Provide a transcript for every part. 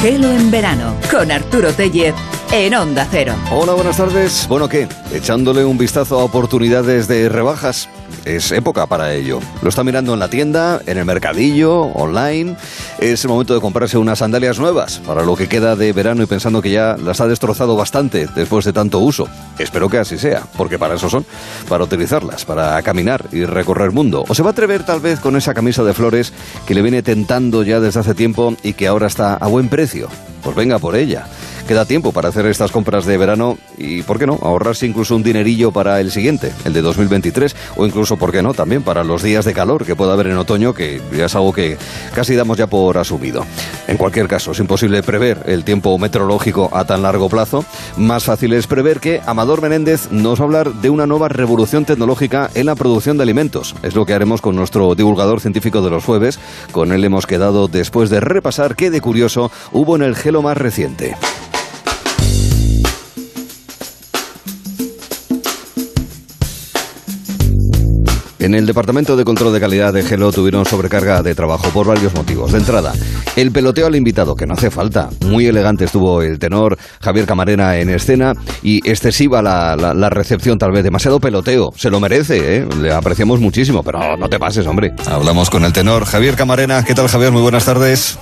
Gelo en verano con Arturo Tellez en Onda Cero. Hola, buenas tardes. Bueno, ¿qué? Echándole un vistazo a oportunidades de rebajas. Es época para ello. Lo está mirando en la tienda, en el mercadillo, online. Es el momento de comprarse unas sandalias nuevas para lo que queda de verano y pensando que ya las ha destrozado bastante después de tanto uso. Espero que así sea, porque para eso son, para utilizarlas, para caminar y recorrer el mundo. O se va a atrever tal vez con esa camisa de flores que le viene tentando ya desde hace tiempo y que ahora está a buen precio. Pues venga por ella. Queda tiempo para hacer estas compras de verano y, ¿por qué no?, ahorrarse incluso un dinerillo para el siguiente, el de 2023, o incluso, ¿por qué no?, también para los días de calor que pueda haber en otoño, que ya es algo que casi damos ya por asumido. En cualquier caso, es imposible prever el tiempo meteorológico a tan largo plazo. Más fácil es prever que Amador Menéndez nos va a hablar de una nueva revolución tecnológica en la producción de alimentos. Es lo que haremos con nuestro divulgador científico de los jueves. Con él hemos quedado después de repasar qué de curioso hubo en el gelo más reciente. En el Departamento de Control de Calidad de Gelo tuvieron sobrecarga de trabajo por varios motivos. De entrada, el peloteo al invitado, que no hace falta. Muy elegante estuvo el tenor Javier Camarena en escena y excesiva la, recepción, tal vez demasiado peloteo. Se lo merece, ¿eh? le apreciamos muchísimo, pero no te pases, hombre. Hablamos con el tenor Javier Camarena. ¿Qué tal, Javier? Muy buenas tardes.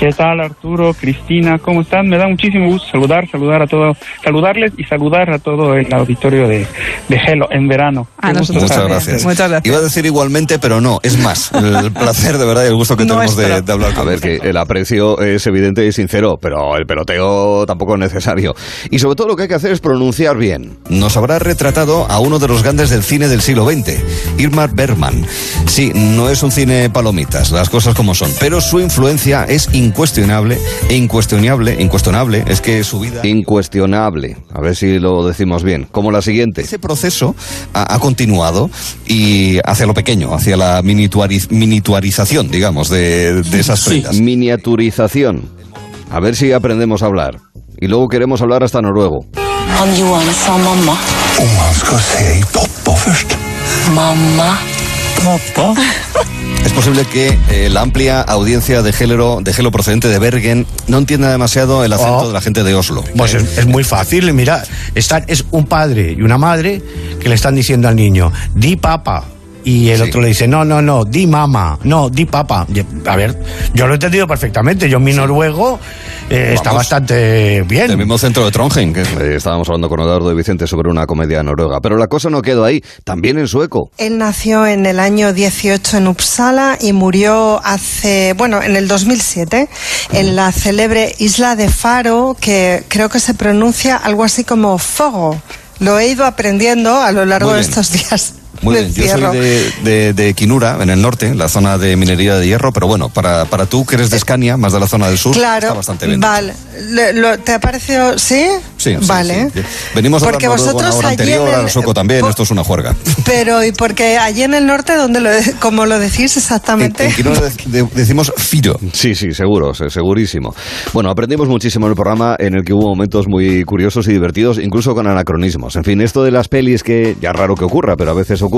¿Qué tal Arturo, Cristina? ¿Cómo están? Me da muchísimo gusto saludar, saludar a todo, saludarles y saludar a todo el auditorio de, de Gelo en verano. A nosotros Muchas gracias. Muchas gracias. Iba a decir igualmente, pero no, es más. El placer de verdad y el gusto que tenemos de, de hablar con A ver, que el aprecio es evidente y sincero, pero el peloteo tampoco es necesario. Y sobre todo lo que hay que hacer es pronunciar bien. Nos habrá retratado a uno de los grandes del cine del siglo XX, Irmar Bergman. Sí, no es un cine palomitas, las cosas como son, pero su influencia es incuestionable incuestionable, incuestionable, es que su vida... Incuestionable, a ver si lo decimos bien, como la siguiente. Ese proceso ha, ha continuado y hacia lo pequeño, hacia la minituariz- minituarización, digamos, de, de esas prendas. Miniaturización. A ver si aprendemos a hablar. Y luego queremos hablar hasta noruego. Han Johan Es posible que eh, la amplia audiencia de género, de género procedente de Bergen no entienda demasiado el acento Oh. de la gente de Oslo. Pues es, es muy fácil, mira, están, es un padre y una madre que le están diciendo al niño, di papa. Y el Sí. otro le dice, no, no, no, di mama, no, di papa. A ver, yo lo he entendido perfectamente. Yo mi noruego eh, está bastante bien. del mismo centro de Trondheim, que eh, estábamos hablando con Eduardo de Vicente sobre una comedia noruega. Pero la cosa no quedó ahí, también en sueco. Él nació en el año 18 en Uppsala y murió hace, bueno, en el 2007, en la célebre isla de Faro, que creo que se pronuncia algo así como Fogo. Lo he ido aprendiendo a lo largo de estos días. Muy bien, yo soy de, de, de Quinura, en el norte, la zona de minería de hierro, pero bueno, para, para tú que eres de Escania, más de la zona del sur, Claro, está bastante bien. vale. Le- lo- ¿Te ha parecido? ¿Sí? Sí, sí, Vale. sí. Venimos Porque hablando en vosotros hora allí anterior, en el- al sueco también, po- esto es una juerga. Pero, ¿y porque allí en el norte, donde lo, como lo decís En, exactamente? en Quirona de- de- decimos firo. Sí, sí, seguro, se- segurísimo. Bueno, aprendimos muchísimo en el programa en el que hubo momentos muy curiosos y divertidos, incluso con anacronismos. En fin, esto de las pelis que ya raro que ocurra, pero a veces ocurre,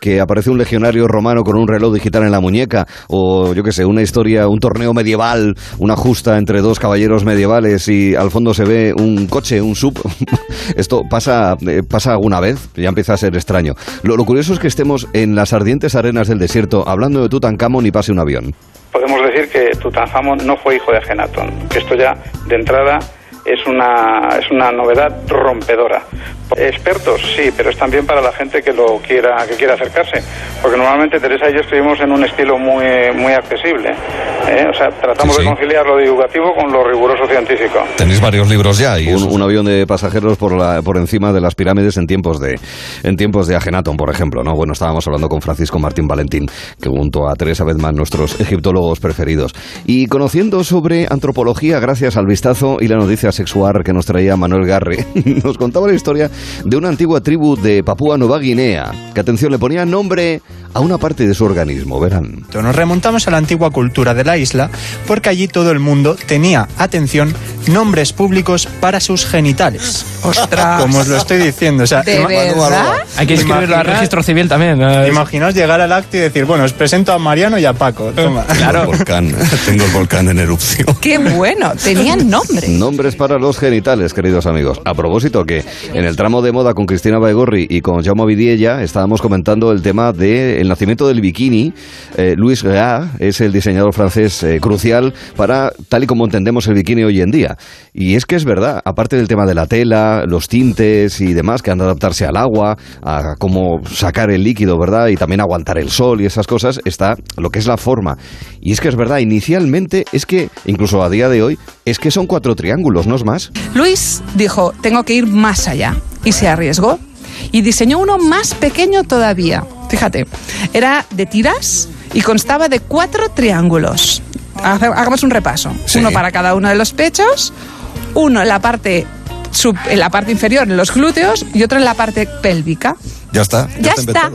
que aparece un legionario romano con un reloj digital en la muñeca, o yo qué sé, una historia, un torneo medieval, una justa entre dos caballeros medievales y al fondo se ve un coche, un sub. Esto pasa, eh, pasa alguna vez, ya empieza a ser extraño. Lo, lo curioso es que estemos en las ardientes arenas del desierto hablando de Tutankamón y pase un avión. Podemos decir que Tutankamón no fue hijo de Akenatón, que esto ya de entrada es una, es una novedad rompedora. Expertos, sí, pero es también para la gente que lo quiera, que quiera acercarse, porque normalmente Teresa y yo escribimos en un estilo muy, muy accesible. ¿eh? O sea, tratamos Sí, sí. de conciliar lo divulgativo con lo riguroso científico. Tenéis varios libros ya y un, un avión de pasajeros por, la, por encima de las pirámides en tiempos de en tiempos de Agenatón, por ejemplo, ¿no? Bueno, estábamos hablando con Francisco Martín Valentín, que junto a Teresa Bedman, nuestros egiptólogos preferidos. Y conociendo sobre antropología gracias al vistazo y la noticia sexual que nos traía Manuel Garre, nos contaba la historia de una antigua tribu de Papúa Nueva Guinea, que atención le ponía nombre a una parte de su organismo, verán. Nos remontamos a la antigua cultura de la isla porque allí todo el mundo tenía, atención, nombres públicos para sus genitales. Ostras. Como os lo estoy diciendo. O sea, ¿De verdad? Hay que escribirlo al registro civil también. ¿no? Imaginaos llegar al acto y decir, bueno, os presento a Mariano y a Paco. Toma. Tengo el volcán, tengo el volcán en erupción. Qué bueno, tenían nombre. Nombres para los genitales, queridos amigos. A propósito que en el tramo de moda con Cristina Baigorri y con Jaume Vidiella estábamos comentando el tema del nacimiento del bikini. Eh, Louis Gea es el diseñador francés eh, crucial para tal y como entendemos el bikini hoy en día. Y es que es verdad, aparte del tema de la tela, los tintes y demás que han de adaptarse al agua, a cómo sacar el líquido, ¿verdad? Y también aguantar el sol y esas cosas, está lo que es la forma. Y es que es verdad, inicialmente es que, incluso a día de hoy, es que son cuatro triángulos, ¿no es más? Luis dijo, tengo que ir más allá. Y se arriesgó. Y diseñó uno más pequeño todavía. Fíjate, era de tiras y constaba de cuatro triángulos. Hagamos un repaso. Sí. Uno para cada uno de los pechos, uno en la parte, sub- en la parte inferior, en los glúteos, y otro en la parte pélvica. Ya está, Ya, está.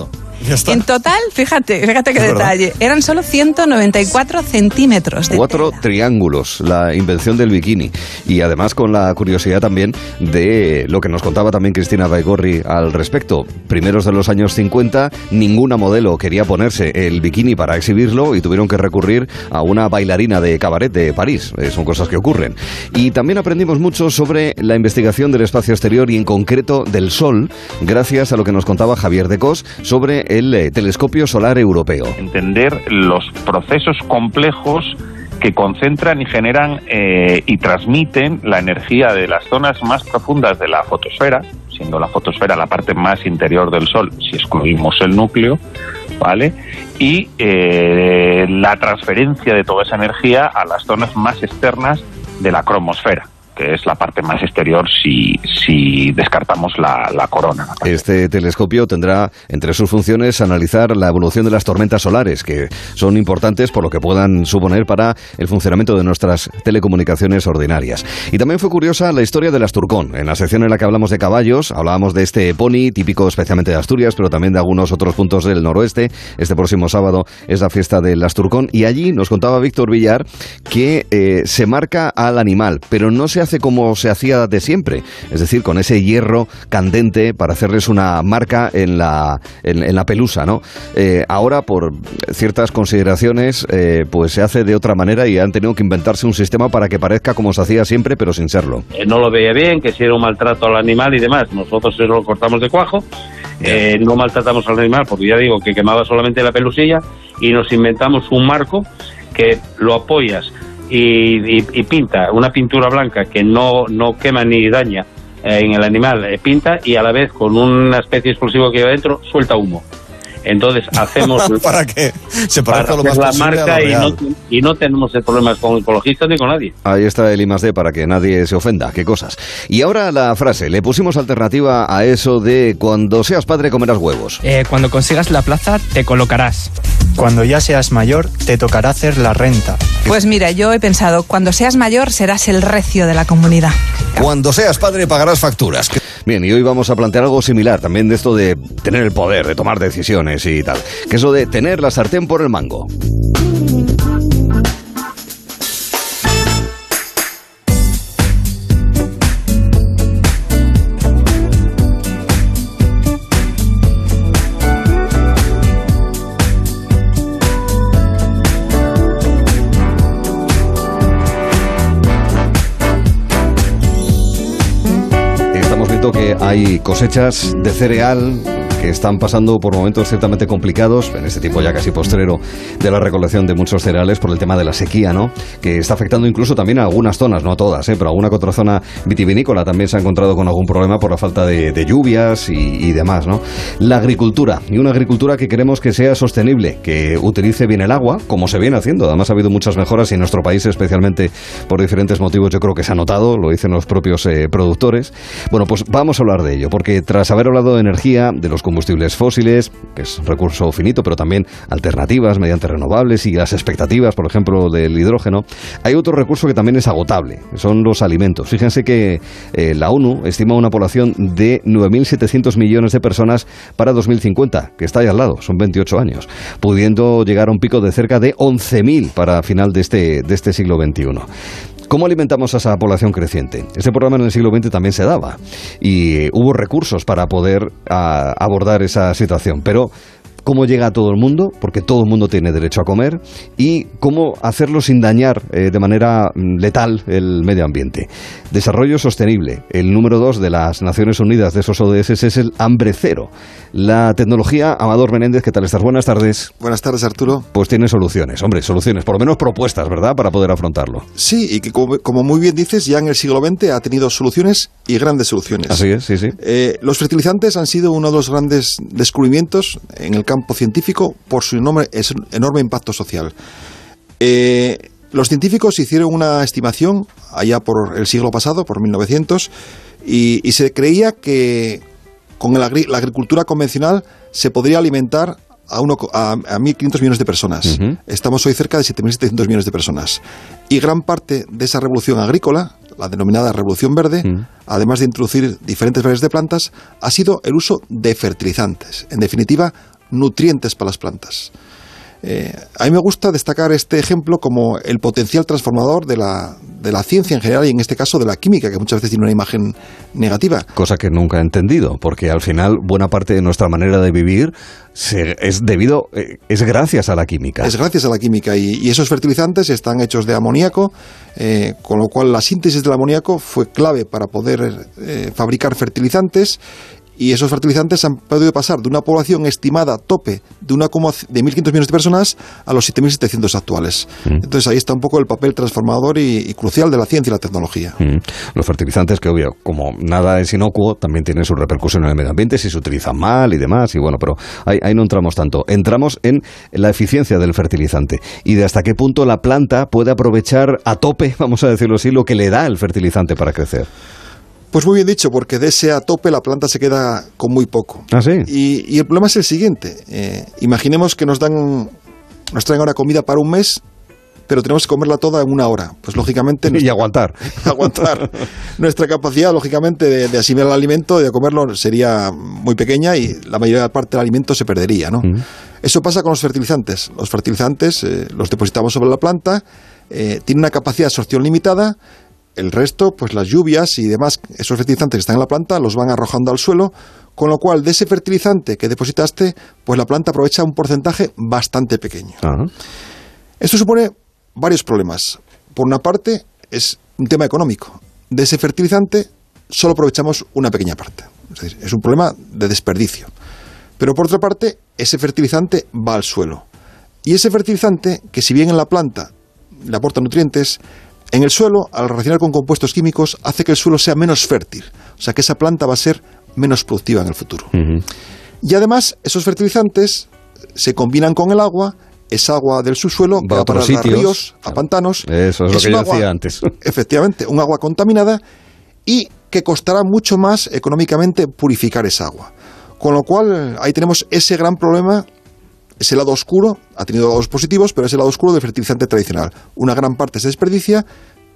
En total, fíjate, fíjate qué Es verdad. detalle. Eran solo 194 centímetros de Cuatro tela. triángulos, la invención del bikini. Y además con la curiosidad también de lo que nos contaba también Cristina Baigorri al respecto. Primeros de los años 50, ninguna modelo quería ponerse el bikini para exhibirlo y tuvieron que recurrir a una bailarina de cabaret de París. Eh, son cosas que ocurren. Y también aprendimos mucho sobre la investigación del espacio exterior y en concreto del Sol, gracias a lo que nos contaba Javier de Cos sobre el eh, telescopio solar europeo. entender los procesos complejos que concentran y generan eh, y transmiten la energía de las zonas más profundas de la fotosfera, siendo la fotosfera la parte más interior del Sol, si excluimos el núcleo, ¿vale? Y eh, la transferencia de toda esa energía a las zonas más externas de la cromosfera, es la parte más exterior si, si descartamos la, la corona. Este telescopio tendrá entre sus funciones analizar la evolución de las tormentas solares, que son importantes por lo que puedan suponer para el funcionamiento de nuestras telecomunicaciones ordinarias. Y también fue curiosa la historia del Asturcón. En la sección en la que hablamos de caballos, hablábamos de este pony típico especialmente de Asturias, pero también de algunos otros puntos del noroeste. Este próximo sábado es la fiesta del Asturcón y allí nos contaba Víctor Villar que eh, se marca al animal, pero no se hace como se hacía de siempre, es decir, con ese hierro candente para hacerles una marca en la, en, en la pelusa, ¿no? Eh, ahora, por ciertas consideraciones, eh, pues se hace de otra manera y han tenido que inventarse un sistema para que parezca como se hacía siempre, pero sin serlo. eh, no lo veía bien, que si era un maltrato al animal y demás. Nosotros lo cortamos de cuajo, eh, no maltratamos al animal porque ya digo que quemaba solamente la pelusilla y nos inventamos un marco que lo apoyas y, y- y pinta una pintura blanca que no, no quema ni daña eh, en el animal, eh, pinta y a la vez con una especie de explosivo que lleva dentro suelta humo. Entonces hacemos ¿Para qué? Se para parezca lo más hacer la posible a lo marca y no, y no tenemos problemas con ecologistas ni con nadie. Ahí está el I más D para que nadie se ofenda. Qué cosas. Y ahora la frase. Le pusimos alternativa a eso de cuando seas padre comerás huevos. Eh, cuando consigas la plaza, te colocarás. Cuando ya seas mayor, te tocará hacer la renta. Pues mira, yo he pensado, cuando seas mayor serás el recio de la comunidad. Cuando seas padre pagarás facturas. Bien, y hoy vamos a plantear algo similar, también de esto de tener el poder, de tomar decisiones y tal. Que es de tener la sartén por el mango. Estamos viendo que hay cosechas de cereal que están pasando por momentos ciertamente complicados, en este tiempo ya casi postrero de la recolección de muchos cereales por el tema de la sequía, ¿no? Que está afectando incluso también a algunas zonas, no a todas, ¿eh? pero alguna otra zona vitivinícola también se ha encontrado con algún problema por la falta de, lluvias y, y demás, ¿no? La agricultura, y una agricultura que queremos que sea sostenible, que utilice bien el agua, como se viene haciendo. Además ha habido muchas mejoras y en nuestro país, especialmente por diferentes motivos, yo creo que se ha notado, lo dicen los propios eh, productores. Bueno, pues vamos a hablar de ello, porque tras haber hablado de energía, de los combustibles fósiles, que es recurso finito, pero también alternativas mediante renovables y las expectativas, por ejemplo, del hidrógeno. Hay otro recurso que también es agotable, son los alimentos. Fíjense que eh, la ONU estima una población de 9.700 millones de personas para 2050, que está ahí al lado, son 28 años, pudiendo llegar a un pico de cerca de 11.000 para final de este, de este siglo XXI. ¿Cómo alimentamos a esa población creciente? Este programa en el siglo XX también se daba y hubo recursos para poder a, abordar esa situación, pero cómo llega a todo el mundo, porque todo el mundo tiene derecho a comer, y cómo hacerlo sin dañar eh, de manera mm, letal el medio ambiente. Desarrollo sostenible. El número dos de las Naciones Unidas de esos ODS es el hambre cero. La tecnología, Amador Menéndez, ¿qué tal estás? Buenas tardes. Buenas tardes, Arturo. Pues tiene soluciones, hombre, soluciones, por lo menos propuestas, ¿verdad?, para poder afrontarlo. Sí, y que como, como muy bien dices, ya en el siglo XX ha tenido soluciones y grandes soluciones. Así es, sí, sí. Eh, los fertilizantes han sido uno de los grandes descubrimientos en el campo científico por su enorme, enorme impacto social. Eh, los científicos hicieron una estimación allá por el siglo pasado, por 1900, y, y se creía que con el agri- la agricultura convencional se podría alimentar a, uno, co- a, a 1.500 millones de personas. Estamos hoy cerca de 7.700 millones de personas. Y gran parte de esa revolución agrícola, la denominada revolución verde, además de introducir diferentes variedades de plantas, ha sido el uso de fertilizantes. En definitiva, nutrientes para las plantas. Eh, a mí me gusta destacar este ejemplo como el potencial transformador de la, de la ciencia en general y en este caso de la química, que muchas veces tiene una imagen negativa. Cosa que nunca he entendido, porque al final buena parte de nuestra manera de vivir se- es debido, eh, es gracias a la química. Es gracias a la química y, y esos fertilizantes están hechos de amoníaco, eh, con lo cual la síntesis del amoníaco fue clave para poder eh, fabricar fertilizantes y esos fertilizantes han podido pasar de una población estimada tope de, una coma c- de 1.500 millones de personas a los 7.700 actuales. Entonces ahí está un poco el papel transformador y, y crucial de la ciencia y la tecnología. Mm. Los fertilizantes, que obvio, como nada es inocuo, también tienen su repercusión en el medio ambiente si se utilizan mal y demás. Y bueno, pero ahí, ahí no entramos tanto. Entramos en la eficiencia del fertilizante y de hasta qué punto la planta puede aprovechar a tope, vamos a decirlo así, lo que le da el fertilizante para crecer. Pues muy bien dicho, porque de ese a tope la planta se queda con muy poco. ¿Ah, sí? Y, y el problema es el siguiente. eh, imaginemos que nos dan, nos traen ahora comida para un mes, pero tenemos que comerla toda en una hora. Pues lógicamente... Y aguantar. aguantar. Nuestra capacidad, lógicamente, de, de asimilar el alimento de comerlo sería muy pequeña y la mayor parte del alimento se perdería, ¿no? Eso pasa con los fertilizantes. Los fertilizantes eh, los depositamos sobre la planta, eh, tienen una capacidad de absorción limitada, el resto, pues las lluvias y demás, esos fertilizantes que están en la planta los van arrojando al suelo, con lo cual de ese fertilizante que depositaste, pues la planta aprovecha un porcentaje bastante pequeño. Esto supone varios problemas. Por una parte, es un tema económico. De ese fertilizante solo aprovechamos una pequeña parte. Es decir, es un problema de desperdicio. Pero por otra parte, ese fertilizante va al suelo. Y ese fertilizante, que si bien en la planta le aporta nutrientes, en el suelo, al reaccionar con compuestos químicos, hace que el suelo sea menos fértil. O sea que esa planta va a ser menos productiva en el futuro. Y además, esos fertilizantes se combinan con el agua, es agua del subsuelo que Va a va para otros sitios. ríos, a pantanos. Eso es lo que yo agua- decía antes. Efectivamente, un agua contaminada y que costará mucho más económicamente purificar esa agua. Con lo cual, ahí tenemos ese gran problema, ese lado oscuro, ha tenido lados positivos, pero ese lado oscuro del fertilizante tradicional. Una gran parte se desperdicia,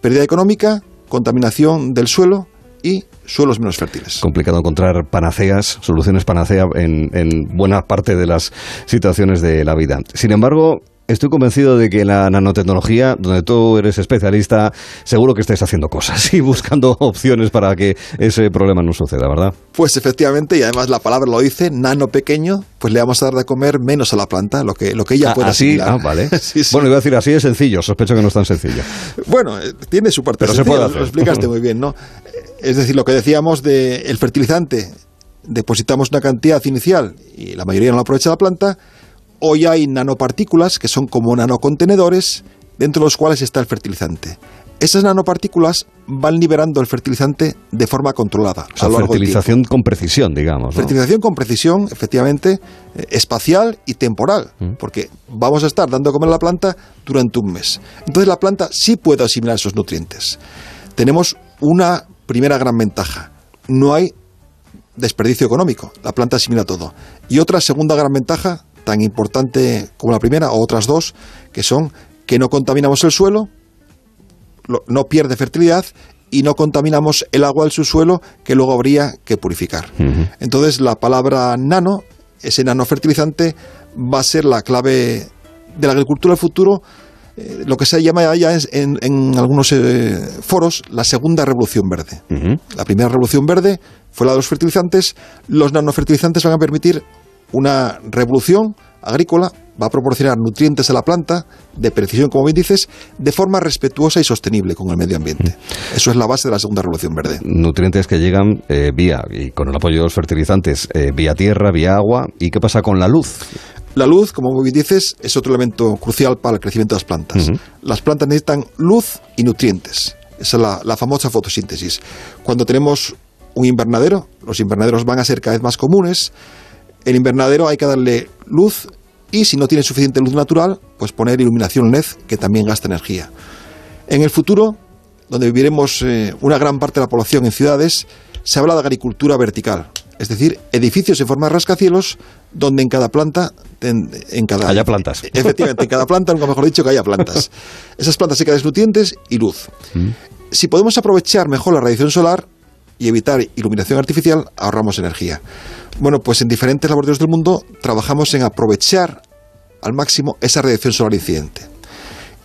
pérdida económica, contaminación del suelo y suelos menos fértiles. complicado encontrar panaceas, soluciones panacea en, en buena parte de las situaciones de la vida. Sin embargo, estoy convencido de que la nanotecnología, donde tú eres especialista, seguro que estáis haciendo cosas y buscando opciones para que ese problema no suceda, ¿verdad? Pues efectivamente, y además la palabra lo dice, nano pequeño, pues le vamos a dar de comer menos a la planta, lo que, lo que ella Ah, pueda así, asimilar. ah, vale. Sí, sí. Bueno, iba a decir así es sencillo, sospecho que no es tan sencillo. Bueno, eh, tiene su parte Pero se puede hacer. Lo explicaste muy bien, ¿no? Eh, Es decir, lo que decíamos de el fertilizante, depositamos una cantidad inicial y la mayoría no la aprovecha la planta. Hoy hay nanopartículas que son como nanocontenedores dentro de los cuales está el fertilizante. Esas nanopartículas van liberando el fertilizante de forma controlada. O sea, a lo largo del tiempo. fertilización con precisión, digamos. ¿no? Fertilización con precisión, efectivamente, eh, espacial y temporal, porque vamos a estar dando a comer a la planta durante un mes. Entonces la planta sí puede asimilar esos nutrientes. Tenemos una primera gran ventaja. No hay desperdicio económico. La planta asimila todo. Y otra segunda gran ventaja, tan importante como la primera, o otras dos, que son que no contaminamos el suelo, lo- no pierde fertilidad y no contaminamos el agua del subsuelo que luego habría que purificar. Entonces la palabra nano, ese nanofertilizante, va a ser la clave de la agricultura del futuro, eh, lo que se llama ya es, en, en algunos eh, foros la segunda revolución verde. La primera revolución verde fue la de los fertilizantes. Los nanofertilizantes van a permitir una revolución agrícola, va a proporcionar nutrientes a la planta, de precisión, como bien dices, de forma respetuosa y sostenible con el medio ambiente. Eso es la base de la segunda revolución verde. Nutrientes que llegan eh, vía, y con el apoyo de los fertilizantes, eh, vía tierra, vía agua. ¿Y qué pasa con la luz? La luz, como muy bien dices, es otro elemento crucial para el crecimiento de las plantas. Las plantas necesitan luz y nutrientes. Esa es la, la famosa fotosíntesis. Cuando tenemos un invernadero, los invernaderos van a ser cada vez más comunes. El invernadero hay que darle luz y si no tiene suficiente luz natural, pues poner iluminación LED que también gasta energía. En el futuro, donde viviremos eh, una gran parte de la población en ciudades, se habla de agricultura vertical, es decir, edificios en forma de rascacielos donde en cada planta en, en cada Haya plantas. efectivamente en cada planta nunca mejor dicho que haya plantas esas plantas se quedan nutrientes y luz si podemos aprovechar mejor la radiación solar y evitar iluminación artificial ahorramos energía bueno pues en diferentes laboratorios del mundo trabajamos en aprovechar al máximo esa radiación solar incidente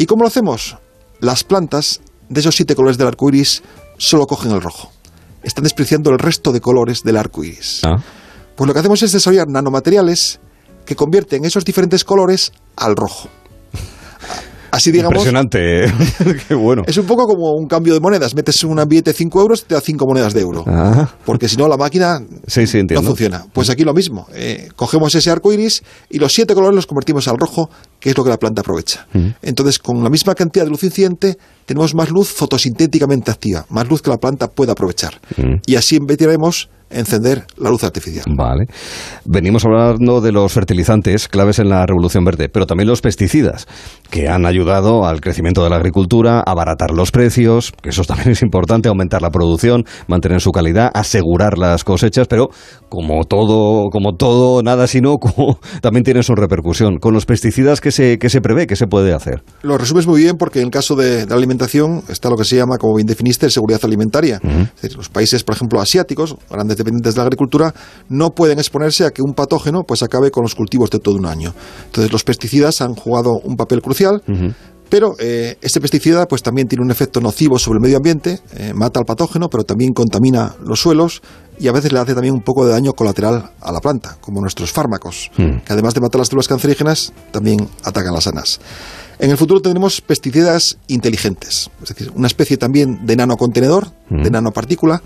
¿Y cómo lo hacemos? Las plantas de esos siete colores del arco iris solo cogen el rojo. Están despreciando el resto de colores del arco iris. Ah. Pues lo que hacemos es desarrollar nanomateriales que convierten esos diferentes colores al rojo. Así digamos. Impresionante. ¿eh? Qué bueno. Es un poco como un cambio de monedas. Metes un billete de 5 euros y te da 5 monedas de euro. Ah. Porque si no, la máquina Sí, sí, no funciona. Pues aquí lo mismo. Eh, cogemos ese arco iris y los siete colores los convertimos al rojo, que es lo que la planta aprovecha. Entonces, con la misma cantidad de luz incidente, tenemos más luz fotosintéticamente activa, más luz que la planta puede aprovechar. Y así invertiremos encender la luz artificial. Vale. Venimos hablando de los fertilizantes claves en la revolución verde, pero también los pesticidas, que han ayudado al crecimiento de la agricultura, a abaratar los precios, que eso también es importante, aumentar la producción, mantener su calidad, asegurar las cosechas, pero como todo, como todo, nada es inocuo, también tiene su repercusión. Con los pesticidas, ¿qué se, qué se prevé? ¿Qué se puede hacer? Lo resumes muy bien porque en el caso de, de la alimentación está lo que se llama, como bien definiste, seguridad alimentaria. Es decir, los países, por ejemplo, asiáticos, grandes dependientes de la agricultura, no pueden exponerse a que un patógeno pues acabe con los cultivos de todo un año. Entonces, los pesticidas han jugado un papel crucial. Pero eh, este pesticida pues también tiene un efecto nocivo sobre el medio ambiente, eh, mata al patógeno, pero también contamina los suelos y a veces le hace también un poco de daño colateral a la planta, como nuestros fármacos, que además de matar las células cancerígenas, también atacan las sanas. En el futuro tendremos pesticidas inteligentes, es decir, una especie también de nanocontenedor, de nanopartícula.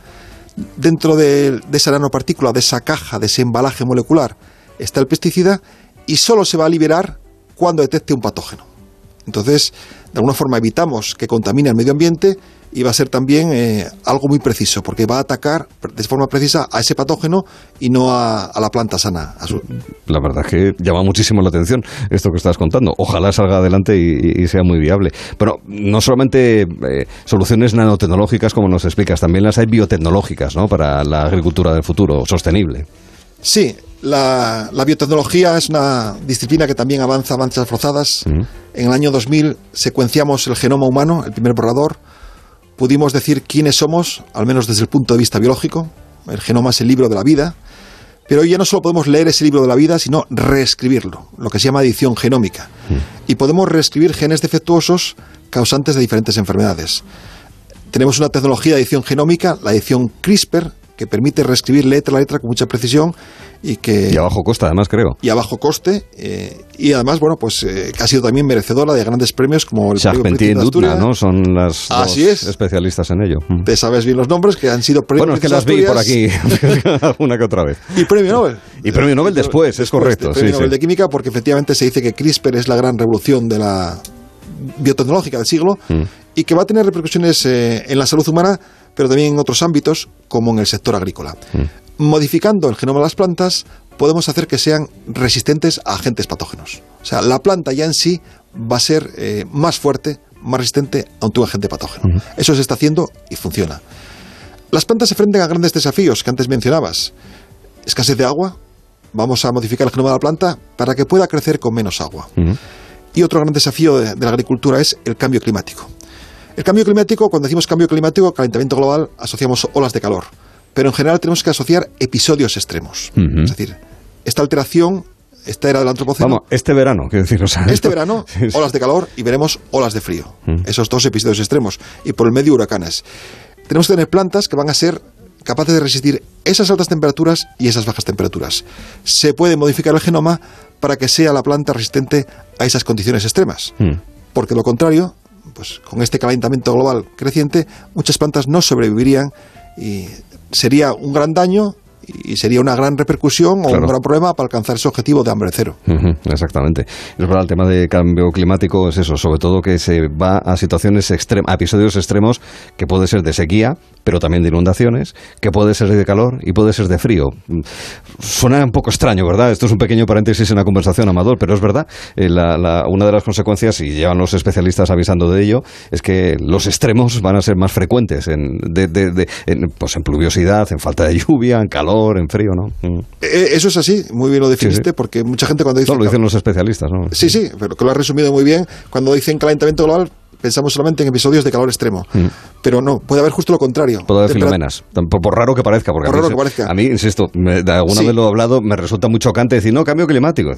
Dentro de, de esa nanopartícula, de esa caja, de ese embalaje molecular, está el pesticida y solo se va a liberar cuando detecte un patógeno. Entonces, de alguna forma evitamos que contamine el medio ambiente y va a ser también eh, algo muy preciso, porque va a atacar de forma precisa a ese patógeno y no a, a la planta sana. a su- La verdad es que llama muchísimo la atención esto que estás contando. Ojalá salga adelante y, y sea muy viable. Pero no solamente eh, soluciones nanotecnológicas, como nos explicas, también las hay biotecnológicas, ¿no? Para la agricultura del futuro, sostenible. Sí, la, la biotecnología es una disciplina que también avanza a marchas forzadas. En el año 2000 secuenciamos el genoma humano, el primer borrador. Pudimos decir quiénes somos, al menos desde el punto de vista biológico. El genoma es el libro de la vida. Pero hoy ya no solo podemos leer ese libro de la vida, sino reescribirlo, lo que se llama edición genómica. Y podemos reescribir genes defectuosos causantes de diferentes enfermedades. Tenemos una tecnología de edición genómica, la edición CRISPR, que permite reescribir letra a letra con mucha precisión y que Y a bajo costa, además, creo. y a bajo coste eh, y además bueno pues eh, que ha sido también merecedora de grandes premios como el premio Charpentier y Dutna. ¿no? Son las Así dos es. especialistas en ello. Mm. Te sabes bien los nombres que han sido premios Bueno, es que las vi por aquí alguna que otra vez. y premio Nobel Y premio Nobel después, es correcto. premio sí, Nobel sí. de química porque efectivamente se dice que CRISPR es la gran revolución de la biotecnológica del siglo Mm. y que va a tener repercusiones eh, en la salud humana pero también en otros ámbitos como en el sector agrícola Mm. modificando el genoma de las plantas podemos hacer que sean resistentes a agentes patógenos o sea la planta ya en sí va a ser eh, más fuerte más resistente ante un agente patógeno eso se está haciendo y funciona Las plantas se enfrentan a grandes desafíos que antes mencionabas. Escasez de agua, vamos a modificar el genoma de la planta para que pueda crecer con menos agua. Y otro gran desafío de, de la agricultura es el cambio climático. El cambio climático, cuando decimos cambio climático, calentamiento global, asociamos olas de calor. Pero en general tenemos que asociar episodios extremos. Es decir, esta alteración, esta era del antropoceno. Vamos, este verano, quiero decir, o sea, Este verano, olas de calor y veremos olas de frío. Mm. Esos dos episodios extremos. Y por el medio, huracanes. Tenemos que tener plantas que van a ser capaces de resistir esas altas temperaturas y esas bajas temperaturas. Se puede modificar el genoma para que sea la planta resistente a esas condiciones extremas. Mm. Porque lo contrario, pues con este calentamiento global creciente, muchas plantas no sobrevivirían y sería un gran daño y sería una gran repercusión o un gran problema para alcanzar ese objetivo de hambre cero. Exactamente. Es verdad, el tema de cambio climático es eso, sobre todo que se va a situaciones extremas, a episodios extremos que puede ser de sequía, pero también de inundaciones, que puede ser de calor y puede ser de frío. Suena un poco extraño, ¿verdad? Esto es un pequeño paréntesis en la conversación, Amador, pero es verdad. Eh, la- la- una de las consecuencias, y llevan los especialistas avisando de ello, es que los extremos van a ser más frecuentes en, de- de- de- en, pues en pluviosidad, en falta de lluvia, en calor, en frío, ¿no? Mm. Eh, Eso es así, muy bien lo definiste, Sí, sí. porque mucha gente cuando dice... No, lo dicen los especialistas, ¿no? Sí, sí, pero que lo has resumido muy bien. Cuando dicen calentamiento global, pensamos solamente en episodios de calor extremo. Mm. Pero no, puede haber justo lo contrario. Puede haber filomenas, Tampoco- por raro que parezca, porque Por a, mí, raro que parezca. a mí, insisto, me- de alguna Sí. vez lo he hablado, me resulta muy chocante decir, no, cambio climático.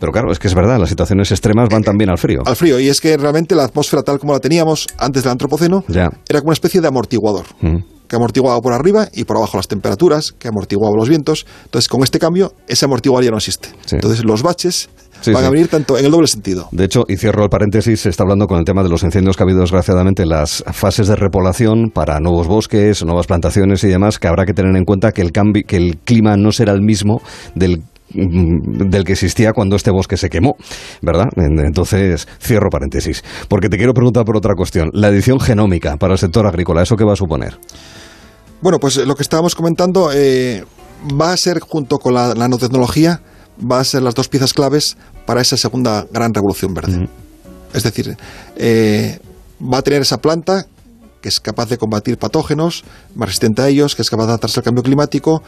Pero claro, es que es verdad, las situaciones extremas van también al frío. Al frío, y es que realmente la atmósfera tal como la teníamos antes del antropoceno Ya. era como una especie de amortiguador. Mm. que amortiguaba por arriba y por abajo las temperaturas, que amortiguaba los vientos. Entonces, con este cambio, ese amortiguador ya no existe. Sí. Entonces, los baches Sí, van sí. a venir tanto en el doble sentido. De hecho, y cierro el paréntesis, se está hablando con el tema de los incendios que ha habido desgraciadamente en las fases de repoblación para nuevos bosques, nuevas plantaciones y demás, que habrá que tener en cuenta que el cambio, que el clima no será el mismo del mm, del que existía cuando este bosque se quemó, ¿verdad? En- Entonces, cierro paréntesis. Porque te quiero preguntar por otra cuestión. La edición genómica para el sector agrícola, ¿eso qué va a suponer? Bueno, pues eh, lo que estábamos comentando eh, va a ser, junto con la nanotecnología, va a ser las dos piezas claves para esa segunda gran revolución verde. Es decir, eh, va a tener esa planta que es capaz de combatir patógenos, más resistente a ellos, que es capaz de adaptarse al cambio climático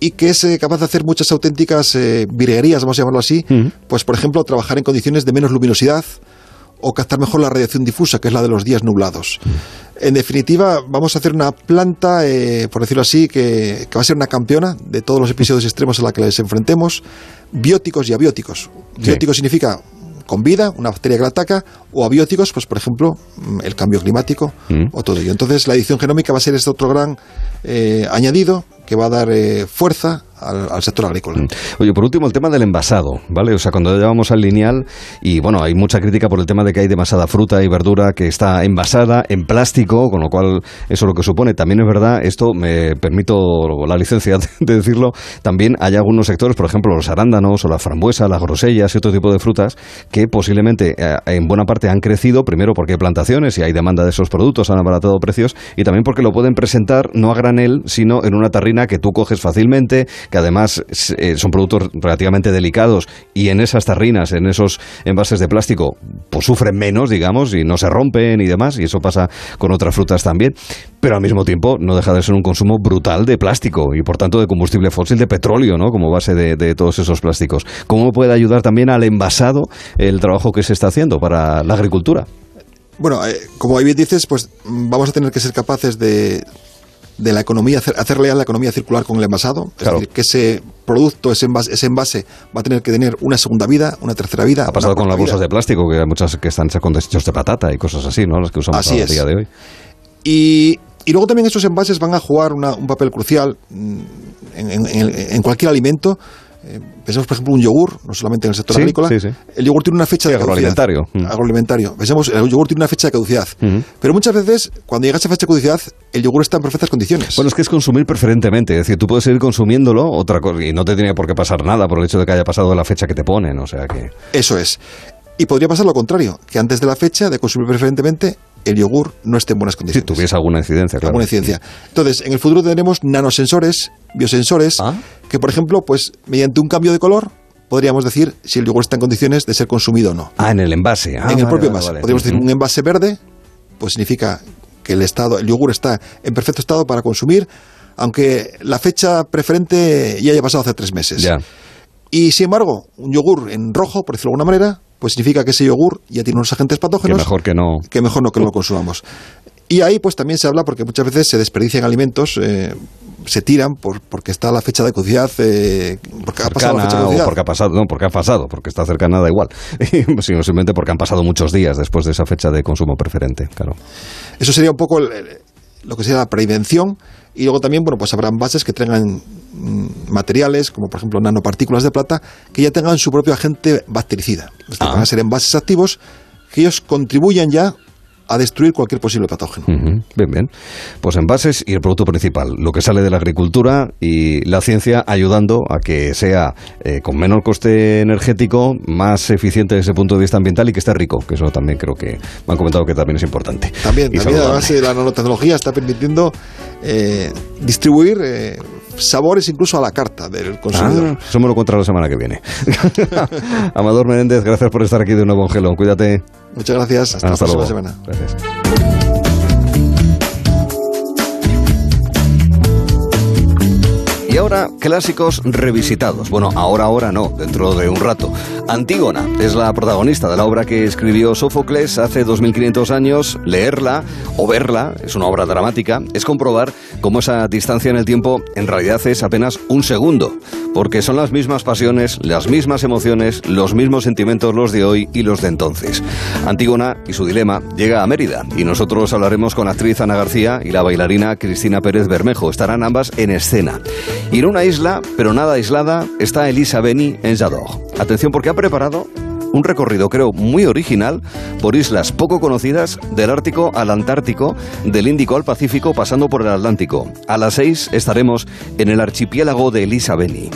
y que es eh, capaz de hacer muchas auténticas eh, vamos a llamarlo así, pues por ejemplo trabajar en condiciones de menos luminosidad o captar mejor la radiación difusa, que es la de los días nublados. En definitiva, vamos a hacer una planta, eh, por decirlo así, que, que va a ser una campeona de todos los episodios extremos a la que les enfrentemos, bióticos y abióticos. Sí. Biótico significa con vida, una bacteria que la ataca, o abióticos, pues por ejemplo, mm, el cambio climático Mm. o todo ello. Entonces, la edición genómica va a ser este otro gran eh, añadido que va a dar eh, fuerza al, sector agrícola. Oye, por último, el tema del envasado, ¿vale? O sea, cuando llevamos al lineal, y bueno, hay mucha crítica por el tema de que hay demasiada fruta y verdura que está envasada en plástico, con lo cual eso lo que supone. También es verdad, esto me permito la licencia de decirlo, también hay algunos sectores, por ejemplo, los arándanos o la frambuesa, las grosellas y otro tipo de frutas que posiblemente eh, en buena parte han crecido, primero porque hay plantaciones y hay demanda de esos productos, han abaratado precios, y también porque lo pueden presentar no a granel, sino en una tarrina que tú coges fácilmente, que además eh, son productos relativamente delicados y en esas tarrinas, en esos envases de plástico, pues sufren menos, digamos, y no se rompen y demás, y eso pasa con otras frutas también, pero al mismo tiempo no deja de ser un consumo brutal de plástico y por tanto de combustible fósil de petróleo, ¿no? Como base de, todos esos plásticos. ¿Cómo puede ayudar también al envasado el trabajo que se está haciendo para la agricultura? Bueno, eh, como bien dices, pues vamos a tener que ser capaces de, de la economía, hacer, real la economía circular con el envasado. Es decir, que ese producto, ese envase, ese envase va a tener que tener una segunda vida, una tercera vida. Ha pasado con las bolsas vida. de plástico, que hay muchas que están hechas con desechos de patata y cosas así, ¿no? Las que usamos Así a día de hoy. Y, y luego también esos envases van a jugar una- un papel crucial mm, en, en- en- en cualquier alimento. Eh, pensemos, por ejemplo, un yogur, no solamente en el sector Sí, agrícola. sí, sí. El yogur tiene una fecha de caducidad. agroalimentario. Mm. Agroalimentario. Pensemos, el yogur tiene una fecha de caducidad. Ujú. Pero muchas veces, cuando llega esa fecha de caducidad, el yogur está en perfectas condiciones. Bueno, es que es consumir preferentemente, es decir, tú puedes seguir consumiéndolo otra cosa, y no te tiene por qué pasar nada por el hecho de que haya pasado la fecha que te ponen, o sea que... Eso es. Y podría pasar lo contrario, que antes de la fecha de consumir preferentemente, el yogur no esté en buenas Si condiciones. tuviese alguna incidencia, claro. alguna incidencia. Entonces, en el futuro tendremos nanosensores, biosensores, Ah. Que, por ejemplo, pues mediante un cambio de color, podríamos decir si el yogur está en condiciones de ser consumido o no. Ah, en el envase. Ah, en el vale, propio envase. vale. Podríamos decir un envase verde, pues significa que el estado, el yogur está en perfecto estado para consumir, aunque la fecha preferente ya haya pasado hace tres meses. Ya. Y sin embargo, un yogur en rojo, por decirlo de alguna manera, pues significa que ese yogur ya tiene unos agentes Que patógenos mejor que no. que mejor no que no lo consumamos. Y ahí pues también se habla porque muchas veces se desperdician alimentos, eh, se tiran por, porque está la fecha de caducidad, eh, porque ha pasado la fecha de Cercana, o caducidad. porque ha pasado, no, porque ha pasado, porque está cercana da igual, sino simplemente porque han pasado muchos días después de esa fecha de consumo preferente, claro. Eso sería un poco el- el- lo que sería la prevención y luego también, bueno, pues habrán bases que tengan mm, materiales, como por ejemplo nanopartículas de plata, que ya tengan su propio agente bactericida. Es decir, Ah. Van a ser envases activos que ellos contribuyan ya a destruir cualquier posible patógeno. Bien, bien. Pues envases y el producto principal, lo que sale de la agricultura y la ciencia ayudando a que sea eh, con menor coste energético, más eficiente desde el punto de vista ambiental y que esté rico, que eso también creo que me han comentado que también es importante. También, Y también además eh, la nanotecnología está permitiendo eh, distribuir eh, sabores incluso a la carta del consumidor. Ah, eso me lo contará la semana que viene. Amador Menéndez, gracias por estar aquí de nuevo, Angelo. Cuídate. Muchas gracias. Hasta, Hasta la luego. próxima semana. Gracias. Y ahora, clásicos revisitados. Bueno, ahora, ahora no, dentro de un rato. Antígona es la protagonista de la obra que escribió Sófocles hace 2500 años. Leerla o verla, es una obra dramática, es comprobar cómo esa distancia en el tiempo en realidad es apenas un segundo. Porque son las mismas pasiones, las mismas emociones, los mismos sentimientos los de hoy y los de entonces. Antígona y su dilema llega a Mérida y nosotros hablaremos con la actriz Ana García y la bailarina Cristina Pérez Bermejo. Estarán ambas en escena. Y en una isla, pero nada aislada, está Elisa Beni en Jadot. Atención porque ha preparado un recorrido, creo, muy original por islas poco conocidas del Ártico al Antártico, del Índico al Pacífico, pasando por el Atlántico. A las seis estaremos en el archipiélago de Elisa Beni.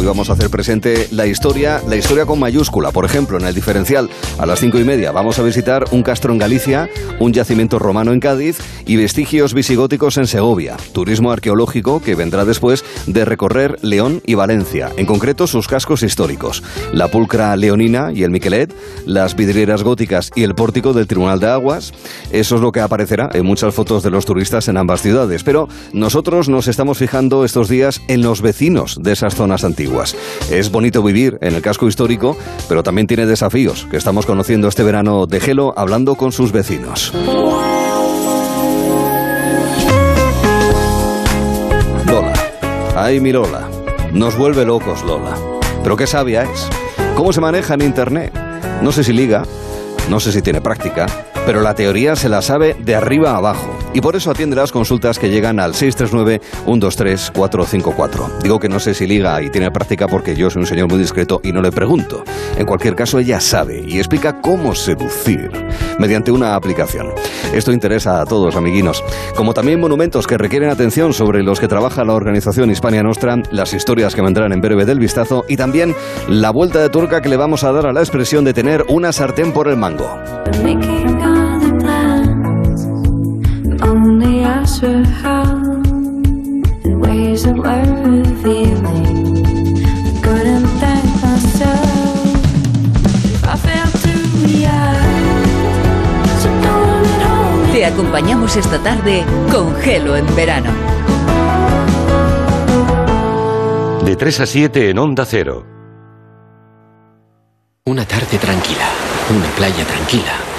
Hoy vamos a hacer presente la historia, la historia con mayúscula. Por ejemplo, en el diferencial a las cinco y media vamos a visitar un castro en Galicia, un yacimiento romano en Cádiz y vestigios visigóticos en Segovia. Turismo arqueológico que vendrá después de recorrer León y Valencia, en concreto sus cascos históricos, la pulcra leonina y el Miquelet, las vidrieras góticas y el pórtico del Tribunal de Aguas. Eso es lo que aparecerá en muchas fotos de los turistas en ambas ciudades. Pero nosotros nos estamos fijando estos días en los vecinos de esas zonas antiguas. Es bonito vivir en el casco histórico, pero también tiene desafíos que estamos conociendo este verano de Gelo hablando con sus vecinos. Lola. Ay, mi Lola. Nos vuelve locos, Lola. Pero qué sabia es. ¿Cómo se maneja en Internet? No sé si liga, no sé si tiene práctica, pero la teoría se la sabe de arriba a abajo. Y por eso atiende las consultas que llegan al 639-123-454. Digo que no sé si liga y tiene práctica porque yo soy un señor muy discreto y no le pregunto. En cualquier caso, ella sabe y explica cómo seducir mediante una aplicación. Esto interesa a todos, amiguinos. Como también monumentos que requieren atención sobre los que trabaja la organización Hispania Nostra, las historias que vendrán en breve del vistazo y también la vuelta de turca que le vamos a dar a la expresión de tener una sartén por el mango. Ask for help in ways that were revealing. I couldn't thank myself if I failed to react. So don't let hold me Te acompañamos esta tarde con Gelo en verano. De 3 a 7 en Onda Cero. Una tarde tranquila, una playa tranquila.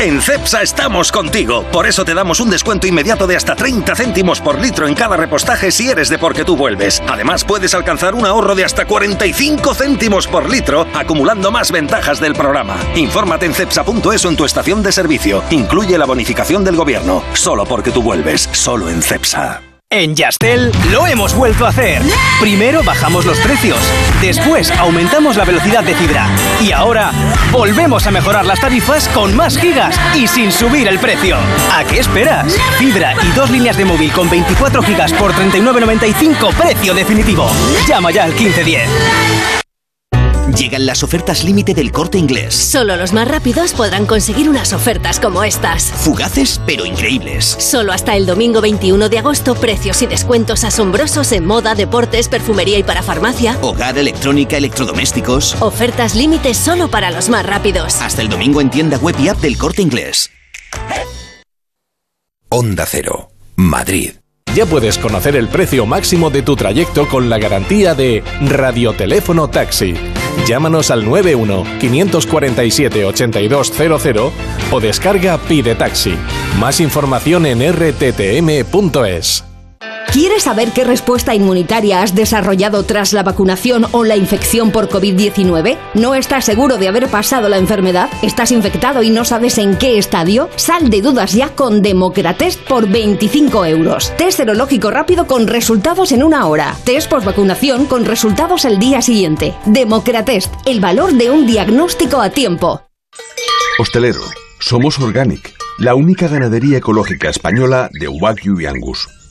En CEPSA estamos contigo. Por eso te damos un descuento inmediato de hasta 30 céntimos por litro en cada repostaje si eres de porque tú vuelves. Además, puedes alcanzar un ahorro de hasta 45 céntimos por litro, acumulando más ventajas del programa. Infórmate en cepsa.es o en tu estación de servicio. Incluye la bonificación del gobierno. Solo porque tú vuelves. Solo en CEPSA. En Yastel lo hemos vuelto a hacer. Primero bajamos los precios, después aumentamos la velocidad de fibra y ahora volvemos a mejorar las tarifas con más gigas y sin subir el precio. ¿A qué esperas? Fibra y dos líneas de móvil con 24 gigas por 39.95 precio definitivo. Llama ya al 1510. Llegan las ofertas límite del corte inglés. Solo los más rápidos podrán conseguir unas ofertas como estas. Fugaces pero increíbles. Solo hasta el domingo 21 de agosto, precios y descuentos asombrosos en moda, deportes, perfumería y para farmacia. Hogar, electrónica, electrodomésticos. Ofertas límites solo para los más rápidos. Hasta el domingo en tienda web y app del corte inglés. Onda Cero, Madrid. Ya puedes conocer el precio máximo de tu trayecto con la garantía de Radioteléfono Taxi. Llámanos al 91-547-8200 o descarga Pide Taxi. Más información en rttm.es. ¿Quieres saber qué respuesta inmunitaria has desarrollado tras la vacunación o la infección por COVID-19? ¿No estás seguro de haber pasado la enfermedad? ¿Estás infectado y no sabes en qué estadio? Sal de dudas ya con Democratest por 25 euros. Test serológico rápido con resultados en una hora. Test vacunación con resultados el día siguiente. Democratest, el valor de un diagnóstico a tiempo. Hostelero, somos Organic, la única ganadería ecológica española de Wagyu y Angus,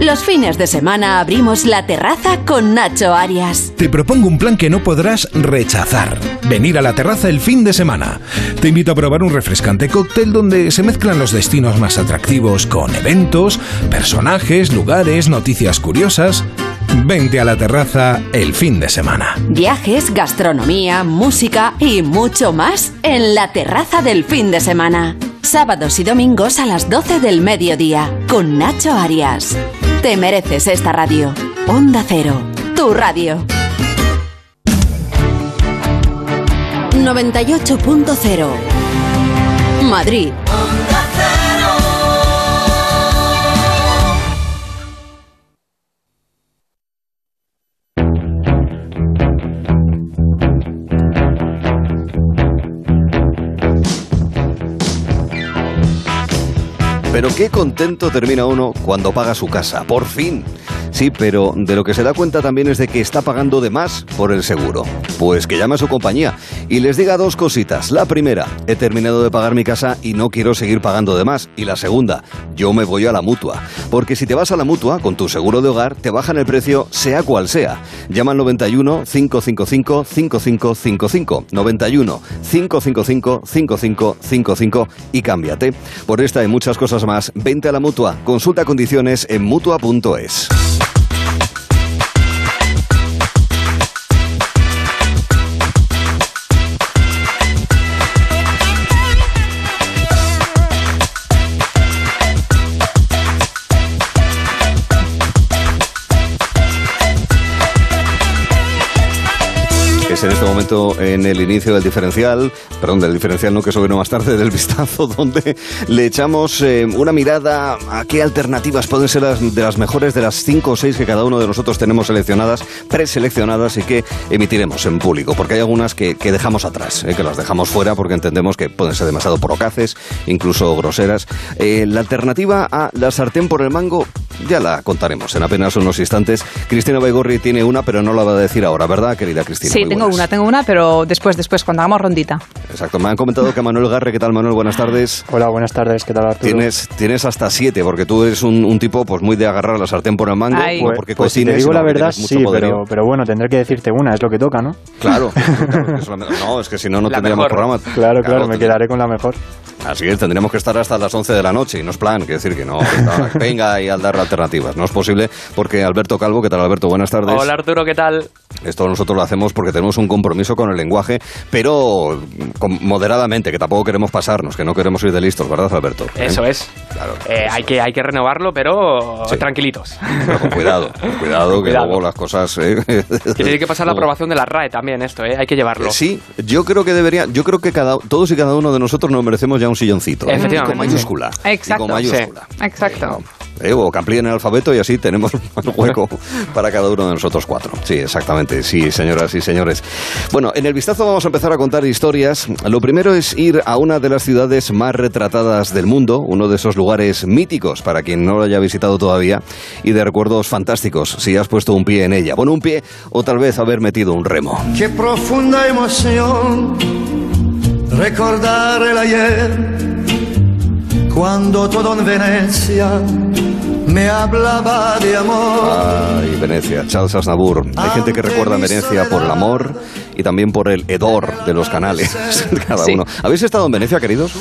Los fines de semana abrimos la terraza con Nacho Arias. Te propongo un plan que no podrás rechazar. Venir a la terraza el fin de semana. Te invito a probar un refrescante cóctel donde se mezclan los destinos más atractivos con eventos, personajes, lugares, noticias curiosas. Vente a la terraza el fin de semana. Viajes, gastronomía, música y mucho más en la terraza del fin de semana. Sábados y domingos a las 12 del mediodía con Nacho Arias. Te mereces esta radio. Onda Cero, tu radio. 98.0 Madrid. Pero qué contento termina uno cuando paga su casa, por fin. Sí, pero de lo que se da cuenta también es de que está pagando de más por el seguro. Pues que llame a su compañía y les diga dos cositas. La primera, he terminado de pagar mi casa y no quiero seguir pagando de más. Y la segunda, yo me voy a la mutua. Porque si te vas a la mutua con tu seguro de hogar, te bajan el precio sea cual sea. Llama al 91 555 5555. 91 555 5555 y cámbiate. Por esta y muchas cosas más, vente a la mutua. Consulta condiciones en mutua.es. Es en este momento en el inicio del diferencial, perdón, del diferencial no que eso vino más tarde, del vistazo, donde le echamos eh, una mirada a qué alternativas pueden ser las, de las mejores de las cinco o seis que cada uno de nosotros tenemos seleccionadas, preseleccionadas y que emitiremos en público, porque hay algunas que, que dejamos atrás, eh, que las dejamos fuera porque entendemos que pueden ser demasiado procaces, incluso groseras. Eh, la alternativa a la sartén por el mango ya la contaremos en apenas unos instantes. Cristina Baigorri tiene una, pero no la va a decir ahora, ¿verdad, querida Cristina? Sí, Muy tengo. Una, tengo una, pero después, después, cuando hagamos rondita. Exacto, me han comentado que Manuel Garre, ¿qué tal Manuel? Buenas tardes. Hola, buenas tardes, ¿qué tal Arturo? Tienes, tienes hasta siete, porque tú eres un, un tipo pues muy de agarrar la sartén por el mango, Pues, no porque pues si te cocines, digo la verdad, sí, pero, pero bueno, tendré que decirte una, es lo que toca, ¿no? Claro, porque es la- no, es que si no, no La tendríamos mejor. programa. Claro, claro, me quedaré con la mejor. Así es, tendríamos que estar hasta las 11 de la noche y no es plan, quiere decir que no, venga y al dar alternativas. No es posible porque Alberto Calvo, ¿qué tal Alberto? Buenas tardes. Hola Arturo, ¿qué tal? Esto nosotros lo hacemos porque tenemos un compromiso con el lenguaje, pero con- moderadamente, que tampoco queremos pasarnos, que no queremos ir de listos, ¿verdad, Alberto? ¿Eh? Eso es. Claro. Eh, hay, que, hay que renovarlo, pero tranquilitos. Pero con cuidado, con cuidado, que Cuidado. luego las cosas... ¿eh? Que tiene que pasar la aprobación de la RAE también esto, ¿eh? Hay que llevarlo. Sí, yo creo que debería, yo creo que cada, todos y cada uno de nosotros nos merecemos ya un silloncito. ¿eh? Efectivamente. Con mayúscula. Exacto. Y con mayúscula. Exacto. ¿eh? o que amplíen el alfabeto y así tenemos un hueco para cada uno de nosotros cuatro. Sí, exactamente, sí, señoras y señores. Bueno, en el vistazo vamos a empezar a contar historias. Lo primero es ir a una de las ciudades más retratadas del mundo, uno de esos lugares míticos para quien no lo haya visitado todavía y de recuerdos fantásticos si has puesto un pie en ella. Bueno, un pie o tal vez haber metido un remo. Qué profunda emoción recordar el ayer cuando todo en Venecia me hablaba de amor. Ay, Venecia, Charles Aznavour. Hay gente que recuerda a Venecia por el amor y también por el hedor de los canales, cada Sí. uno. ¿Habéis estado en Venecia, queridos?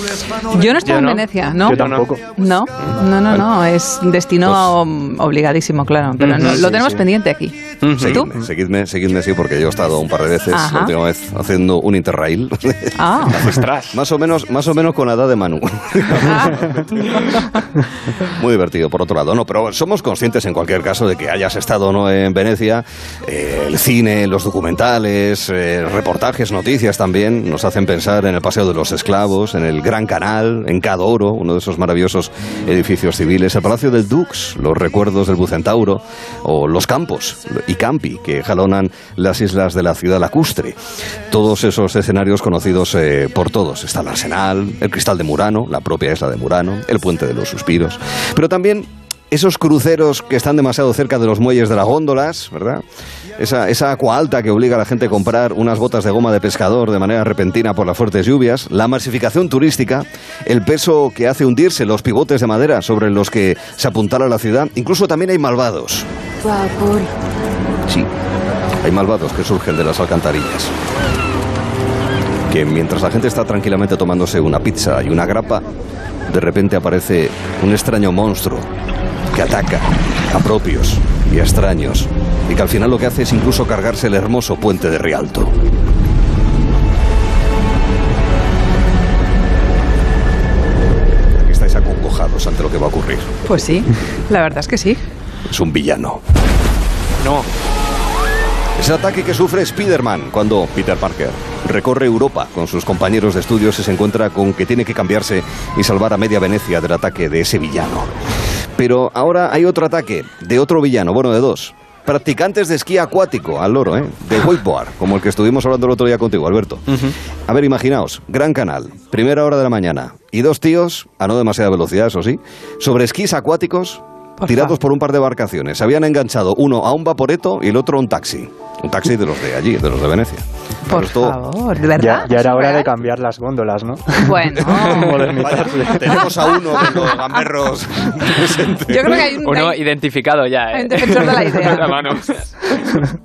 Yo no estoy en Venecia, ¿no? Yo tampoco. No, no, no, no, es destino um, obligadísimo, claro, pero no- Sí, lo tenemos sí. pendiente aquí. ¿Tú? Seguidme, seguidme, seguidme, sí, porque yo he estado un par de veces, Ajá. la última vez haciendo un interrail. Ah. más o menos, más o menos con la edad de Manu. Muy divertido, por otro lado. No, pero somos conscientes en cualquier caso de que hayas estado o no en Venecia. Eh, el cine, los documentales, eh, reportajes, noticias también nos hacen pensar en el Paseo de los Esclavos, en el Gran Canal, en Cadoro, uno de esos maravillosos edificios civiles, el Palacio del Dux, los recuerdos del Bucentauro, o los campos y campi que jalonan las islas de la ciudad lacustre. Todos esos escenarios conocidos eh, por todos. Está el Arsenal, el Cristal de Murano, la propia isla de Murano, el Puente de los Suspiros. Pero también esos cruceros que están demasiado cerca de los muelles de las góndolas, ¿verdad? Esa, esa agua alta que obliga a la gente a comprar unas botas de goma de pescador de manera repentina por las fuertes lluvias, la masificación turística, el peso que hace hundirse los pivotes de madera sobre los que se apuntala la ciudad, incluso también hay malvados. Sí, hay malvados que surgen de las alcantarillas. Que mientras la gente está tranquilamente tomándose una pizza y una grapa, de repente aparece un extraño monstruo que ataca a propios y a extraños y que al final lo que hace es incluso cargarse el hermoso puente de Rialto. Aquí estáis acongojados ante lo que va a ocurrir. Pues sí, la verdad es que sí. Es un villano. No. Es el ataque que sufre Spider-Man cuando Peter Parker recorre Europa con sus compañeros de estudios y se encuentra con que tiene que cambiarse y salvar a media Venecia del ataque de ese villano. Pero ahora hay otro ataque de otro villano, bueno, de dos. Practicantes de esquí acuático, al loro, ¿eh? De wakeboard, como el que estuvimos hablando el otro día contigo, Alberto. A ver, imaginaos, Gran Canal, primera hora de la mañana, y dos tíos, a no demasiada velocidad, eso sí, sobre esquís acuáticos, tirados por un par de embarcaciones. Se habían enganchado uno a un vaporeto y el otro a un taxi. Un taxi de los de allí, de los de Venecia. Por esto- favor, ¿de verdad? Ya, ya era hora de cambiar las góndolas, ¿no? Bueno. Vaya, tenemos a uno de los gamberros presentes. Yo creo que hay un- Uno hay- identificado ya, ¿eh? hay un defensor de la idea. La mano.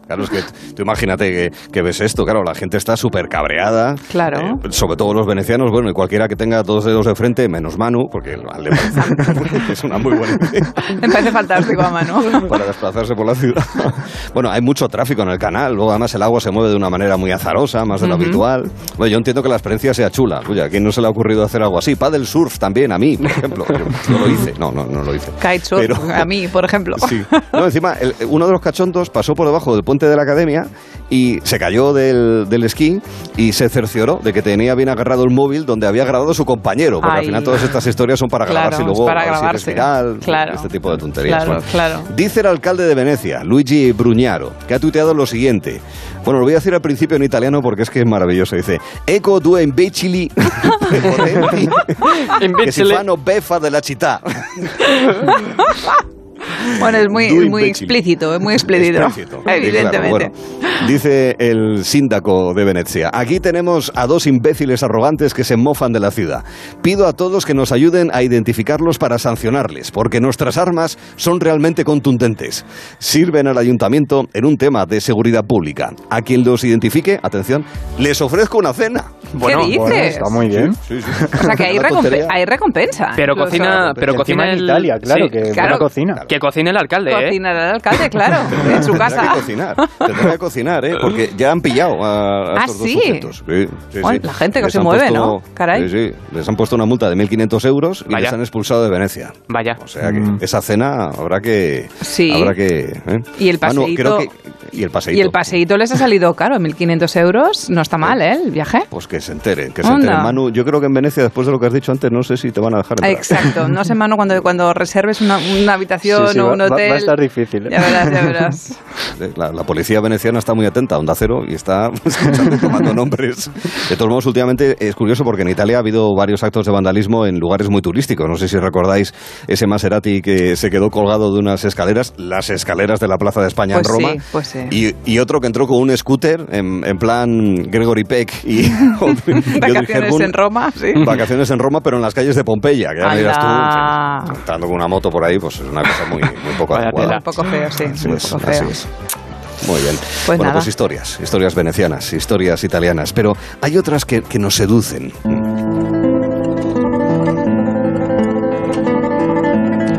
Claro, es que tú imagínate que, que ves esto, claro, la gente está súper cabreada. Claro. eh, sobre todo los venecianos, bueno, y cualquiera que tenga dos dedos de frente, menos Manu, porque es una muy buena idea Me parece fantástico, mano. para desplazarse por la ciudad. Bueno, hay mucho tráfico en el canal, luego además el agua se mueve de una manera muy azarosa, más de lo Ujú. habitual. Bueno, yo entiendo que la experiencia sea chula. Oye, ¿a quién no se le ha ocurrido hacer algo así? Paddle surf también, a mí, por ejemplo. Yo, yo lo hice. No, no, no lo hice. Kitesurf, Pero- a mí, por ejemplo. Sí. No, encima, el- uno de los cachondos pasó por debajo del puente de la academia y se cayó del, del esquí y se cercioró de que tenía bien agarrado el móvil donde había grabado su compañero. Porque al Ay. final todas estas historias son para Claro, grabarse y luego para a si eres grabarse. viral, Claro. este tipo de tonterías. Claro, Bueno, claro. Dice el alcalde de Venecia, Luigi Brugnaro, que ha tuiteado lo siguiente. Bueno, lo voy a decir al principio en italiano porque es que es maravilloso. Dice, Eco due imbecili potenti che si fanno beffa della città. Bueno, es muy, muy imbécil. explícito, es muy explícito. Explícito. Evidentemente. Sí, claro, bueno. dice el síndaco de Venecia, aquí tenemos a dos imbéciles arrogantes que se mofan de la ciudad. Pido a todos que nos ayuden a identificarlos para sancionarles, porque nuestras armas son realmente contundentes. Sirven al ayuntamiento en un tema de seguridad pública. A quien los identifique, atención, les ofrezco una cena. Bueno, dices? bueno, está muy bien. Sí, sí, sí. O sea que hay, recompensa. Pero cocina, pero cocina en el... Italia, claro, que buena Claro. cocina. Que cocine el alcalde, ¿eh? Cocina el alcalde, claro, en su Tendrá casa. que cocinar, tendrá que cocinar, ¿eh? Porque ya han pillado a, a ¿Ah, estos sí? dos sujetos. Sí, sí, Bueno, sí. la gente que Les se mueve, puesto- ¿no? Caray. Sí, sí. Les han puesto una multa de 1.500 euros y Vaya. les han expulsado de Venecia. Vaya. O sea que esa cena habrá que... Sí. Habrá que... ¿eh? Y el Manu, paseíto- creo que y el paseíto. Y el paseíto les ha salido caro, 1.500 euros. No está mal, ¿eh? El viaje. Pues que se enteren, que se enteren. Manu, yo creo que en Venecia, después de lo que has dicho antes, no sé si te van a dejar entrar. Exacto. No sé, mano, cuando, cuando reserves una, una habitación Sí, o va- un va- va a hotel. estar difícil. ¿eh? Ya verás, ya verás. La, la policía veneciana está muy atenta a Onda Cero y está escuchando y tomando nombres. De todos modos, últimamente es curioso porque en Italia ha habido varios actos de vandalismo en lugares muy turísticos. No sé si recordáis ese Maserati que se quedó colgado de unas escaleras, las escaleras de la Plaza de España Pues en Roma. sí, pues sí. Y, y otro que entró con un scooter en, en plan Gregory Peck y, Vacaciones en Roma, sí. Vacaciones en Roma, pero en las calles de Pompeya, que ya dirás tú, entrando con una moto por ahí, pues es una cosa muy, muy poco adecuada. Un poco feo, sí. Así es, poco así feo. es. Muy bien. Pues bueno, nada. pues historias, historias venecianas, historias italianas, pero hay otras que, que nos seducen.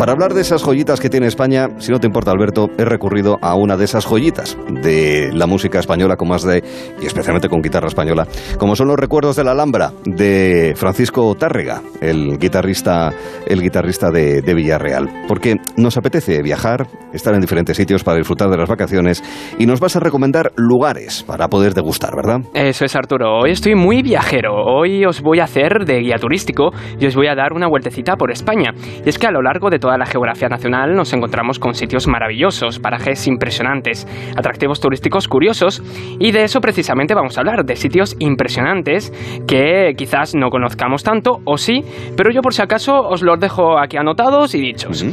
Para hablar de esas joyitas que tiene España, si no te importa, Alberto, he recurrido a una de esas joyitas de la música española, con más de, y especialmente con guitarra española, como son los recuerdos de la Alhambra de Francisco Tárrega, el guitarrista, el guitarrista de, de Villarreal. Porque nos apetece viajar, estar en diferentes sitios para disfrutar de las vacaciones y nos vas a recomendar lugares para poder degustar, ¿verdad? Eso es, Arturo. Hoy estoy muy viajero. Hoy os voy a hacer de guía turístico y os voy a dar una vueltecita por España. Y es que a lo largo de toda la geografía nacional nos encontramos con sitios maravillosos, parajes impresionantes, atractivos turísticos curiosos y de eso precisamente vamos a hablar, de sitios impresionantes que quizás no conozcamos tanto o sí, pero yo por si acaso os los dejo aquí anotados y dichos.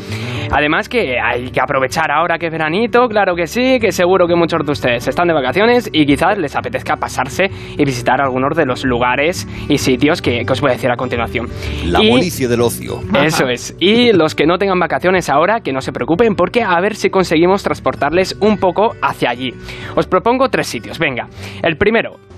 Además que hay que aprovechar ahora que es veranito, claro que sí, que seguro que muchos de ustedes están de vacaciones y quizás les apetezca pasarse y visitar algunos de los lugares y sitios que, que os voy a decir a continuación. La Y- del ocio. eso es. Y los que no tengan vacaciones ahora, que no se preocupen, porque a ver si conseguimos transportarles un poco hacia allí. Os propongo tres sitios. Venga, el primero.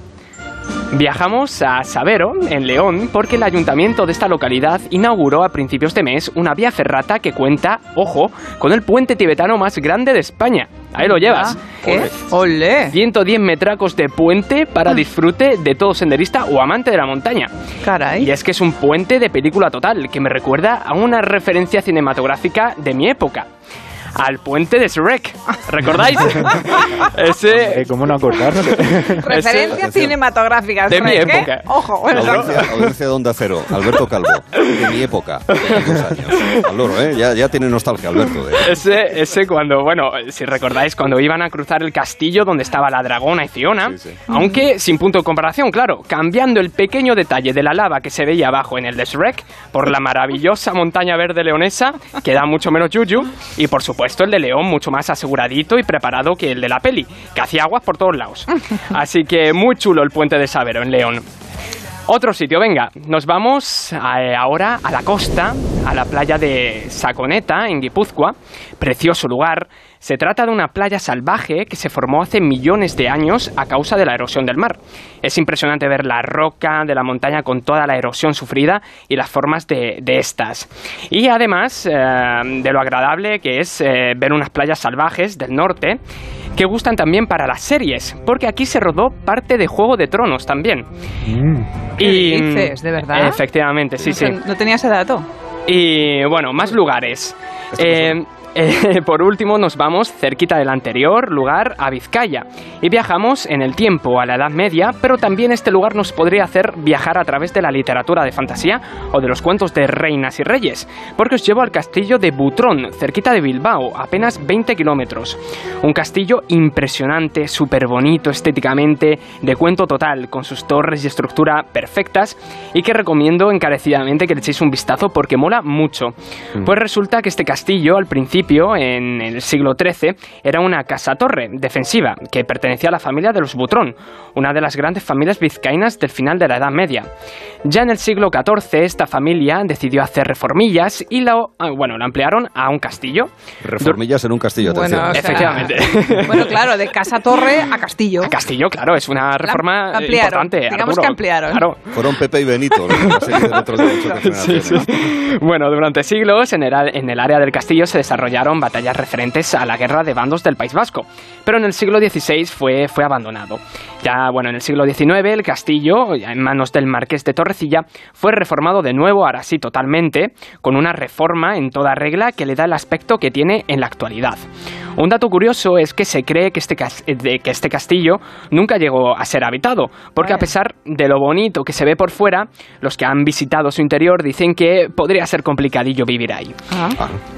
Viajamos a Sabero, en León, porque el ayuntamiento de esta localidad inauguró a principios de mes una vía ferrata que cuenta, ojo, con el puente tibetano más grande de España. Ahí lo llevas. ¿Qué? ¡Olé! 110 metracos de puente para disfrute de todo senderista o amante de la montaña. Caray. Y es que es un puente de película total, que me recuerda a una referencia cinematográfica de mi época. Al puente de Shrek. ¿Recordáis? Ese... ¿Cómo no acordarnos? Referencias cinematográficas. De mi época. Ojo, bueno. Audiencia, audiencia de Onda Cero, Alberto Calvo, de mi época, años. Al loro, ¿eh? Ya, ya tiene nostalgia, Alberto. de- Ese, ese cuando, bueno, si recordáis, cuando iban a cruzar el castillo donde estaba la dragona y Fiona, aunque sin punto de comparación, claro, cambiando el pequeño detalle de la lava que se veía abajo en el de Shrek por la maravillosa montaña verde leonesa, que da mucho menos yuyu, y por supuesto el de León mucho más aseguradito y preparado que el de la peli, que hacía aguas por todos lados. Así que muy chulo el puente de Sabero en León. Otro sitio, venga, nos vamos eh, ahora a la costa, a la playa de Saconeta, en Guipúzcoa. Precioso lugar. Se trata de una playa salvaje que se formó hace millones de años a causa de la erosión del mar. Es impresionante ver la roca de la montaña con toda la erosión sufrida y las formas de, de estas. Y además eh, de lo agradable que es eh, ver unas playas salvajes del norte que gustan también para las series, porque aquí se rodó parte de Juego de Tronos también. ¿Qué dices? ¿De verdad? Efectivamente, sí, no, sí. no tenía ese dato. Y bueno, más lugares. Eh, eh, por último, nos vamos cerquita del anterior lugar, a Vizcaya. Y viajamos en el tiempo, a la Edad Media, pero también este lugar nos podría hacer viajar a través de la literatura de fantasía o de los cuentos de reinas y reyes. Porque os llevo al castillo de Butrón, cerquita de Bilbao, apenas 20 kilómetros. Un castillo impresionante, súper bonito estéticamente, de cuento total, con sus torres y estructura perfectas, y que recomiendo encarecidamente que le echéis un vistazo porque mola mucho. Pues resulta que este castillo, al principio, en el siglo XIII, era una casa-torre defensiva que pertenecía a la familia de los Butrón, una de las grandes familias vizcaínas del final de la Edad Media. Ya en el siglo XIV, esta familia decidió hacer reformillas y lo, ah, bueno, lo ampliaron a un castillo. Reformillas en un castillo, Bueno, atención. o sea, Efectivamente. Bueno, claro, de casa torre a castillo. Castillo, claro, es una reforma eh, ampliaron, importante. digamos Arturo. que ampliaron. Claro. Fueron Pepe y Benito, los de la de ocho generaciones. Bueno, durante siglos en el, en el área del castillo se desarrollaron desarrollaron batallas referentes a la guerra de bandos del País Vasco, pero en el siglo XVI fue, fue abandonado. Ya, bueno, en el siglo XIX el castillo, ya en manos del marqués de Torrecilla, fue reformado de nuevo, ahora sí totalmente, con una reforma en toda regla que le da el aspecto que tiene en la actualidad. Un dato curioso es que se cree que este, eh, de que este castillo nunca llegó a ser habitado, porque a pesar de lo bonito que se ve por fuera, los que han visitado su interior dicen que podría ser complicadillo vivir ahí.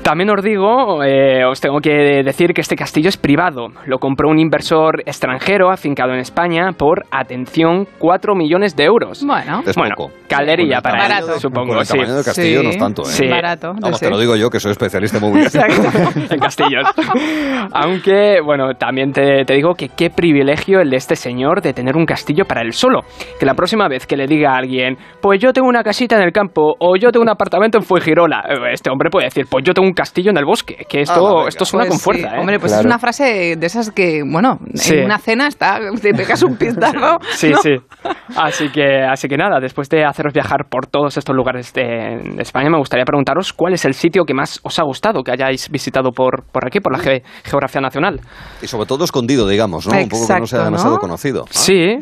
También os digo, eh, os tengo que decir que este castillo es privado. Lo compró un inversor extranjero afincado en España por, atención, 4 millones de euros. Bueno, Es bueno poco. el para él, de- supongo. Con el sí. tamaño del castillo no es tanto, ¿eh? Sí. Barato, Vamos, te lo digo yo, que soy especialista en movilidad. en castillos. Aunque, bueno, también te, te digo que qué privilegio el de este señor de tener un castillo para él solo. Que la próxima vez que le diga a alguien, pues yo tengo una casita en el campo o yo tengo un apartamento en Fuengirola, eh, este hombre puede decir, pues yo tengo un castillo en el bosque. Que esto, Ah, esto suena Pues con fuerza, sí. ¿eh? Hombre, pues es una frase de esas que, bueno, Sí. en una cena está, te pegas un pistazo. Sí, ¿no? sí. Así que, así que nada, después de haceros viajar por todos estos lugares de, de España, me gustaría preguntaros cuál es el sitio que más os ha gustado que hayáis visitado por, por aquí, por la ge- geografía nacional. Y sobre todo escondido, digamos, ¿no? un poco que no sea demasiado ¿no? conocido. Sí.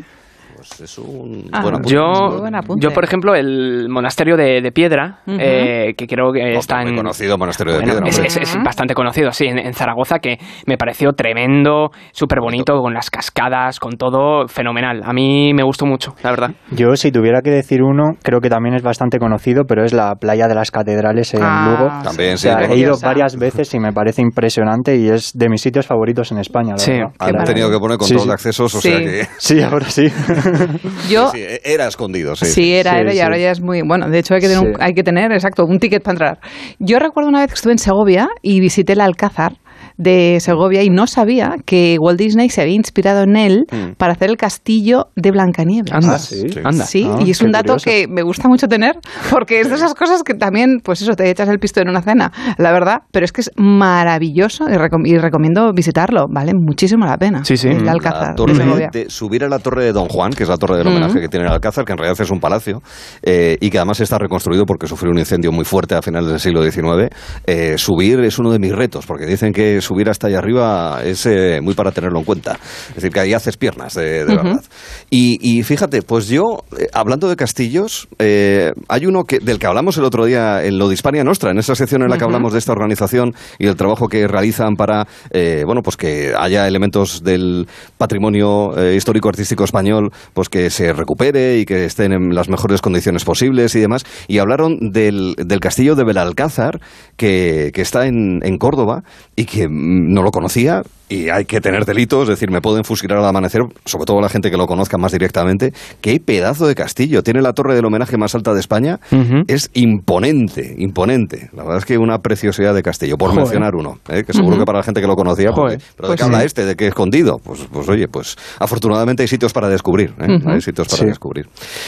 Pues es un Ah, buen apunte. yo, buen apunte. yo, por ejemplo, el monasterio de, de Piedra, eh, que creo que está muy en... conocido monasterio de Bueno, Piedra, es, es bastante conocido, sí, en, en Zaragoza, que me pareció tremendo, súper bonito, con las cascadas, con todo, fenomenal. A mí me gustó mucho, la verdad. Yo, si tuviera que decir uno, creo que también es bastante conocido, pero es la playa de las catedrales en Ah, Lugo. También, O sí, sea, he ido varias veces y me parece impresionante y es de mis sitios favoritos en España. La Sí, verdad. Han tenido que poner Sí, control sí. de accesos, o Sí. sea que... Sí, ahora sí. Yo, Sí, era escondido, sí. Sí, era, Sí, era y ahora ya es muy bueno. De hecho, hay que tener, un- hay que tener exacto un ticket para entrar. Yo recuerdo una vez que estuve en Segovia y visité el Alcázar de Segovia y no sabía que Walt Disney se había inspirado en él Mm. para hacer el castillo de Blancanieves. Anda, Ah, sí. anda. Sí, Ah, y es un dato curioso. que me gusta mucho tener porque es de esas cosas que también, pues eso, te echas el pisto en una cena, la verdad, pero es que es maravilloso y, recom- y recomiendo visitarlo, vale muchísimo la pena. Sí, sí. El La Alcázar torre de de- Segovia. de- subir a la torre de Don Juan, que es la torre del homenaje que tiene el Alcázar, que en realidad es un palacio, eh, y que además está reconstruido porque sufrió un incendio muy fuerte a finales del siglo XIX. eh, subir es uno de mis retos, porque dicen que subir hasta allá arriba es eh, muy para tenerlo en cuenta. Es decir, que ahí haces piernas, de, de verdad. Y, y fíjate, pues yo, eh, hablando de castillos, eh, hay uno que, del que hablamos el otro día en lo de Hispania Nostra, en esa sección en la que hablamos de esta organización y el trabajo que realizan para, eh, bueno, pues que haya elementos del patrimonio eh, histórico artístico español, pues que se recupere y que estén en las mejores condiciones posibles y demás. Y hablaron del, del castillo de Belalcázar, que, que está en, en Córdoba y que no lo conocía y hay que tener delitos, es decir, me pueden fusilar al amanecer, sobre todo la gente que lo conozca más directamente. Qué pedazo de castillo. Tiene la torre del homenaje más alta de España. Es imponente, imponente. La verdad es que una preciosidad de castillo, por Joder. mencionar uno. ¿eh? Que seguro que para la gente que lo conocía, porque- Joder. pero Pues ¿de qué habla este? ¿De qué escondido? Pues, pues oye, pues afortunadamente hay sitios para descubrir. ¿eh? Hay sitios para Sí. descubrir.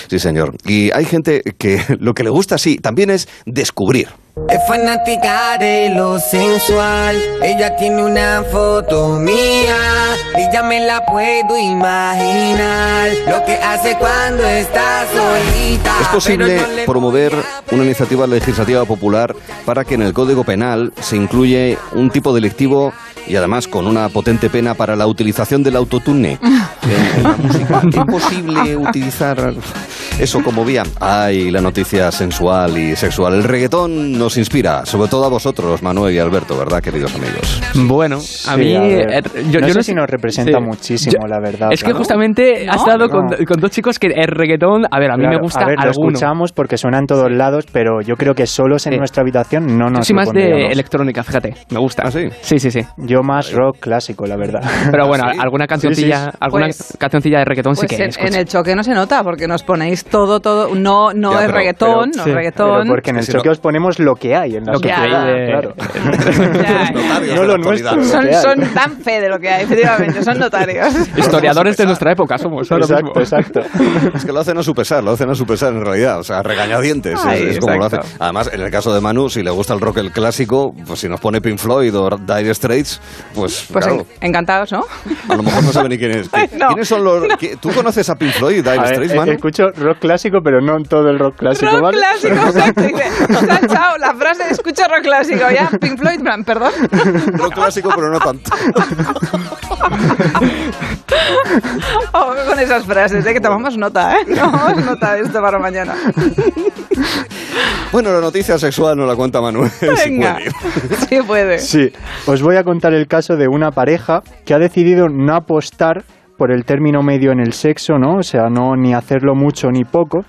Sí, señor. Y hay gente que lo que le gusta, sí, también es descubrir. Es fanática de lo sensual. Ella tiene una foto mía. Y ya me la puedo imaginar. Lo que hace cuando está solita. Es posible promover una iniciativa legislativa popular para que en el Código Penal se incluye un tipo delictivo y además con una potente pena para la utilización del autotune en, en la música. ¿Es posible utilizar eso como vía? Ay, la noticia sensual y sexual. El reggaetón nos inspira, sobre todo a vosotros, Manuel y Alberto, ¿verdad, queridos amigos? Bueno, a Sí, mí... a ver. eh, yo, no yo sé no si nos representa sí. muchísimo, Yo- la verdad. Es que ¿no? justamente has No, dado con, no. con dos chicos que el reggaetón, a ver, a mí Claro, me gusta a ver, lo alguno. escuchamos porque suena en todos lados, pero yo creo que solos en Sí. nuestra habitación no Yo nos soy lo más de electrónica, fíjate, me gusta. ¿Ah, sí? Sí, sí, sí. Yo más rock clásico, la verdad. Pero bueno, ¿Sí? alguna cancioncilla, sí. alguna Pues- cancioncilla de reggaetón sí Pues que en, escucho. en el choque no se nota porque nos ponéis todo, todo. No, no Ya, es pero- reggaetón, pero- no sí, es reggaetón. Pero porque en el Sí, sí, choque os ponemos lo que hay en la Lo que hay de- claro. No lo nuestro. son, son dan fe de lo que hay, efectivamente, son notarios. Historiadores de nuestra época somos. ahora Exacto, mismo. exacto. Es que lo hacen a su pesar, lo hacen a su pesar en realidad, o sea, regañadientes, es- Ay, es, como lo hacen. Además, en el caso de Manu, si le gusta el rock el clásico, pues si nos pone Pink Floyd o Dire Straits, pues, Pues claro, en- encantados, ¿no? a lo mejor no sabe ni quién es. Ay, no, ¿Quiénes son los...? ¿Tú conoces a Pink Floyd A ver, Straits, eh, escucho rock clásico, pero no en todo el rock clásico, Rock ¿vale? clásico, exacto. Dice, "Chao, chao, la frase de escucho rock clásico, ya, Pink Floyd, perdón. Rock clásico, pero no tanto. Oh, con esas frases, ¿eh? que tomamos nota, ¿eh? Tomamos nota de esto para mañana. Bueno, la noticia sexual nos la cuenta Manuel. si Venga. puede. Sí puede. Sí, os voy a contar el caso de una pareja que ha decidido no apostar por el término medio en el sexo, ¿no? O sea, no ni hacerlo mucho ni poco.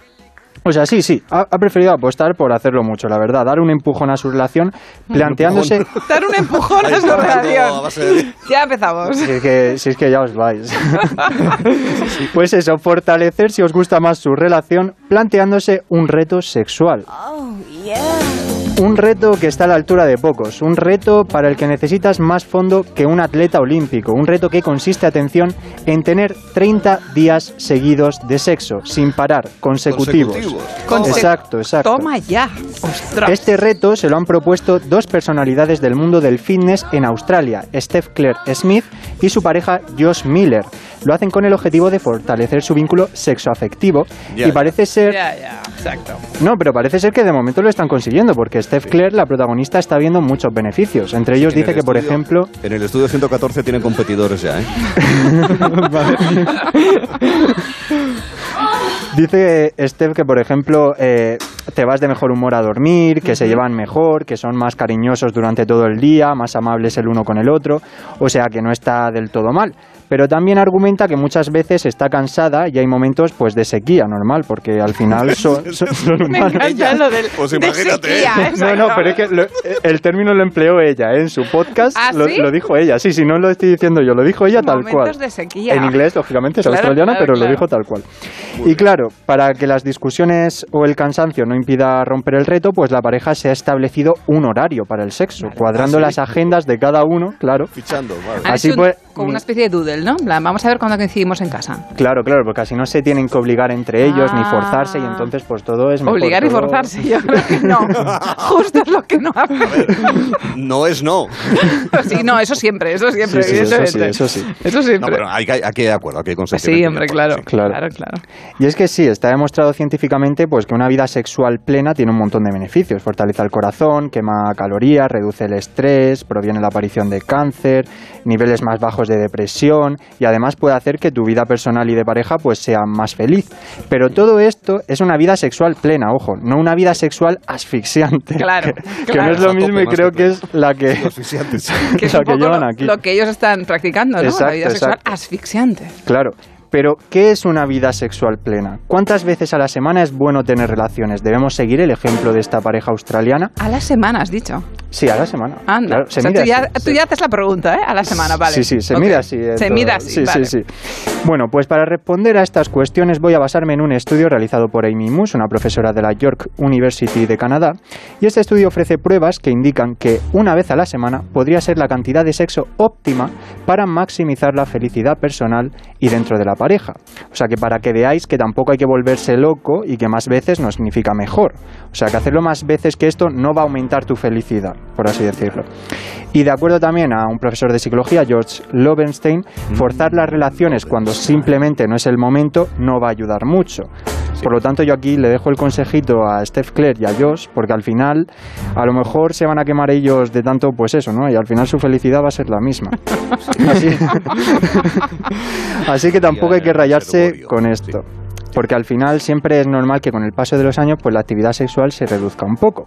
O sea, sí, sí, ha, ha preferido apostar por hacerlo mucho, la verdad, dar un empujón a su relación, planteándose... Dar un empujón a su relación. Ya empezamos. Si es, que, si es que ya os vais. Pues eso, fortalecer si os gusta más su relación, planteándose un reto sexual. Un reto que está a la altura de pocos, un reto para el que necesitas más fondo que un atleta olímpico, un reto que consiste, atención, en tener 30 días seguidos de sexo, sin parar, consecutivos. Conse- Exacto, exacto. Toma ya. Ostras. Este reto se lo han propuesto dos personalidades del mundo del fitness en Australia, Steph Claire Smith y su pareja Josh Miller. Lo hacen con el objetivo de fortalecer su vínculo sexoafectivo Ya, y parece ser Ya, ya, exacto. no, pero parece ser que de momento lo están consiguiendo porque Steph Claire, la protagonista, está viendo muchos beneficios. Entre ellos En dice el que, por ejemplo, En el estudio 114 tienen competidores ya, ¿eh? Dice Steph que, por ejemplo, eh, te vas de mejor humor a dormir, que se llevan mejor, que son más cariñosos durante todo el día, más amables el uno con el otro, o sea que no está del todo mal. Pero también argumenta que muchas veces está cansada y hay momentos pues de sequía normal, porque al final son, son- son Me encanta lo del. Pues de imagínate. sequía, No, no, exacto. pero es que lo- el término lo empleó ella ¿eh? en su podcast. ¿Ah, lo, sí? lo dijo ella. Sí, sí, no lo estoy diciendo yo, lo dijo ella tal Momentos cual. de sequía. En inglés, lógicamente, es Claro, australiana, claro, pero claro. lo dijo tal cual. y claro, para que las discusiones o el cansancio no impida romper el reto, pues la pareja se ha establecido un horario para el sexo, cuadrando Ah, sí. las agendas de cada uno, claro. Fichando, vale. Han Así pues, Con una especie de doodle, ¿no? Plan, Vamos a ver cuándo coincidimos en casa. Claro, claro, porque así no se tienen que obligar entre ellos ni Ah. forzarse y entonces pues todo es mejor, Obligar y todo- forzarse, yo creo que no. Justo es lo que no hace. No es no. Sí, no, eso siempre, eso siempre, Sí, sí, eso sí, evidentemente. eso sí. Eso No, siempre. pero hay, que- aquí hay acuerdo, aquí hay consentimiento. sí, hombre, claro, Sí. Claro. claro, claro. Y es que sí, está demostrado científicamente pues, que una vida sexual plena tiene un montón de beneficios. Fortalece el corazón, quema calorías, reduce el estrés, proviene la aparición de cáncer, niveles más bajos de depresión y además puede hacer que tu vida personal y de pareja pues, sea más feliz. Pero todo esto es una vida sexual plena, ojo, no una vida sexual asfixiante. Claro, que, no es lo mismo y creo que que es la que, Asfixiante, sí. Que es la un que poco llevan lo, aquí. lo que ellos están practicando, ¿no? la vida sexual exacto. asfixiante. Claro. Pero, ¿qué es una vida sexual plena? ¿Cuántas veces a la semana es bueno tener relaciones? ¿Debemos seguir el ejemplo de esta pareja australiana? A la semana, has dicho. Sí, a la semana. Anda. Claro, O se sea, mide tú, ya, tú haces la pregunta, ¿eh? A la semana, vale. Sí, sí, se Ok. mide así. Se todo. mide así, Sí, vale. sí, sí. Bueno, pues para responder a estas cuestiones voy a basarme en un estudio realizado por Amy Moose, una profesora de la York University de Canadá, y este estudio ofrece pruebas que indican que una vez a la semana podría ser la cantidad de sexo óptima para maximizar la felicidad personal y dentro de la pareja. O sea que para que veáis que tampoco hay que volverse loco y que más veces no significa mejor. O sea que hacerlo más veces que esto no va a aumentar tu felicidad, por así decirlo. Y de acuerdo también a un profesor de psicología, George Lovenstein, forzar las relaciones cuando simplemente no es el momento no va a ayudar mucho. Por lo tanto, yo aquí le dejo el consejito a Steph Claire y a Josh, porque al final a lo mejor se van a quemar ellos de tanto, pues eso, ¿no? Y al final su felicidad va a ser la misma. Así, Así que tampoco hay que rayarse con esto. Porque al final siempre es normal que con el paso de los años pues la actividad sexual se reduzca un poco.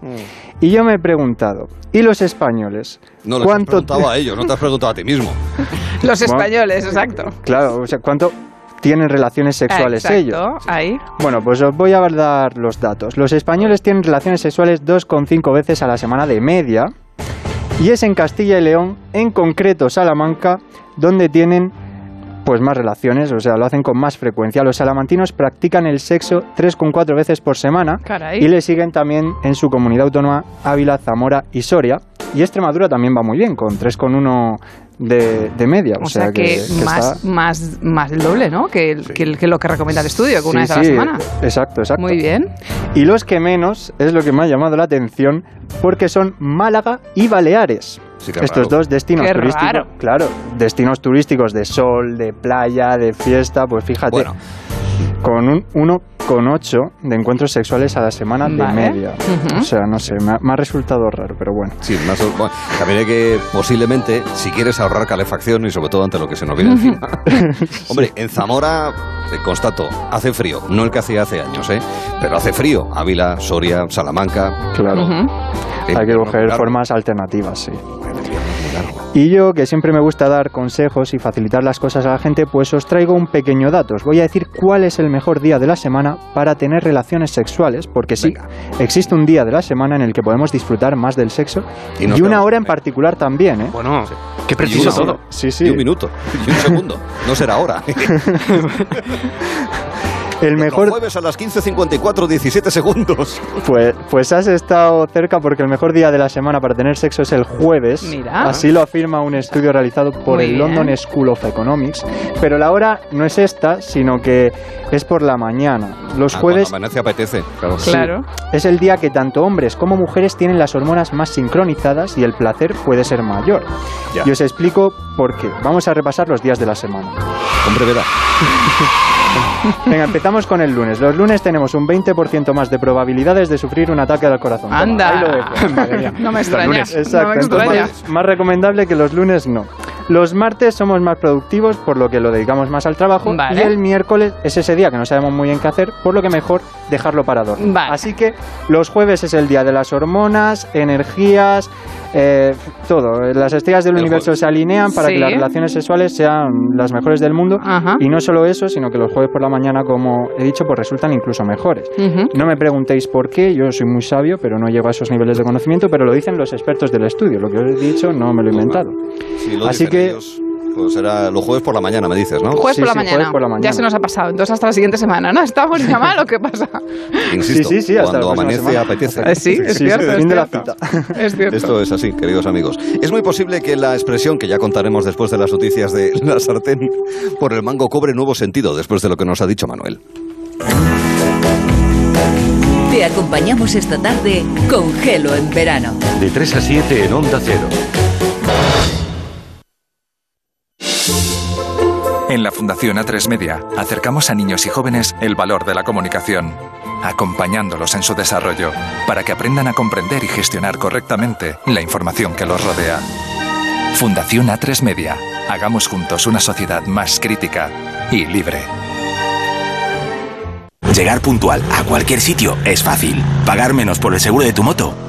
Y yo me he preguntado, ¿y los españoles? No, les has ¿Cuánto preguntado a ellos, no te has preguntado a ti mismo. Los Bueno. españoles, exacto. Claro, o sea, ¿cuánto tienen relaciones sexuales Exacto, ellos? ahí. Bueno, pues os voy a dar los datos. Los españoles tienen relaciones sexuales 2,5 veces a la semana de media. Y es en Castilla y León, en concreto Salamanca, donde tienen pues más relaciones, o sea, lo hacen con más frecuencia. Los salamantinos practican el sexo 3,4 veces por semana Caray. y le siguen también en su comunidad autónoma Ávila, Zamora y Soria. Y Extremadura también va muy bien, con 3,1 de, de media. O, sea, que, que más, está- más, más del doble, ¿no? Que, el- que, el- que lo que recomienda el estudio, que una Sí, vez a la sí, semana. Exacto, exacto. Muy bien. Y los que menos es lo que me ha llamado la atención porque son Málaga y Baleares. Sí, qué Estos raro. dos destinos Qué turísticos, raro. claro, destinos turísticos de sol, de playa, de fiesta, pues fíjate. Bueno, con un 1,8 de encuentros sexuales a la semana de Vale. media. Ujú. O sea, no sé, me ha, me ha resultado raro, pero bueno. Sí, más o- bueno, también hay que, posiblemente, si quieres ahorrar calefacción y sobre todo ante lo que se nos viene encima. Hombre, en Zamora, eh, constato, hace frío. No el que hacía hace años, ¿eh? Pero hace frío. Ávila, Soria, Salamanca. Claro. Eh, Hay que coger claro. formas alternativas, sí. Y yo, que siempre me gusta dar consejos y facilitar las cosas a la gente, pues os traigo un pequeño dato. Os voy a decir cuál es el mejor día de la semana para tener relaciones sexuales, porque sí, existe un día de la semana en el que podemos disfrutar más del sexo Y una hora en particular también, ¿eh? Bueno, qué preciso todo. hora. Sí, sí. Y un minuto. Y un segundo. No será ahora. El mejor... Los jueves a las 15.54, 17 segundos. Pues, pues has estado cerca porque el mejor día de la semana para tener sexo es el jueves. Mira. Así lo afirma un estudio realizado por Muy el bien. London School of Economics. Pero la hora no es esta, sino que es por la mañana. Los Ah, jueves amanece apetece. Claro. Sí. Es el día que tanto hombres como mujeres tienen las hormonas más sincronizadas y el placer puede ser mayor. Ya. Y os explico por qué. Vamos a repasar los días de la semana. Con brevedad. Venga, empezamos con el lunes. Los lunes tenemos un 20% más de probabilidades de sufrir un ataque al corazón. Toma, Anda. ahí lo dejo. Madre mía. No me extraña, lunes. no Exacto. me extraña. Entonces, más recomendable que los lunes no. Los martes somos más productivos, por lo que lo dedicamos más al trabajo. Vale. Y el miércoles es ese día que no sabemos muy bien qué hacer, por lo que mejor dejarlo para dormir. Así que los jueves es el día de las hormonas, energías, eh, todo. Las estrellas del El universo jueves. se alinean para Sí. que las relaciones sexuales sean las mejores del mundo. Ajá. Y no solo eso, sino que los jueves por la mañana, como he dicho, pues resultan incluso mejores. Ujú. No me preguntéis por qué, yo soy muy sabio, pero no llego a esos niveles de conocimiento, pero lo dicen los expertos del estudio. Lo que os he dicho no me lo he inventado. Si lo Así que ellos, pues será los jueves por la mañana, me dices, ¿no? Jueves, Sí, por, la sí, mañana. jueves por la mañana. Ya se nos ha pasado. Entonces hasta la siguiente semana, ¿no? ¿Estamos ya mal o qué pasa? Insisto, Sí, sí, sí, hasta cuando amanece semana. apetece. Eh, sí, es Sí, cierto. sí, es la cierto. Es cierto. Esto es así, queridos amigos. Es muy posible que la expresión que ya contaremos después de las noticias de la sartén por el mango cobre nuevo sentido después de lo que nos ha dicho Manuel. Te acompañamos esta tarde con Gelo en verano. De 3 a 7 en Onda Cero. En la Fundación A3 Media acercamos a niños y jóvenes el valor de la comunicación, acompañándolos en su desarrollo para que aprendan a comprender y gestionar correctamente la información que los rodea. Fundación A3 Media. Hagamos juntos una sociedad más crítica y libre. Llegar puntual a cualquier sitio es fácil. Pagar menos por el seguro de tu moto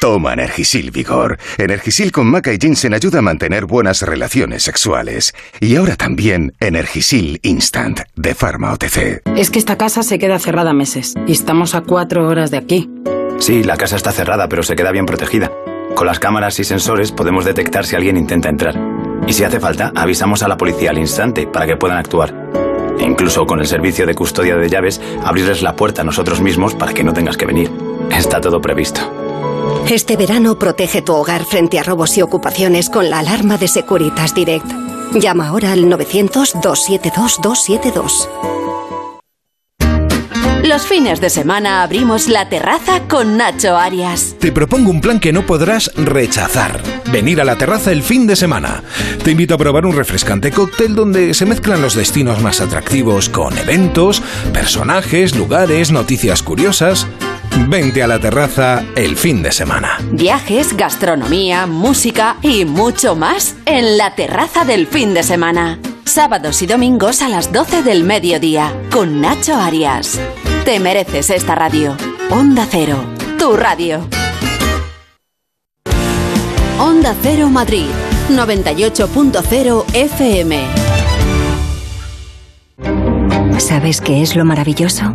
Toma Energisil Vigor. Energisil con maca y ginseng ayuda a mantener buenas relaciones sexuales. Y ahora también Energisil Instant de Pharma OTC. Es que esta casa se queda cerrada meses y estamos a cuatro horas de aquí. Sí, la casa está cerrada, pero se queda bien protegida. Con las cámaras y sensores podemos detectar si alguien intenta entrar. Y si hace falta, avisamos a la policía al instante para que puedan actuar. E incluso con el servicio de custodia de llaves, abrirles la puerta a nosotros mismos para que no tengas que venir. Está todo previsto. Este verano protege tu hogar frente a robos y ocupaciones con la alarma de Securitas Direct. Llama ahora al 900-272-272. Los fines de semana abrimos la terraza con Nacho Arias. Te propongo un plan que no podrás rechazar. Venir a la terraza el fin de semana. Te invito a probar un refrescante cóctel donde se mezclan los destinos más atractivos con eventos, personajes, lugares, noticias curiosas. Vente a la terraza el fin de semana. Viajes, gastronomía, música y mucho más en la terraza del fin de semana. Sábados y domingos a las 12 del mediodía con Nacho Arias. Te mereces esta radio. Onda Cero, tu radio. Onda Cero Madrid, 98.0 FM. ¿Sabes qué es lo maravilloso?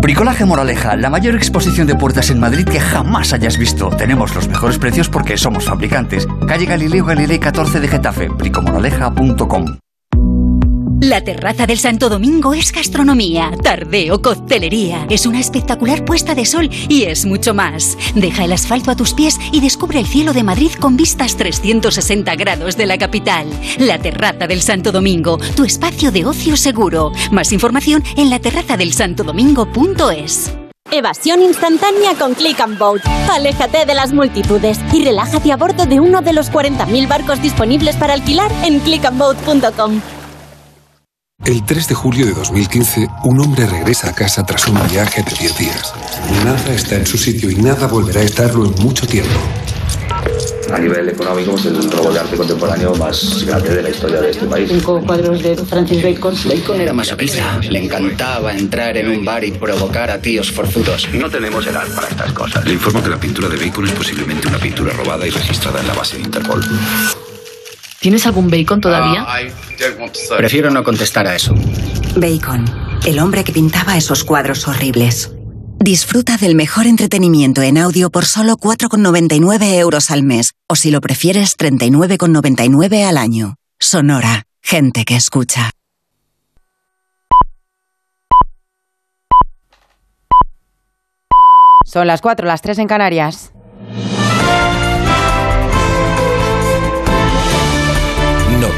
Bricolaje Moraleja, la mayor exposición de puertas en Madrid que jamás hayas visto. Tenemos los mejores precios porque somos fabricantes. Calle Galileo Galilei 14 de Getafe, bricomoraleja.com. La terraza del Santo Domingo es gastronomía, tardeo, coctelería. Es una espectacular puesta de sol y es mucho más. Deja el asfalto a tus pies y descubre el cielo de Madrid con vistas 360 grados de la capital. La terraza del Santo Domingo, tu espacio de ocio seguro. Más información en laterrazadelsantodomingo.es. Evasión instantánea con Click and Boat. Aléjate de las multitudes y relájate a bordo de uno de los 40.000 barcos disponibles para alquilar en clickandboat.com. El 3 de julio de 2015, un hombre regresa a casa tras un viaje de 10 días. Nada está en su sitio y nada volverá a estarlo en mucho tiempo. A nivel económico, es el robo de arte contemporáneo más grande de la historia de este país. Cinco cuadros de Francis Bacon. Bacon era masoquista. Le encantaba entrar en un bar y provocar a tíos forzudos. No tenemos edad para estas cosas. Le informo que la pintura de Bacon es posiblemente una pintura robada y registrada en la base de Interpol. ¿Tienes algún bacon todavía? Prefiero no contestar a eso. Bacon, el hombre que pintaba esos cuadros horribles. Disfruta del mejor entretenimiento en audio por solo 4,99 euros al mes, o si lo prefieres, 39,99 al año. Sonora, gente que escucha. Son las 4, las 3 en Canarias.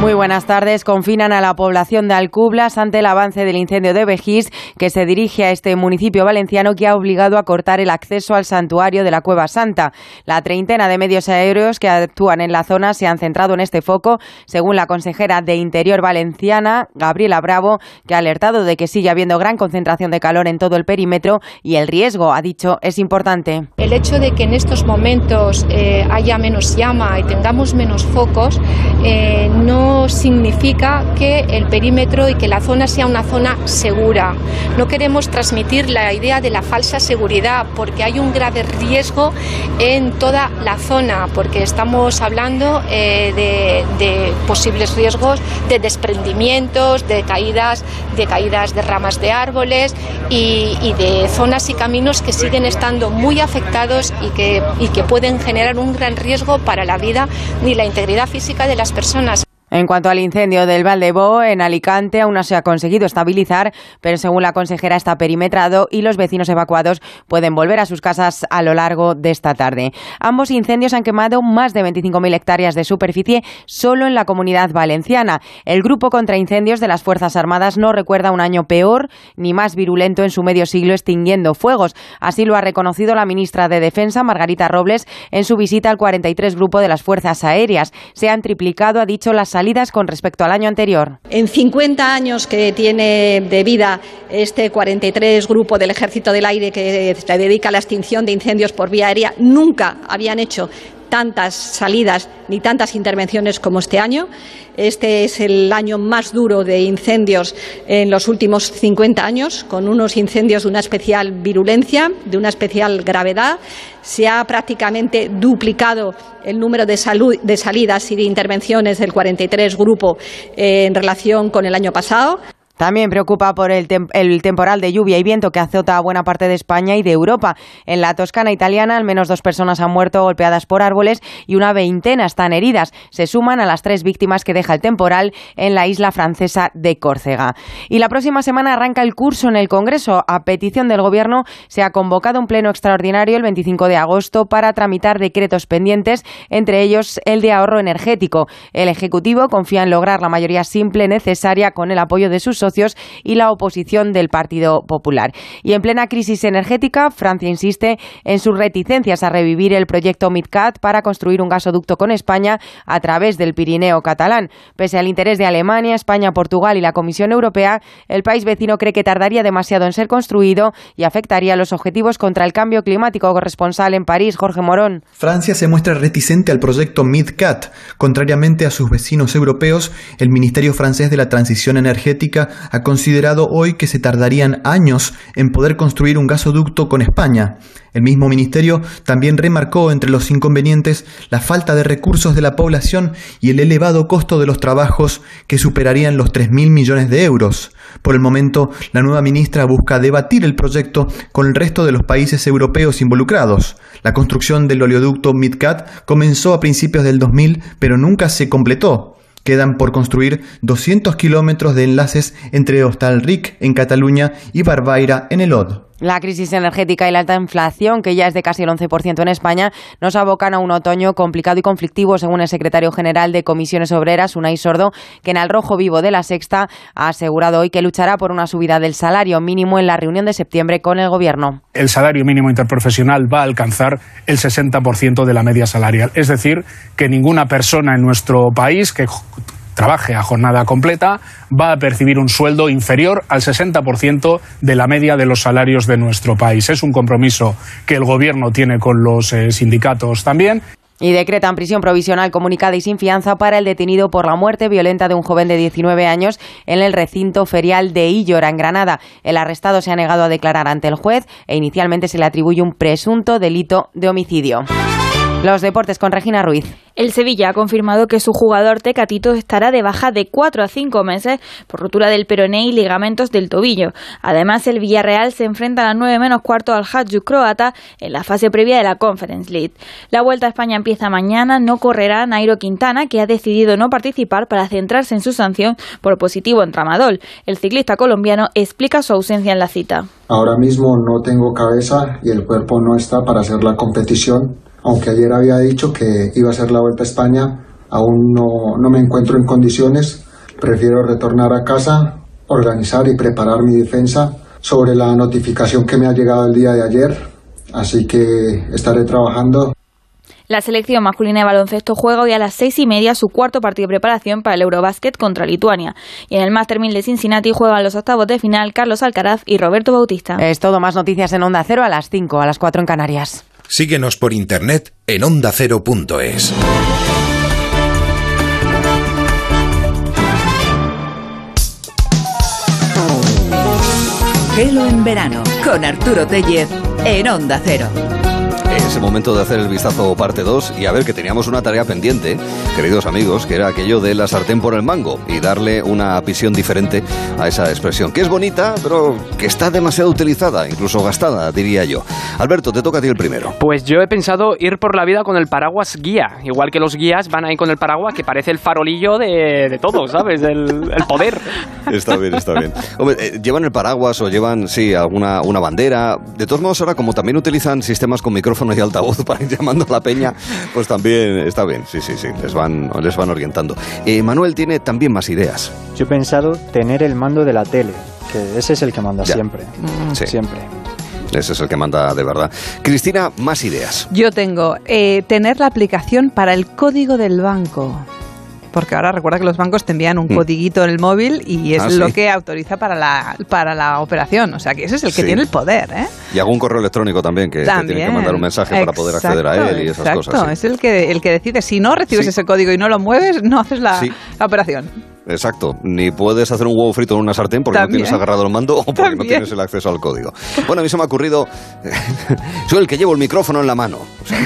Muy buenas tardes. Confinan a la población de Alcublas ante el avance del incendio de Vejís que se dirige a este municipio valenciano que ha obligado a cortar el acceso al santuario de la Cueva Santa. La treintena de medios aéreos que actúan en la zona se han centrado en este foco, según la consejera de Interior valenciana, Gabriela Bravo, que ha alertado de que sigue habiendo gran concentración de calor en todo el perímetro y el riesgo, ha dicho, es importante. El hecho de que en estos momentos eh, haya menos llama y tengamos menos focos eh, no significa que el perímetro y que la zona sea una zona segura. No queremos transmitir la idea de la falsa seguridad porque hay un grave riesgo en toda la zona, porque estamos hablando eh, de, posibles riesgos de desprendimientos, de caídas, de caídas de ramas de árboles y, de zonas y caminos que siguen estando muy afectados y que, y que pueden generar un gran riesgo para la vida ni la integridad física de las personas. En cuanto al incendio del Valdebó en Alicante, aún no se ha conseguido estabilizar, pero según la consejera está perimetrado y los vecinos evacuados pueden volver a sus casas a lo largo de esta tarde. Ambos incendios han quemado más de 25.000 hectáreas de superficie solo en la comunidad valenciana. El grupo contra incendios de las Fuerzas Armadas no recuerda un año peor ni más virulento en su medio siglo extinguiendo fuegos. Así lo ha reconocido la ministra de Defensa, Margarita Robles, en su visita al 43 Grupo de las Fuerzas Aéreas. Se han triplicado, ha dicho, las salidas con respecto al año anterior. En 50 años que tiene de vida este 43 Grupo del Ejército del Aire que se dedica a la extinción de incendios por vía aérea, nunca habían hecho tantas salidas ni tantas intervenciones como este año. Este es el año más duro de incendios en los últimos 50 años, con unos incendios de una especial virulencia, de una especial gravedad. Se ha prácticamente duplicado el número de, salidas y de intervenciones del 43 Grupo eh, en relación con el año pasado. También preocupa por el, el, temporal de lluvia y viento que azota a buena parte de España y de Europa. En la Toscana italiana, al menos dos personas han muerto golpeadas por árboles y una veintena están heridas. Se suman a las tres víctimas que deja el temporal en la isla francesa de Córcega. Y la próxima semana arranca el curso en el Congreso. A petición del Gobierno se ha convocado un pleno extraordinario el 25 de agosto para tramitar decretos pendientes, entre ellos el de ahorro energético. El Ejecutivo confía en lograr la mayoría simple necesaria con el apoyo de sus socios y la oposición del Partido Popular. Y en plena crisis energética, Francia insiste en sus reticencias a revivir el proyecto MidCat para construir un gasoducto con España a través del Pirineo catalán. Pese al interés de Alemania, España, Portugal y la Comisión Europea, el país vecino cree que tardaría demasiado en ser construido y afectaría los objetivos contra el cambio climático. Corresponsal en París, Jorge Morón. Francia se muestra reticente al proyecto MidCat. Contrariamente a sus vecinos europeos, el Ministerio francés de la Transición Energética ha considerado hoy que se tardarían años en poder construir un gasoducto con España. El mismo ministerio también remarcó entre los inconvenientes la falta de recursos de la población y el elevado costo de los trabajos que superarían los 3.000 millones de euros. Por el momento, la nueva ministra busca debatir el proyecto con el resto de los países europeos involucrados. La construcción del oleoducto MidCat comenzó a principios del 2000, pero nunca se completó. Quedan por construir 200 kilómetros de enlaces entre Hostalric en Cataluña y Barbaira en el Od. La crisis energética y la alta inflación, que ya es de casi el 11% en España, nos abocan a un otoño complicado y conflictivo, según el secretario general de Comisiones Obreras, Unai Sordo, que en el rojo vivo de la Sexta ha asegurado hoy que luchará por una subida del salario mínimo en la reunión de septiembre con el Gobierno. El salario mínimo interprofesional va a alcanzar el 60% de la media salarial. Es decir, que ninguna persona en nuestro país que trabaje a jornada completa va a percibir un sueldo inferior al 60% de la media de los salarios de nuestro país. Es un compromiso que el Gobierno tiene con los eh, sindicatos también. Y decretan prisión provisional comunicada y sin fianza para el detenido por la muerte violenta de un joven de 19 años en el recinto ferial de Illora, en Granada. El arrestado se ha negado a declarar ante el juez e inicialmente se le atribuye un presunto delito de homicidio. Los deportes con Regina Ruiz. El Sevilla ha confirmado que su jugador Tecatito estará de baja de 4 a 5 meses por rotura del peroné y ligamentos del tobillo. Además, el Villarreal se enfrenta a las 9 menos cuarto al Hadju croata en la fase previa de la Conference League. La Vuelta a España empieza mañana, no correrá Nairo Quintana, que ha decidido no participar para centrarse en su sanción por positivo en tramadol. El ciclista colombiano explica su ausencia en la cita. Ahora mismo no tengo cabeza y el cuerpo no está para hacer la competición aunque ayer había dicho que iba a ser la Vuelta a España, aún no, no me encuentro en condiciones, prefiero retornar a casa, organizar y preparar mi defensa sobre la notificación que me ha llegado el día de ayer, así que estaré trabajando la selección masculina de baloncesto juega hoy a las seis y media su cuarto partido de preparación para el Eurobásquet contra Lituania. Y en el Master 1000 de Cincinnati juegan los octavos de final Carlos Alcaraz y Roberto Bautista. Es todo más noticias en Onda Cero a las 5, a las 4 en Canarias. Síguenos por internet en ondacero.es. Gelo en verano con Arturo Tellez en Onda Cero. Es el momento de hacer el vistazo parte 2 y a ver que teníamos una tarea pendiente, queridos amigos, que era aquello de la sartén por el mango y darle una visión diferente a esa expresión, que es bonita, pero que está demasiado utilizada, incluso gastada, diría yo. Alberto, te toca a ti el primero. Pues yo he pensado ir por la vida con el paraguas guía, igual que los guías van ahí con el paraguas que parece el farolillo de, de todo, ¿sabes? Del el poder. Está bien, está bien. Hombre, eh, llevan el paraguas o llevan, sí, alguna una bandera. De todos modos, ahora como también utilizan sistemas con micrófono y altavoz para ir llamando a la peña, pues también está bien, sí, sí, sí, les van, les van orientando. Eh, Manuel tiene también más ideas. Yo he pensado tener el mando de la tele, que ese es el que manda siempre, Sí. siempre. Ese es el que manda de verdad. Cristina, más ideas. Yo tengo eh, tener la aplicación para el código del banco. Porque ahora recuerda que los bancos te envían un Mm. codiguito en el móvil y es Ah, lo sí. que autoriza para la, para la operación. O sea que ese es el que Sí. tiene el poder, ¿eh? Y algún correo electrónico también, que te tienen que También. mandar un mensaje para poder acceder a Exacto, él y esas exacto. cosas. sí. Es el que, el que decide. Si no recibes ese código y no lo mueves, no haces la operación. Exacto. Ni puedes hacer un huevo frito en una sartén porque También. no tienes agarrado el mando o porque no tienes el acceso al código. Bueno, a mí se me ha ocurrido. Soy el que llevo el micrófono en la mano. O sea,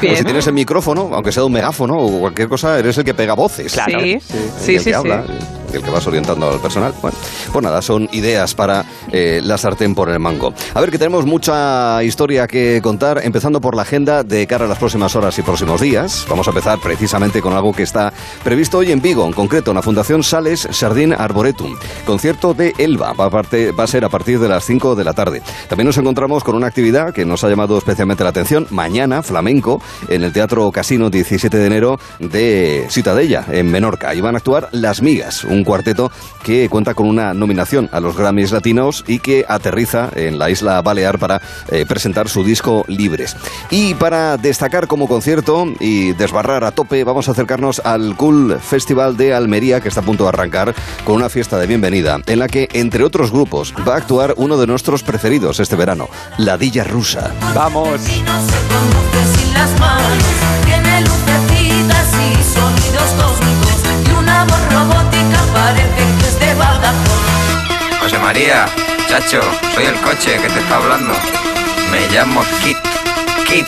si tienes el micrófono, aunque sea un megáfono o cualquier cosa, eres el que pega voces. Claro. Sí. Sí, el sí, que habla, sí. El que vas orientando al personal. Bueno, pues nada, son ideas para eh, la sartén por el mango. A ver, que tenemos mucha historia que contar, empezando por la agenda de cara a las próximas horas y próximos días. Vamos a empezar precisamente con algo que está previsto hoy en Vigo, en concreto en la Fundación Sales Sardín Arboretum. Concierto de Elba, va a, parte- va a ser a partir de las 5 de la tarde. También nos encontramos con una actividad que nos ha llamado especialmente la atención. Mañana, flamenco, en el Teatro Casino, 17 de enero, de Citadella, en Menorca. Y van a actuar Las Migas, un cuarteto que cuenta con una nominación a los Grammys Latinos y que aterriza en la isla Balear para eh, presentar su disco Libres. Y para destacar como concierto y desbarrar a tope, vamos a acercarnos al Cool Festival de Almería, que está a punto de arrancar con una fiesta de bienvenida, en la que, entre otros grupos, va a actuar uno de nuestros preferidos este verano, La Dilla Rusa. Vamos. Chacho, soy el coche que te está hablando. Me llamo Kit. Kit,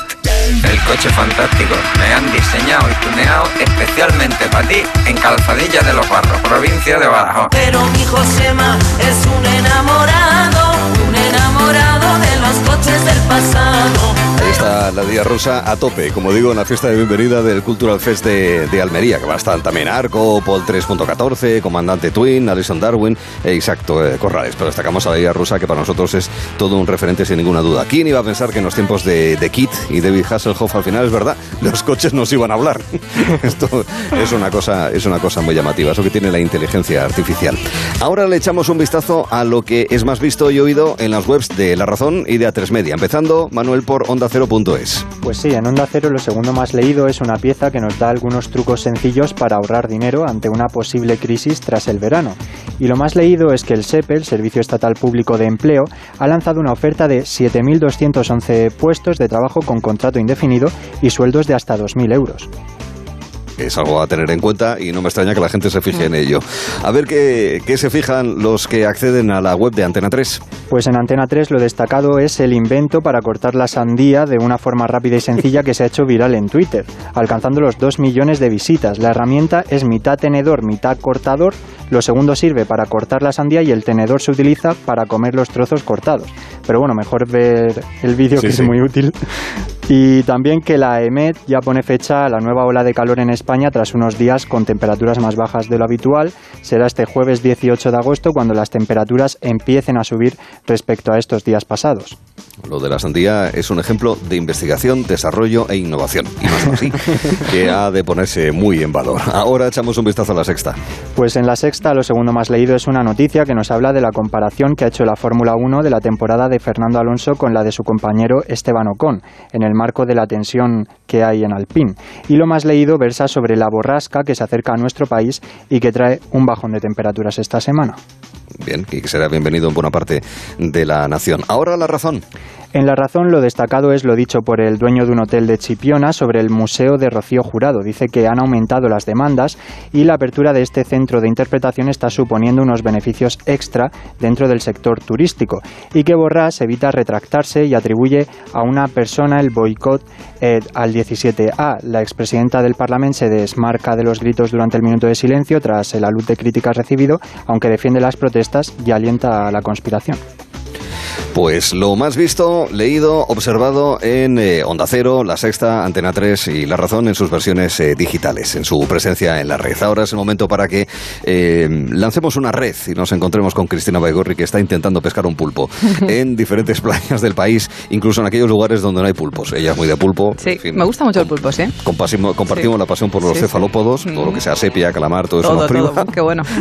el coche fantástico. Me han diseñado y tuneado especialmente para ti en Calzadilla de los Barros, provincia de Badajoz. Pero mi Josema es un enamorado, un enamorado de los coches del pasado. Está la Día Rosa a tope, como digo, en la fiesta de bienvenida del Cultural Fest de, de Almería, que va a estar también Arco, Paul 3.14, Comandante Twin, Alison Darwin e eh, Corrales. Pero destacamos a la Día Rosa, que para nosotros es todo un referente sin ninguna duda. ¿Quién iba a pensar que en los tiempos de, de Kit y David Hasselhoff al final, es verdad, los coches nos iban a hablar? Esto es una, cosa, es una cosa muy llamativa, eso que tiene la inteligencia artificial. Ahora le echamos un vistazo a lo que es más visto y oído en las webs de La Razón y de A3 Media. Empezando, Manuel, por Onda Pues sí, en Onda Cero lo segundo más leído es una pieza que nos da algunos trucos sencillos para ahorrar dinero ante una posible crisis tras el verano. Y lo más leído es que el SEPE, el Servicio Estatal Público de Empleo, ha lanzado una oferta de 7.211 puestos de trabajo con contrato indefinido y sueldos de hasta 2.000 euros. Es algo a tener en cuenta y no me extraña que la gente se fije en ello. A ver qué, qué se fijan los que acceden a la web de Antena 3. Pues en Antena 3 lo destacado es el invento para cortar la sandía de una forma rápida y sencilla que se ha hecho viral en Twitter, alcanzando los 2 millones de visitas. La herramienta es mitad tenedor, mitad cortador. Lo segundo sirve para cortar la sandía y el tenedor se utiliza para comer los trozos cortados. Pero bueno, mejor ver el vídeo Sí, que sí. es muy útil. Y también que la EMET ya pone fecha a la nueva ola de calor en España tras unos días con temperaturas más bajas de lo habitual. Será este jueves 18 de agosto cuando las temperaturas empiecen a subir respecto a estos días pasados. Lo de la sandía es un ejemplo de investigación, desarrollo e innovación. Y más así, que ha de ponerse muy en valor. Ahora echamos un vistazo a la sexta. Pues en la sexta, lo segundo más leído es una noticia que nos habla de la comparación que ha hecho la Fórmula 1 de la temporada de Fernando Alonso con la de su compañero Esteban Ocon, en el marco de la tensión que hay en Alpine. Y lo más leído versa sobre la borrasca que se acerca a nuestro país y que trae un bajón de temperaturas esta semana. Bien, y que será bienvenido en buena parte de la nación. Ahora la razón. En La Razón lo destacado es lo dicho por el dueño de un hotel de Chipiona sobre el Museo de Rocío Jurado. Dice que han aumentado las demandas y la apertura de este centro de interpretación está suponiendo unos beneficios extra dentro del sector turístico y que Borrás evita retractarse y atribuye a una persona el boicot eh, al 17A. La expresidenta del Parlamento se desmarca de los gritos durante el minuto de silencio tras el alud de críticas recibido, aunque defiende las protestas y alienta a la conspiración. Pues lo más visto, leído, observado en eh, Onda Cero, La Sexta, Antena 3 y La Razón en sus versiones eh, digitales, en su presencia en la red. Ahora es el momento para que eh, lancemos una red y nos encontremos con Cristina Baigorri que está intentando pescar un pulpo en diferentes playas del país, incluso en aquellos lugares donde no hay pulpos. Ella es muy de pulpo. Sí, en fin, me gusta mucho el pulpo, ¿sí? compartimos Sí. la pasión por los Sí, sí. cefalópodos, todo lo que sea sepia, calamar, todo eso nos priva. todo. Qué bueno.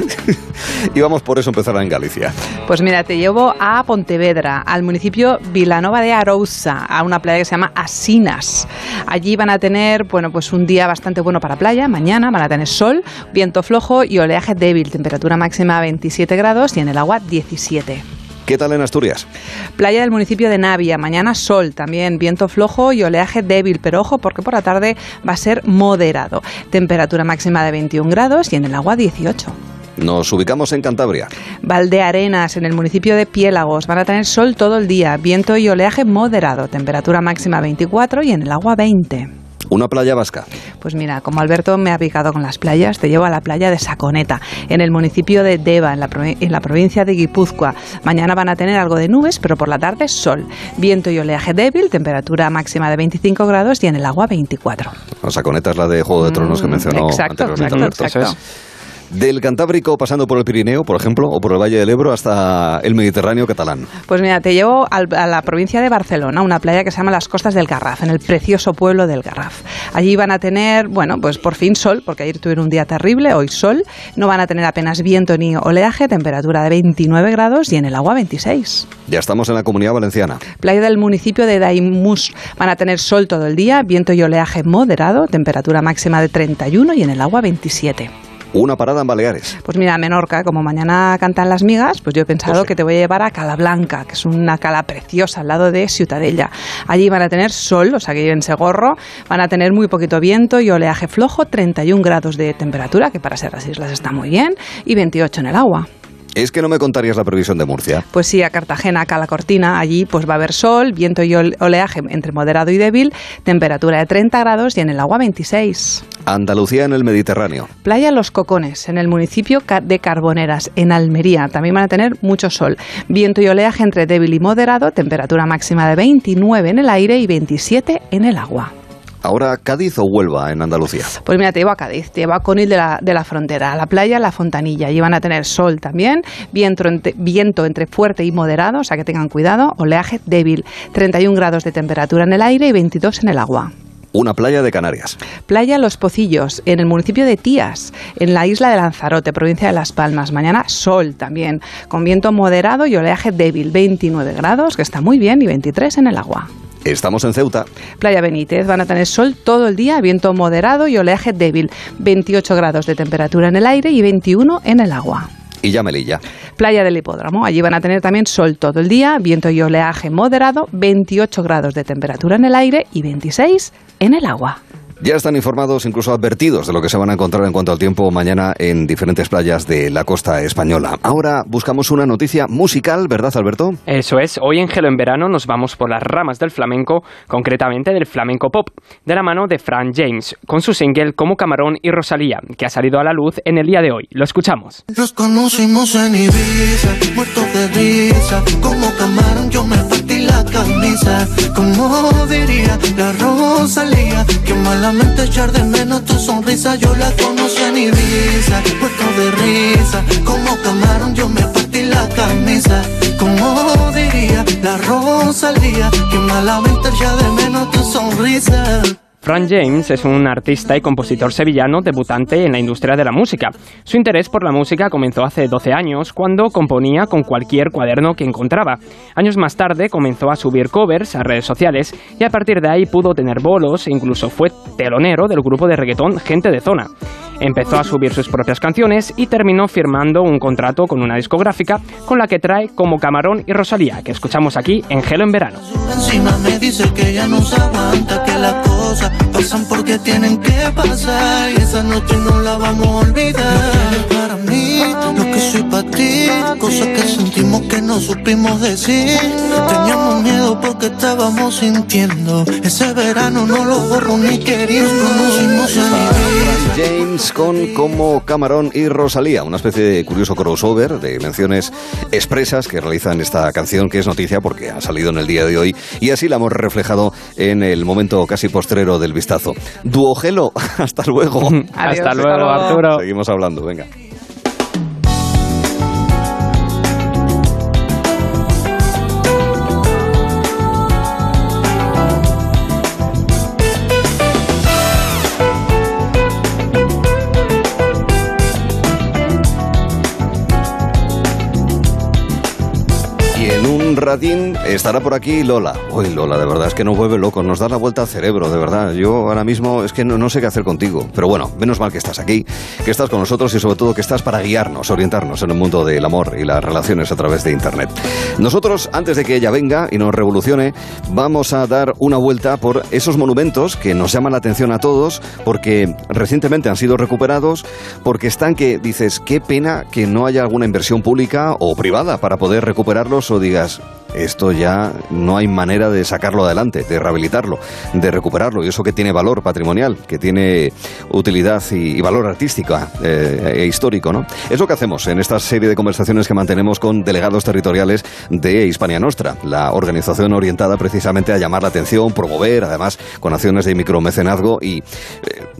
Y vamos por eso a empezar en Galicia. Pues mira, te llevo a Pontevedra, al municipio Vilanova de Arousa, a una playa que se llama Asinas. Allí van a tener, bueno, pues un día bastante bueno para playa. Mañana van a tener sol, viento flojo y oleaje débil. Temperatura máxima 27 grados y en el agua 17. ¿Qué tal en Asturias? Playa del municipio de Navia, mañana sol, también viento flojo y oleaje débil, pero ojo porque por la tarde va a ser moderado. Temperatura máxima de 21 grados y en el agua 18. Nos ubicamos en Cantabria. Valdearenas, en el municipio de Piélagos, van a tener sol todo el día, viento y oleaje moderado, temperatura máxima 24 y en el agua 20. Una playa vasca. Pues mira, como Alberto me ha picado con las playas, te llevo a la playa de Saconeta, en el municipio de Deva, en la, en la provincia de Guipúzcoa. Mañana van a tener algo de nubes, pero por la tarde sol. Viento y oleaje débil, temperatura máxima de 25 grados y en el agua 24. La saconeta es la de Juego de Tronos que Mm, mencionó exacto, anteriormente exacto, Alberto. exacto. Del Cantábrico pasando por el Pirineo, por ejemplo, o por el Valle del Ebro hasta el Mediterráneo catalán. Pues mira, te llevo a la provincia de Barcelona, una playa que se llama Las Costas del Garraf, en el precioso pueblo del Garraf. Allí van a tener, bueno, pues por fin sol, porque ayer tuvieron un día terrible, hoy sol. No van a tener apenas viento ni oleaje, temperatura de 29 grados y en el agua 26. Ya estamos en la Comunidad Valenciana. Playa del municipio de Daimús van a tener sol todo el día, viento y oleaje moderado, temperatura máxima de 31 y en el agua 27. Una parada en Baleares. Pues mira, Menorca, como mañana cantan las migas, pues yo he pensado que te voy a llevar a Cala Blanca, que es una cala preciosa al lado de Ciutadella. Allí van a tener sol, o sea que en Segorro, van a tener muy poquito viento y oleaje flojo, 31 grados de temperatura, que para ser las islas está muy bien, y 28 en el agua. Es que no me contarías la previsión de Murcia. Pues sí, a Cartagena, acá a la Cortina, allí pues va a haber sol, viento y oleaje entre moderado y débil, temperatura de 30 grados y en el agua 26. Andalucía en el Mediterráneo. Playa Los Cocones, en el municipio de Carboneras, en Almería. También van a tener mucho sol. Viento y oleaje entre débil y moderado, temperatura máxima de 29 en el aire y 27 en el agua. Ahora, ¿Cádiz o Huelva en Andalucía? Pues mira, te llevo a Cádiz, te llevo a Conil de la, de la Frontera, a la playa La Fontanilla. Allí van a tener sol también, viento entre, viento entre fuerte y moderado, o sea que tengan cuidado, oleaje débil, 31 grados de temperatura en el aire y 22 en el agua una playa de Canarias. Playa Los Pocillos, en el municipio de Tías, en la isla de Lanzarote, provincia de Las Palmas. Mañana sol también, con viento moderado y oleaje débil, 29 grados, que está muy bien, y 23 en el agua. Estamos en Ceuta. Playa Benítez, van a tener sol todo el día, viento moderado y oleaje débil, 28 grados de temperatura en el aire y 21 en el agua. Y ya Melilla. Playa del Hipódromo. Allí van a tener también sol todo el día, viento y oleaje moderado, 28 grados de temperatura en el aire y 26 en el agua. Ya están informados, incluso advertidos de lo que se van a encontrar en cuanto al tiempo mañana en diferentes playas de la costa española. Ahora buscamos una noticia musical, ¿verdad, Alberto? Eso es. Hoy en Gelo en Verano nos vamos por las ramas del flamenco, concretamente del flamenco pop, de la mano de Fran James, con su single Como Camarón y Rosalía, que ha salido a la luz en el día de hoy. Lo escuchamos. Nos conocimos en Ibiza, muertos de risa, como camarón yo me partí la camisa, como diría la Rosalía, que mala solamente echar de menos tu sonrisa. Yo la conocí en Ibiza, puesto de risa. Como camarón yo me partí la camisa. Como diría la Rosalía, que malamente echar de menos tu sonrisa. Frank James es un artista y compositor sevillano debutante en la industria de la música. Su interés por la música comenzó hace 12 años, cuando componía con cualquier cuaderno que encontraba. Años más tarde comenzó a subir covers a redes sociales y a partir de ahí pudo tener bolos e incluso fue telonero del grupo de reggaetón Gente de Zona. Empezó a subir sus propias canciones y terminó firmando un contrato con una discográfica con la que trae como Camarón y Rosalía, que escuchamos aquí en Gelo en Verano. Pasan porque tienen que pasar y esa noche no la vamos a olvidar. Para mí, lo que soy para ti, cosas que sentimos que no supimos decir. Teníamos miedo porque estábamos sintiendo. Ese verano no lo borro ni queriendo. Conocimos a James con Como Camarón y Rosalía, una especie de curioso crossover de menciones expresas que realizan esta canción que es noticia porque ha salido en el día de hoy y así la hemos reflejado en el momento casi postrero del vistazo. Duogelo, hasta luego. hasta luego, Arturo. Seguimos hablando, venga. Ratín estará por aquí Lola. Uy, Lola, de verdad es que nos vuelve loco, nos da la vuelta al cerebro, de verdad. Yo ahora mismo es que no, sé qué hacer contigo. Pero bueno, menos mal que estás aquí, que estás con nosotros y sobre todo que estás para guiarnos, orientarnos en el mundo del amor y las relaciones a través de Internet. Nosotros, antes de que ella venga y nos revolucione, vamos a dar una vuelta por esos monumentos que nos llaman la atención a todos porque recientemente han sido recuperados, porque están que dices, qué pena que no haya alguna inversión pública o privada para poder recuperarlos o digas, esto ya no hay manera de sacarlo adelante, de rehabilitarlo, de recuperarlo. Y eso que tiene valor patrimonial, que tiene utilidad y, valor artístico eh, e histórico, ¿no? Es lo que hacemos en esta serie de conversaciones que mantenemos con delegados territoriales de Hispania Nostra, la organización orientada precisamente a llamar la atención, promover, además, con acciones de micromecenazgo y eh,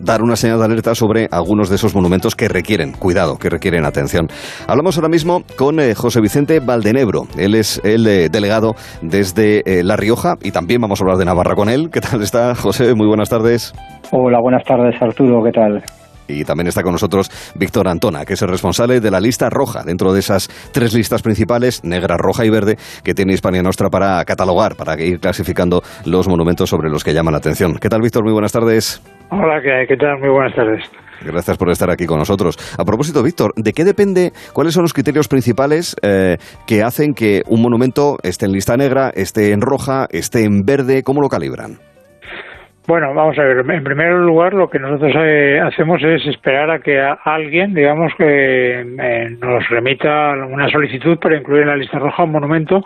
dar una señal de alerta sobre algunos de esos monumentos que requieren cuidado, que requieren atención. Hablamos ahora mismo con eh, José Vicente Valdenebro. Él es el de delegado desde eh, La Rioja y también vamos a hablar de Navarra con él. ¿Qué tal está, José? Muy buenas tardes. Hola, buenas tardes, Arturo. ¿Qué tal? Y también está con nosotros Víctor Antona, que es el responsable de la lista roja, dentro de esas tres listas principales, negra, roja y verde, que tiene Hispania Nostra para catalogar, para ir clasificando los monumentos sobre los que llaman la atención. ¿Qué tal, Víctor? Muy buenas tardes. Hola, ¿qué, tal? Muy buenas tardes. Gracias por estar aquí con nosotros. A propósito, Víctor, ¿de qué depende, cuáles son los criterios principales eh, que hacen que un monumento esté en lista negra, esté en roja, esté en verde? ¿Cómo lo calibran? Bueno, vamos a ver. En primer lugar, lo que nosotros eh, hacemos es esperar a que alguien, digamos, que eh, nos remita una solicitud para incluir en la lista roja un monumento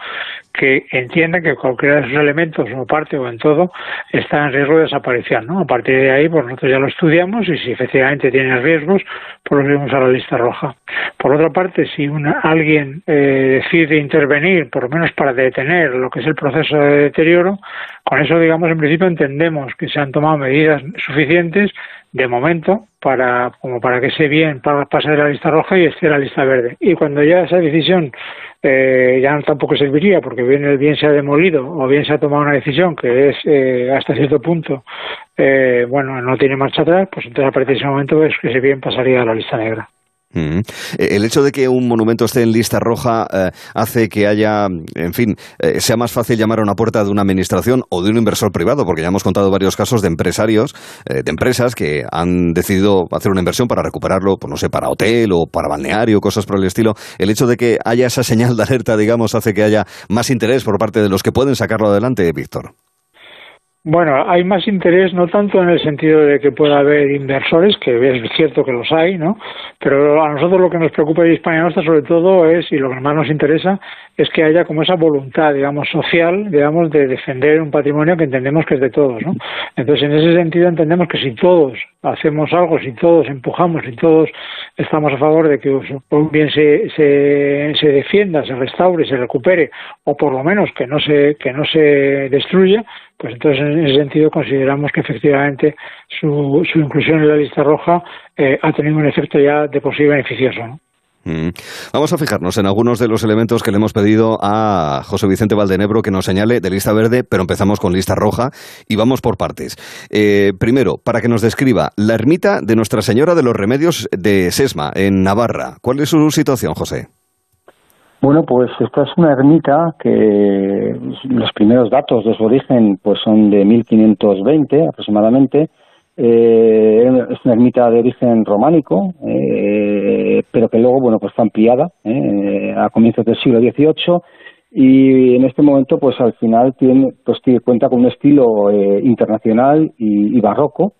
que entienda que cualquiera de sus elementos, o parte o en todo, está en riesgo de desaparición. ¿no? A partir de ahí, pues nosotros ya lo estudiamos y si efectivamente tiene riesgos, pues lo subimos a la lista roja. Por otra parte, si una, alguien eh, decide intervenir, por lo menos para detener lo que es el proceso de deterioro, con eso, digamos, en principio entendemos que se han tomado medidas suficientes de momento para como para que ese bien pase de la lista roja y esté en la lista verde. Y cuando ya esa decisión eh, ya tampoco serviría porque bien el bien se ha demolido o bien se ha tomado una decisión que es eh, hasta cierto punto eh, bueno no tiene marcha atrás, pues entonces a partir de ese momento es que ese bien pasaría a la lista negra. Mm. El hecho de que un monumento esté en lista roja eh, hace que haya, en fin, eh, sea más fácil llamar a una puerta de una administración o de un inversor privado, porque ya hemos contado varios casos de empresarios, eh, de empresas que han decidido hacer una inversión para recuperarlo, pues no sé, para hotel o para balneario, cosas por el estilo. El hecho de que haya esa señal de alerta, digamos, hace que haya más interés por parte de los que pueden sacarlo adelante, Víctor. Bueno, hay más interés no tanto en el sentido de que pueda haber inversores, que es cierto que los hay, ¿no? Pero a nosotros lo que nos preocupa de España Nuestra sobre todo es, y lo que más nos interesa, es que haya como esa voluntad, digamos, social, digamos, de defender un patrimonio que entendemos que es de todos, ¿no? Entonces, en ese sentido entendemos que si todos hacemos algo, si todos empujamos, si todos estamos a favor de que un bien se, se, se defienda, se restaure, se recupere, o por lo menos que no se, que no se destruya, pues entonces en ese sentido consideramos que efectivamente su, su inclusión en la lista roja eh, ha tenido un efecto ya de por sí beneficioso. Mm. Vamos a fijarnos en algunos de los elementos que le hemos pedido a José Vicente Valdenebro que nos señale de lista verde, pero empezamos con lista roja y vamos por partes. Eh, primero, para que nos describa la ermita de Nuestra Señora de los Remedios de Sesma, en Navarra. ¿Cuál es su situación, José? Bueno, pues esta es una ermita que los primeros datos de su origen pues son de 1520 aproximadamente. Eh, es una ermita de origen románico, eh, pero que luego bueno pues fue ampliada eh, a comienzos del siglo XVIII y en este momento pues al final tiene pues tiene, cuenta con un estilo internacional y, barroco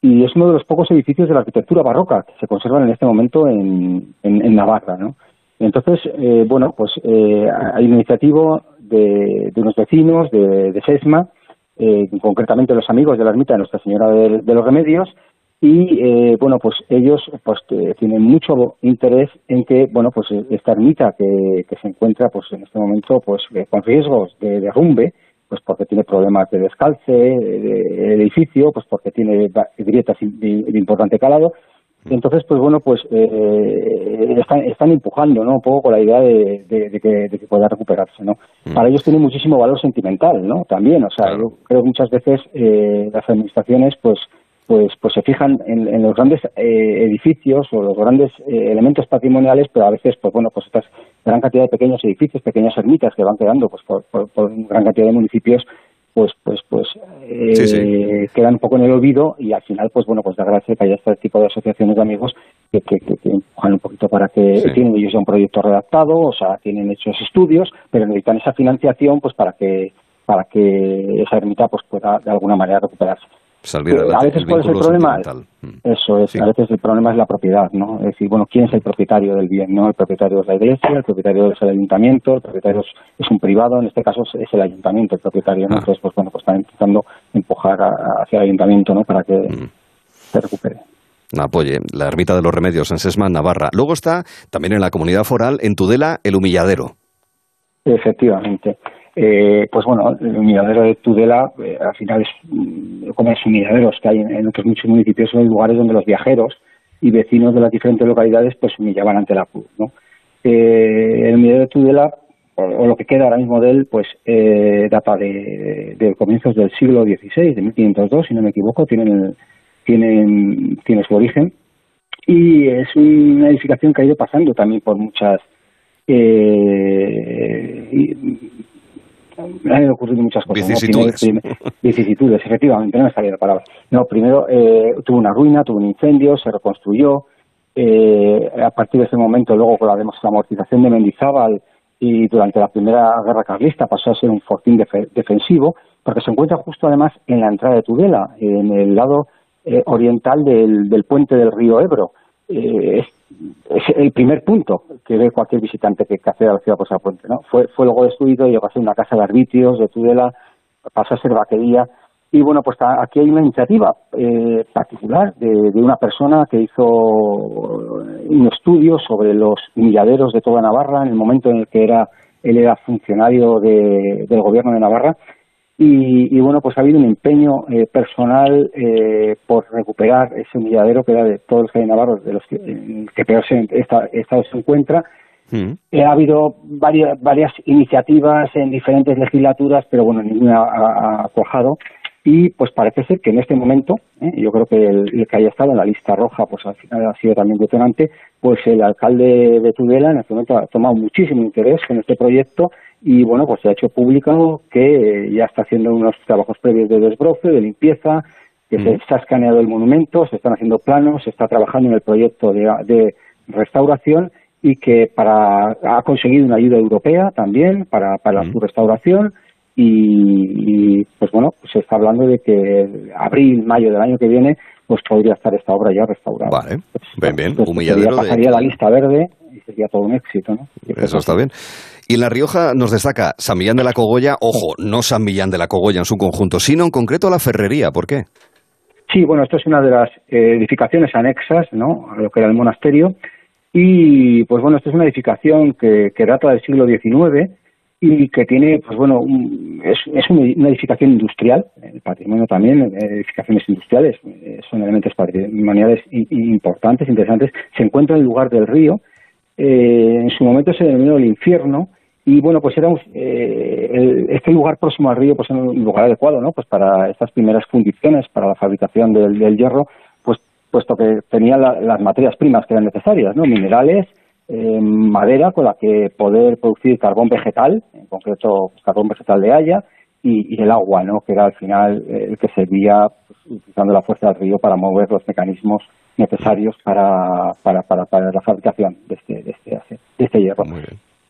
y es uno de los pocos edificios de la arquitectura barroca que se conservan en este momento en, en, en Navarra, ¿no? Entonces, eh, bueno, pues eh, hay una iniciativa de, unos vecinos de, Sesma, eh, concretamente los amigos de la ermita de Nuestra Señora de, los Remedios, y bueno, pues ellos pues tienen mucho interés en que, bueno, pues esta ermita que, se encuentra pues en este momento pues con riesgos de derrumbe, pues porque tiene problemas de descalce, de, edificio, pues porque tiene grietas de importante calado, entonces, pues bueno, pues eh, están, están, empujando, ¿no? Un poco con la idea de, que, pueda recuperarse, ¿no? Mm. Para ellos tiene muchísimo valor sentimental, ¿no? También, o sea, yo creo que muchas veces eh, las administraciones, pues, pues, pues se fijan en, los grandes eh, edificios o los grandes elementos patrimoniales, pero a veces, pues bueno, pues estas gran cantidad de pequeños edificios, pequeñas ermitas que van quedando, pues por, por gran cantidad de municipios, pues pues pues eh, quedan un poco en el olvido y al final pues bueno pues da gracia que haya este tipo de asociaciones de amigos que, que, empujan un poquito para que tienen ellos un proyecto redactado o sea tienen hechos estudios pero necesitan esa financiación pues para que para que esa ermita pues pueda de alguna manera recuperarse a veces cuál es el problema eso es a veces el problema es la propiedad no es decir bueno quién es el propietario del bien no el propietario es la iglesia el propietario es el ayuntamiento el propietario es, un privado en este caso es, el ayuntamiento el propietario ¿no? Ah. entonces pues bueno pues están intentando empujar hacia el ayuntamiento no para que mm. se recupere apoye la ermita de los remedios en Sesma, Navarra. Luego está también en la comunidad foral, en Tudela, el humilladero. Efectivamente. Eh, pues bueno, el humilladero de Tudela eh, al final es mm, como los humilladeros que hay en, otros muchos municipios, son lugares donde los viajeros y vecinos de las diferentes localidades pues humillaban ante la cruz. ¿no? Eh, el humilladero de Tudela, o, lo que queda ahora mismo de él, pues data de, comienzos del siglo XVI, de 1502, si no me equivoco, tienen, tienen, tiene su origen. Y es una edificación que ha ido pasando también por muchas eh, han ocurrido muchas cosas. Vicisitudes. vicisitudes, efectivamente, no me salía la palabra. No, primero eh, tuvo una ruina, tuvo un incendio, se reconstruyó. Eh, a partir de ese momento, luego con la amortización de Mendizábal y durante la primera guerra carlista pasó a ser un fortín defensivo porque se encuentra justo además en la entrada de Tudela, en el lado eh, oriental del, del, puente del río Ebro. Eh, es, el primer punto que ve cualquier visitante que accede a la ciudad por ese puente. ¿no? Fue, fue luego destruido, llegó a ser una casa de arbitrios de Tudela, pasó a ser vaquería. Y bueno, pues aquí hay una iniciativa eh, particular de, de, una persona que hizo un estudio sobre los milladeros de toda Navarra en el momento en el que era él era funcionario de, del gobierno de Navarra y, y, bueno, pues ha habido un empeño eh, personal eh, por recuperar ese milladero que era de todos los que hay navarros, de los que, que peor se, esta, estado se encuentra. Mm. Eh, ha habido varias, varias iniciativas en diferentes legislaturas, pero bueno, ninguna ha, ha cuajado. Y pues parece ser que en este momento, ¿eh? yo creo que el, el, que haya estado en la lista roja, pues al final ha sido también detonante, pues el alcalde de Tudela en este momento ha tomado muchísimo interés en este proyecto y bueno, pues se ha hecho público que ya está haciendo unos trabajos previos de desbroce, de limpieza, que mm. se, ha escaneado el monumento, se están haciendo planos, se está trabajando en el proyecto de, de restauración y que para ha conseguido una ayuda europea también para, para mm. su restauración y, y, pues bueno, pues se está hablando de que abril, mayo del año que viene pues podría estar esta obra ya restaurada. Vale, pues, bien, bien, pues, humilladero pasaría de... la lista verde y sería todo un éxito, ¿no? Eso está bien. Y en La Rioja nos destaca San Millán de la Cogolla, ojo, no San Millán de la Cogolla en su conjunto, sino en concreto la ferrería, ¿por qué? Sí, bueno, esto es una de las eh, edificaciones anexas, ¿no?, a lo que era el monasterio, y pues bueno, esto es una edificación que, que data del siglo XIX, y que tiene, pues bueno, un, es, una edificación industrial, el patrimonio también, edificaciones industriales, eh, son elementos patrimoniales importantes, interesantes, se encuentra en el lugar del río, eh, en su momento se denominó el infierno, y bueno, pues era un, eh, el, este lugar próximo al río, pues era un lugar adecuado, ¿no? Pues para estas primeras fundiciones, para la fabricación del, del hierro, pues puesto que tenía la, las materias primas que eran necesarias, ¿no? Minerales, eh, madera con la que poder producir carbón vegetal, en concreto carbón vegetal de haya, y, y el agua, ¿no? que era al final eh, el que servía pues, utilizando la fuerza del río para mover los mecanismos necesarios para, para, para, para la fabricación de este, de este, de este hierro.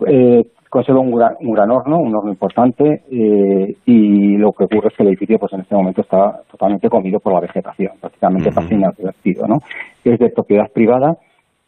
Eh, conserva un gran, un gran horno, un horno importante, eh, y lo que ocurre es que el edificio pues en este momento está totalmente comido por la vegetación, prácticamente uh -huh. casi inadvertido, ¿no? Es de propiedad privada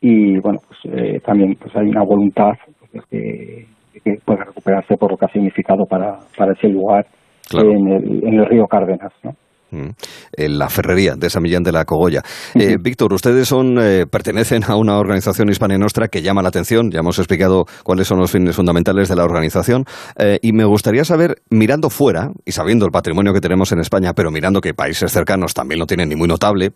y bueno pues eh, también pues hay una voluntad pues, de, de, que pueda recuperarse por lo que ha significado para, para ese lugar claro. en, el, en el río Cárdenas ¿no? En la ferrería de San Millán de la Cogolla. Eh, Víctor, ustedes son, eh, pertenecen a una organización hispana nostra que llama la atención, ya hemos explicado cuáles son los fines fundamentales de la organización, eh, y me gustaría saber, mirando fuera, y sabiendo el patrimonio que tenemos en España, pero mirando que países cercanos también lo tienen y muy notable,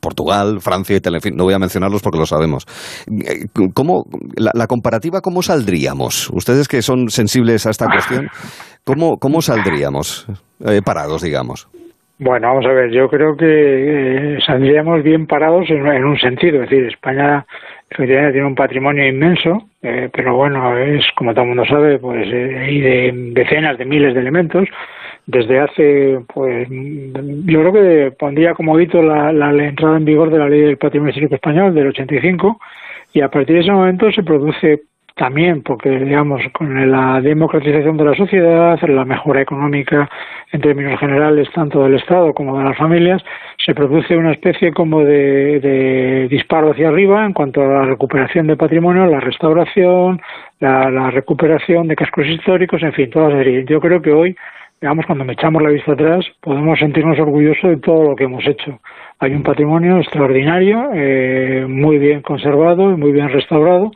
Portugal, Francia y tal, en fin, no voy a mencionarlos porque lo sabemos. Eh, ¿Cómo, la, la comparativa, cómo saldríamos? Ustedes que son sensibles a esta cuestión, ¿cómo, cómo saldríamos eh, parados, digamos? Bueno, vamos a ver, yo creo que eh, saldríamos bien parados en, un sentido, es decir, España efectivamente tiene un patrimonio inmenso, eh, pero bueno, es como todo el mundo sabe, pues eh, de decenas de miles de elementos. Desde hace, pues, yo creo que pondría como hito la, la, la entrada en vigor de la Ley del Patrimonio Histórico Español del 85 y a partir de ese momento se produce también porque digamos con la democratización de la sociedad, la mejora económica en términos generales tanto del Estado como de las familias, se produce una especie como de, disparo hacia arriba en cuanto a la recuperación de patrimonio, la restauración, la, la recuperación de cascos históricos, en fin, toda serie. Yo creo que hoy, digamos, cuando me echamos la vista atrás, podemos sentirnos orgullosos de todo lo que hemos hecho. Hay un patrimonio extraordinario, eh, muy bien conservado y muy bien restaurado,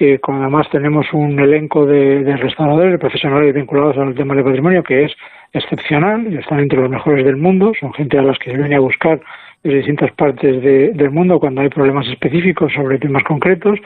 eh, con además tenemos un elenco de, restauradores, de profesionales vinculados al tema del patrimonio que es excepcional, están entre los mejores del mundo, son gente a las que se viene a buscar de distintas partes de, del mundo cuando hay problemas específicos sobre temas concretos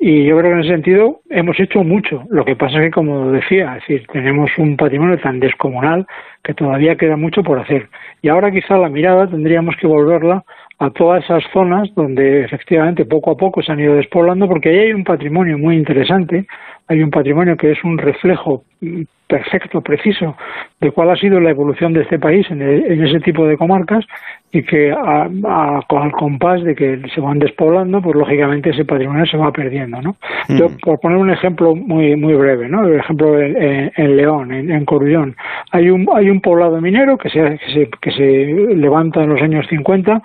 y yo creo que en ese sentido hemos hecho mucho. Lo que pasa es que, como decía, es decir, tenemos un patrimonio tan descomunal que todavía queda mucho por hacer. Y ahora quizá la mirada tendríamos que volverla a todas esas zonas donde efectivamente poco a poco se han ido despoblando porque ahí hay un patrimonio muy interesante hay un patrimonio que es un reflejo mm, perfecto, preciso, de cuál ha sido la evolución de este país en, en ese tipo de comarcas y que a, a, al compás de que se van despoblando, pues lógicamente ese patrimonio se va perdiendo, ¿no? Yo, por poner un ejemplo muy muy breve, ¿no? El ejemplo en, en, en León, en, en, Corullón, hay un hay un poblado minero que se, que se que se levanta en los años 50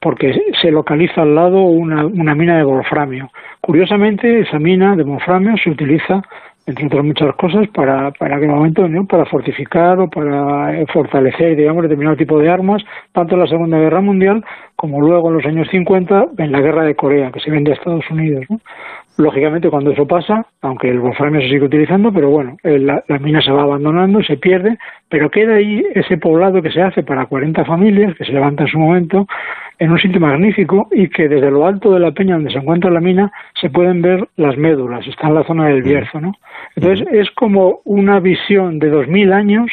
porque se localiza al lado una, una mina de wolframio. Curiosamente, esa mina de wolframio se utiliza entre otras muchas cosas, para, para aquel momento, ¿no? para fortificar o para fortalecer, digamos, determinado tipo de armas, tanto en la Segunda Guerra Mundial como luego en los años 50 en la Guerra de Corea, que se vende a Estados Unidos. ¿no? Lógicamente, cuando eso pasa, aunque el wolframio se sigue utilizando, pero bueno, la, la, mina se va abandonando, se pierde, pero queda ahí ese poblado que se hace para 40 familias, que se levanta en su momento, en un sitio magnífico y que desde lo alto de la peña donde se encuentra la mina se pueden ver las médulas, está en la zona del Bierzo, ¿no? Entonces es como una visión de 2000 años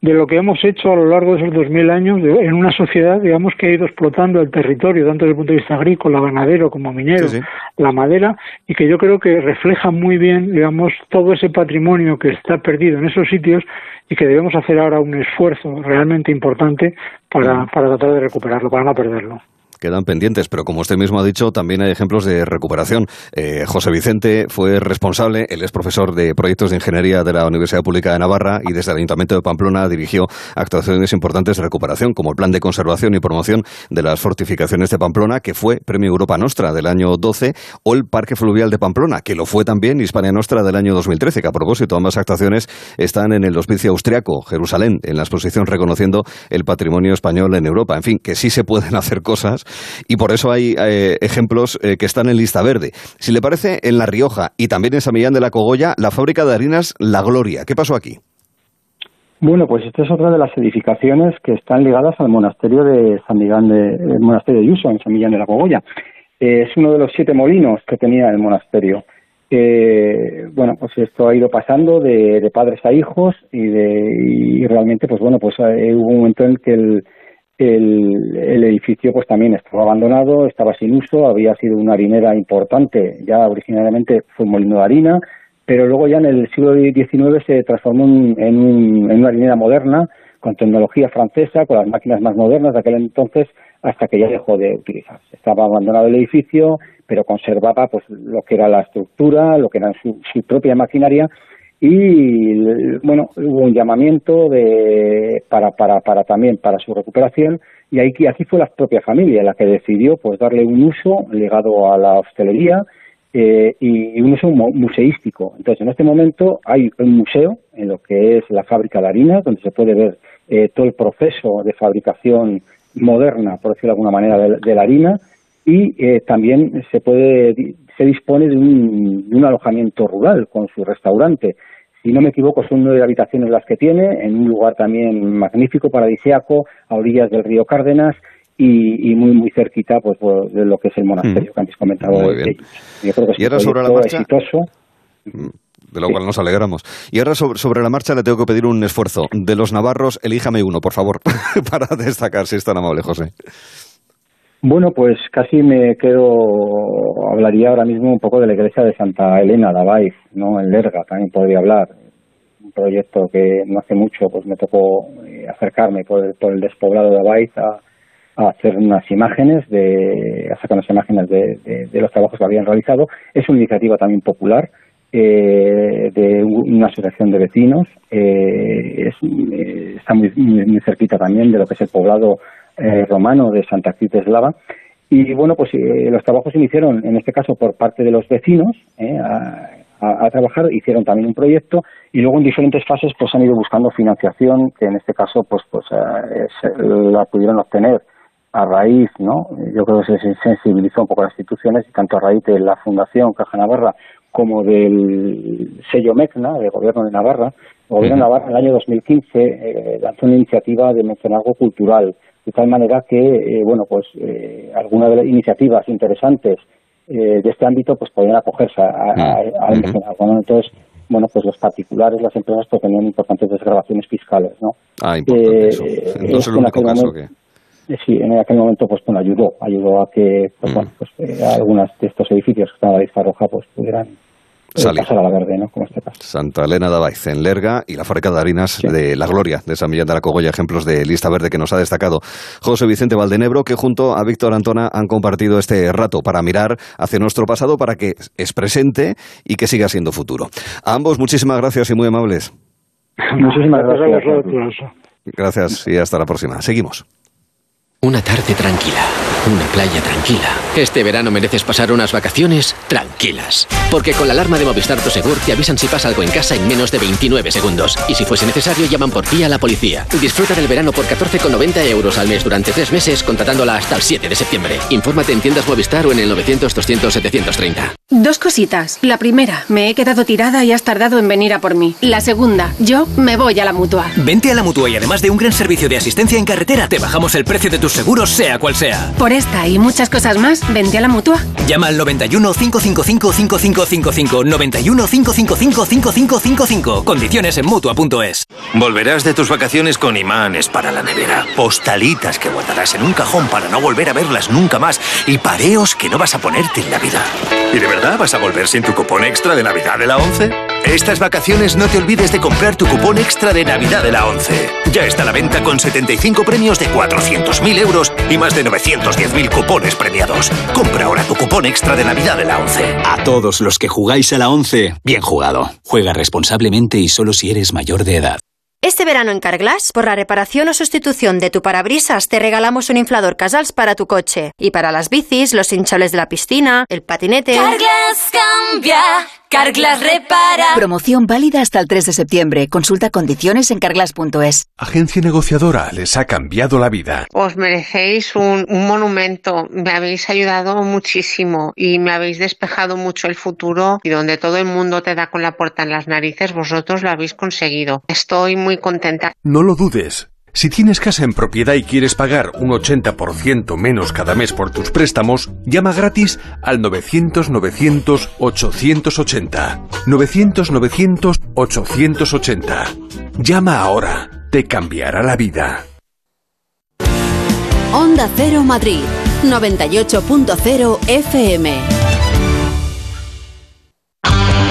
de lo que hemos hecho a lo largo de esos 2000 años de, en una sociedad, digamos, que ha ido explotando el territorio, tanto desde el punto de vista agrícola, ganadero como minero, sí, sí. la madera, y que yo creo que refleja muy bien, digamos, todo ese patrimonio que está perdido en esos sitios y que debemos hacer ahora un esfuerzo realmente importante para, para tratar de recuperarlo, para no perderlo quedan pendientes, pero como usted mismo ha dicho, también hay ejemplos de recuperación. Eh, José Vicente fue responsable, él es profesor de proyectos de ingeniería de la Universidad Pública de Navarra y desde el Ayuntamiento de Pamplona dirigió actuaciones importantes de recuperación, como el Plan de Conservación y Promoción de las Fortificaciones de Pamplona, que fue Premio Europa Nostra del año 12, o el Parque Fluvial de Pamplona, que lo fue también Hispania Nostra del año 2013, que a propósito ambas actuaciones están en el Hospicio Austriaco, Jerusalén, en la exposición reconociendo el patrimonio español en Europa. En fin, que sí se pueden hacer cosas y por eso hay eh, ejemplos eh, que están en lista verde. Si le parece, en La Rioja y también en San Millán de la Cogolla, la fábrica de harinas La Gloria. ¿Qué pasó aquí? Bueno, pues esta es otra de las edificaciones que están ligadas al monasterio de San Millán de, el monasterio de Yuso, en San Millán de la Cogolla. Eh, es uno de los siete molinos que tenía el monasterio. Eh, bueno, pues esto ha ido pasando de, de padres a hijos y, de, y realmente, pues bueno, pues eh, hubo un momento en que el, el, el, edificio pues también estaba abandonado, estaba sin uso, había sido una harinera importante, ya originariamente fue molino de harina, pero luego ya en el siglo XIX se transformó en, en, un, en una harinera moderna, con tecnología francesa, con las máquinas más modernas de aquel entonces, hasta que ya dejó de utilizarse. Estaba abandonado el edificio, pero conservaba pues lo que era la estructura, lo que era su, su propia maquinaria y bueno hubo un llamamiento de para para para también para su recuperación y aquí aquí fue la propia familia la que decidió pues darle un uso ligado a la hostelería eh, y un uso museístico entonces en este momento hay un museo en lo que es la fábrica de harina donde se puede ver eh, todo el proceso de fabricación moderna por decirlo de alguna manera de, de la harina y eh, también se puede se dispone de un, de un, alojamiento rural con su restaurante. Si no me equivoco, son nueve habitaciones las que tiene, en un lugar también magnífico, paradisíaco, a orillas del río Cárdenas y, y muy muy cerquita pues, pues, de lo que es el monasterio mm. que antes comentaba. Muy bien. Yo creo que es y ahora sobre la marcha, exitoso. De lo cual nos alegramos. Y ahora sobre, sobre, la marcha le tengo que pedir un esfuerzo. De los navarros, elíjame uno, por favor, para destacar, si es tan amable, José. Bueno, pues casi me quedo, hablaría ahora mismo un poco de la iglesia de Santa Elena de Abaiz, ¿no? En Lerga también podría hablar. Un proyecto que no hace mucho pues me tocó eh, acercarme por el, por el despoblado de Abaiz a, a, hacer unas imágenes, de, a sacar unas imágenes de, de, de, los trabajos que habían realizado. Es una iniciativa también popular eh, de una asociación de vecinos. Eh, es, eh, está muy, muy, muy cerquita también de lo que es el poblado eh, romano de Santa Cruz de Eslava. Y bueno, pues eh, los trabajos se iniciaron, en este caso, por parte de los vecinos eh, a, a, a, trabajar, hicieron también un proyecto y luego en diferentes fases pues han ido buscando financiación, que en este caso pues, pues eh, la pudieron obtener a raíz, ¿no? Yo creo que se sensibilizó un poco a las instituciones y tanto a raíz de la Fundación Caja Navarra como del sello MECNA, del Gobierno de Navarra. El Gobierno de Navarra en el año 2015 eh, lanzó una iniciativa de mecenazgo cultural de tal manera que, eh, bueno, pues eh, algunas de las iniciativas interesantes eh, de este ámbito pues podían acogerse a, a, a, a Entonces, bueno, pues los particulares, las empresas pues tenían importantes desgrabaciones fiscales, ¿no? Ah, importante eso. No es el único caso momento, que... Sí, en aquel momento pues bueno, ayudó, ayudó a que pues, mm. bueno, pues, eh, algunas de estos edificios que están a la lista roja pues pudieran eh, Salir. pasar a la verde, ¿no? Como este. Santa Elena de Baiz, en Lerga y la fábrica de harinas de La Gloria, de San Millán de la Cogolla, ejemplos de lista verde que nos ha destacado José Vicente Valdenebro, que junto a Víctor Antona han compartido este rato para mirar hacia nuestro pasado para que es presente y que siga siendo futuro. A ambos, muchísimas gracias y muy amables. Muchísimas Gracias. Gracias y hasta la próxima. Seguimos. Una tarde tranquila, una playa tranquila. Este verano mereces pasar unas vacaciones tranquilas. Porque con la alarma de Movistar Prosegur te avisan si pasa algo en casa en menos de 29 segundos. Y si fuese necesario, llaman por ti a la policía. Disfruta del verano por 14,90 euros al mes durante tres meses, contratándola hasta el 7 de septiembre. Infórmate en tiendas Movistar o en el 900-200-730. Dos cositas. La primera, me he quedado tirada y has tardado en venir a por mí. La segunda, yo me voy a la mutua. Vente a la mutua y además de un gran servicio de asistencia en carretera, te bajamos el precio de tus seguros, sea cual sea. Por esta y muchas cosas más, vente a la mutua. Llama al 91 555 5555 91 555 5555. Condiciones en mutua.es. Volverás de tus vacaciones con imanes para la nevera, postalitas que guardarás en un cajón para no volver a verlas nunca más y pareos que no vas a ponerte en la vida. ¿Y de verdad vas a volver sin tu cupón extra de Navidad de la 11? Estas vacaciones no te olvides de comprar tu cupón extra de Navidad de la 11. Ya está a la venta con 75 premios de 400.000 euros y más de 910.000 cupones premiados. Compra ahora tu cupón extra de Navidad de la 11. A todos los que jugáis a la 11, bien jugado. Juega responsablemente y solo si eres mayor de edad. Este verano en Carglass, por la reparación o sustitución de tu parabrisas, te regalamos un inflador Casals para tu coche. Y para las bicis, los hinchables de la piscina, el patinete. Carglass cambia, Carglass repara. Promoción válida hasta el 3 de septiembre. Consulta condiciones en carglass.es. Agencia negociadora les ha cambiado la vida. Os merecéis un, un monumento. Me habéis ayudado muchísimo y me habéis despejado mucho el futuro y donde todo el mundo te da con la puerta en las narices, vosotros lo habéis conseguido. Estoy muy contenta. No lo dudes. Si tienes casa en propiedad y quieres pagar un 80% menos cada mes por tus préstamos, llama gratis al 900-900-880. 900-900-880. Llama ahora. Te cambiará la vida. Onda Cero Madrid, 98.0 FM.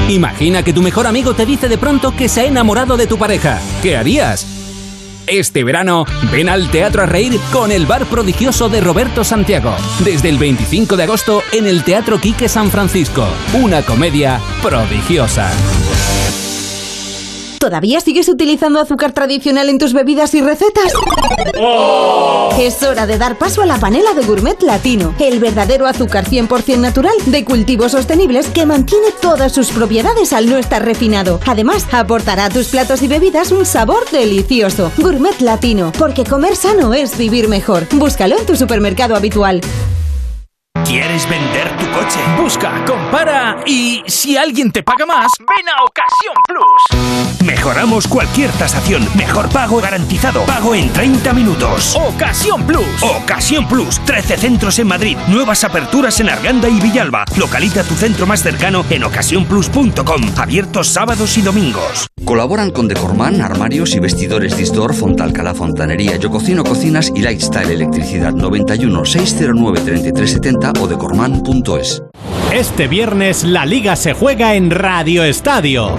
Imagina que tu mejor amigo te dice de pronto que se ha enamorado de tu pareja. ¿Qué harías? Este verano, ven al Teatro a Reír con el Bar Prodigioso de Roberto Santiago. Desde el 25 de agosto en el Teatro Quique San Francisco. Una comedia prodigiosa. ¿Todavía sigues utilizando azúcar tradicional en tus bebidas y recetas? Es hora de dar paso a la panela de Gourmet Latino, el verdadero azúcar 100% natural de cultivos sostenibles que mantiene todas sus propiedades al no estar refinado. Además, aportará a tus platos y bebidas un sabor delicioso. Gourmet Latino, porque comer sano es vivir mejor. Búscalo en tu supermercado habitual. ¿Quieres vender tu coche? Busca, compara y si alguien te paga más, ven a Ocasión Plus. Mejoramos cualquier tasación. Mejor pago garantizado. Pago en 30 minutos. Ocasión Plus. Ocasión Plus. 13 centros en Madrid. Nuevas aperturas en Arganda y Villalba. Localiza tu centro más cercano en ocasiónplus.com. Abiertos sábados y domingos. Colaboran con Decorman, armarios y vestidores Distor, Fontalcala Fontanería, Yo Cocino Cocinas y Lifestyle Electricidad 91 609 3370 o decorman.es. Este viernes la liga se juega en Radio Estadio.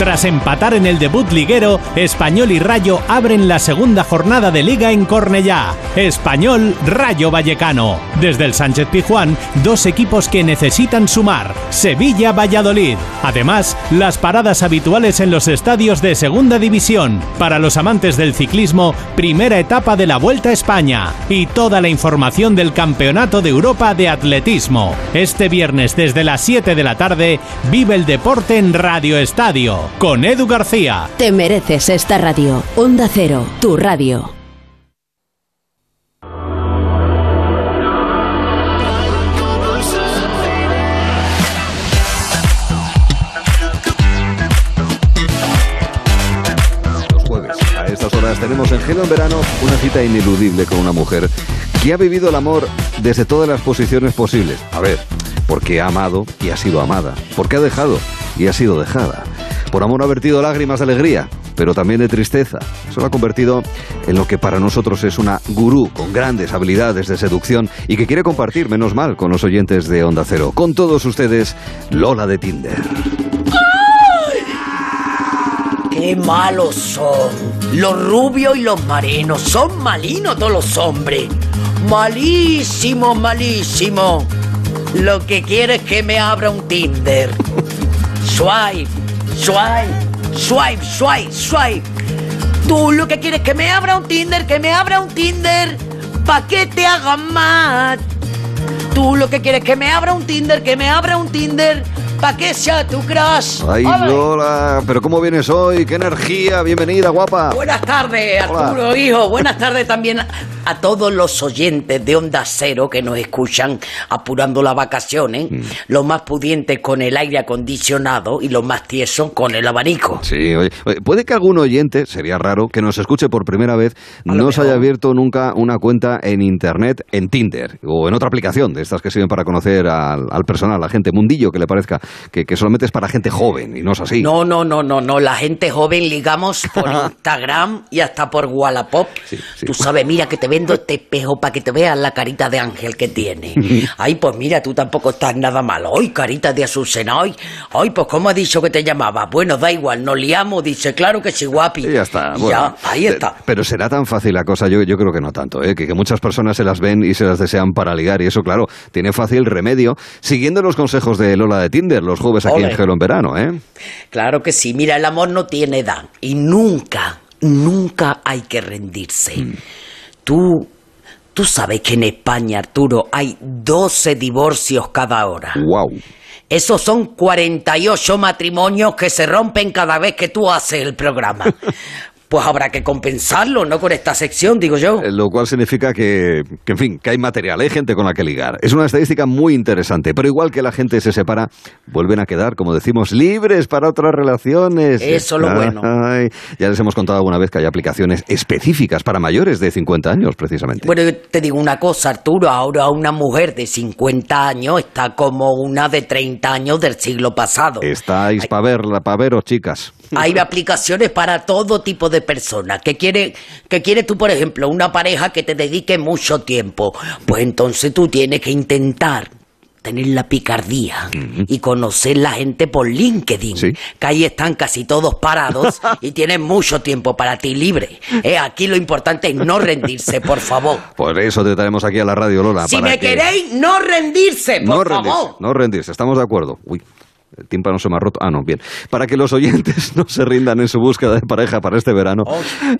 Tras empatar en el debut liguero, Español y Rayo abren la segunda jornada de liga en Cornellá. Español Rayo Vallecano. Desde el Sánchez Pijuán, dos equipos que necesitan sumar. Sevilla Valladolid. Además, las paradas habituales en los estadios de Segunda División. Para los amantes del ciclismo, primera etapa de la Vuelta a España. Y toda la información del Campeonato de Europa de Atletismo. Este viernes desde las 7 de la tarde, vive el deporte en Radio Estadio con Edu García. Te mereces esta radio. Onda Cero, tu radio. Los jueves, a estas horas, tenemos en Gelo en Verano una cita ineludible con una mujer que ha vivido el amor desde todas las posiciones posibles. A ver, porque ha amado y ha sido amada. Porque ha dejado y ha sido dejada. Por amor ha vertido lágrimas de alegría, pero también de tristeza. Eso lo ha convertido en lo que para nosotros es una gurú con grandes habilidades de seducción y que quiere compartir, menos mal, con los oyentes de Onda Cero. Con todos ustedes, Lola de Tinder. Qué malos son. Los rubios y los marenos. Son malinos todos los hombres. Malísimo, malísimo. Lo que quiero es que me abra un Tinder. Swipe, swipe, swipe, swipe, swipe. Tú lo que quieres es que me abra un Tinder, que me abra un Tinder. Pa' que te haga más. Tú lo que quieres es que me abra un Tinder, que me abra un Tinder. Pa' que sea tu crush. Ay. Lola, pero ¿cómo vienes hoy? ¡Qué energía! Bienvenida, guapa. Buenas tardes, Hola. Arturo, hijo. Buenas tardes también a, a todos los oyentes de Onda Cero que nos escuchan apurando las vacaciones. Mm. Los más pudientes con el aire acondicionado y los más tiesos con el abanico. Sí, oye, oye, puede que algún oyente, sería raro, que nos escuche por primera vez, no se haya abierto nunca una cuenta en Internet, en Tinder o en otra aplicación de estas que sirven para conocer al, al personal, a la gente, mundillo que le parezca que, que solamente es para gente joven y no es así. No, no, no, no, no. La gente joven ligamos por Instagram y hasta por Wallapop. Tú sabes, mira que te vendo este espejo para que te veas la carita de ángel que tiene. Ay, pues mira, tú tampoco estás nada mal. Ay, carita de Azucena. Ay, ay, pues ¿cómo ha dicho que te llamaba? Bueno, da igual, nos liamos. Dice, claro que sí, guapi. Y ya está. Bueno. ya, ahí está. Pero será tan fácil la cosa, yo, yo creo que no tanto, ¿eh? que, que muchas personas se las ven y se las desean para ligar y eso, claro, tiene fácil remedio, siguiendo los consejos de Lola de Tinder los jueves aquí Ole. en Gelo en verano. ¿eh? Claro que sí. Mira, el amor no tiene edad. Y nunca, nunca hay que rendirse. Mm. Tú, tú sabes que en España, Arturo, hay 12 divorcios cada hora. ¡Wow! Esos son 48 matrimonios que se rompen cada vez que tú haces el programa. Pues habrá que compensarlo, ¿no? Con esta sección, digo yo. Eh, Lo cual significa que, que, en fin, que hay material, hay gente con la que ligar. Es una estadística muy interesante, pero igual que la gente se separa, vuelven a quedar, como decimos, libres para otras relaciones. Eso es lo bueno. Ay, ya les hemos contado alguna vez que hay aplicaciones específicas para mayores de 50 años, precisamente. Bueno, yo te digo una cosa, Arturo, ahora una mujer de 50 años está como una de 30 años del siglo pasado. Estáis para verla, para veros, chicas. Hay aplicaciones para todo tipo de personas. ¿Qué quiere, qué quiere tú, por ejemplo, una pareja que te dedique mucho tiempo? Pues entonces tú tienes que intentar tener la picardía y conocer la gente por LinkedIn, que ahí están casi todos parados y tienen mucho tiempo para ti libre. Eh, aquí lo importante es no rendirse, por favor. Por eso te traemos aquí a la radio, Lola. Si para me que- queréis, no rendirse, no por rendirse, favor. no rendirse, estamos de acuerdo. Uy, el tímpano se me ha roto. Ah, no, bien. Para que los oyentes no se rindan en su búsqueda de pareja para este verano,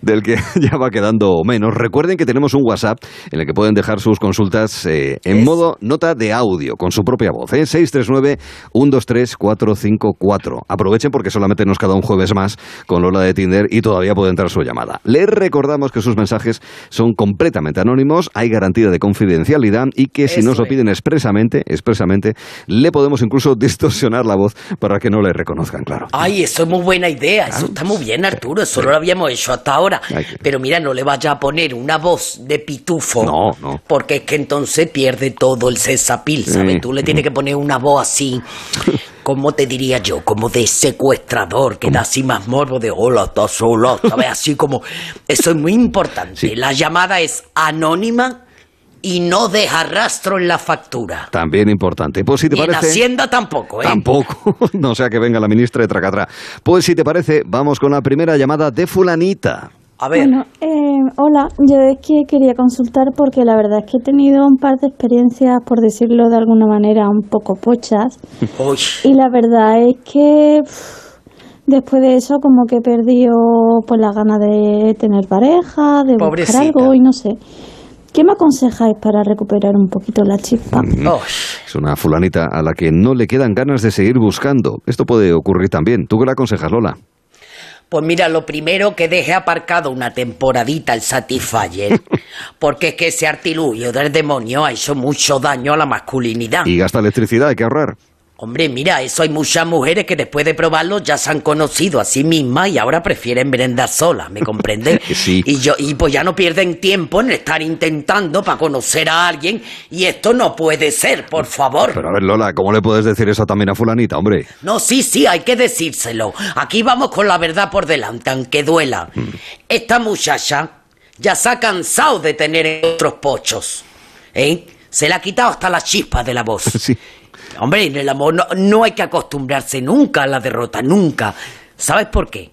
del que ya va quedando menos, recuerden que tenemos un WhatsApp en el que pueden dejar sus consultas eh, en modo nota de audio, con su propia voz, ¿eh? 639-123-454. Aprovechen porque solamente nos queda un jueves más con Lola de Tinder y todavía puede entrar su llamada. Les recordamos que sus mensajes son completamente anónimos, hay garantía de confidencialidad y que si nos lo piden expresamente, expresamente, le podemos incluso distorsionar la voz para que no le reconozcan, claro. Ay, eso es muy buena idea. Eso está muy bien, Arturo. Eso no lo habíamos hecho hasta ahora. Pero mira, no le vaya a poner una voz de pitufo. No, no. Porque es que entonces pierde todo el cesapil, ¿sabes? Sí. Tú le tienes que poner una voz así. ¿Cómo te diría yo? Como de secuestrador, que da así más morbo de hola, estás sola, ¿sabes? Así como. Eso es muy importante. La llamada es anónima y no deja rastro en la factura. También importante. Pues si te y en parece... Hacienda tampoco, ¿eh? Tampoco, no sea que venga la ministra de Tracatra. Pues si te parece, vamos con la primera llamada de fulanita. A ver. Bueno, eh, hola, yo es que quería consultar porque la verdad es que he tenido un par de experiencias, por decirlo de alguna manera, un poco pochas. Y la verdad es que pff, después de eso como que he perdido pues las ganas de tener pareja, de Pobrecita. buscar algo y no sé. ¿Qué me aconsejáis para recuperar un poquito la chispa? Es una fulanita a la que no le quedan ganas de seguir buscando. Esto puede ocurrir también. ¿Tú qué le aconsejas, Lola? Pues mira, lo primero que deje aparcado una temporadita el Satisfyer, porque es que ese artilugio del demonio ha hecho mucho daño a la masculinidad. Y gasta electricidad, hay que ahorrar. Hombre, mira, eso hay muchas mujeres que después de probarlo ya se han conocido a sí mismas y ahora prefieren merendar solas, ¿me comprendes? Sí. Y yo, y pues ya no pierden tiempo en estar intentando para conocer a alguien y esto no puede ser, por favor. Pero a ver, Lola, ¿cómo le puedes decir eso también a fulanita, hombre? No, sí, sí, hay que decírselo. Aquí vamos con la verdad por delante, aunque duela. Esta muchacha ya se ha cansado de tener otros pochos. ¿Eh? Se le ha quitado hasta la chispa de la voz. Hombre, en el amor no, no hay que acostumbrarse nunca a la derrota, nunca. ¿Sabes por qué?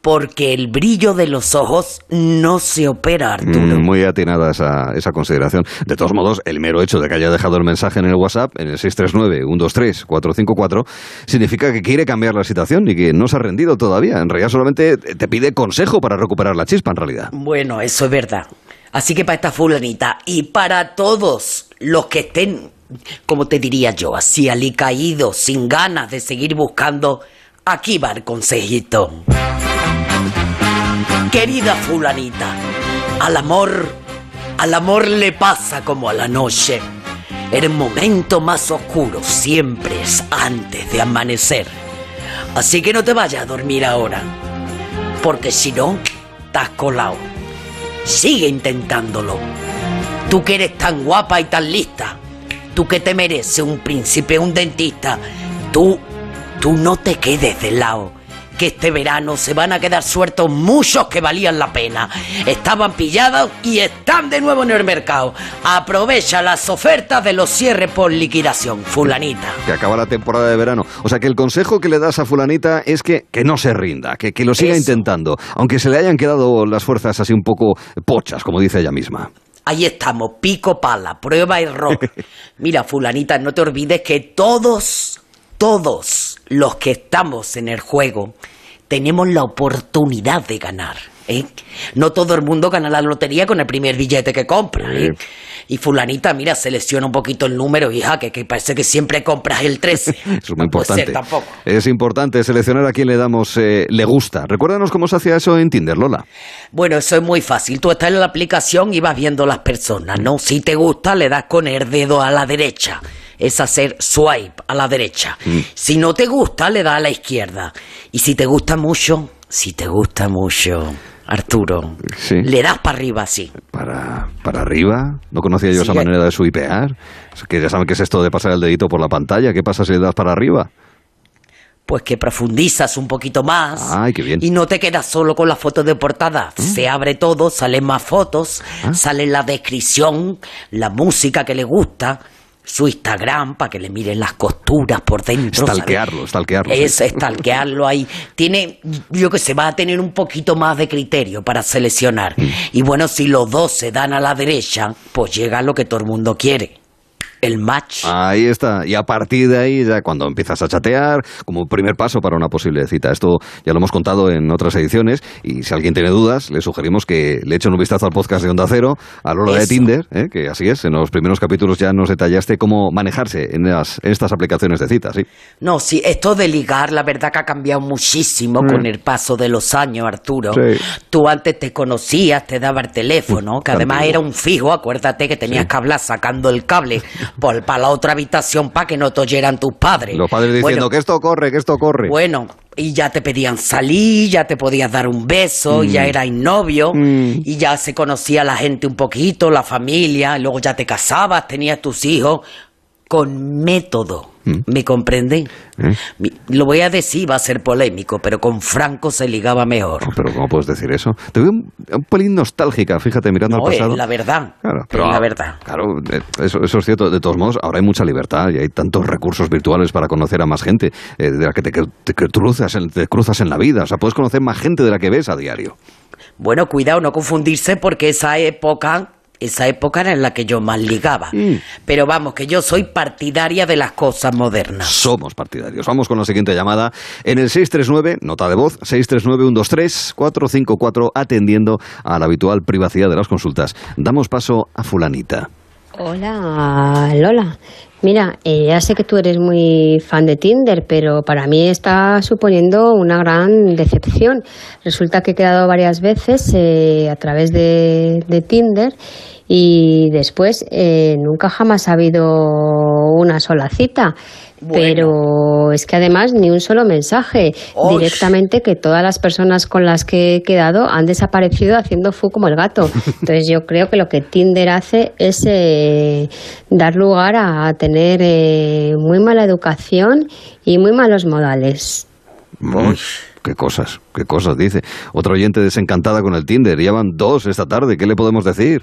porque el brillo de los ojos no se opera, Arturo. Mm, muy atinada esa, esa consideración. De todos modos, el mero hecho de que haya dejado el mensaje en el WhatsApp, en el 639-123-454, significa que quiere cambiar la situación y que no se ha rendido todavía. En realidad solamente te pide consejo para recuperar la chispa, en realidad. Bueno, eso es verdad. Así que para esta fulanita y para todos los que estén, como te diría yo, así alicaídos, sin ganas de seguir buscando, aquí va el consejito. Querida fulanita, al amor, al amor le pasa como a la noche. El momento más oscuro siempre es antes de amanecer. Así que no te vayas a dormir ahora, porque si no, estás colado. Sigue intentándolo. Tú que eres tan guapa y tan lista, tú que te mereces un príncipe, un dentista, tú, tú no te quedes de lado que este verano se van a quedar sueltos muchos que valían la pena. Estaban pillados y están de nuevo en el mercado. Aprovecha las ofertas de los cierres por liquidación, fulanita. Que acaba la temporada de verano. O sea que el consejo que le das a fulanita es que, que no se rinda, que, que lo siga intentando, aunque se le hayan quedado las fuerzas así un poco pochas, como dice ella misma. Ahí estamos, pico pala, prueba y rock. Mira, fulanita, no te olvides que todos, todos los que estamos en el juego tenemos la oportunidad de ganar. ¿eh? No todo el mundo gana la lotería con el primer billete que compra. ¿eh? Y fulanita, mira, selecciona un poquito el número, hija, que, que parece que siempre compras el 13. Eso es muy No puede ser importante. tampoco. Es importante seleccionar a quien le damos eh, le gusta. Recuérdanos cómo se hacía eso en Tinder, Lola. Bueno, eso es muy fácil. Tú estás en la aplicación y vas viendo las personas, ¿no? Si te gusta, le das con el dedo a la derecha. Es hacer swipe a la derecha. Si no te gusta, le das a la izquierda. Y si te gusta mucho, si te gusta mucho, Arturo, le das para arriba así. Para, para arriba. No conocía yo Sí, esa manera de swipear. Es que ya saben qué es esto de pasar el dedito por la pantalla. ¿Qué pasa si le das para arriba? Pues que profundizas un poquito más. Ay, qué bien. Y no te quedas solo con la foto de portada. Se abre todo, salen más fotos, sale la descripción, la música que le gusta, su Instagram para que le miren las costuras por dentro. ¿sabes? Stalkearlo, stalkearlo. sí. Es stalkearlo ahí. Tiene, yo que sé, va a tener un poquito más de criterio para seleccionar. Mm. Y bueno, si los dos se dan a la derecha, pues llega lo que todo el mundo quiere. El match. Ahí está. Y a partir de ahí, ya cuando empiezas a chatear, como primer paso para una posible cita. Esto ya lo hemos contado en otras ediciones. Y si alguien tiene dudas, le sugerimos que le echen un vistazo al podcast de Onda Cero, a Lola de Eso. Tinder, ¿eh? que así es. En los primeros capítulos ya nos detallaste cómo manejarse en, las- en estas aplicaciones de citas, ¿sí? No, sí, esto de ligar, la verdad que ha cambiado muchísimo Mm. con el paso de los años, Arturo. Sí. Tú antes te conocías, te daba el teléfono, que además antiguo. era un fijo, acuérdate que tenías que hablar sacando el cable para la otra habitación para que no te oyeran tus padres. Los padres diciendo Bueno, que esto corre, que esto corre. Bueno, y ya te pedían salir, ya te podías dar un beso, Mm. ya erais novio, y ya se conocía la gente un poquito, la familia, luego ya te casabas, tenías tus hijos, con método. ¿Me comprenden? ¿Eh? Lo voy a decir, va a ser polémico, pero con Franco se ligaba mejor. Pero ¿cómo puedes decir eso? Te veo un, un pelín nostálgica, fíjate, mirando No, al es pasado. la verdad. Claro, es la verdad. Claro, eh, eso, eso es cierto. De todos modos, ahora hay mucha libertad y hay tantos recursos virtuales para conocer a más gente eh, de la que te, te- cruzas, te cruzas en la vida. O sea, puedes conocer más gente de la que ves a diario. Bueno, cuidado, no confundirse porque esa época, esa época era en la que yo más ligaba. Mm. Pero vamos, que yo soy partidaria de las cosas modernas. Somos partidarios. Vamos con la siguiente llamada. En el 639, nota de voz, 639-123-454, atendiendo a la habitual privacidad de las consultas. Damos paso a fulanita. Hola, Lola. Mira, eh, ya sé que tú eres muy fan de Tinder, pero para mí está suponiendo una gran decepción. Resulta que he quedado varias veces eh, a través de, de Tinder y después eh, nunca jamás ha habido una sola cita. Pero es que además ni un solo mensaje. Directamente que todas las personas con las que he quedado han desaparecido haciendo fu como el gato. Entonces yo creo que lo que Tinder hace es eh, dar lugar a tener eh, muy mala educación y muy malos modales. Qué cosas, qué cosas dice. Otra oyente desencantada con el Tinder. Ya van dos esta tarde. ¿Qué le podemos decir?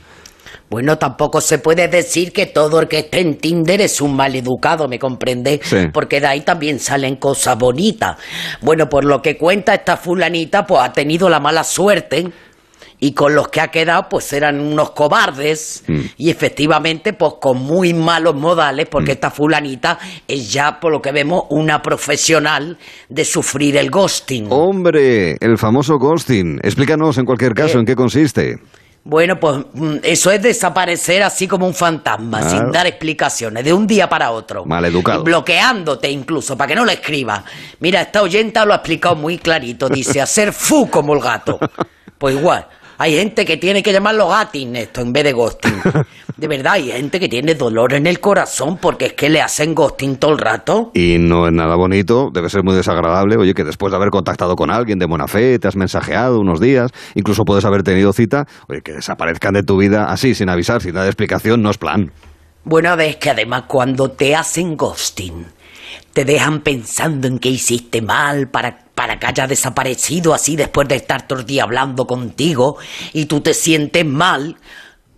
Bueno, tampoco se puede decir que todo el que esté en Tinder es un maleducado, ¿me comprende? Sí. Porque de ahí también salen cosas bonitas. Bueno, por lo que cuenta esta fulanita, pues ha tenido la mala suerte y con los que ha quedado pues eran unos cobardes Mm. y efectivamente pues con muy malos modales porque esta fulanita es ya por lo que vemos una profesional de sufrir el ghosting. Hombre, el famoso ghosting. Explícanos en cualquier caso Eh. en qué consiste. Bueno, pues mm, eso es desaparecer así como un fantasma, Claro. sin dar explicaciones, de un día para otro. Maleducado. Bloqueándote incluso, para que no le escribas. Mira, esta oyenta lo ha explicado muy clarito. Dice, hacer fu como el gato. Pues igual, hay gente que tiene que llamarlo gatin esto en vez de ghosting. De verdad, hay gente que tiene dolor en el corazón porque es que le hacen ghosting todo el rato. Y no es nada bonito, debe ser muy desagradable. Oye, que después de haber contactado con alguien de buena fe, te has mensajeado unos días, incluso puedes haber tenido cita, oye, que desaparezcan de tu vida así, sin avisar, sin dar explicación, no es plan. Bueno, es que además cuando te hacen ghosting, te dejan pensando en que hiciste mal para, para que haya desaparecido así después de estar todo el día hablando contigo y tú te sientes mal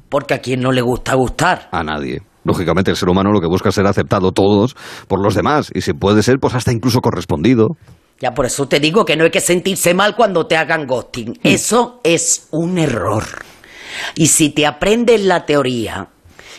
porque a quien no le gusta gustar. A nadie. Lógicamente, el ser humano lo que busca es ser aceptado todos por los demás, y si puede ser, pues hasta incluso correspondido. Ya por eso te digo que no hay que sentirse mal cuando te hagan ghosting. Eso es un error. Y si te aprendes la teoría,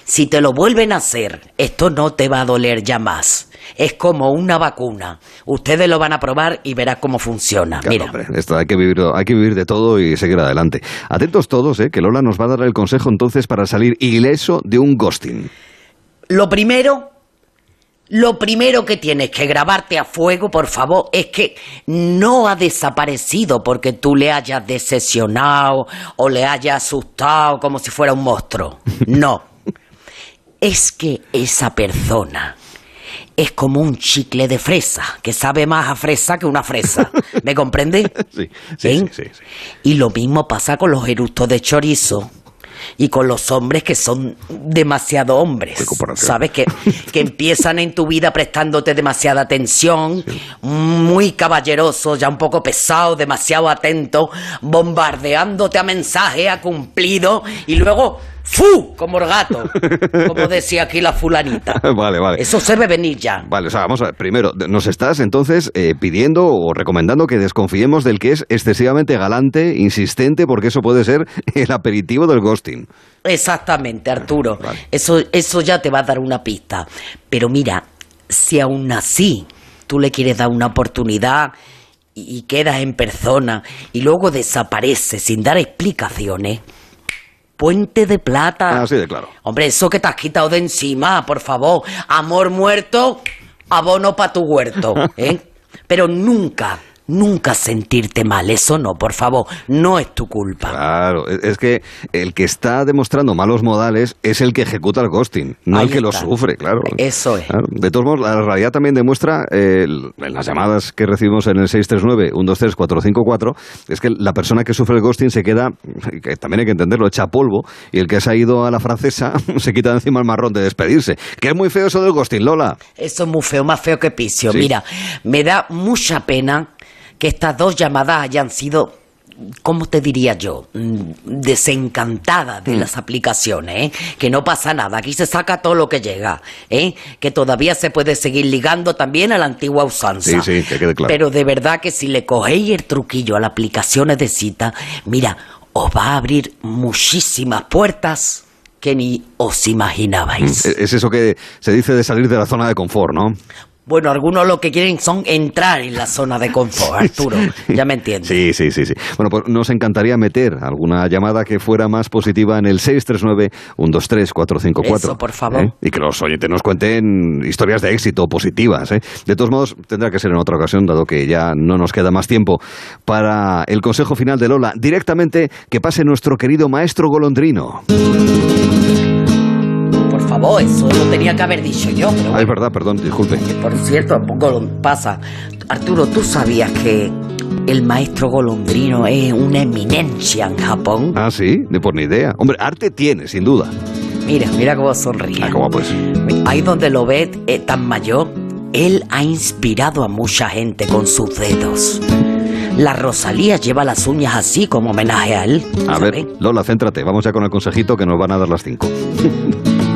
si te lo vuelven a hacer, esto no te va a doler ya más. Es como una vacuna. Ustedes lo van a probar y verás cómo funciona. Claro, Mira. hombre, esto hay que, vivir, hay que vivir de todo y seguir adelante. Atentos todos, ¿eh? que Lola nos va a dar el consejo entonces para salir ileso de un ghosting. Lo primero, lo primero que tienes que grabarte a fuego, por favor, es que no ha desaparecido porque tú le hayas decepcionado o le hayas asustado como si fuera un monstruo. No. Es que esa persona es como un chicle de fresa, que sabe más a fresa que una fresa. ¿Me comprende? Sí, sí, ¿Eh? sí, sí, sí. Y lo mismo pasa con los eructos de chorizo y con los hombres que son demasiado hombres. ¿Sabes? Que, que empiezan en tu vida prestándote demasiada atención, muy caballerosos, ya un poco pesados, demasiado atentos, bombardeándote a mensaje, a cumplido, y luego ¡fu! como el gato, como decía aquí la fulanita. vale, vale. Eso se ve venir ya. Vale, o sea, vamos a ver. Primero, nos estás entonces eh, pidiendo o recomendando que desconfiemos del que es excesivamente galante, insistente, porque eso puede ser el aperitivo del ghosting. Exactamente, Arturo. Eso, eso ya te va a dar una pista. Pero mira, si aún así tú le quieres dar una oportunidad y, y quedas en persona y luego desaparece sin dar explicaciones, puente de plata. Así de claro. Hombre, eso que te has quitado de encima, por favor. Amor muerto, abono para tu huerto, ¿eh? Pero nunca, nunca sentirte mal. Eso no, por favor. No es tu culpa. Claro, es es que el que está demostrando malos modales es el que ejecuta el ghosting, no Ahí el que lo sufre, claro. Eso es. Claro. De todos modos, la realidad también demuestra, eh, en las llamadas que recibimos en el 639-123-454, es que la persona que sufre el ghosting se queda, que también hay que entenderlo, echa polvo, y el que se ha ido a la francesa se quita de encima el marrón de despedirse. Que es muy feo eso del ghosting, Lola. Eso es muy feo, más feo que picio. Sí. Mira, me da mucha pena que estas dos llamadas hayan sido, ¿cómo te diría yo? Mm, Desencantadas de Mm. las aplicaciones, ¿eh? Que no pasa nada, aquí se saca todo lo que llega, ¿eh? Que todavía se puede seguir ligando también a la antigua usanza. Sí, sí, que quede claro. Pero de verdad que si le cogéis el truquillo a las aplicaciones de cita, mira, os va a abrir muchísimas puertas que ni os imaginabais. Es es eso que se dice de salir de la zona de confort, ¿no? Bueno, algunos lo que quieren son entrar en la zona de confort, Arturo. Ya me entiendes. Sí, sí, sí, sí. Bueno, pues nos encantaría meter alguna llamada que fuera más positiva en el 639-123-454. Eso, por favor. ¿eh? Y que los oyentes nos cuenten historias de éxito positivas. ¿eh? De todos modos, tendrá que ser en otra ocasión, dado que ya no nos queda más tiempo para el consejo final de Lola. Directamente que pase nuestro querido maestro golondrino. Favor, eso lo tenía que haber dicho yo, pero Ah, es verdad, perdón, disculpe. por cierto, poco lo pasa. Arturo, ¿tú sabías que el maestro golondrino es una eminencia en Japón? Ah, sí, de por ni idea. Hombre, arte tiene, sin duda. Mira, mira cómo sonríe. Ah, ¿cómo pues? Ahí donde lo ves eh, tan mayor, él ha inspirado a mucha gente con sus dedos. La Rosalía lleva las uñas así como homenaje a él. A ver, Lola, céntrate. Vamos ya con el consejito que nos van a dar las cinco.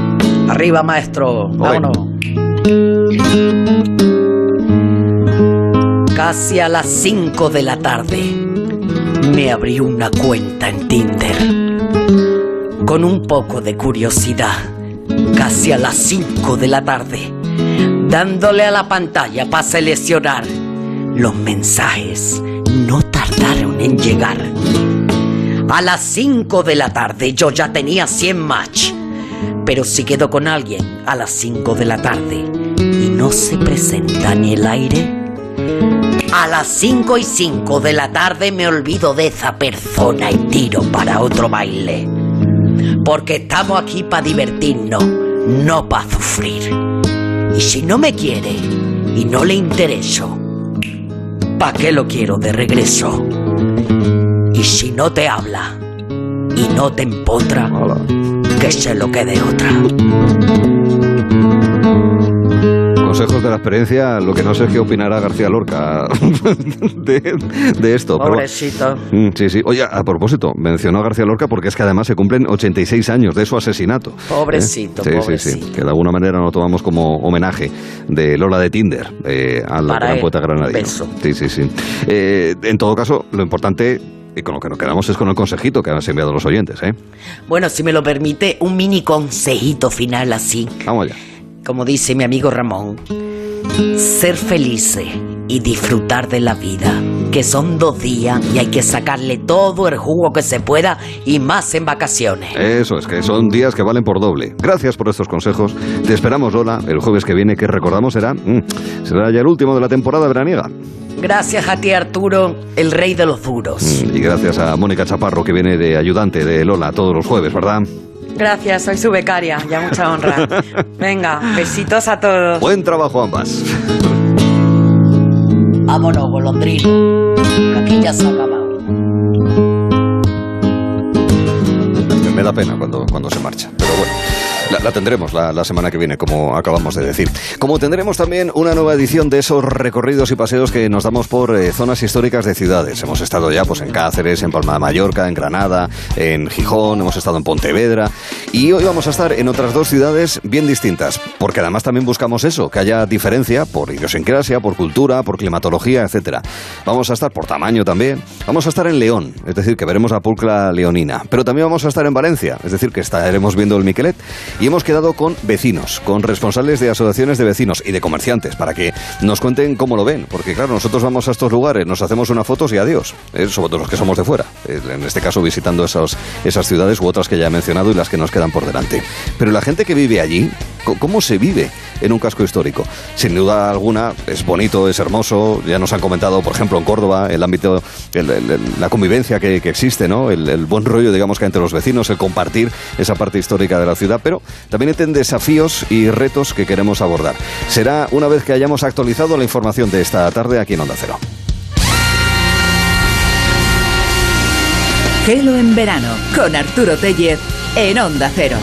Arriba, maestro. Vámonos. Casi a las 5 de la tarde me abrí una cuenta en Tinder. Con un poco de curiosidad, casi a las 5 de la tarde, dándole a la pantalla para seleccionar los mensajes, no tardaron en llegar. A las 5 de la tarde yo ya tenía 100 match. Pero si quedo con alguien a las 5 de la tarde y no se presenta ni el aire, a las 5 y 5 de la tarde me olvido de esa persona y tiro para otro baile. Porque estamos aquí para divertirnos, no para sufrir. Y si no me quiere y no le intereso, ¿para qué lo quiero de regreso? Y si no te habla y no te empotra, que se lo quede otra. Consejos de la experiencia, lo que no sé es qué opinará García Lorca de, esto. Pobrecito. Mm, sí, sí. Oye, a propósito, mencionó a García Lorca porque es que además se cumplen 86 años de su asesinato. Pobrecito, ¿Eh? sí, Sí, sí, que de alguna manera lo tomamos como homenaje de Lola de Tinder eh, a la gran poeta granadina. Sí, sí, sí. Eh, en todo caso, lo importante y con lo que nos quedamos es con el consejito que han enviado los oyentes, ¿eh? Bueno, si me lo permite, un mini consejito final así. Vamos allá. Como dice mi amigo Ramón, ser felices y disfrutar de la vida, que son dos días y hay que sacarle todo el jugo que se pueda y más en vacaciones. Eso es, que son días que valen por doble. Gracias por estos consejos. Te esperamos, Lola, el jueves que viene, que recordamos será, mm, será ya el último de la temporada veraniega. Gracias a ti, Arturo, el rey de los duros. Mm, y gracias a Mónica Chaparro, que viene de ayudante de Lola todos los jueves, ¿verdad? Gracias, soy su becaria, ya mucha honra. Venga, besitos a todos. Buen trabajo ambas. Vámonos, golondrino, que aquí ya se ha acabado. Me da pena cuando, cuando se marcha, pero bueno. La, tendremos la, semana que viene, como acabamos de decir. Como tendremos también una nueva edición de esos recorridos y paseos que nos damos por eh, zonas históricas de ciudades. Hemos estado ya pues, en Cáceres, en Palma de Mallorca, en Granada, en Gijón, hemos estado en Pontevedra. Y hoy vamos a estar en otras dos ciudades bien distintas, porque además también buscamos eso, que haya diferencia por idiosincrasia, por cultura, por climatología, etcétera. Vamos a estar por tamaño también. Vamos a estar en León, es decir, que veremos la pulcra leonina. Pero también vamos a estar en Valencia, es decir, que estaremos viendo el Miquelet y hemos quedado con vecinos, con responsables de asociaciones de vecinos y de comerciantes para que nos cuenten cómo lo ven. Porque claro, nosotros vamos a estos lugares, nos hacemos unas fotos y adiós. Eh, sobre todo los que somos de fuera. Eh, en este caso visitando esas ciudades u otras que ya he mencionado y las que nos quedan por delante. Pero la gente que vive allí, ¿cómo se vive en un casco histórico? Sin duda alguna, es bonito, es hermoso. Ya nos han comentado, por ejemplo, en Córdoba, el ámbito, la convivencia que, existe, ¿no? El, buen rollo, digamos, que entre los vecinos, el compartir esa parte histórica de la ciudad. Pero también tienen desafíos y retos que queremos abordar. Será una vez que hayamos actualizado la información de esta tarde aquí en Onda Cero. Gelo en verano con Arturo Tellez en Onda Cero.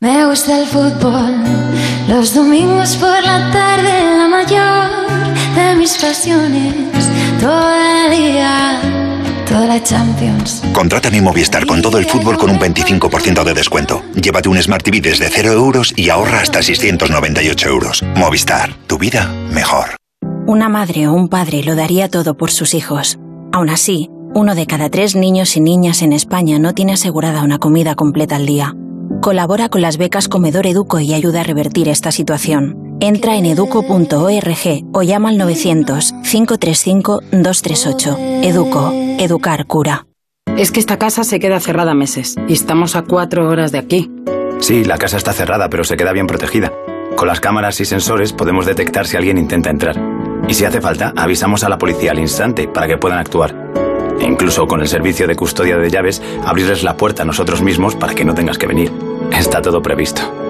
Me gusta el fútbol, los domingos por la tarde, la mayor de mis pasiones, todo el día toda la Champions. Contrata mi Movistar con todo el fútbol con un 25% de descuento. Llévate un Smart TV desde 0 euros y ahorra hasta 698 euros. Movistar, tu vida mejor. Una madre o un padre lo daría todo por sus hijos. Aún así, uno de cada tres niños y niñas en España no tiene asegurada una comida completa al día. Colabora con las becas Comedor Educo y ayuda a revertir esta situación. Entra en educo.org o llama al 900-535-238. Educo. Educar cura. Es que esta casa se queda cerrada meses y estamos a cuatro horas de aquí. Sí, la casa está cerrada, pero se queda bien protegida. Con las cámaras y sensores podemos detectar si alguien intenta entrar. Y si hace falta, avisamos a la policía al instante para que puedan actuar. E incluso con el servicio de custodia de llaves, abrirles la puerta a nosotros mismos para que no tengas que venir. Está todo previsto.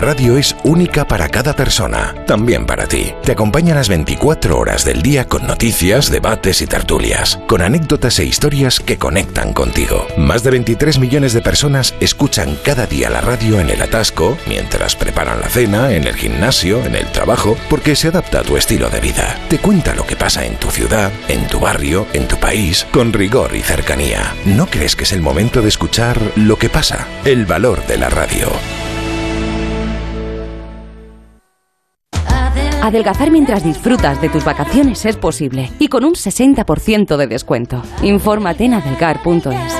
Radio es única para cada persona, también para ti. Te acompaña las 24 horas del día con noticias, debates y tertulias, con anécdotas e historias que conectan contigo. Más de 23 millones de personas escuchan cada día la radio en el atasco, mientras preparan la cena, en el gimnasio, en el trabajo, porque se adapta a tu estilo de vida. Te cuenta lo que pasa en tu ciudad, en tu barrio, en tu país, con rigor y cercanía. ¿No crees que es el momento de escuchar lo que pasa? El valor de la radio. Adelgazar mientras disfrutas de tus vacaciones es posible y con un 60% de descuento. Infórmate en adelgar.es.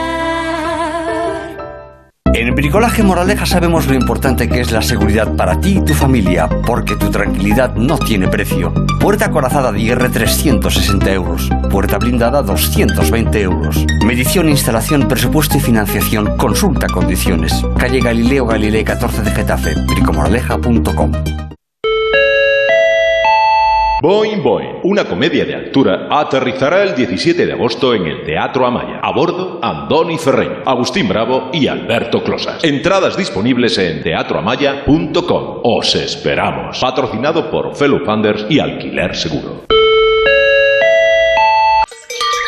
En Bricolaje Moraleja sabemos lo importante que es la seguridad para ti y tu familia, porque tu tranquilidad no tiene precio. Puerta acorazada de IR 360 euros. Puerta blindada 220 euros. Medición, instalación, presupuesto y financiación. Consulta condiciones. Calle Galileo Galilei 14 de Getafe. bricomoraleja.com Boing Boing, una comedia de altura, aterrizará el 17 de agosto en el Teatro Amaya. A bordo, Andoni Ferreño, Agustín Bravo y Alberto Closas. Entradas disponibles en teatroamaya.com. Os esperamos. Patrocinado por Fellow Funders y Alquiler Seguro.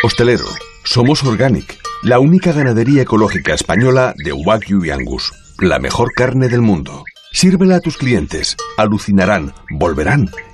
Hostelero, somos Organic, la única ganadería ecológica española de Wagyu y Angus, la mejor carne del mundo. Sírvela a tus clientes, alucinarán, volverán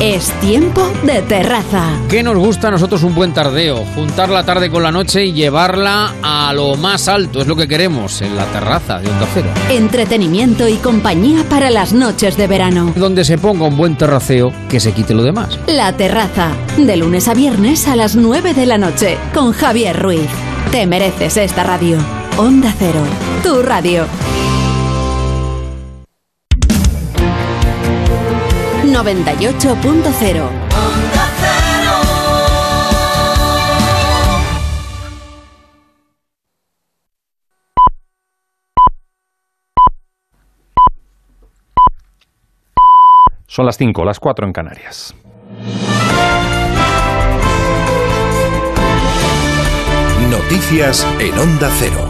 Es tiempo de terraza. ¿Qué nos gusta a nosotros un buen tardeo? Juntar la tarde con la noche y llevarla a lo más alto. Es lo que queremos en la terraza de Onda Cero. Entretenimiento y compañía para las noches de verano. Donde se ponga un buen terraceo que se quite lo demás. La terraza. De lunes a viernes a las 9 de la noche. Con Javier Ruiz. Te mereces esta radio. Onda Cero. Tu radio. 98.0 Son las 5, las 4 en Canarias. Noticias en Onda Cero.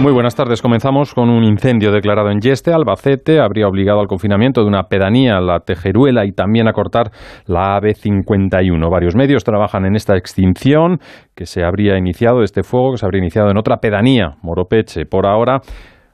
Muy buenas tardes. Comenzamos con un incendio declarado en Yeste, Albacete. Habría obligado al confinamiento de una pedanía, la Tejeruela, y también a cortar la AB51. Varios medios trabajan en esta extinción que se habría iniciado, este fuego que se habría iniciado en otra pedanía, Moropeche. Por ahora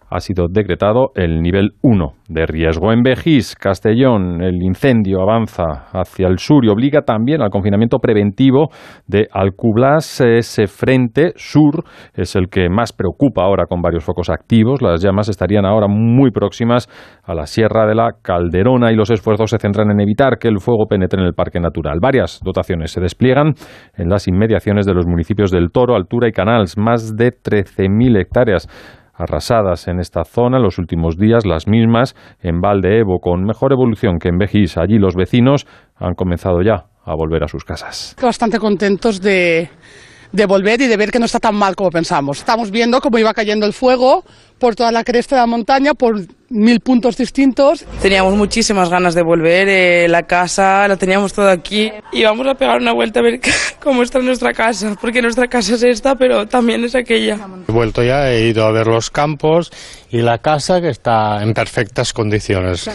ha sido decretado el nivel 1 de riesgo. En Bejís, Castellón, el incendio avanza hacia el sur y obliga también al confinamiento preventivo de Alcublas. Ese frente sur es el que más preocupa ahora con varios focos activos. Las llamas estarían ahora muy próximas a la Sierra de la Calderona y los esfuerzos se centran en evitar que el fuego penetre en el parque natural. Varias dotaciones se despliegan en las inmediaciones de los municipios del Toro, Altura y Canals, más de 13.000 hectáreas arrasadas en esta zona en los últimos días, las mismas en Valdeevo, con mejor evolución que en Bejís. Allí los vecinos han comenzado ya a volver a sus casas. Bastante contentos de, de volver y de ver que no está tan mal como pensamos. Estamos viendo cómo iba cayendo el fuego por toda la cresta de la montaña, por mil puntos distintos. Teníamos muchísimas ganas de volver, eh, la casa la teníamos todo aquí y vamos a pegar una vuelta a ver cómo está nuestra casa, porque nuestra casa es esta, pero también es aquella. He vuelto ya, he ido a ver los campos y la casa que está en perfectas condiciones.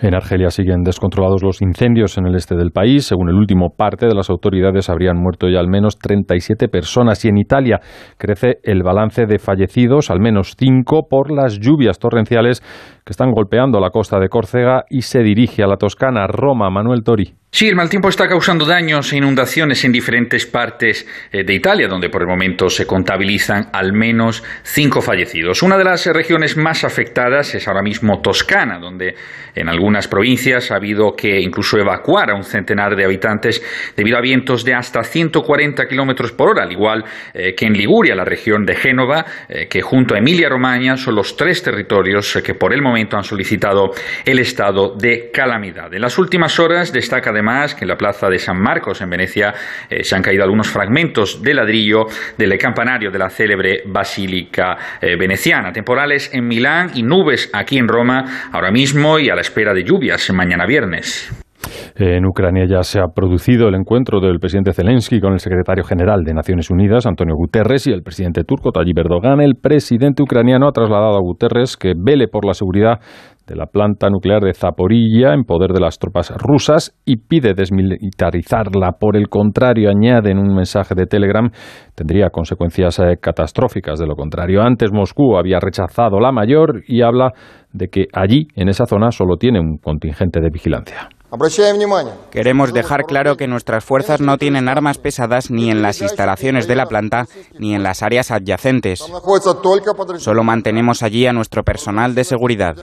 En Argelia siguen descontrolados los incendios en el este del país. Según el último parte de las autoridades, habrían muerto ya al menos 37 personas. Y en Italia crece el balance de fallecidos, al menos 5, por las lluvias torrenciales que están golpeando la costa de Córcega y se dirige a la Toscana, Roma, Manuel Tori. Sí, el mal tiempo está causando daños e inundaciones en diferentes partes eh, de Italia, donde por el momento se contabilizan al menos cinco fallecidos. Una de las regiones más afectadas es ahora mismo Toscana, donde en algunas provincias ha habido que incluso evacuar a un centenar de habitantes debido a vientos de hasta 140 kilómetros por hora, al igual eh, que en Liguria, la región de Génova, eh, que junto a Emilia-Romagna son los tres territorios que por el momento momento han solicitado el estado de calamidad. En las últimas horas destaca además que en la plaza de San Marcos, en Venecia, eh, se han caído algunos fragmentos de ladrillo del campanario de la célebre Basílica eh, Veneciana. Temporales en Milán y nubes aquí en Roma ahora mismo y a la espera de lluvias mañana viernes. En Ucrania ya se ha producido el encuentro del presidente Zelensky con el secretario general de Naciones Unidas, Antonio Guterres, y el presidente turco, Tayyip Erdogan. El presidente ucraniano ha trasladado a Guterres que vele por la seguridad de la planta nuclear de Zaporilla en poder de las tropas rusas y pide desmilitarizarla. Por el contrario, añade en un mensaje de Telegram, tendría consecuencias eh, catastróficas de lo contrario. Antes Moscú había rechazado la mayor y habla de que allí, en esa zona, solo tiene un contingente de vigilancia. Queremos dejar claro que nuestras fuerzas no tienen armas pesadas ni en las instalaciones de la planta ni en las áreas adyacentes. Solo mantenemos allí a nuestro personal de seguridad.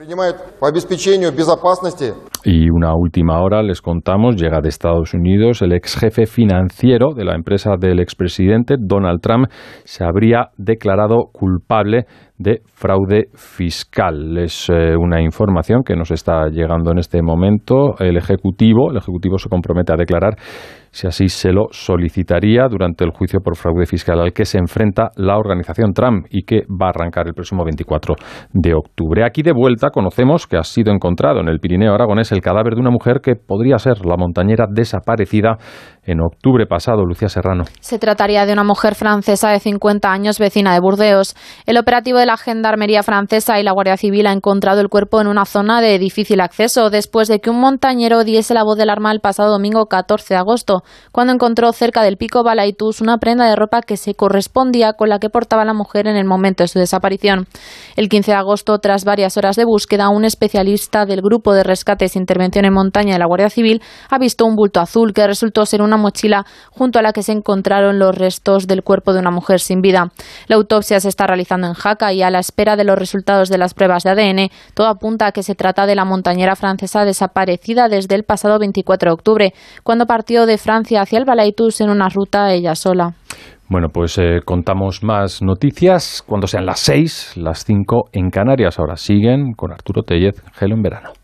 Y una última hora les contamos, llega de Estados Unidos el ex jefe financiero de la empresa del expresidente Donald Trump se habría declarado culpable de fraude fiscal. Es eh, una información que nos está llegando en este momento. El Ejecutivo, el Ejecutivo se compromete a declarar si así se lo solicitaría durante el juicio por fraude fiscal al que se enfrenta la organización Trump y que va a arrancar el próximo 24 de octubre. Aquí de vuelta conocemos que ha sido encontrado en el Pirineo aragonés el cadáver de una mujer que podría ser la montañera desaparecida en octubre pasado, Lucía Serrano. Se trataría de una mujer francesa de 50 años, vecina de Burdeos. El operativo de la Gendarmería francesa y la Guardia Civil ha encontrado el cuerpo en una zona de difícil acceso después de que un montañero diese la voz de alarma el pasado domingo 14 de agosto, cuando encontró cerca del pico Balaitus una prenda de ropa que se correspondía con la que portaba la mujer en el momento de su desaparición. El 15 de agosto, tras varias horas de búsqueda, un especialista del Grupo de Rescates e Intervención en Montaña de la Guardia Civil ha visto un bulto azul que resultó ser una mochila junto a la que se encontraron los restos del cuerpo de una mujer sin vida. La autopsia se está realizando en Jaca y a la espera de los resultados de las pruebas de ADN, todo apunta a que se trata de la montañera francesa desaparecida desde el pasado 24 de octubre, cuando partió de Francia hacia el Balaitus en una ruta ella sola. Bueno, pues eh, contamos más noticias cuando sean las 6, las 5 en Canarias. Ahora siguen con Arturo Tellez, Gelo en verano.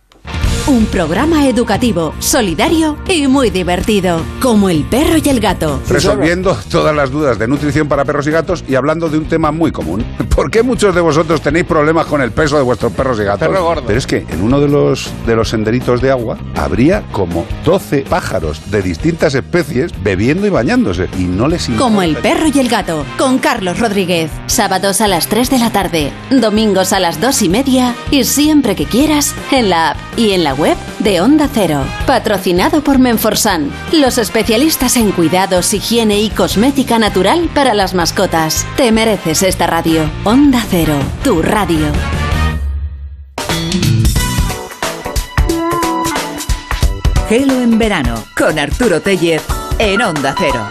Un programa educativo, solidario y muy divertido, como el perro y el gato. Resolviendo todas las dudas de nutrición para perros y gatos y hablando de un tema muy común. ¿Por qué muchos de vosotros tenéis problemas con el peso de vuestros perros y gatos? Perro gordo. Pero es que en uno de los, de los senderitos de agua habría como 12 pájaros de distintas especies bebiendo y bañándose y no les importa. Como el perro y el gato, con Carlos Rodríguez. Sábados a las 3 de la tarde, domingos a las 2 y media y siempre que quieras en la app y en la web de Onda Cero. Patrocinado por Menforsan, los especialistas en cuidados, higiene y cosmética natural para las mascotas. Te mereces esta radio. Onda Cero, tu radio. Gelo en verano con Arturo Tellez en Onda Cero.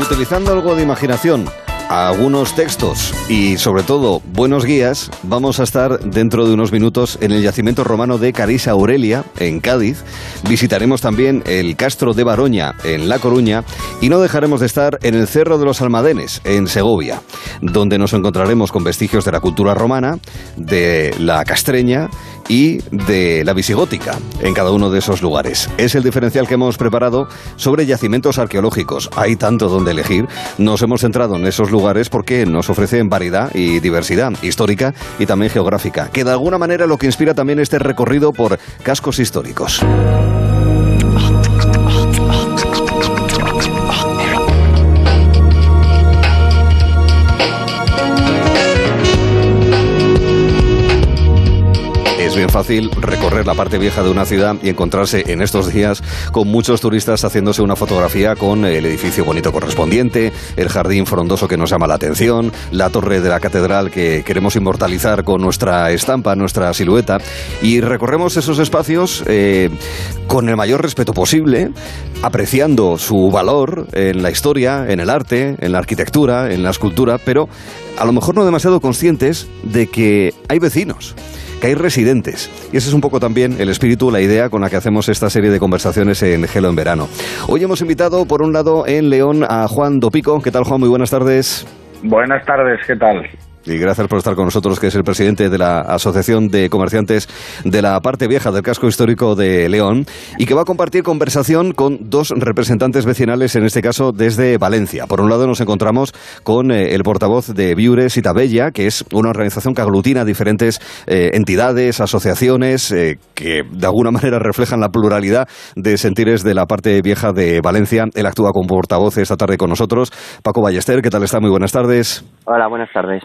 Utilizando algo de imaginación, algunos textos y sobre todo buenos guías, vamos a estar dentro de unos minutos en el yacimiento romano de Carisa Aurelia, en Cádiz. Visitaremos también el Castro de Baroña, en La Coruña, y no dejaremos de estar en el Cerro de los Almadenes, en Segovia, donde nos encontraremos con vestigios de la cultura romana, de la castreña y de la visigótica en cada uno de esos lugares. Es el diferencial que hemos preparado sobre yacimientos arqueológicos. Hay tanto donde elegir. Nos hemos centrado en esos lugares porque nos ofrecen variedad y diversidad histórica y también geográfica, que de alguna manera lo que inspira también este recorrido por cascos históricos. Fácil recorrer la parte vieja de una ciudad y encontrarse en estos días con muchos turistas haciéndose una fotografía con el edificio bonito correspondiente, el jardín frondoso que nos llama la atención, la torre de la catedral que queremos inmortalizar con nuestra estampa, nuestra silueta. Y recorremos esos espacios eh, con el mayor respeto posible, apreciando su valor en la historia, en el arte, en la arquitectura, en la escultura, pero a lo mejor no demasiado conscientes de que hay vecinos que hay residentes. Y ese es un poco también el espíritu, la idea con la que hacemos esta serie de conversaciones en Gelo en Verano. Hoy hemos invitado, por un lado, en León a Juan Dopico. ¿Qué tal, Juan? Muy buenas tardes. Buenas tardes, ¿qué tal? Gracias por estar con nosotros, que es el presidente de la Asociación de Comerciantes de la parte vieja del casco histórico de León y que va a compartir conversación con dos representantes vecinales, en este caso desde Valencia. Por un lado nos encontramos con eh, el portavoz de Viures y Tabella, que es una organización que aglutina diferentes eh, entidades, asociaciones eh, que de alguna manera reflejan la pluralidad de sentires de la parte vieja de Valencia. Él actúa como portavoz esta tarde con nosotros. Paco Ballester, ¿qué tal está? Muy buenas tardes. Hola, buenas tardes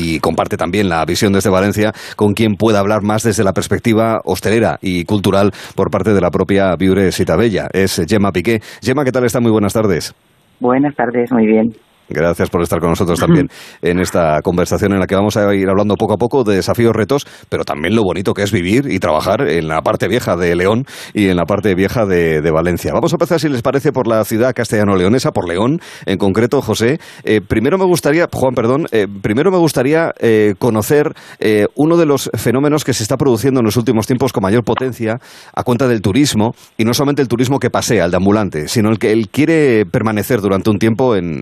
y comparte también la visión desde Valencia con quien pueda hablar más desde la perspectiva hostelera y cultural por parte de la propia Viure Sitabella. Es Gemma Piqué. Gemma, ¿qué tal está? Muy buenas tardes. Buenas tardes, muy bien. Gracias por estar con nosotros también en esta conversación en la que vamos a ir hablando poco a poco de desafíos, retos, pero también lo bonito que es vivir y trabajar en la parte vieja de León y en la parte vieja de, Valencia. Vamos a empezar, si les parece, por la ciudad castellano-leonesa, por León en concreto, José. Eh, primero me gustaría, Juan, perdón, eh, primero me gustaría eh, conocer uno de los fenómenos que se está produciendo en los últimos tiempos con mayor potencia a cuenta del turismo, y no solamente el turismo que pasea, el de ambulante, sino el que él quiere permanecer durante un tiempo en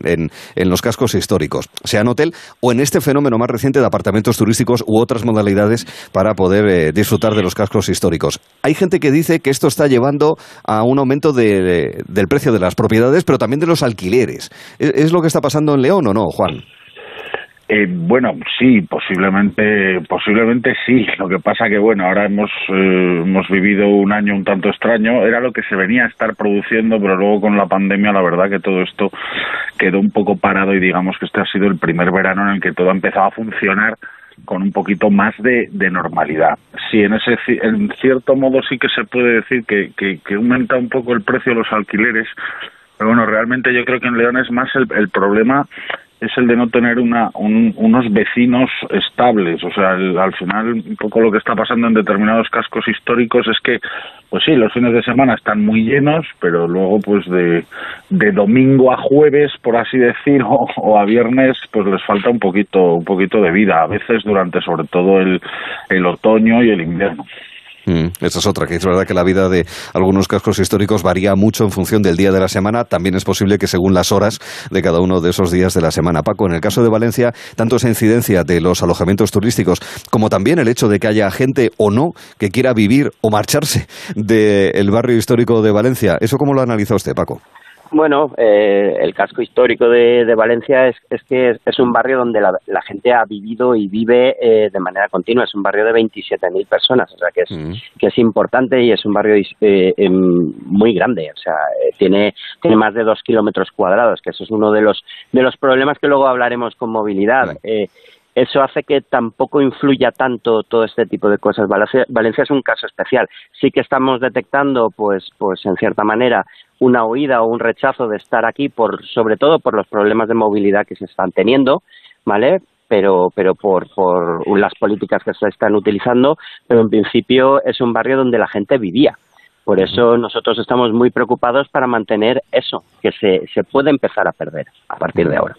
en los cascos históricos, sea en hotel o en este fenómeno más reciente de apartamentos turísticos u otras modalidades para poder eh, disfrutar de los cascos históricos. Hay gente que dice que esto está llevando a un aumento del precio de las propiedades, pero también de los alquileres. ¿Es lo que está pasando en León o no, Juan? Eh, bueno, sí, posiblemente, posiblemente sí. Lo que pasa que bueno, ahora hemos eh, hemos vivido un año un tanto extraño. Era lo que se venía a estar produciendo, pero luego con la pandemia, la verdad que todo esto quedó un poco parado y digamos que este ha sido el primer verano en el que todo ha empezado a funcionar con un poquito más de, normalidad. Sí, en ese en cierto modo sí que se puede decir que, que, aumenta un poco el precio de los alquileres, pero bueno, realmente yo creo que en León es más el, el problema es el de no tener una, unos vecinos estables. O sea, al final, un poco lo que está pasando en determinados cascos históricos es que, pues sí, los fines de semana están muy llenos, pero luego, pues de, de domingo a jueves, por así decir, o, a viernes, pues les falta un poquito, un poquito de vida. A veces durante, sobre todo, el, el otoño y el invierno. Mm, esa es otra, que es verdad que la vida de algunos cascos históricos varía mucho en función del día de la semana. También es posible que según las horas de cada uno de esos días de la semana. Paco, en el caso de Valencia, tanto esa incidencia de los alojamientos turísticos como también el hecho de que haya gente o no que quiera vivir o marcharse del barrio histórico de Valencia. ¿Eso cómo lo analiza usted, Paco? Bueno, eh, el casco histórico de, Valencia es, que es, un barrio donde la, gente ha vivido y vive eh, de manera continua. Es un barrio de 27.000 personas, o sea que es, mm. que es importante y es un barrio eh, em, muy grande. O sea, tiene, tiene más de dos kilómetros cuadrados, que eso es uno de los, de los problemas que luego hablaremos con movilidad. eso hace que tampoco influya tanto todo este tipo de cosas. Valencia, Valencia, es un caso especial. Sí que estamos detectando, pues, pues en cierta manera, una huida o un rechazo de estar aquí, por, sobre todo por los problemas de movilidad que se están teniendo, ¿vale? Pero, pero por, por las políticas que se están utilizando, pero en principio es un barrio donde la gente vivía. Por eso nosotros estamos muy preocupados para mantener eso, que se, se puede empezar a perder a partir de ahora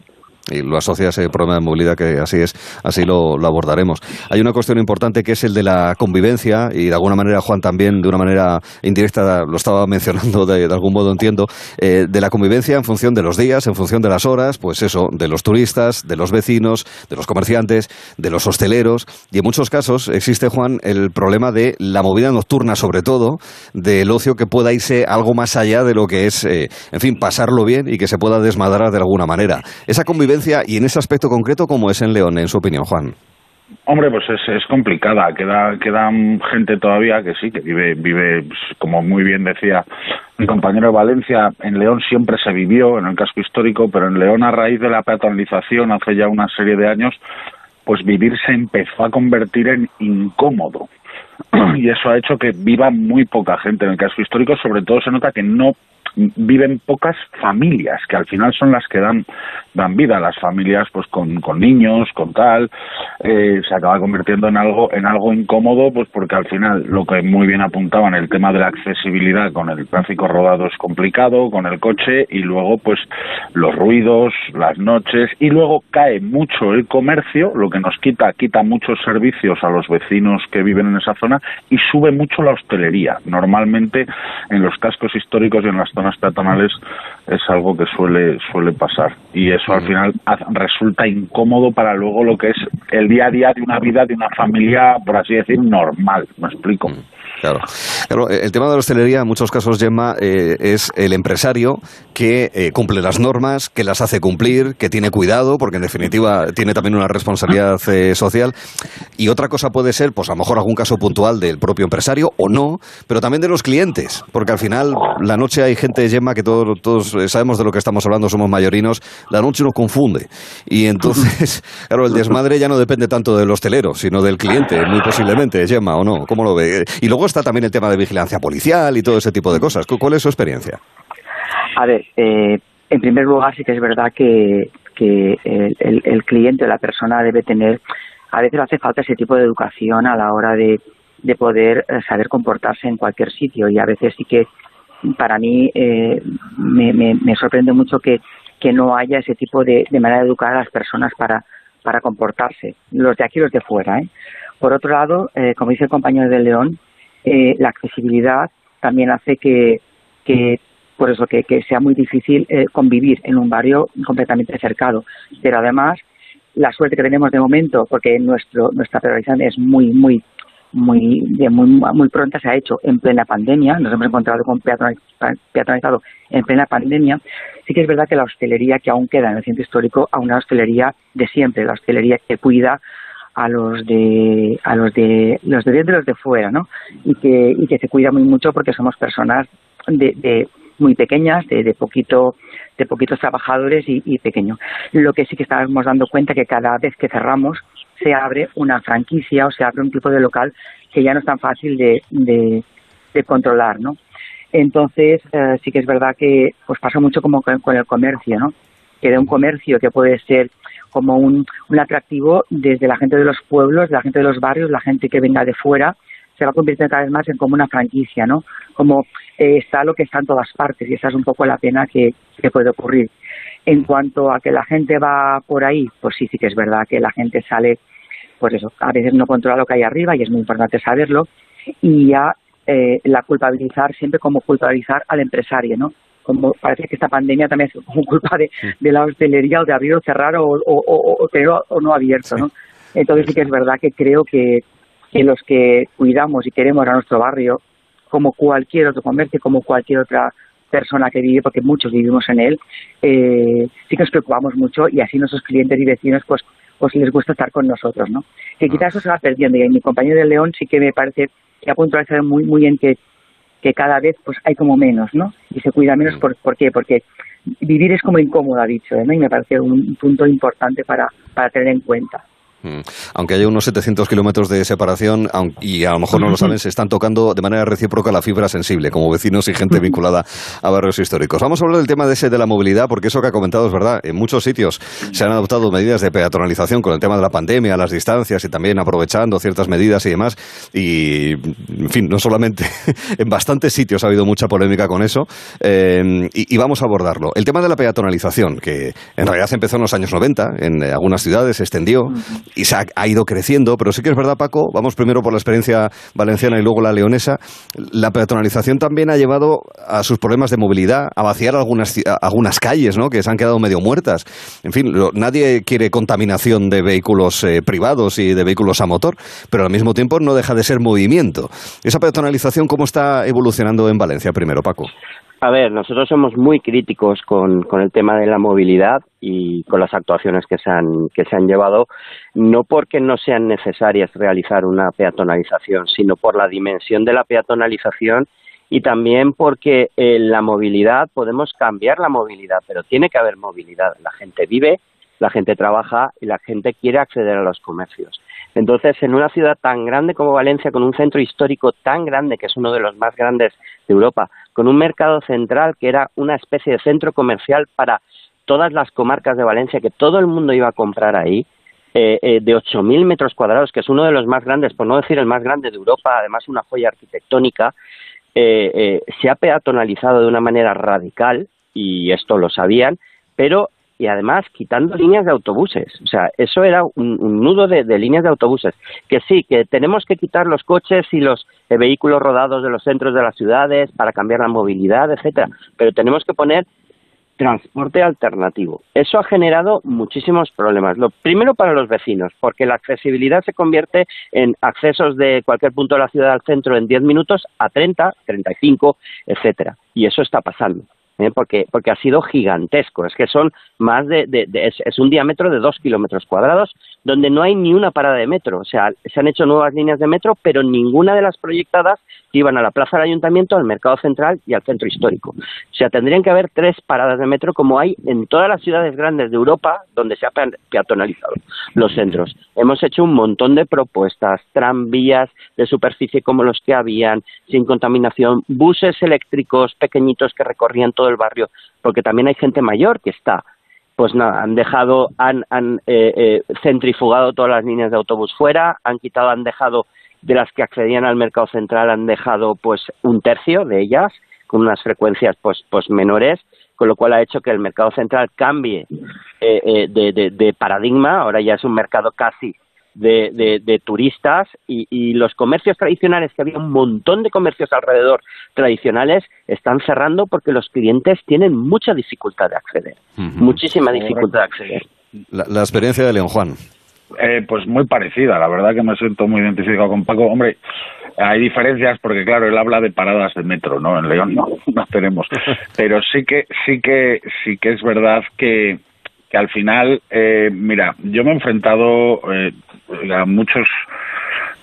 y lo asocia a ese problema de movilidad que así es, así lo, abordaremos. Hay una cuestión importante que es el de la convivencia y de alguna manera Juan también de una manera indirecta lo estaba mencionando de, algún modo entiendo, eh, de la convivencia en función de los días, en función de las horas, pues eso, de los turistas, de los vecinos, de los comerciantes, de los hosteleros y en muchos casos existe Juan el problema de la movida nocturna sobre todo, del ocio que pueda irse algo más allá de lo que es, eh, en fin, pasarlo bien y que se pueda desmadrar de alguna manera. Esa convivencia y en ese aspecto concreto, ¿cómo es en León, en su opinión, Juan? Hombre, pues es, es complicada. Queda, queda gente todavía que sí, que vive, vive, pues, como muy bien decía mi compañero de Valencia, en León siempre se vivió, en el casco histórico, pero en León a raíz de la peatonalización hace ya una serie de años, pues vivir se empezó a convertir en incómodo. Y eso ha hecho que viva muy poca gente en el casco histórico, sobre todo se nota que no viven pocas familias, que al final son las que dan, dan vida. Las familias, pues con, con niños, con tal, eh, se acaba convirtiendo en algo, en algo incómodo, pues porque al final, lo que muy bien apuntaban, el tema de la accesibilidad con el tráfico rodado es complicado, con el coche, y luego, pues, los ruidos, las noches, y luego cae mucho el comercio, lo que nos quita, quita muchos servicios a los vecinos que viven en esa zona, y sube mucho la hostelería. Normalmente, en los cascos históricos y en las zonas peatonales es algo que suele suele pasar y eso al final resulta incómodo para luego lo que es el día a día de una vida de una familia por así decir normal. Me explico Claro. claro, el tema de la hostelería en muchos casos, Gemma, eh, es el empresario que eh, cumple las normas, que las hace cumplir, que tiene cuidado, porque en definitiva tiene también una responsabilidad eh, social. Y otra cosa puede ser, pues a lo mejor algún caso puntual del propio empresario o no, pero también de los clientes, porque al final la noche hay gente, Gemma, que todos, todos sabemos de lo que estamos hablando, somos mayorinos, la noche nos confunde. Y entonces, claro, el desmadre ya no depende tanto del hostelero, sino del cliente, muy posiblemente, Gemma, ¿o no? ¿Cómo lo ve? Y luego está también el tema de vigilancia policial y todo ese tipo de cosas. ¿Cuál es su experiencia? A ver, eh, en primer lugar sí que es verdad que, el, el, cliente, la persona debe tener, a veces hace falta ese tipo de educación a la hora de, de poder eh, saber comportarse en cualquier sitio y a veces sí que para mí eh, me, me, sorprende mucho que, que no haya ese tipo de, de manera de educar a las personas para, para comportarse, los de aquí y los de fuera. ¿eh? Por otro lado, eh, como dice el compañero de León, eh, la accesibilidad también hace que, que por eso que, sea muy difícil eh, convivir en un barrio completamente cercado. Pero además, la suerte que tenemos de momento, porque nuestro, nuestra priorización es muy, muy, muy, muy, muy pronta, se ha hecho en plena pandemia, nos hemos encontrado con peatonalizado en plena pandemia, sí que es verdad que la hostelería que aún queda en el centro histórico, aún una hostelería de siempre, la hostelería que cuida a los de a los de los de dentro y los de fuera, ¿no? Y que y que se cuida muy mucho porque somos personas de, de muy pequeñas, de, de poquito de poquitos trabajadores y, y pequeño. Lo que sí que estamos dando cuenta que cada vez que cerramos se abre una franquicia o se abre un tipo de local que ya no es tan fácil de, de, de controlar, ¿no? Entonces, eh, sí que es verdad que pues pasa mucho como con el comercio, ¿no? Que de un comercio que puede ser como un, un atractivo desde la gente de los pueblos, la gente de los barrios, la gente que venga de fuera, se va convirtiendo cada vez más en como una franquicia, ¿no? Como eh, está lo que está en todas partes y esa es un poco la pena que, que puede ocurrir. En cuanto a que la gente va por ahí, pues sí, sí que es verdad que la gente sale, pues eso, a veces no controla lo que hay arriba y es muy importante saberlo y ya eh, la culpabilizar siempre como culpabilizar al empresario, ¿no? Como parece que esta pandemia también es como culpa de, de la hostelería o de abrir o cerrar o, o, o, no abierto, ¿no? Entonces sí que es verdad que creo que, que los que cuidamos y queremos a nuestro barrio, como cualquier otro comercio, como cualquier otra persona que vive, porque muchos vivimos en él, eh, sí que nos preocupamos mucho y así nuestros clientes y vecinos pues pues les gusta estar con nosotros, ¿no? Que ah. quizás eso se va perdiendo y mi compañero de León sí que me parece que ha puntualizado muy, muy bien que que cada vez pues hay como menos, ¿no? Y se cuida menos. ¿por, ¿por qué? Porque vivir es como incómodo, ha dicho, ¿no? Y me parece un punto importante para, para tener en cuenta. Mm. Aunque haya unos 700 kilómetros de separación, y a lo mejor no lo saben, se están tocando de manera recíproca la fibra sensible, como vecinos y gente vinculada a barrios históricos. Vamos a hablar del tema de ese de la movilidad, porque eso que ha comentado es verdad. En muchos sitios se han adoptado medidas de peatonalización con el tema de la pandemia, las distancias y también aprovechando ciertas medidas y demás. Y, en fin, no solamente en bastantes sitios ha habido mucha polémica con eso, eh, y, vamos a abordarlo. El tema de la peatonalización, que en realidad empezó en los años 90, en algunas ciudades se extendió y se ha, ido creciendo, pero sí que es verdad, Paco, vamos primero por la experiencia valenciana y luego la leonesa, la peatonalización también ha llevado a sus problemas de movilidad, a vaciar algunas, algunas calles, ¿no?, que se han quedado medio muertas. En fin, nadie quiere contaminación de vehículos eh, privados y de vehículos a motor, pero al mismo tiempo no deja de ser movimiento. ¿Esa peatonalización cómo está evolucionando en Valencia primero, Paco? A ver, nosotros somos muy críticos con, con, el tema de la movilidad y con las actuaciones que se, han, que se han llevado, no porque no sean necesarias realizar una peatonalización, sino por la dimensión de la peatonalización y también porque en la movilidad podemos cambiar la movilidad, pero tiene que haber movilidad. La gente vive, la gente trabaja y la gente quiere acceder a los comercios. Entonces, en una ciudad tan grande como Valencia, con un centro histórico tan grande, que es uno de los más grandes de Europa, con un mercado central que era una especie de centro comercial para todas las comarcas de Valencia, que todo el mundo iba a comprar ahí, eh, eh, de 8.000 metros cuadrados, que es uno de los más grandes, por no decir el más grande de Europa, además una joya arquitectónica, eh, se ha peatonalizado de una manera radical, y esto lo sabían, pero y además quitando líneas de autobuses. O sea, eso era un, nudo de, líneas de autobuses. Que sí, que tenemos que quitar los coches y los eh, vehículos rodados de los centros de las ciudades para cambiar la movilidad, etcétera, pero tenemos que poner transporte alternativo. Eso ha generado muchísimos problemas. Lo primero para los vecinos, porque la accesibilidad se convierte en accesos de cualquier punto de la ciudad al centro en 10 minutos a 30, 35, etcétera. Y eso está pasando. ¿Eh? porque, porque ha sido gigantesco. Es que son más de, es, un diámetro de dos kilómetros cuadrados donde no hay ni una parada de metro. O sea, se han hecho nuevas líneas de metro, pero ninguna de las proyectadas iban a la plaza del ayuntamiento, al mercado central y al centro histórico. O sea, tendrían que haber tres paradas de metro como hay en todas las ciudades grandes de Europa donde se ha peatonalizado los centros. Hemos hecho un montón de propuestas, tranvías de superficie como los que habían, sin contaminación, buses eléctricos pequeñitos que recorrían todo el barrio, porque también hay gente mayor que está pues nada, han dejado, han, han eh, eh, centrifugado todas las líneas de autobús fuera, han quitado, han dejado de las que accedían al mercado central, han dejado pues un tercio de ellas con unas frecuencias pues, pues menores, con lo cual ha hecho que el mercado central cambie eh, de, de paradigma, ahora ya es un mercado casi de, de, turistas y, los comercios tradicionales, que había un montón de comercios alrededor tradicionales, están cerrando porque los clientes tienen mucha dificultad de acceder, muchísima dificultad de acceder. La, experiencia de León Juan. Eh, pues muy parecida, la verdad que me siento muy identificado con Paco. Hombre, hay diferencias porque claro, él habla de paradas de metro, ¿no? En León no, no tenemos. Pero sí que, sí que, sí que es verdad que, que al final, eh, mira, yo me he enfrentado eh, a muchos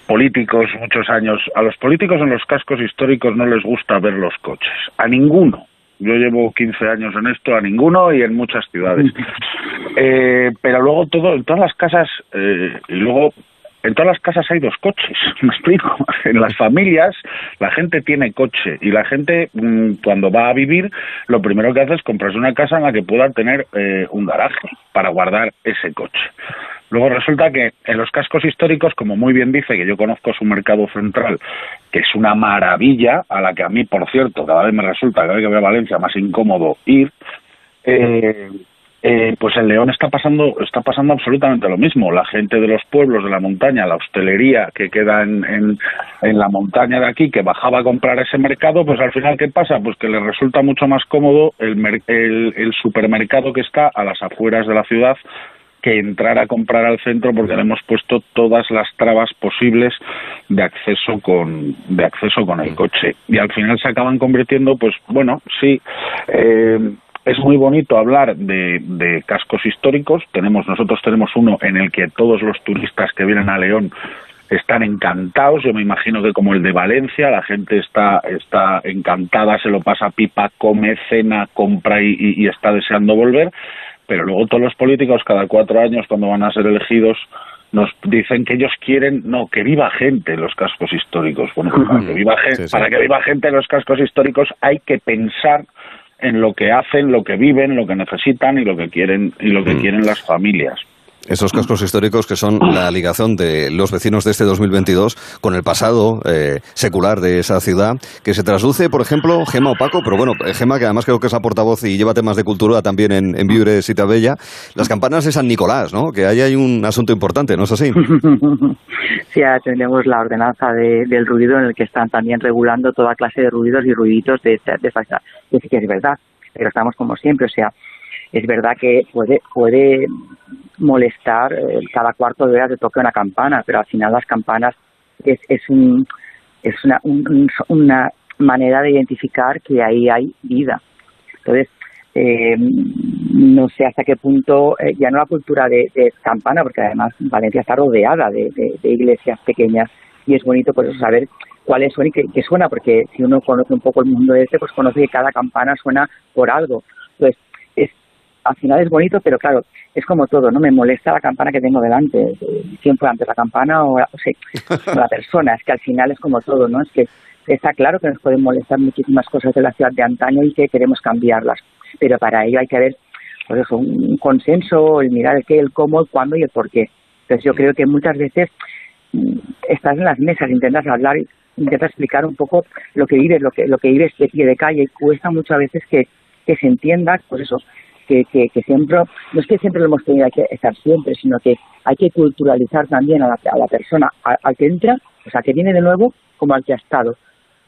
políticos, muchos años, a los políticos en los cascos históricos no les gusta ver los coches, a ninguno. Yo llevo 15 años en esto, a ninguno y en muchas ciudades. Eh, pero luego todo, en todas las casas, y luego en todas las casas hay dos coches, me explico. En las familias la gente tiene coche y la gente mm, cuando va a vivir lo primero que hace es comprarse una casa en la que pueda tener eh, un garaje para guardar ese coche. Luego resulta que en los cascos históricos, como muy bien dice, que yo conozco su mercado central, que es una maravilla, a la que a mí, por cierto, cada vez me resulta, cada vez que voy a Valencia, más incómodo ir, eh, eh, pues en León está pasando está pasando absolutamente lo mismo. La gente de los pueblos de la montaña, la hostelería que queda en, en, la montaña de aquí, que bajaba a comprar ese mercado, pues al final qué pasa, pues que le resulta mucho más cómodo el, el, el supermercado que está a las afueras de la ciudad que entrar a comprar al centro porque le hemos puesto todas las trabas posibles de acceso con de acceso con el coche y al final se acaban convirtiendo pues bueno sí eh, es muy bonito hablar de, cascos históricos. Tenemos, nosotros tenemos uno en el que todos los turistas que vienen a León están encantados. Yo me imagino que como el de Valencia, la gente está, está encantada, se lo pasa pipa, come, cena, compra y, está deseando volver. Pero luego todos los políticos, cada cuatro años, cuando van a ser elegidos, nos dicen que ellos quieren, no, que viva gente en los cascos históricos. Bueno, para que viva gente, para que viva gente en los cascos históricos hay que pensar en lo que hacen, lo que viven, lo que necesitan y lo que quieren y lo que mm. quieren las familias. Esos cascos históricos que son la ligación de los vecinos de este 2022 con el pasado eh, secular de esa ciudad, que se traduce, por ejemplo, Gema Opaco, pero bueno, Gema, que además creo que es la portavoz y lleva temas de cultura también en, en Viure Cita Bella, las campanas de San Nicolás, ¿no? Que ahí hay un asunto importante, ¿no es así? Sí, tenemos la ordenanza del ruido en el que están también regulando toda clase de ruidos y ruiditos de, de, de, de que es verdad, pero estamos como siempre, o sea, es verdad que puede, puede molestar eh, cada cuarto de hora de toque una campana, pero al final las campanas es, es, un, es una, una manera de identificar que ahí hay vida. Entonces, eh, no sé hasta qué punto, eh, ya no la cultura de, campana, porque además Valencia está rodeada de, iglesias pequeñas y es bonito por eso saber cuáles suenan y qué, suena, porque si uno conoce un poco el mundo este, pues conoce que cada campana suena por algo. Entonces, es, al final es bonito, pero claro, es como todo, ¿no? Me molesta la campana que tengo delante, siempre antes la campana o, la persona, es que al final es como todo, ¿no? Es que está claro que nos pueden molestar muchísimas cosas de la ciudad de antaño y que queremos cambiarlas, pero para ello hay que haber pues eso, un consenso, el mirar el qué, el cómo, el cuándo y el por qué. Entonces yo creo que muchas veces mm, estás en las mesas, intentas hablar, intentas explicar un poco lo que vives, lo que, lo que vives de pie de calle y cuesta muchas veces que, que se entienda, pues eso, que, que, siempre, no es que siempre lo hemos tenido que estar siempre, sino que hay que culturalizar también a la, a la persona, al que entra, o sea, que viene de nuevo, como al que ha estado.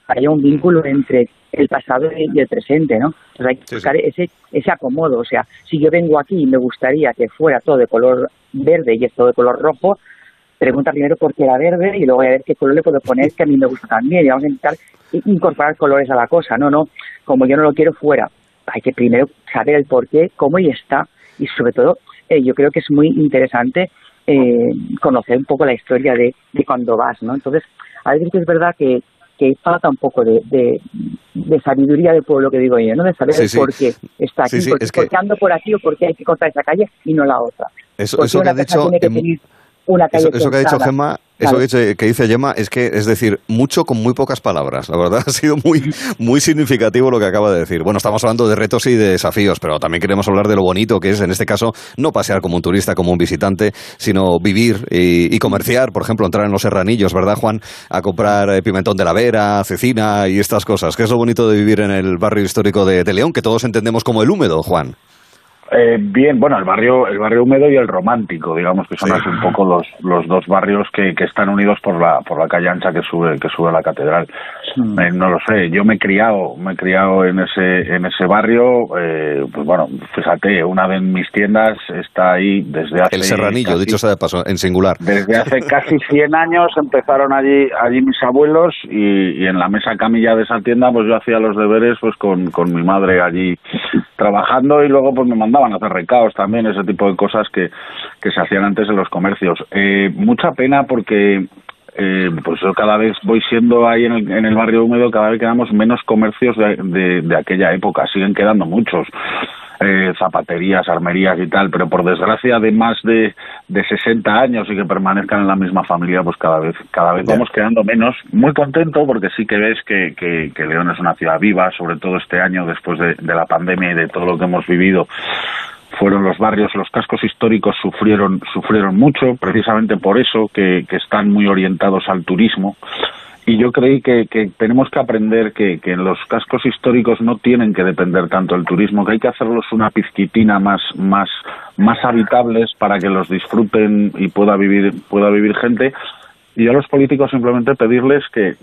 Haya un vínculo entre el pasado y el presente, ¿no? Entonces hay que buscar ese, ese acomodo. O sea, si yo vengo aquí y me gustaría que fuera todo de color verde y esto de color rojo, pregunta primero por qué era verde y luego a ver qué color le puedo poner que a mí me gusta también. Y vamos a intentar incorporar colores a la cosa. No, no, como yo no lo quiero fuera, hay que primero saber el por qué, cómo y está. Y sobre todo, eh, yo creo que es muy interesante eh, conocer un poco la historia de, de cuando vas, ¿no? Entonces, a veces es verdad que, que falta un poco de, de, sabiduría del pueblo que digo yo, ¿no? De saber por qué está aquí, por, qué ando por aquí o por qué hay que cortar esa calle y no la otra. Eso, eso que ha dicho eso, que ha dicho Gemma, eso que, dice Gemma es que, es decir, mucho con muy pocas palabras. La verdad ha sido muy, muy significativo lo que acaba de decir. Bueno, estamos hablando de retos y de desafíos, pero también queremos hablar de lo bonito que es, en este caso, no pasear como un turista, como un visitante, sino vivir y, comerciar, por ejemplo, entrar en los serranillos, ¿verdad, Juan? A comprar eh, pimentón de la vera, cecina y estas cosas. ¿Qué es lo bonito de vivir en el barrio histórico de, de León, que todos entendemos como el húmedo, Juan? Eh, bien, bueno, el barrio, el barrio húmedo y el romántico, digamos que son así un poco los, los dos barrios que, que están unidos por la, por la calle ancha que sube, que sube a la catedral. Mm. Eh, no lo sé, yo me he criado, me he criado en ese, en ese barrio, eh, pues bueno, fíjate, una de mis tiendas está ahí desde hace... El Serranillo, dicho sea de paso, en singular. Desde hace casi 100 años empezaron allí, allí mis abuelos y, y en la mesa camilla de esa tienda pues yo hacía los deberes pues con, con mi madre allí trabajando y luego pues me mandaba van a hacer recaos también, ese tipo de cosas que, que se hacían antes en los comercios. Eh, mucha pena porque eh, pues yo cada vez voy siendo ahí en el, en el barrio húmedo, cada vez quedamos menos comercios de, de, aquella época, siguen quedando muchos. Eh, zapaterías, armerías y tal, pero por desgracia de más de, de 60 años y que permanezcan en la misma familia, pues cada vez cada vez vamos quedando menos. Muy contento porque sí que ves que, que, que León es una ciudad viva, sobre todo este año después de, de la pandemia y de todo lo que hemos vivido fueron los barrios, los cascos históricos sufrieron, sufrieron mucho, precisamente por eso que, que están muy orientados al turismo. Y yo creí que, que tenemos que aprender que, que, los cascos históricos no tienen que depender tanto del turismo, que hay que hacerlos una pizquitina más, más, más habitables para que los disfruten y pueda vivir, pueda vivir gente. Y a los políticos simplemente pedirles que,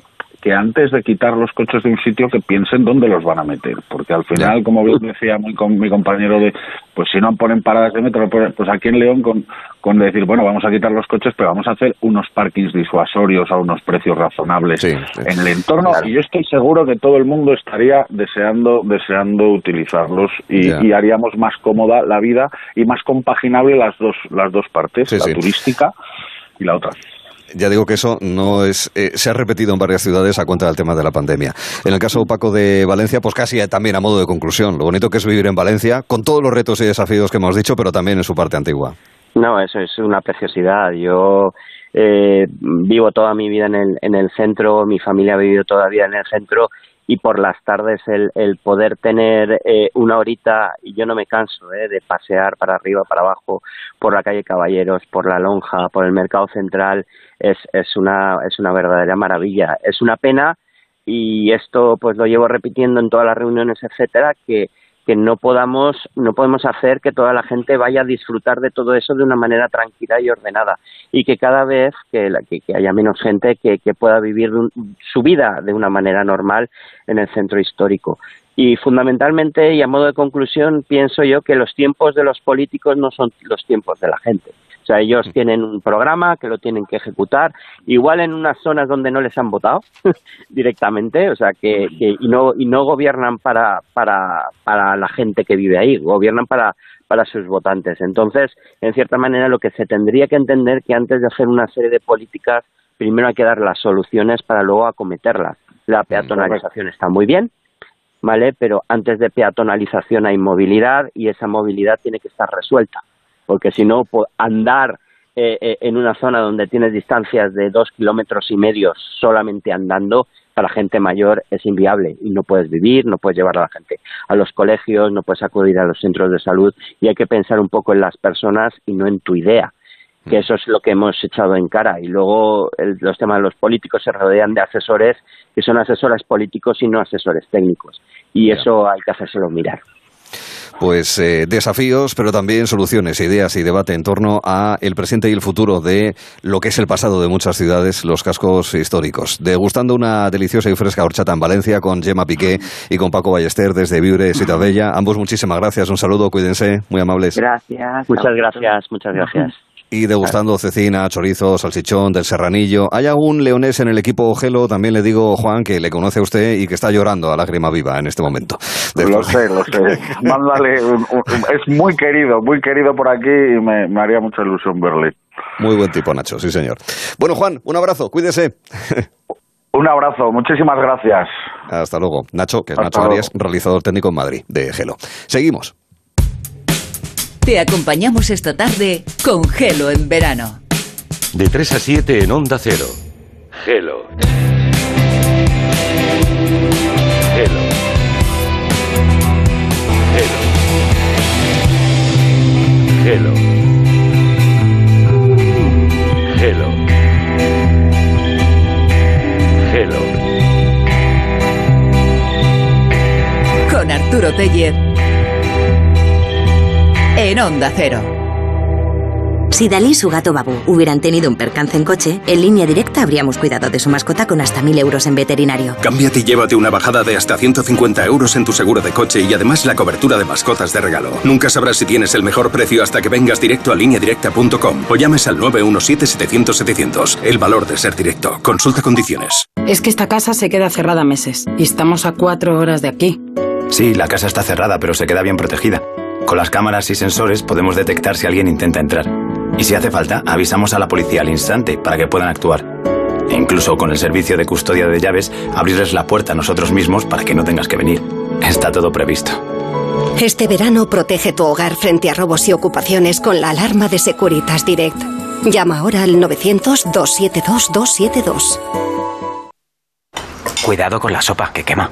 que antes de quitar los coches de un sitio que piensen dónde los van a meter, porque al final, como bien decía muy con mi compañero de, pues si no ponen paradas de metro, pues, pues aquí en León con, con decir, bueno, vamos a quitar los coches, pero vamos a hacer unos parkings disuasorios a unos precios razonables en el entorno y yo estoy seguro que todo el mundo estaría deseando deseando utilizarlos y, haríamos más cómoda la vida y más compaginable las dos las dos partes, la turística y la otra ya digo que eso no es eh, se ha repetido en varias ciudades a cuenta del tema de la pandemia. En el caso Paco de Valencia, pues casi también a modo de conclusión, lo bonito que es vivir en Valencia, con todos los retos y desafíos que hemos dicho, pero también en su parte antigua. No, eso es una preciosidad. Yo eh, vivo toda mi vida en el, en el centro, mi familia ha vivido todavía en el centro y por las tardes el, el poder tener eh, una horita, y yo no me canso eh, de pasear para arriba, para abajo, por la calle Caballeros, por la Lonja, por el Mercado Central, es, es, una, es una verdadera maravilla. Es una pena, y esto pues lo llevo repitiendo en todas las reuniones, etcétera, que que no podamos no podemos hacer que toda la gente vaya a disfrutar de todo eso de una manera tranquila y ordenada. Y que cada vez que, que, haya menos gente que pueda vivir su vida de una manera normal en el centro histórico. Y fundamentalmente y a modo de conclusión pienso yo que los tiempos de los políticos no son los tiempos de la gente o sea, ellos tienen un programa que lo tienen que ejecutar, igual en unas zonas donde no les han votado directamente, o sea, que, que, y no y no gobiernan para, para, para la gente que vive ahí, gobiernan para para sus votantes. Entonces, en cierta manera, lo que se tendría que entender que antes de hacer una serie de políticas, primero hay que dar las soluciones para luego acometerlas. La peatonalización está muy bien, ¿vale? Pero antes de peatonalización hay movilidad y esa movilidad tiene que estar resuelta porque si no, andar eh, eh, en una zona donde tienes distancias de dos kilómetros y medio solamente andando, para gente mayor es inviable y no puedes vivir, no puedes llevar a la gente a los colegios, no puedes acudir a los centros de salud y hay que pensar un poco en las personas y no en tu idea que eso es lo que hemos echado en cara. Y luego los temas de los políticos se rodean de asesores que son asesores políticos y no asesores técnicos. Y eso hay que hacérselo mirar. Pues eh, desafíos, pero también soluciones, ideas y debate en torno a el presente y el futuro de lo que es el pasado de muchas ciudades, los cascos históricos. Degustando una deliciosa y fresca horchata en Valencia con Gemma Piqué y con Paco Ballester desde Viure Bella. Ambos muchísimas gracias, un saludo, cuídense, muy amables. Gracias. Muchas gracias, muchas gracias y degustando cecina, chorizo, salchichón del serranillo. ¿Hay algún leonés en el equipo Gelo? También le digo, Juan, que le conoce a usted y que está llorando a lágrima viva en este momento. Lo sé, lo sé. Mándale, es muy querido, muy querido por aquí y me, haría mucha ilusión verle. Muy buen tipo, Nacho, sí señor. Bueno, Juan, un abrazo, cuídese. Un abrazo, muchísimas gracias. Hasta luego. Nacho, que es Nacho Arias, realizador técnico en Madrid, de Gelo. Seguimos. Te acompañamos esta tarde con Gelo en verano. De 3 a 7 en Onda Cero. Gelo. Gelo. Gelo. Gelo. Gelo. Gelo. Con Arturo Tellez en Onda Cero. Si Dalí y su gato Babu hubieran tenido un percance en coche, en línea directa habríamos cuidado de su mascota con hasta 1000 euros en veterinario. Cámbiate y llévate una bajada de hasta 150 euros en tu seguro de coche y además la cobertura de mascotas de regalo. Nunca sabrás si tienes el mejor precio hasta que vengas directo a lineadirecta.com o llames al 917-700-700. El valor de ser directo. Consulta condiciones. Es que esta casa se queda cerrada meses y estamos a cuatro horas de aquí. Sí, la casa está cerrada, pero se queda bien protegida. Con las cámaras y sensores podemos detectar si alguien intenta entrar. Y si hace falta, avisamos a la policía al instante para que puedan actuar. E incluso con el servicio de custodia de llaves, abrirles la puerta a nosotros mismos para que no tengas que venir. Está todo previsto. Este verano protege tu hogar frente a robos y ocupaciones con la alarma de Securitas Direct. Llama ahora al 900-272-272. Cuidado con la sopa que quema.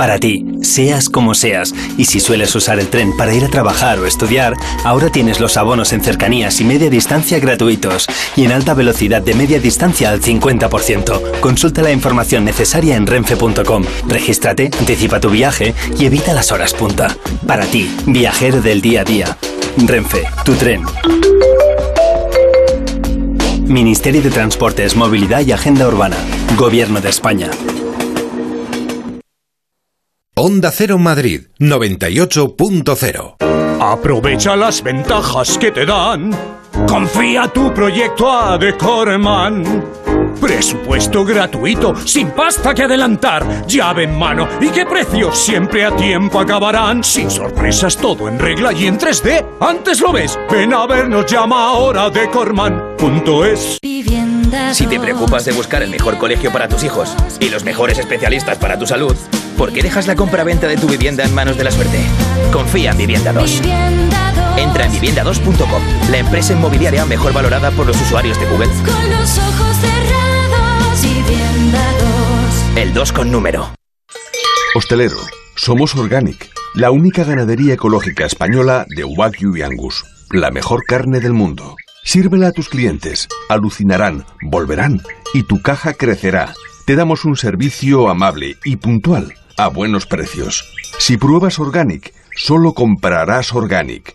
Para ti, seas como seas, y si sueles usar el tren para ir a trabajar o estudiar, ahora tienes los abonos en cercanías y media distancia gratuitos y en alta velocidad de media distancia al 50%. Consulta la información necesaria en renfe.com. Regístrate, anticipa tu viaje y evita las horas punta. Para ti, viajero del día a día. Renfe, tu tren. Ministerio de Transportes, Movilidad y Agenda Urbana. Gobierno de España. Onda Cero Madrid 98.0. Aprovecha las ventajas que te dan. Confía tu proyecto a Decorman. Presupuesto gratuito, sin pasta que adelantar, llave en mano y qué precios siempre a tiempo acabarán. Sin sorpresas, todo en regla y en 3D. Antes lo ves, ven a vernos, llama ahora decorman.es. Si te preocupas de buscar el mejor colegio para tus hijos y los mejores especialistas para tu salud, ¿por qué dejas la compra-venta de tu vivienda en manos de la suerte? Confía en Vivienda 2. Entra en vivienda2.com, la empresa inmobiliaria mejor valorada por los usuarios de Google. Con los ojos cerrados, Vivienda 2. El 2 con número. Hostelero, somos Organic, la única ganadería ecológica española de Wagyu y Angus, la mejor carne del mundo. Sírvela a tus clientes, alucinarán, volverán y tu caja crecerá. Te damos un servicio amable y puntual a buenos precios. Si pruebas Organic, solo comprarás Organic.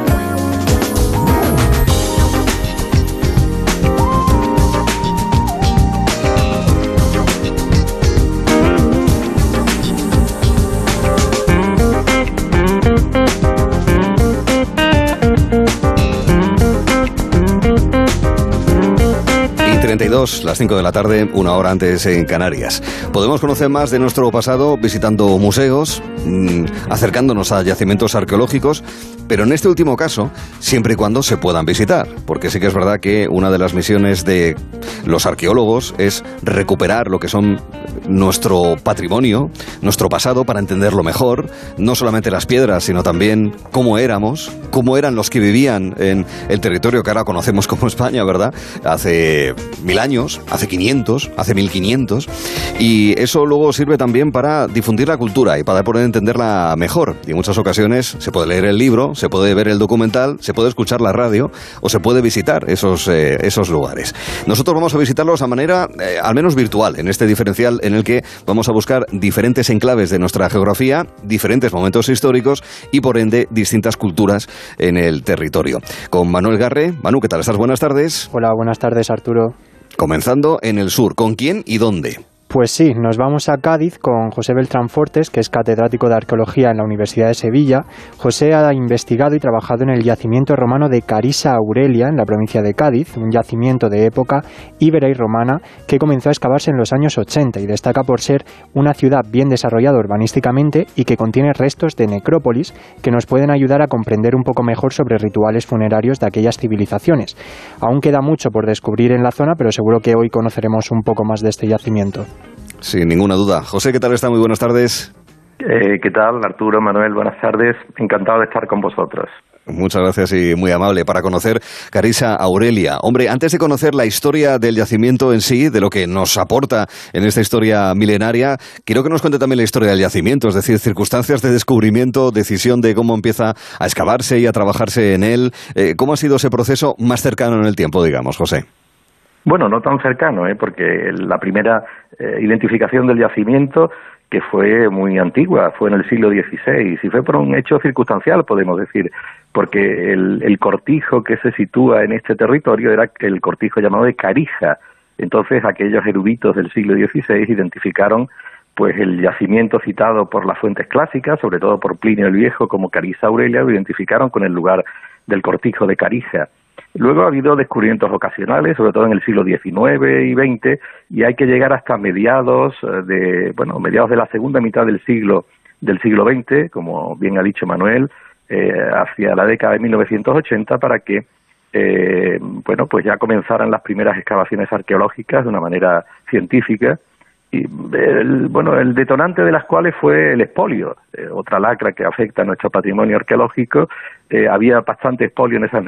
32, las 5 de la tarde, una hora antes en Canarias. Podemos conocer más de nuestro pasado visitando museos, mm, acercándonos a yacimientos arqueológicos, pero en este último caso, siempre y cuando se puedan visitar, porque sí que es verdad que una de las misiones de los arqueólogos es recuperar lo que son nuestro patrimonio, nuestro pasado, para entenderlo mejor, no solamente las piedras, sino también cómo éramos, cómo eran los que vivían en el territorio que ahora conocemos como España, ¿verdad? Hace mil años, hace 500, hace 1500, y eso luego sirve también para difundir la cultura y para poder entenderla mejor. Y en muchas ocasiones se puede leer el libro, se puede ver el documental, se puede escuchar la radio o se puede visitar esos, eh, esos lugares. Nosotros vamos a visitarlos a manera eh, al menos virtual, en este diferencial en el que vamos a buscar diferentes enclaves de nuestra geografía, diferentes momentos históricos y por ende distintas culturas en el territorio. Con Manuel Garre. Manu, ¿qué tal estás? Buenas tardes. Hola, buenas tardes Arturo. Comenzando en el sur, ¿con quién y dónde? Pues sí, nos vamos a Cádiz con José Beltrán Fortes, que es catedrático de arqueología en la Universidad de Sevilla. José ha investigado y trabajado en el yacimiento romano de Carisa Aurelia, en la provincia de Cádiz, un yacimiento de época íbera y romana que comenzó a excavarse en los años 80 y destaca por ser una ciudad bien desarrollada urbanísticamente y que contiene restos de necrópolis que nos pueden ayudar a comprender un poco mejor sobre rituales funerarios de aquellas civilizaciones. Aún queda mucho por descubrir en la zona, pero seguro que hoy conoceremos un poco más de este yacimiento. Sin ninguna duda. José, ¿qué tal está? Muy buenas tardes. Eh, ¿Qué tal, Arturo, Manuel? Buenas tardes. Encantado de estar con vosotros. Muchas gracias y muy amable para conocer Carisa Aurelia. Hombre, antes de conocer la historia del yacimiento en sí, de lo que nos aporta en esta historia milenaria, quiero que nos cuente también la historia del yacimiento, es decir, circunstancias de descubrimiento, decisión de cómo empieza a excavarse y a trabajarse en él. Eh, ¿Cómo ha sido ese proceso más cercano en el tiempo, digamos, José? Bueno, no tan cercano, ¿eh? porque la primera eh, identificación del yacimiento, que fue muy antigua, fue en el siglo XVI, y fue por un hecho circunstancial, podemos decir, porque el, el cortijo que se sitúa en este territorio era el cortijo llamado de Carija. Entonces, aquellos eruditos del siglo XVI identificaron pues el yacimiento citado por las fuentes clásicas, sobre todo por Plinio el Viejo como Carisa Aurelia, lo identificaron con el lugar del cortijo de Carija. Luego ha habido descubrimientos ocasionales, sobre todo en el siglo XIX y XX, y hay que llegar hasta mediados eh, de, bueno, mediados de la segunda mitad del siglo del siglo XX, como bien ha dicho Manuel, eh, hacia la década de 1980 para que eh, bueno, pues ya comenzaran las primeras excavaciones arqueológicas de una manera científica y el, bueno, el detonante de las cuales fue el expolio, otra lacra que afecta a nuestro patrimonio arqueológico. había bastante expolio en esas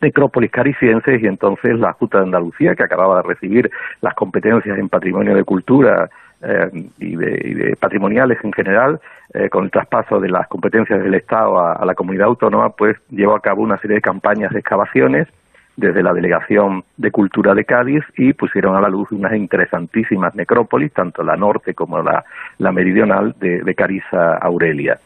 necrópolis caricienses y entonces la Junta de Andalucía, que acababa de recibir las competencias en patrimonio de cultura eh, y, de, patrimoniales en general, eh, con el traspaso de las competencias del Estado a, la comunidad autónoma, pues llevó a cabo una serie de campañas de excavaciones desde la Delegación de Cultura de Cádiz y pusieron a la luz unas interesantísimas necrópolis, tanto la norte como la, meridional de, de Aurelia.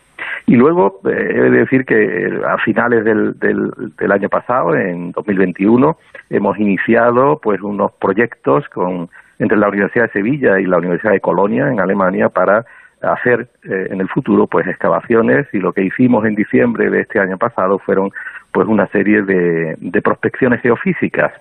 Y luego, eh, he de decir que eh, a finales del, del, año pasado, en 2021, hemos iniciado pues unos proyectos con, entre la Universidad de Sevilla y la Universidad de Colonia, en Alemania, para hacer eh, en el futuro pues excavaciones. Y lo que hicimos en diciembre de este año pasado fueron pues una serie de, de prospecciones geofísicas.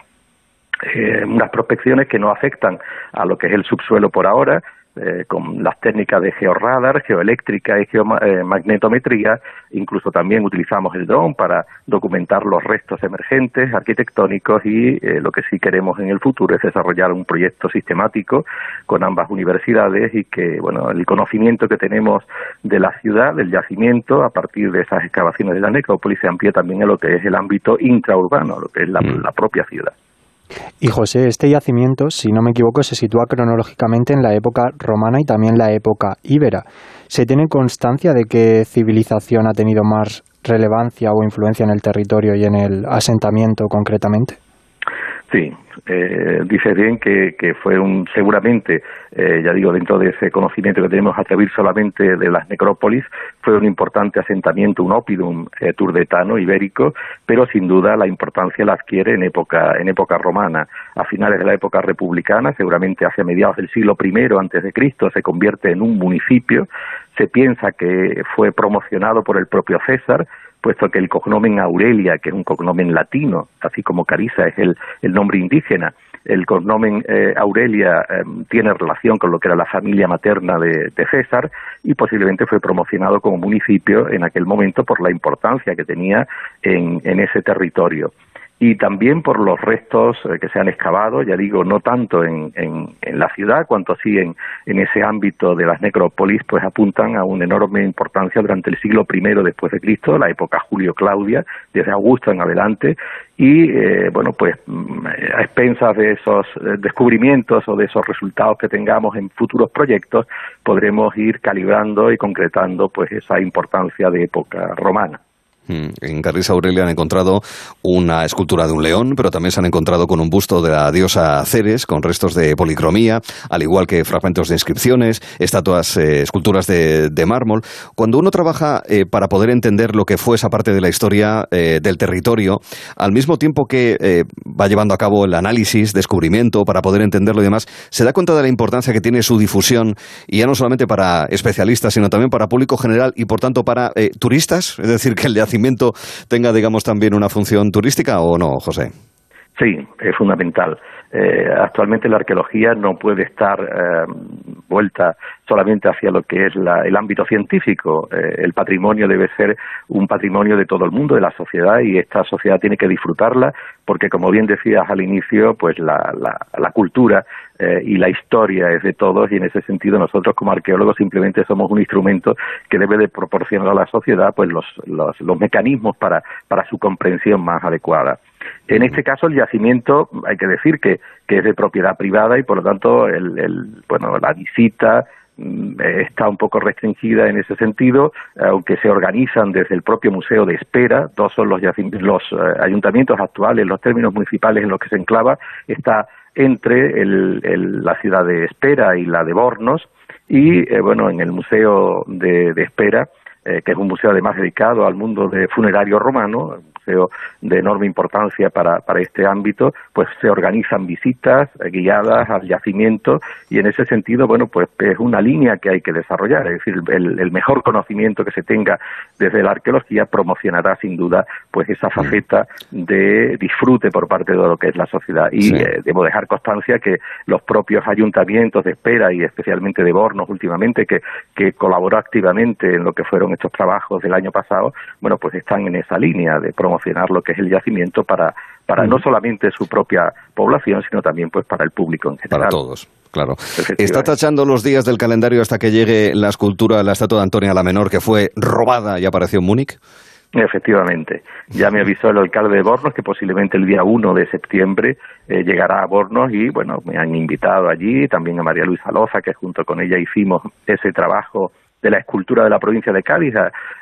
Unas prospecciones que no afectan a lo que es el subsuelo por ahora, eh, con las técnicas de georradar, geoeléctrica y geomagnetometría. Incluso también utilizamos el dron para documentar los restos emergentes arquitectónicos y eh, lo que sí queremos en el futuro es desarrollar un proyecto sistemático con ambas universidades y que, bueno, el conocimiento que tenemos de la ciudad, del yacimiento, a partir de esas excavaciones de la necrópolis, se amplíe también a lo que es el ámbito intraurbano, lo que es la mm. propia ciudad. Y José, este yacimiento, si no me equivoco, se sitúa cronológicamente en la época romana y también la época íbera. ¿Se tiene constancia de qué civilización ha tenido más relevancia o influencia en el territorio y en el asentamiento concretamente? Sí, eh, dices bien que, que, fue un, seguramente, eh, ya digo, dentro de ese conocimiento que tenemos a través solamente de las necrópolis, fue un importante asentamiento, un opidum eh, turdetano, ibérico, pero sin duda la importancia la adquiere en época, en época romana. A finales de la época republicana, seguramente hacia mediados del siglo I antes de Cristo, se convierte en un municipio. Se piensa que fue promocionado por el propio César, puesto que el cognomen Aurelia, que es un cognomen latino, así como Carisa es el, nombre indígena, el cognomen eh, Aurelia em, tiene relación con lo que era la familia materna de, César y posiblemente fue promocionado como municipio en aquel momento por la importancia que tenía en ese territorio y también por los restos eh, que se han excavado, ya digo, no tanto en, la ciudad cuanto sí en, en, ese ámbito de las necrópolis, pues apuntan a una enorme importancia durante el siglo I después de Cristo, la época Julio-Claudia, desde Augusto en adelante, y eh, bueno, pues mm, a expensas de esos eh, descubrimientos o de esos resultados que tengamos en futuros proyectos, podremos ir calibrando y concretando pues esa importancia de época romana. Mm, en Carrisa Aurelia han encontrado una escultura de un león, pero también se han encontrado con un busto de la diosa Ceres, con restos de policromía, al igual que fragmentos de inscripciones, estatuas, eh, esculturas de, mármol. Cuando uno trabaja eh, para poder entender lo que fue esa parte de la historia eh, del territorio, al mismo tiempo que va llevando a cabo el análisis, descubrimiento, para poder entenderlo y demás, se da cuenta de la importancia que tiene su difusión, y ya no solamente para especialistas, sino también para público general y, por tanto, para turistas, es decir, que el tenga, digamos, también una función turística o no, José? Sí, es fundamental. Eh, actualmente la arqueología no puede estar eh, vuelta solamente hacia lo que es el ámbito científico. Eh, el patrimonio debe ser un patrimonio de todo el mundo, de la sociedad, y esta sociedad tiene que disfrutarla, porque como bien decías al inicio, pues la, la, cultura y la historia es de todos, y en ese sentido nosotros como arqueólogos simplemente somos un instrumento que debe de proporcionar a la sociedad pues los, los, los mecanismos para, para su comprensión más adecuada. En este caso, el yacimiento, hay que decir que, que es de propiedad privada y, por lo tanto, el, el, bueno, la visita está un poco restringida en ese sentido, aunque se organizan desde el propio Museo de Espera, dos son los, los eh, ayuntamientos actuales, los términos municipales en los que se enclava, está entre el, la ciudad de Espera y la de Bornos, y eh, bueno, en el Museo de Espera, eh, que es un museo además dedicado al mundo de funerario romano, de enorme importancia para, para este ámbito, pues se organizan visitas guiadas al yacimiento y en ese sentido, bueno, pues es una línea que hay que desarrollar, es decir, el, mejor conocimiento que se tenga desde la arqueología promocionará sin duda pues esa mm. faceta de disfrute por parte de lo que es la sociedad. Y eh, debo dejar constancia que los propios ayuntamientos de espera y especialmente de Bornos últimamente que, que colaboró activamente en lo que fueron estos trabajos del año pasado, bueno, pues están en esa línea de promocionar lo que es el yacimiento para, para no solamente su propia población, sino también pues para el público en general. Para todos. Claro. Está tachando los días del calendario hasta que llegue la escultura, la estatua de Antonia la Menor, que fue robada y apareció en Múnich. Efectivamente. Ya me avisó el alcalde de Bornos que posiblemente el día 1 de septiembre eh, llegará a Bornos y, bueno, me han invitado allí, también a María Luisa Loza, que junto con ella hicimos ese trabajo de la escultura de la provincia de Cádiz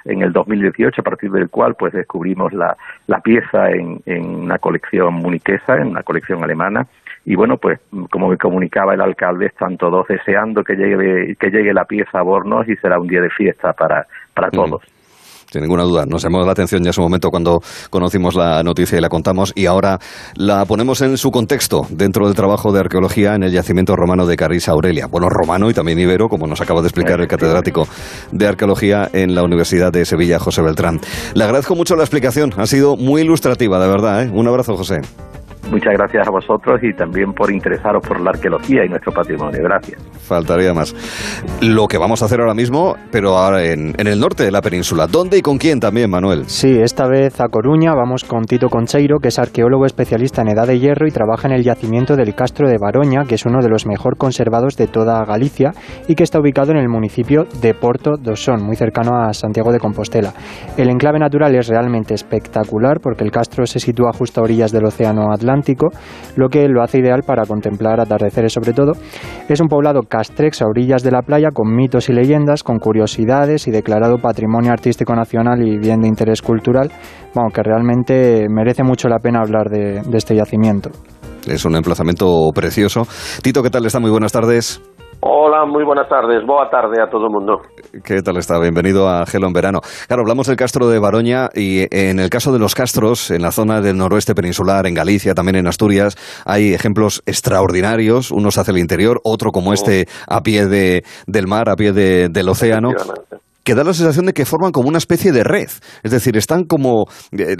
en el 2018, a partir del cual pues descubrimos la, la pieza en, en una colección muniquesa, en una colección alemana, y bueno, pues como me comunicaba el alcalde, están todos deseando que llegue, que llegue la pieza a Bornos y será un día de fiesta para, para todos sin ninguna duda. Nos llamó la atención ya en su momento cuando conocimos la noticia y la contamos y ahora la ponemos en su contexto dentro del trabajo de arqueología en el yacimiento romano de Carrisa Aurelia. Bueno, romano y también ibero, como nos acaba de explicar el catedrático de arqueología en la Universidad de Sevilla, José Beltrán. Le agradezco mucho la explicación, ha sido muy ilustrativa, de verdad. ¿eh? Un abrazo, José. Muchas gracias a vosotros y también por interesaros por la arqueología y nuestro patrimonio. Gracias. Faltaría más. Lo que vamos a hacer ahora mismo, pero ahora en, el norte de la península. ¿Dónde y con quién también, Manuel? Sí, esta vez a Coruña vamos con Tito Concheiro, que es arqueólogo especialista en edad de hierro y trabaja en el yacimiento del Castro de Baroña, que es uno de los mejor conservados de toda Galicia y que está ubicado en el municipio de Porto do Son, muy cercano a Santiago de Compostela. El enclave natural es realmente espectacular porque el castro se sitúa justo a orillas del Océano Atlántico lo que lo hace ideal para contemplar atardeceres sobre todo. Es un poblado castrex a orillas de la playa con mitos y leyendas, con curiosidades y declarado Patrimonio Artístico Nacional y bien de interés cultural, bueno, que realmente merece mucho la pena hablar de este yacimiento. Es un emplazamiento precioso. Tito, ¿qué tal está? Muy buenas tardes. Hola, muy buenas tardes. Boa tarde a todo el mundo. ¿Qué tal está? Bienvenido a Gelo en Verano. Claro, hablamos del Castro de Baroña y en el caso de los castros, en la zona del noroeste peninsular, en Galicia, también en Asturias, hay ejemplos extraordinarios, unos hacia el interior, otro como este a pie de, del mar, a pie de, del océano que da la sensación de que forman como una especie de red. Es decir, están como... Eh,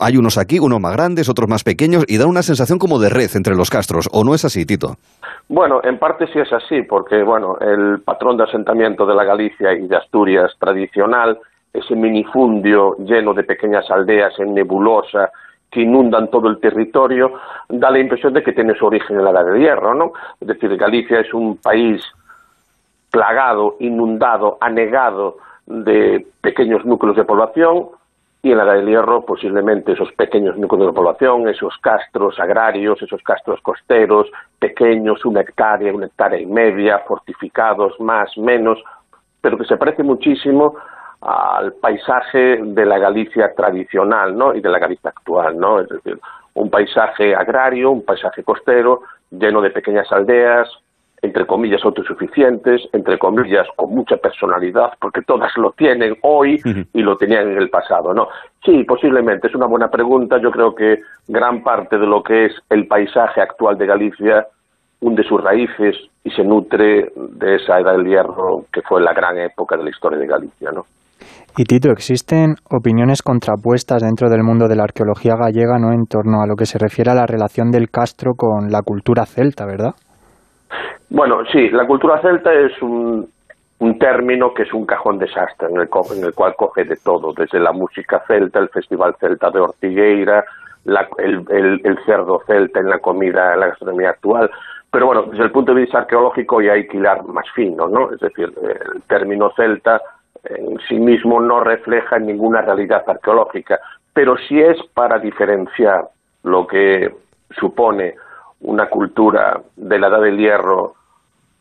hay unos aquí, unos más grandes, otros más pequeños, y da una sensación como de red entre los castros. ¿O no es así, Tito? Bueno, en parte sí es así, porque bueno, el patrón de asentamiento de la Galicia y de Asturias tradicional, ese minifundio lleno de pequeñas aldeas en nebulosa que inundan todo el territorio, da la impresión de que tiene su origen en la Edad de Hierro, ¿no? Es decir, Galicia es un país plagado, inundado, anegado de pequeños núcleos de población y en la Edad del Hierro posiblemente esos pequeños núcleos de población, esos castros agrarios, esos castros costeros, pequeños, una hectárea, una hectárea y media, fortificados, más, menos, pero que se parece muchísimo al paisaje de la Galicia tradicional ¿no? y de la Galicia actual, ¿no? es decir, un paisaje agrario, un paisaje costero, lleno de pequeñas aldeas, entre comillas, autosuficientes, entre comillas, con mucha personalidad, porque todas lo tienen hoy y lo tenían en el pasado, ¿no? Sí, posiblemente, es una buena pregunta. Yo creo que gran parte de lo que es el paisaje actual de Galicia hunde sus raíces y se nutre de esa edad del hierro que fue la gran época de la historia de Galicia, ¿no? Y Tito, existen opiniones contrapuestas dentro del mundo de la arqueología gallega, ¿no? En torno a lo que se refiere a la relación del Castro con la cultura celta, ¿verdad? Bueno, sí, la cultura celta es un, un término que es un cajón desastre en el, en el cual coge de todo, desde la música celta, el festival celta de Ortigueira, el, el, cerdo celta en la comida, en la gastronomía actual. Pero bueno, desde el punto de vista arqueológico ya hay que hilar más fino, ¿no? Es decir, el término celta en sí mismo no refleja ninguna realidad arqueológica, pero sí es para diferenciar lo que supone una cultura de la edad del hierro,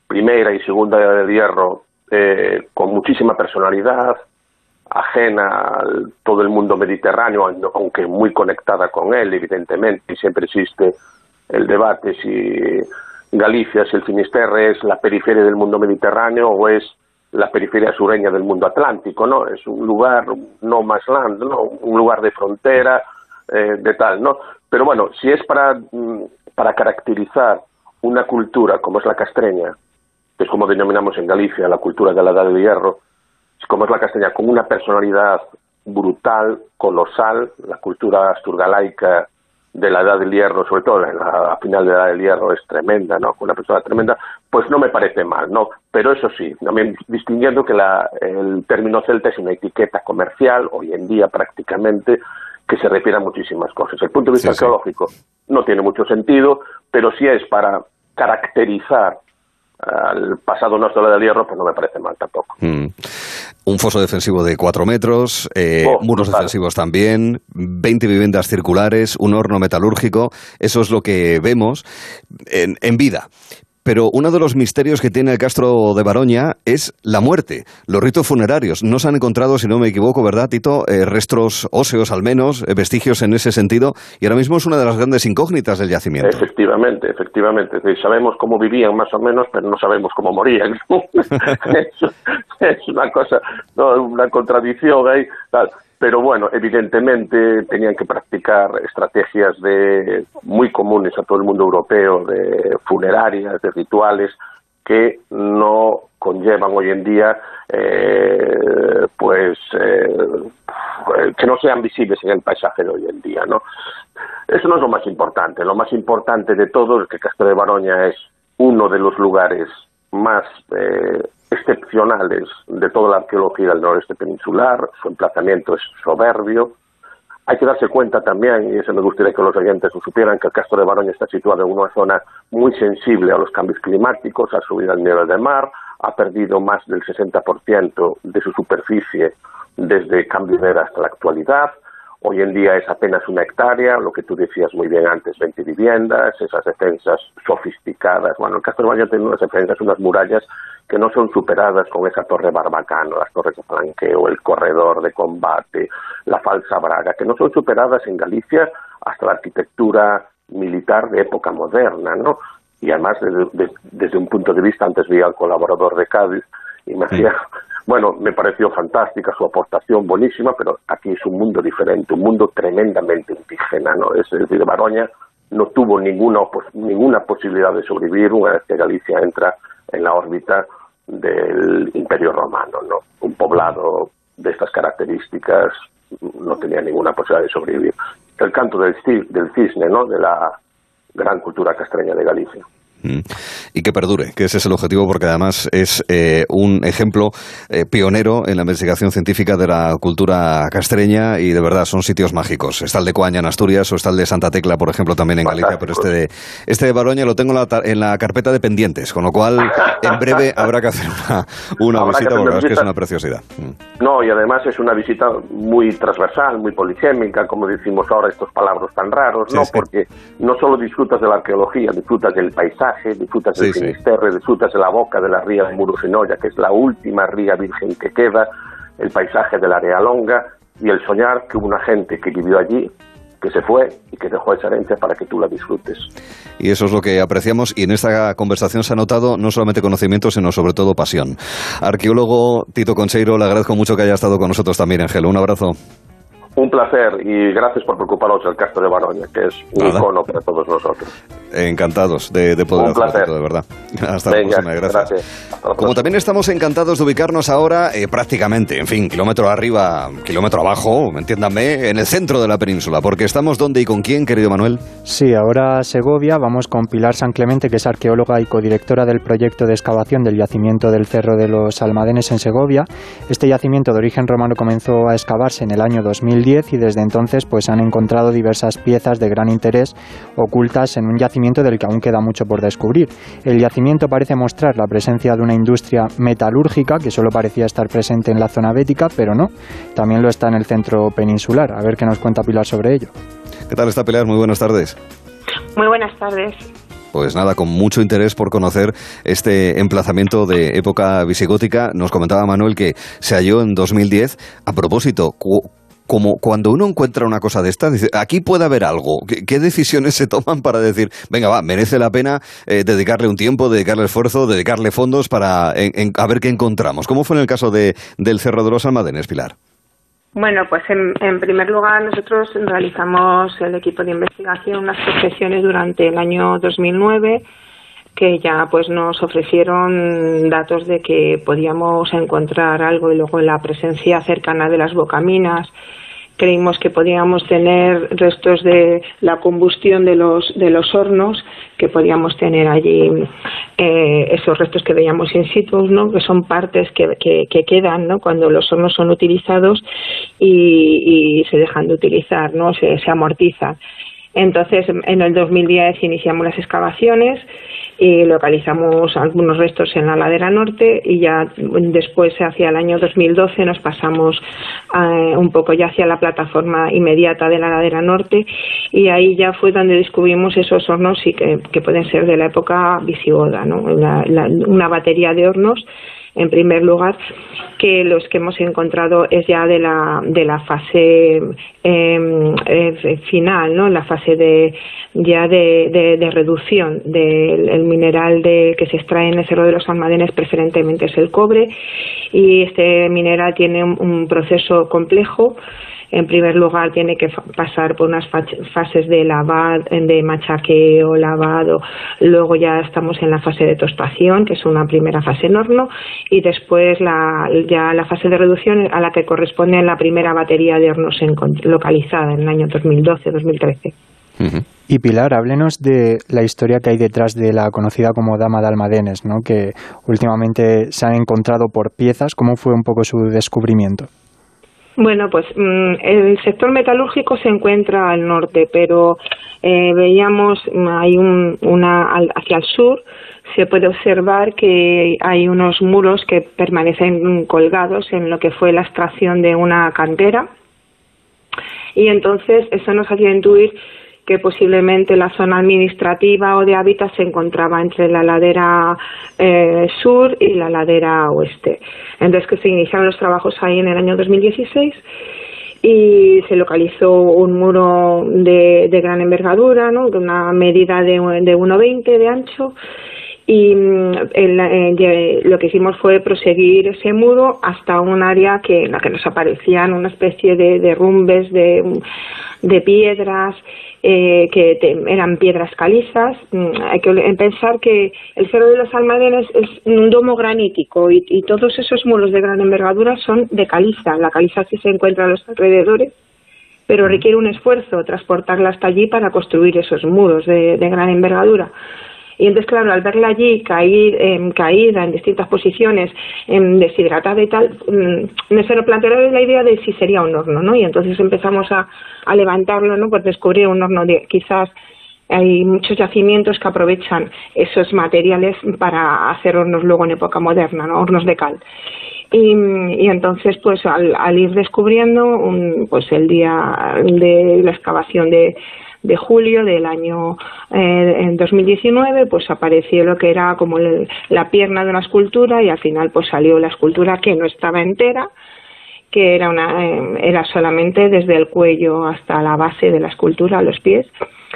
primera y segunda edad del hierro, eh, con muchísima personalidad, ajena a todo el mundo mediterráneo, aunque muy conectada con él, evidentemente, y siempre existe el debate si Galicia, si el Finisterre es la periferia del mundo mediterráneo o es la periferia sureña del mundo atlántico, ¿no? Es un lugar no más land, ¿no? Un lugar de frontera, eh, de tal, ¿no? Pero bueno, si es para mm, para caracterizar una cultura como es la castreña, que es como denominamos en Galicia la cultura de la Edad de Hierro, como es la castreña, con una personalidad brutal, colosal, la cultura asturgalaica de la Edad del Hierro, sobre todo en la, final de la Edad del Hierro, es tremenda, ¿no? Una persona tremenda, pues no me parece mal, ¿no? Pero eso sí, también distinguiendo que la, el término celta es una etiqueta comercial, hoy en día prácticamente, que se refiere a muchísimas cosas. El punto de vista arqueológico no tiene mucho sentido, pero si es para caracterizar al pasado nuestro del hierro, pues no me parece mal tampoco. Mm. Un foso defensivo de cuatro metros, eh, oh, muros defensivos también, 20 viviendas circulares, un horno metalúrgico, eso es lo que vemos en, en vida. Pero uno de los misterios que tiene el Castro de Baroña es la muerte, los ritos funerarios. No se han encontrado, si no me equivoco, ¿verdad, Tito? Eh, restos óseos, al menos, eh, vestigios en ese sentido, y ahora mismo es una de las grandes incógnitas del yacimiento. Efectivamente, efectivamente. Sabemos cómo vivían más o menos, pero no sabemos cómo morían. es, una cosa, una contradicción ahí. Pero bueno, evidentemente tenían que practicar estrategias de muy comunes a todo el mundo europeo de funerarias, de rituales que no conllevan hoy en día eh, pues eh, que no sean visibles en el paisaje de hoy en día, ¿no? Eso no es lo más importante. Lo más importante de todo es que Castro de Baroña es uno de los lugares más eh, excepcionales de toda la arqueología del noreste peninsular, su emplazamiento es soberbio. Hay que darse cuenta también, y eso me gustaría que los oyentes lo supieran, que el Castro de Baroña está situado en una zona muy sensible a los cambios climáticos, ha subido al nivel del mar, ha perdido más del 60% de su superficie desde cambio de era hasta la actualidad, Hoy en día es apenas una hectárea, lo que tú decías muy bien antes, 20 viviendas, esas defensas sofisticadas. Bueno, el Castro Baño tiene unas defensas, unas murallas que no son superadas con esa torre barbacano, las torres de flanqueo, el corredor de combate, la falsa braga, que no son superadas en Galicia hasta la arquitectura militar de época moderna, ¿no? Y además, desde, un punto de vista, antes vi al colaborador de Cádiz y me hacía, bueno, me pareció fantástica su aportación, buenísima, pero aquí es un mundo diferente, un mundo tremendamente indígena, ¿no? Es decir, Baroña no tuvo ninguna, ninguna posibilidad de sobrevivir una vez que Galicia entra en la órbita del Imperio Romano, ¿no? Un poblado de estas características no tenía ninguna posibilidad de sobrevivir. El canto del, del cisne, ¿no? De la gran cultura castreña de Galicia. Mm. Y que perdure, que ese es el objetivo, porque además es eh, un ejemplo eh, pionero en la investigación científica de la cultura castreña y de verdad son sitios mágicos. Está el de Coaña en Asturias o está el de Santa Tecla, por ejemplo, también en Galicia, pero este de, este de Baroña lo tengo en la, carpeta de pendientes, con lo cual en breve habrá que hacer una, visita porque es que es una preciosidad. Mm. No, y además es una visita muy transversal, muy polisémica, como decimos ahora estos palabras tan raros, ¿no? Porque no solo disfrutas de la arqueología, disfrutas del paisaje, disfrutas del Finisterre, disfrutas de la boca de la ría de Murusinoya, que es la última ría virgen que queda, el paisaje de la Longa y el soñar que hubo una gente que vivió allí que se fue y que dejó esa herencia para que tú la disfrutes. Y eso es lo que apreciamos y en esta conversación se ha notado no solamente conocimiento, sino sobre todo pasión. Arqueólogo Tito Concheiro, le agradezco mucho que haya estado con nosotros también, Ángel. Un abrazo. Un placer y gracias por preocuparos del Castro de Baroña, que es un icono para todos nosotros. Encantados de, poder un placer. de verdad. Hasta la próxima, gracias. Como también estamos encantados de ubicarnos ahora eh, prácticamente, en fin, kilómetro arriba, kilómetro abajo, entiéndanme, en el centro de la península, porque estamos donde y con quién, querido Manuel. Sí, ahora Segovia, vamos con Pilar San Clemente, que es arqueóloga y codirectora del proyecto de excavación del yacimiento del Cerro de los Almadenes en Segovia. Este yacimiento de origen romano comenzó a excavarse en el año 2000 y desde entonces pues han encontrado diversas piezas de gran interés ocultas en un yacimiento del que aún queda mucho por descubrir. El yacimiento parece mostrar la presencia de una industria metalúrgica que solo parecía estar presente en la zona bética, pero no, también lo está en el centro peninsular. A ver qué nos cuenta Pilar sobre ello. ¿Qué tal está Pilar? Muy buenas tardes. Muy buenas tardes. Pues nada, con mucho interés por conocer este emplazamiento de época visigótica. Nos comentaba Manuel que se halló en 2010. A propósito, como cuando uno encuentra una cosa de esta, dice, aquí puede haber algo. ¿Qué, decisiones se toman para decir, venga, va, merece la pena eh, dedicarle un tiempo, dedicarle esfuerzo, dedicarle fondos para a ver qué encontramos? ¿Cómo fue en el caso de, del Cerro de los Almadenes, Pilar? Bueno, pues en, en, primer lugar nosotros realizamos el equipo de investigación unas procesiones durante el año 2009 que ya pues nos ofrecieron datos de que podíamos encontrar algo y luego la presencia cercana de las bocaminas. Creímos que podíamos tener restos de la combustión de los de los hornos que podíamos tener allí eh, esos restos que veíamos in situ no que son partes que, que, quedan no cuando los hornos son utilizados y, se dejan de utilizar no se, se amortizan entonces en el 2010 iniciamos las excavaciones y localizamos algunos restos en la ladera norte y ya después hacia el año 2012 nos pasamos eh, un poco ya hacia la plataforma inmediata de la ladera norte y ahí ya fue donde descubrimos esos hornos y que, pueden ser de la época visigoda, ¿no? una batería de hornos en primer lugar, que los que hemos encontrado es ya de la, de la fase em, eh, final, ¿no? La fase de, ya de, de, reducción del mineral de, que se extrae en el Cerro de los Almadenes, preferentemente es el cobre, y este mineral tiene un proceso complejo en primer lugar tiene que pasar por unas fases de lavado, de machaqueo, lavado, luego ya estamos en la fase de tostación, que es una primera fase en horno, y después la, ya la fase de reducción a la que corresponde la primera batería de hornos localizada en el año 2012-2013. Y Pilar, háblenos de la historia que hay detrás de la conocida como Dama de Almadenes, ¿no? que últimamente se han encontrado por piezas. ¿Cómo fue un poco su descubrimiento? Bueno, pues mm, el sector metalúrgico se encuentra al norte, pero eh, veíamos mm, hay un, una hacia el sur se puede observar que hay unos muros que permanecen colgados en lo que fue la extracción de una cantera. Y entonces eso nos hacía intuir que posiblemente la zona administrativa o de hábitat se encontraba entre la ladera eh, sur y la ladera oeste. Entonces que se iniciaron los trabajos ahí en el año 2016 y se localizó un muro de, gran envergadura, ¿no? de una medida de, de 1,20 de ancho y mm, eh, lo que hicimos fue proseguir ese muro hasta un área que, en la que nos aparecían una especie de derrumbes de, piedras eh, que eran piedras calizas. Mm, hay que pensar que el Cerro de los Almadenes es un domo granítico y, y todos esos muros de gran envergadura son de caliza. La caliza que se encuentra a los alrededores pero requiere un esfuerzo transportarla hasta allí para construir esos muros de gran envergadura. Y entonces, claro, al verla allí caer, eh, caída en distintas posiciones, em, deshidratada y tal, mm, se nos planteó la idea de si sería un horno, ¿no? Y entonces empezamos a, a levantarlo, ¿no? Pues descubrir un horno de quizás hay muchos yacimientos que aprovechan esos materiales para hacer hornos luego en época moderna, ¿no? hornos de cal. Y, y entonces, pues al, al ir descubriendo, un, pues el día de la excavación de, de julio del año eh, en 2019 pues apareció lo que era como la pierna de una escultura y al final pues salió la escultura que no estaba entera que era una eh, era solamente desde el cuello hasta la base de la escultura los pies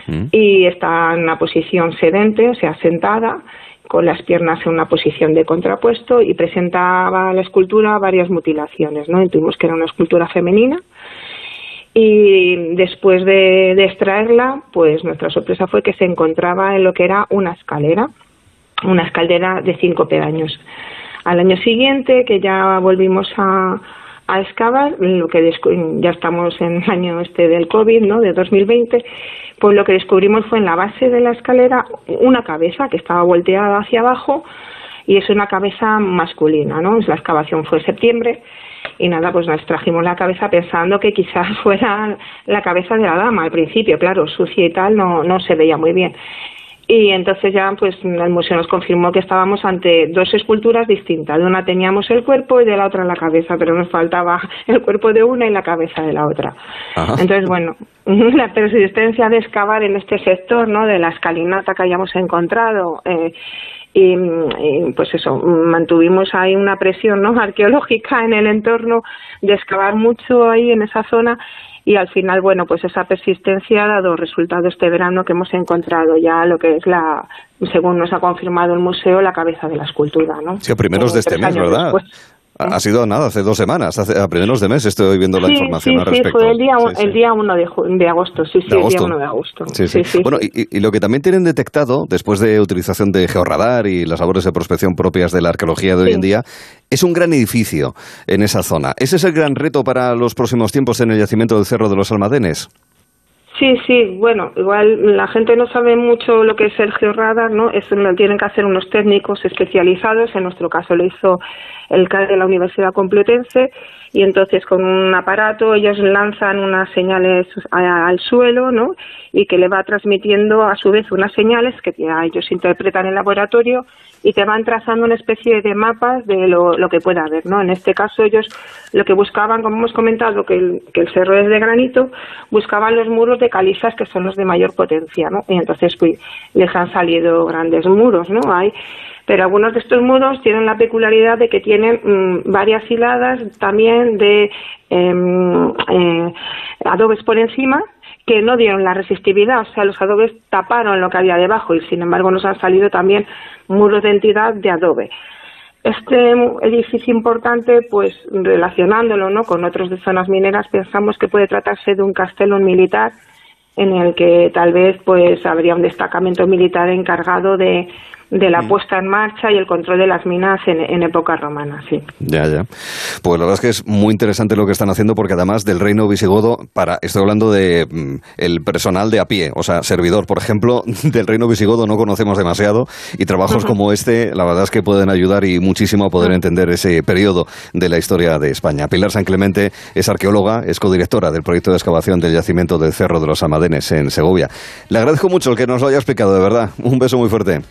mm. y está en una posición sedente o sea sentada con las piernas en una posición de contrapuesto y presentaba la escultura varias mutilaciones no tuvimos que era una escultura femenina y después de, extraerla, pues nuestra sorpresa fue que se encontraba en lo que era una escalera, una escalera de cinco pedaños. Al año siguiente, que ya volvimos a, a excavar, lo que ya estamos en el año este del COVID, ¿no? De 2020, pues lo que descubrimos fue en la base de la escalera una cabeza que estaba volteada hacia abajo y es una cabeza masculina, ¿no? La excavación fue en septiembre y nada, pues nos trajimos la cabeza pensando que quizás fuera la cabeza de la dama al principio, claro, sucia y tal, no, no se veía muy bien. Y entonces ya pues el museo nos confirmó que estábamos ante dos esculturas distintas. De una teníamos el cuerpo y de la otra la cabeza, pero nos faltaba el cuerpo de una y la cabeza de la otra. Entonces, bueno, la persistencia de excavar en este sector, ¿no? De la escalinata que hayamos encontrado, eh, y, pues eso, mantuvimos ahí una presión ¿no? arqueológica en el entorno de excavar mucho ahí en esa zona y al final, bueno, pues esa persistencia ha dado resultado este verano que hemos encontrado ya lo que es la, según nos ha confirmado el museo, la cabeza de la escultura, ¿no? Sí, a primeros de este mes, ¿verdad? Ha sido nada, hace dos semanas, hace, a primeros de mes estoy viendo la información al respecto. Sí, fue el día, el día 1 de, de, agosto, sí, sí, el día 1 de agosto. Sí, sí. bueno, y, lo que también tienen detectado, después de utilización de georradar y las labores de prospección propias de la arqueología de hoy en día, es un gran edificio en esa zona. ¿Ese es el gran reto para los próximos tiempos en el yacimiento del Cerro de los Almadenes? Sí, sí, bueno, igual la gente no sabe mucho lo que es el georradar, ¿no? Eso lo tienen que hacer unos técnicos especializados, en nuestro caso lo hizo el CAE de la Universidad Complutense, y entonces con un aparato ellos lanzan unas señales al suelo, ¿no? Y que le va transmitiendo a su vez unas señales que ellos interpretan en laboratorio y te van trazando una especie de mapas de lo, que pueda haber, ¿no? En este caso ellos lo que buscaban, como hemos comentado, que el, que el cerro es de granito, buscaban los muros de calizas que son los de mayor potencia, ¿no? Y entonces pues, les han salido grandes muros, ¿no? Hay, pero algunos de estos muros tienen la peculiaridad de que tienen mm, varias hiladas también de em, eh, adobes por encima que no dieron la resistividad, o sea, los adobes taparon lo que había debajo y sin embargo nos han salido también muros de entidad de adobe. Este edificio importante, pues relacionándolo ¿no? con otros de zonas mineras, pensamos que puede tratarse de un castellón militar en el que tal vez pues habría un destacamento militar encargado de de la mm. puesta en marcha y el control de las minas en, época romana, sí. Ya, ya. Pues la verdad es que es muy interesante lo que están haciendo porque además del reino visigodo, para estoy hablando de mm, el personal de a pie, o sea, servidor, por ejemplo, del reino visigodo no conocemos demasiado y trabajos como este, la verdad es que pueden ayudar y muchísimo a poder entender ese periodo de la historia de España. Pilar San Clemente es arqueóloga, es codirectora del proyecto de excavación del yacimiento del Cerro de los Amadenes en Segovia. Le agradezco mucho el que nos lo haya explicado, de verdad. Un beso muy fuerte.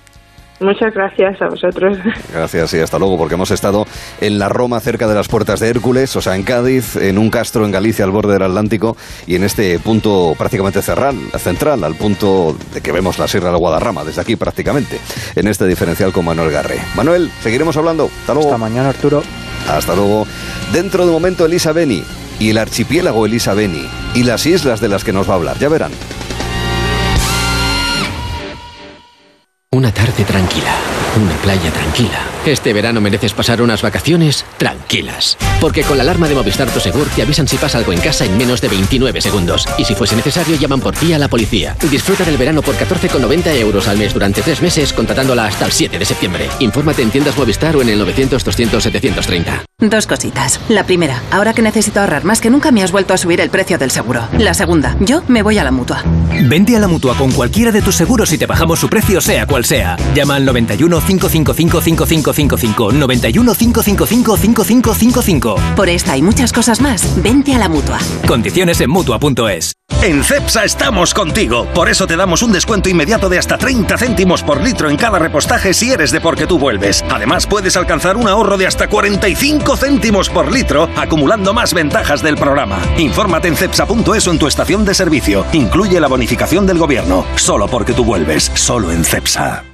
Muchas gracias a vosotros. Gracias y hasta luego, porque hemos estado en la Roma, cerca de las puertas de Hércules, o sea, en Cádiz, en un castro en Galicia, al borde del Atlántico, y en este punto prácticamente central, central al punto de que vemos la Sierra del Guadarrama, desde aquí prácticamente, en este diferencial con Manuel Garré. Manuel, seguiremos hablando. Hasta luego. Hasta mañana, Arturo. Hasta luego. Dentro de un momento, Elisa Beni y el archipiélago Elisa Beni y las islas de las que nos va a hablar. Ya verán. Una tarde tranquila, una playa tranquila. Este verano mereces pasar unas vacaciones tranquilas. Porque con la alarma de Movistar Prosegur te avisan si pasa algo en casa en menos de 29 segundos. Y si fuese necesario, llaman por ti a la policía. Disfruta del verano por 14,90 euros al mes durante tres meses, contratándola hasta el 7 de septiembre. Infórmate en tiendas Movistar o en el 900-200-730. Dos cositas. La primera, ahora que necesito ahorrar más que nunca me has vuelto a subir el precio del seguro. La segunda, yo me voy a la mutua. Vente a la mutua con cualquiera de tus seguros y te bajamos su precio, sea cual sea. Llama al 91 555 5555. 91 555 5555. Por esta y muchas cosas más, vente a la mutua. Condiciones en mutua.es. En CEPSA estamos contigo. Por eso te damos un descuento inmediato de hasta 30 céntimos por litro en cada repostaje si eres de porque tú vuelves. Además, puedes alcanzar un ahorro de hasta 45 céntimos por litro, acumulando más ventajas del programa. Infórmate en cepsa.es o en tu estación de servicio. Incluye la bonificación del gobierno. Solo porque tú vuelves. Solo en CEPSA.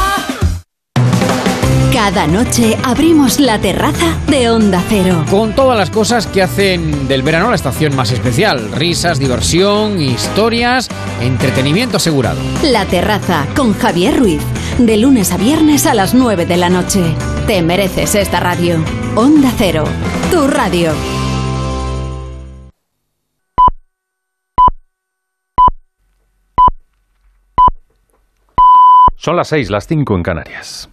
Cada noche abrimos la terraza de Onda Cero. Con todas las cosas que hacen del verano la estación más especial. Risas, diversión, historias, entretenimiento asegurado. La terraza con Javier Ruiz. De lunes a viernes a las 9 de la noche. Te mereces esta radio. Onda Cero. Tu radio. Son las 6, las 5 en Canarias.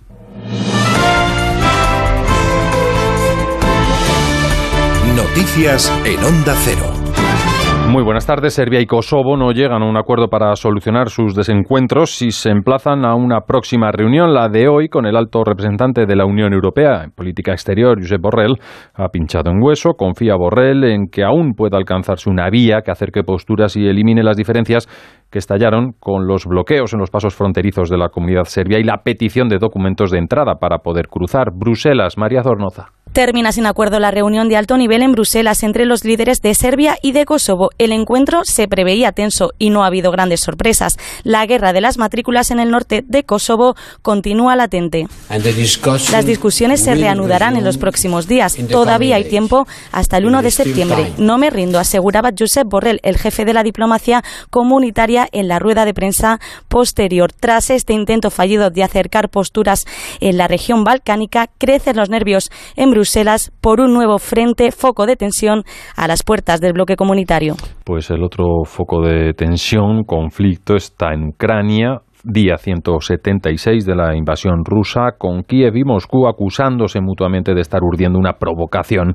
Noticias en Onda Cero. Muy buenas tardes. Serbia y Kosovo no llegan a un acuerdo para solucionar sus desencuentros y se emplazan a una próxima reunión, la de hoy, con el alto representante de la Unión Europea en política exterior, Josep Borrell. Ha pinchado en hueso. Confía Borrell en que aún pueda alcanzarse una vía que acerque posturas y elimine las diferencias que estallaron con los bloqueos en los pasos fronterizos de la comunidad serbia y la petición de documentos de entrada para poder cruzar. Bruselas, María Zornoza. Termina sin acuerdo la reunión de alto nivel en Bruselas entre los líderes de Serbia y de Kosovo. El encuentro se preveía tenso y no ha habido grandes sorpresas. La guerra de las matrículas en el norte de Kosovo continúa latente. Las discusiones se reanudarán en los próximos días. Todavía hay tiempo hasta el 1 de septiembre. No me rindo, aseguraba Josep Borrell, el jefe de la diplomacia comunitaria, en la rueda de prensa posterior. Tras este intento fallido de acercar posturas en la región balcánica, crecen los nervios en Bruselas por un nuevo frente, foco de tensión a las puertas del bloque comunitario. Pues el otro foco de tensión, conflicto, está en Ucrania, día 176 de la invasión rusa, con Kiev y Moscú acusándose mutuamente de estar urdiendo una provocación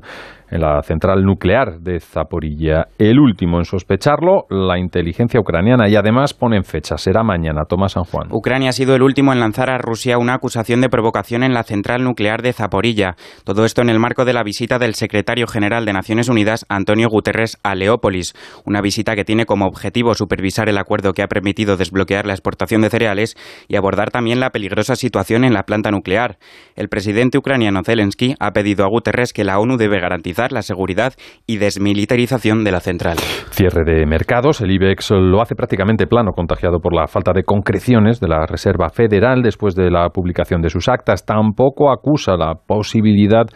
en la central nuclear de Zaporilla. El último en sospecharlo, la inteligencia ucraniana, y además ponen fecha, será mañana. Tomás San Juan. Ucrania ha sido el último en lanzar a Rusia una acusación de provocación en la central nuclear de Zaporilla. Todo esto en el marco de la visita del secretario general de Naciones Unidas, Antonio Guterres, a Leópolis. Una visita que tiene como objetivo supervisar el acuerdo que ha permitido desbloquear la exportación de cereales y abordar también la peligrosa situación en la planta nuclear. El presidente ucraniano Zelensky ha pedido a Guterres que la ONU debe garantizar la seguridad y desmilitarización de la central. Cierre de mercados. El IBEX lo hace prácticamente plano, contagiado por la falta de concreciones de la Reserva Federal después de la publicación de sus actas. Tampoco acusa la posibilidad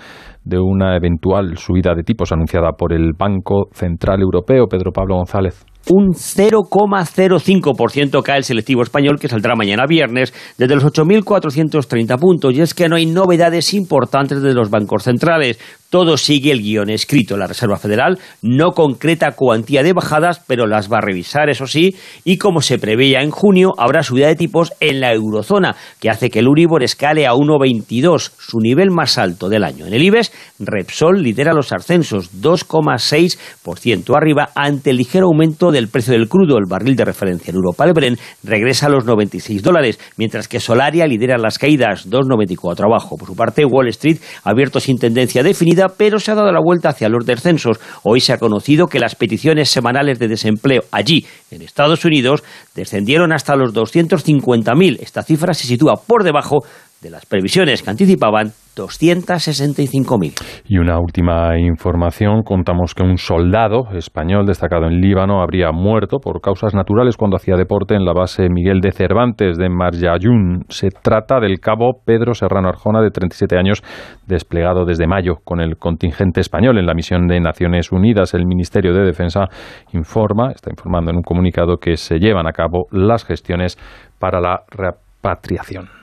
de una eventual subida de tipos anunciada por el Banco Central Europeo. Pedro Pablo González un 0,05% cae el selectivo español que saldrá mañana viernes desde los 8.430 puntos. Y es que no hay novedades importantes de los bancos centrales. Todo sigue el guion escrito. La Reserva Federal no concreta cuantía de bajadas, pero las va a revisar, eso sí, y como se preveía en junio, habrá subida de tipos en la eurozona, que hace que el Uribor escale a 1,22, su nivel más alto del año. En el IBEX, Repsol lidera los ascensos, 2,6% arriba, ante el ligero aumento del precio del crudo. El barril de referencia en Europa, el Bren, regresa a los 96 dólares, mientras que Solaria lidera las caídas, 2,94 abajo. Por su parte, Wall Street ha abierto sin tendencia definida pero se ha dado la vuelta hacia los descensos. Hoy se ha conocido que las peticiones semanales de desempleo allí, en Estados Unidos, descendieron hasta los 250.000. Esta cifra se sitúa por debajo de las previsiones que anticipaban 265.000. Y una última información, contamos que un soldado español destacado en Líbano habría muerto por causas naturales cuando hacía deporte en la base Miguel de Cervantes de Marjayún. Se trata del cabo Pedro Serrano Arjona, de 37 años, desplegado desde mayo con el contingente español en la misión de Naciones Unidas. El Ministerio de Defensa informa, está informando en un comunicado que se llevan a cabo las gestiones para la repatriación.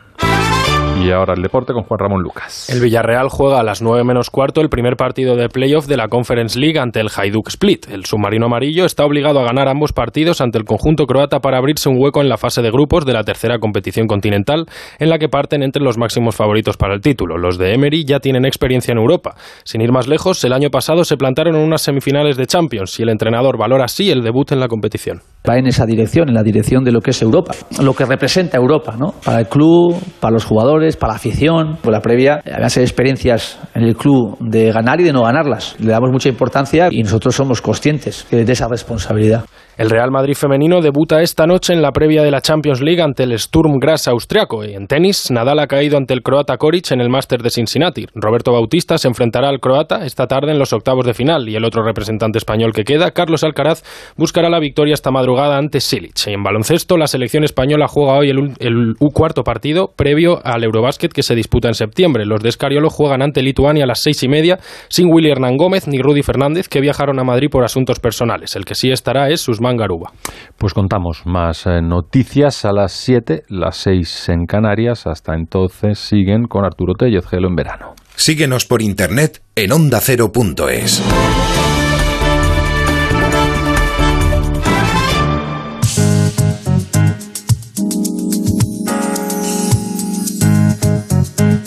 Y ahora el deporte con Juan Ramón Lucas. El Villarreal juega a las 9 menos cuarto el primer partido de playoff de la Conference League ante el Hajduk Split. El submarino amarillo está obligado a ganar ambos partidos ante el conjunto croata para abrirse un hueco en la fase de grupos de la tercera competición continental, en la que parten entre los máximos favoritos para el título. Los de Emery ya tienen experiencia en Europa. Sin ir más lejos, el año pasado se plantaron en unas semifinales de Champions y el entrenador valora así el debut en la competición. Va en esa dirección, en la dirección de lo que es Europa, lo que representa Europa, ¿no? Para el club, para los jugadores para la afición. Por la previa, había experiencias en el club de ganar y de no ganarlas. Le damos mucha importancia y nosotros somos conscientes de esa responsabilidad. El Real Madrid femenino debuta esta noche en la previa de la Champions League ante el Sturm Graz austriaco y en tenis Nadal ha caído ante el croata Koric en el Máster de Cincinnati. Roberto Bautista se enfrentará al croata esta tarde en los octavos de final y el otro representante español que queda, Carlos Alcaraz, buscará la victoria esta madrugada ante Silic. En baloncesto la selección española juega hoy el, cuarto partido previo al Eurobásquet que se disputa en septiembre. Los de Escariolo juegan ante Lituania a las seis y media sin Willy Hernán Gómez ni Rudy Fernández que viajaron a Madrid por asuntos personales. El que sí estará es sus Garuba. Pues contamos más eh, noticias a las 7, las 6 en Canarias. Hasta entonces siguen con Arturo Tellez, Gelo en verano. Síguenos por internet en ondacero.es.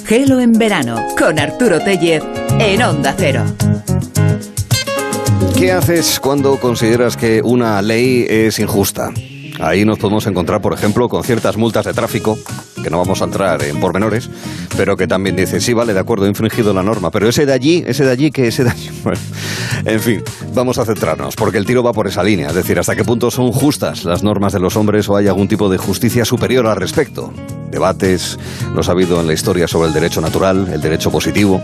Gelo en verano con Arturo Tellez en Onda Cero. ¿Qué haces cuando consideras que una ley es injusta? Ahí nos podemos encontrar, por ejemplo, con ciertas multas de tráfico, que no vamos a entrar en pormenores, pero que también dice, sí, vale, de acuerdo, he infringido la norma, pero ese de allí, ese de allí, que ese de allí. Bueno, en fin, vamos a centrarnos, porque el tiro va por esa línea, es decir, hasta qué punto son justas las normas de los hombres o hay algún tipo de justicia superior al respecto. Debates, los ha habido en la historia sobre el derecho natural, el derecho positivo,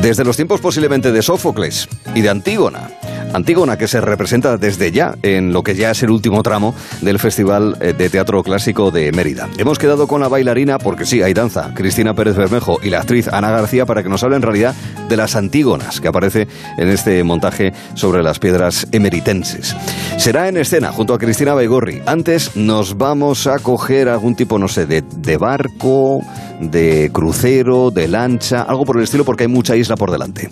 desde los tiempos posiblemente de Sófocles y de Antígona Antígona, que se representa desde ya en lo que ya es el último tramo del Festival eh, de Teatro Clásico de Mérida. Hemos quedado con la bailarina, porque sí, hay danza, Cristina Pérez Bermejo y la actriz Ana García para que nos hablen en realidad de las Antígonas, que aparece en este montaje sobre las piedras emeritenses. Será en escena junto a Cristina Baigorri. Antes nos vamos a coger algún tipo, no sé, de, de barco, de crucero, de lancha, algo por el estilo, porque hay mucha isla por delante.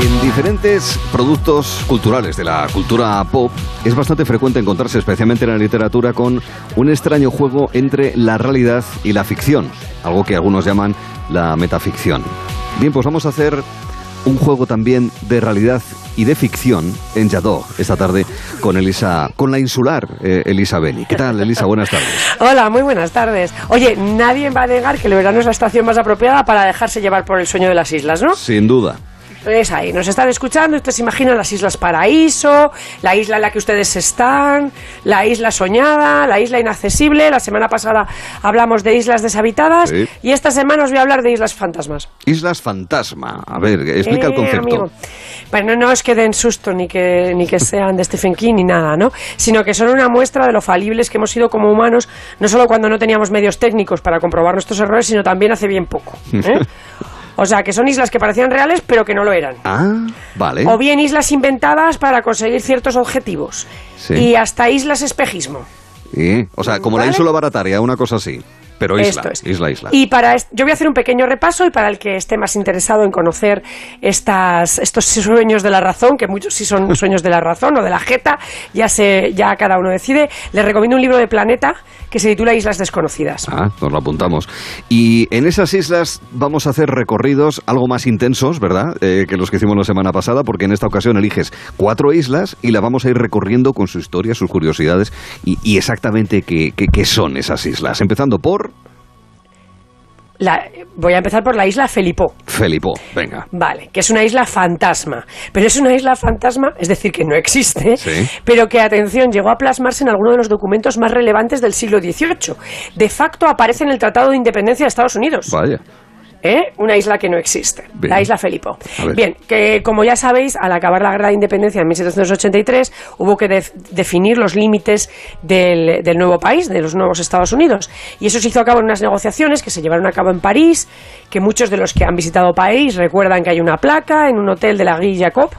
En diferentes productos culturales de la cultura pop es bastante frecuente encontrarse, especialmente en la literatura, con un extraño juego entre la realidad y la ficción, algo que algunos llaman la metaficción. Bien, pues vamos a hacer un juego también de realidad y de ficción en Yadó esta tarde con Elisa, con la insular eh, Elisa Beni. ¿Qué tal, Elisa? Buenas tardes. Hola, muy buenas tardes. Oye, nadie va a negar que el verano es la estación más apropiada para dejarse llevar por el sueño de las islas, ¿no? Sin duda. Es ahí, nos están escuchando, ustedes se imaginan las Islas Paraíso, la isla en la que ustedes están, la isla soñada, la isla inaccesible. La semana pasada hablamos de islas deshabitadas Sí. y esta semana os voy a hablar de islas fantasmas. Islas Fantasma. A ver, explica el Eh, concepto. amigo. Bueno, no os queden susto ni que, ni que sean de Stephen King ni nada, ¿no? Sino que son una muestra de lo falibles que hemos sido como humanos, no solo cuando no teníamos medios técnicos para comprobar nuestros errores, sino también hace bien poco. ¿eh? O sea, que son islas que parecían reales, pero que no lo eran. Ah, vale. O bien islas inventadas para conseguir ciertos objetivos. Sí. Y hasta islas espejismo. Sí, O sea, como la ínsula barataria, una cosa así. Pero isla, Esto es. isla, isla. Y para yo voy a hacer un pequeño repaso y para el que esté más interesado en conocer estas, estos sueños de la razón, que muchos sí son sueños de la razón o de la jeta, ya se, ya cada uno decide. Les recomiendo un libro de Planeta que se titula Islas desconocidas. Ah, nos lo apuntamos. Y en esas islas vamos a hacer recorridos algo más intensos, ¿verdad? Eh, que los que hicimos la semana pasada, porque en esta ocasión eliges cuatro islas y la vamos a ir recorriendo con su historia, sus curiosidades y, exactamente qué son esas islas. Empezando por La- voy a empezar por la isla Felipó. Felipo. Venga. Vale, que es una isla fantasma. Pero es una isla fantasma, es decir, que no existe, Sí. pero que, atención, llegó a plasmarse en alguno de los documentos más relevantes del siglo XVIII. De facto aparece en el Tratado de Independencia de Estados Unidos. Vaya. ¿Eh? Una isla que no existe, Bien. la isla Felipo. Bien, que como ya sabéis, al acabar la Guerra de Independencia en 1783, hubo que def- definir los límites del, del nuevo país, de los nuevos Estados Unidos. Y eso se hizo a cabo en unas negociaciones que se llevaron a cabo en París, que muchos de los que han visitado París recuerdan que hay una placa en un hotel de la Guille Jacob,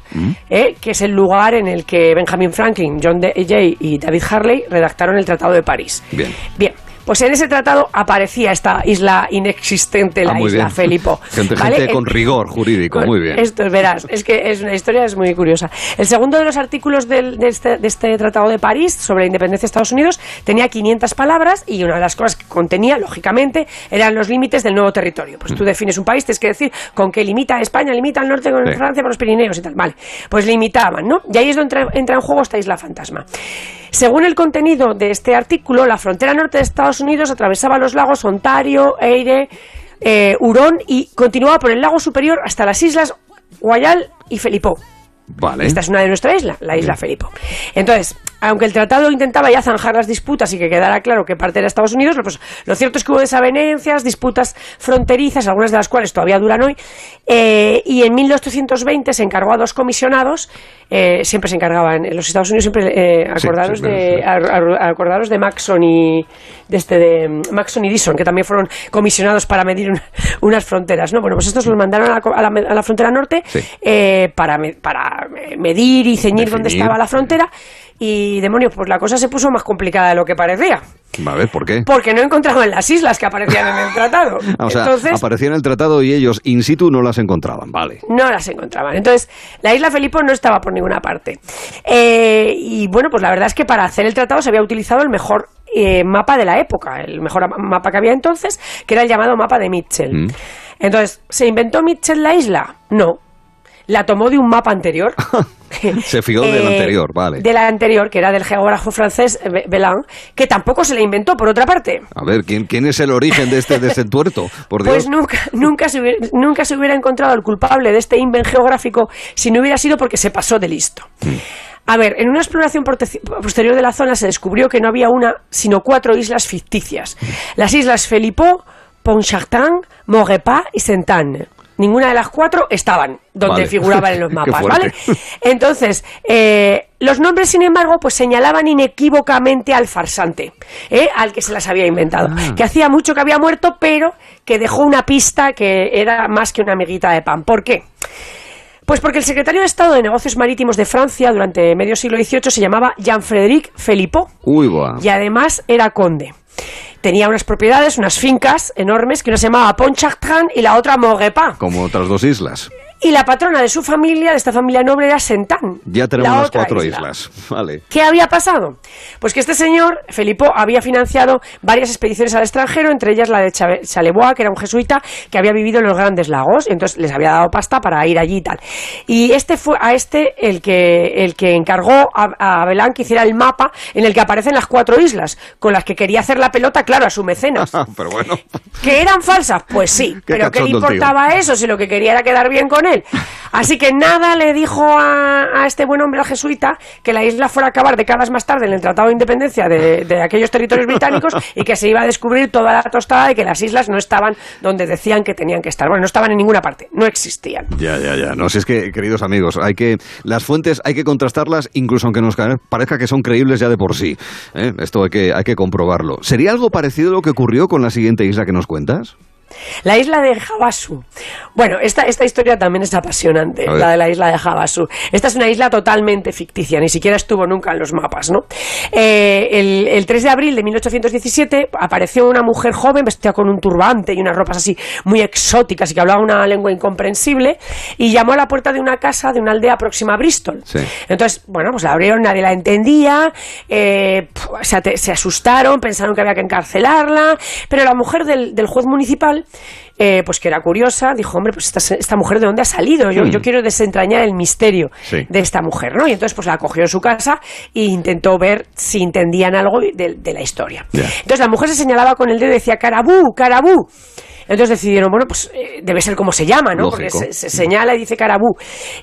¿eh? que es el lugar en el que Benjamin Franklin, John D. Jay y David Harley redactaron el Tratado de París. Bien. Bien, pues en ese tratado aparecía esta isla inexistente, la Ah, isla bien. Felipo. Gente, ¿vale? gente con rigor jurídico, muy bien. Esto, verás, es que es una historia es muy curiosa. El segundo de los artículos del- de, este, de este Tratado de París sobre la independencia de Estados Unidos tenía 500 palabras y una de las cosas que contenía, lógicamente, eran los límites del nuevo territorio. Pues tú defines un país, tienes que decir con qué limita España, limita al norte con Sí. Francia, por los Pirineos y tal. Vale, pues limitaban, ¿no? Y ahí es donde entra, entra en juego esta isla fantasma. Según el contenido de este artículo, la frontera norte de Estados Unidos atravesaba los lagos Ontario, Eire, eh, Hurón y continuaba por el lago superior hasta las islas Guayal y Felipó. Vale. Esta es una de nuestra isla, la isla Felipo. Entonces, aunque el tratado intentaba ya zanjar las disputas y que quedara claro que parte era Estados Unidos, pues, lo cierto es que hubo desavenencias, disputas fronterizas, algunas de las cuales todavía duran hoy, eh, y en 1820 se encargó a dos comisionados, eh, siempre se encargaban, en los Estados Unidos siempre, eh, acordaros, sí, de, sí. ar- ar- acordaros de Maxon y de este de mm, Maxon y Dixon, que también fueron comisionados para medir una- unas fronteras, ¿no? Bueno, pues estos los mandaron a la, a la la frontera norte eh, para, para eh, medir y ceñir dónde estaba la frontera. Y demonios, pues la cosa se puso más complicada de lo que parecía. A ver, ¿por qué? Porque no encontraban las islas que aparecían en el tratado. O sea, Entonces, aparecía en el tratado y ellos in situ no las encontraban. Vale. no las encontraban. Entonces, la isla Felipo no estaba por ninguna parte. Eh, y bueno, pues la verdad es que para hacer el tratado se había utilizado el mejor eh, mapa de la época, el mejor ma- mapa que había entonces, que era el llamado mapa de Mitchell. Mm. Entonces, ¿se inventó Mitchell la isla? No. La tomó de un mapa anterior. Se fió del Eh, anterior, vale. De la anterior, que era del geógrafo francés eh, Be- Belin, que tampoco se la inventó, por otra parte. A ver, ¿quién, quién es el origen de este desentuerto? Por Dios. Pues nunca, nunca, se hubiera, nunca se hubiera encontrado el culpable de este invent geográfico si no hubiera sido porque se pasó de listo. A ver, en una exploración posterior de la zona se descubrió que no había una, sino cuatro islas ficticias. Las islas Felipó, Pontchartrain, Maurepas y Sainte-Anne. Ninguna de las cuatro estaban donde Vale. figuraban en los mapas. ¿vale? Entonces, eh, los nombres, sin embargo, pues señalaban inequívocamente al farsante, ¿eh? al que se las había inventado, Ah. que hacía mucho que había muerto, pero que dejó una pista que era más que una amiguita de pan. ¿Por qué? Pues porque el secretario de Estado de Negocios Marítimos de Francia durante medio siglo XVIII se llamaba Jean-Frédéric Philippot Uy, y además era conde. Tenía unas propiedades, unas fincas enormes que una se llamaba Pontchartrain y la otra Maurepas. Como otras dos islas. Y la patrona de su familia, de esta familia noble, era Sentán. Ya tenemos las cuatro islas. Vale. ¿Qué había pasado? Pues que este señor, Felipo, había financiado varias expediciones al extranjero, entre ellas la de Chalebois, que era un jesuita que había vivido en los Grandes Lagos, y entonces les había dado pasta para ir allí y tal. Y este fue a este el que, el que encargó a, a Belán que hiciera el mapa en el que aparecen las cuatro islas, con las que quería hacer la pelota, claro, a su mecenas. Pero bueno. ¿Que eran falsas? Pues sí, pero ¿qué le importaba eso si lo que quería era quedar bien con él? Así que nada le dijo a, este buen hombre, al jesuita, que la isla fuera a acabar décadas más tarde en el Tratado de Independencia de, aquellos territorios británicos y que se iba a descubrir toda la tostada de que las islas no estaban donde decían que tenían que estar. Bueno, no estaban en ninguna parte, no existían. Ya, ya, ya. No, si es que, queridos amigos, hay que las fuentes hay que contrastarlas, incluso aunque nos parezca que son creíbles ya de por sí. ¿eh? Esto hay que, hay que comprobarlo. ¿Sería algo parecido a lo que ocurrió con la siguiente isla que nos cuentas? La isla de Havasu. Bueno, esta, esta historia también es apasionante, la de la isla de Havasu. Esta es una isla totalmente ficticia, ni siquiera estuvo nunca en los mapas, ¿no? Eh, el, el, 3 de abril de 1817 apareció una mujer joven vestida con un turbante y unas ropas así muy exóticas y que hablaba una lengua incomprensible y llamó a la puerta de una casa de una aldea próxima a Bristol. Entonces, bueno, pues la abrieron, nadie la entendía, eh, se, se, asustaron, pensaron que había que encarcelarla, pero la mujer del, del juez municipal eh, pues que era curiosa, dijo, hombre, pues esta, esta mujer de dónde ha salido, yo, yo hmm. quiero desentrañar el misterio de esta mujer, ¿no? Y entonces pues la acogió en su casa e intentó ver si entendían algo de, la historia. Entonces la mujer se señalaba con el dedo y decía, carabú, carabú. Entonces decidieron, bueno, pues eh, debe ser como se llama, ¿no? Porque se, señala y dice carabú.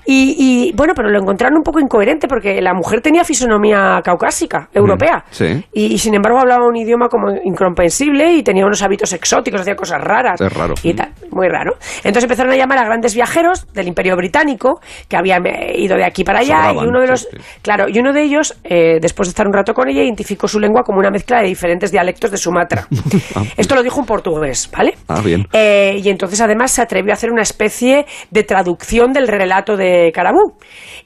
Y, bueno, pero lo encontraron un poco incoherente porque la mujer tenía fisonomía caucásica, europea. sí. y, sin embargo hablaba un idioma como incomprensible y tenía unos hábitos exóticos, hacía cosas raras. Es raro. Y tal, muy raro. Entonces empezaron a llamar a grandes viajeros del Imperio Británico que habían eh, ido de aquí para allá y uno de los, claro, y uno de ellos, eh, después de estar un rato con ella, identificó su lengua como una mezcla de diferentes dialectos de Sumatra. Ah, Esto lo dijo un portugués, ¿vale? Ah, bien. Eh, y entonces además se atrevió a hacer una especie de traducción del relato de Carabú.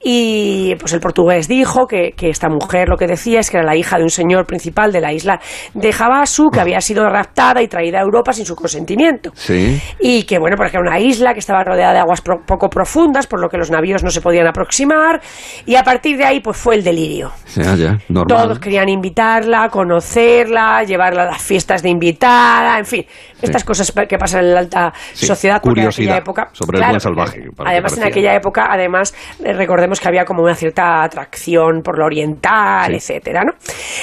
Y pues el portugués dijo que, que, esta mujer lo que decía es que era la hija de un señor principal de la isla de Javasu, que había sido raptada y traída a Europa sin su consentimiento. Sí. Y que, bueno, porque era una isla que estaba rodeada de aguas poco profundas, por lo que los navíos no se podían aproximar. Y a partir de ahí, pues fue el delirio. Ya, ya, normal. Todos querían invitarla, conocerla, llevarla a las fiestas de invitada, en fin, estas cosas que pasan en la alta sociedad porque en aquella época sobre el buen salvaje además en aquella época además eh, recordemos que había como una cierta atracción por lo oriental etcétera no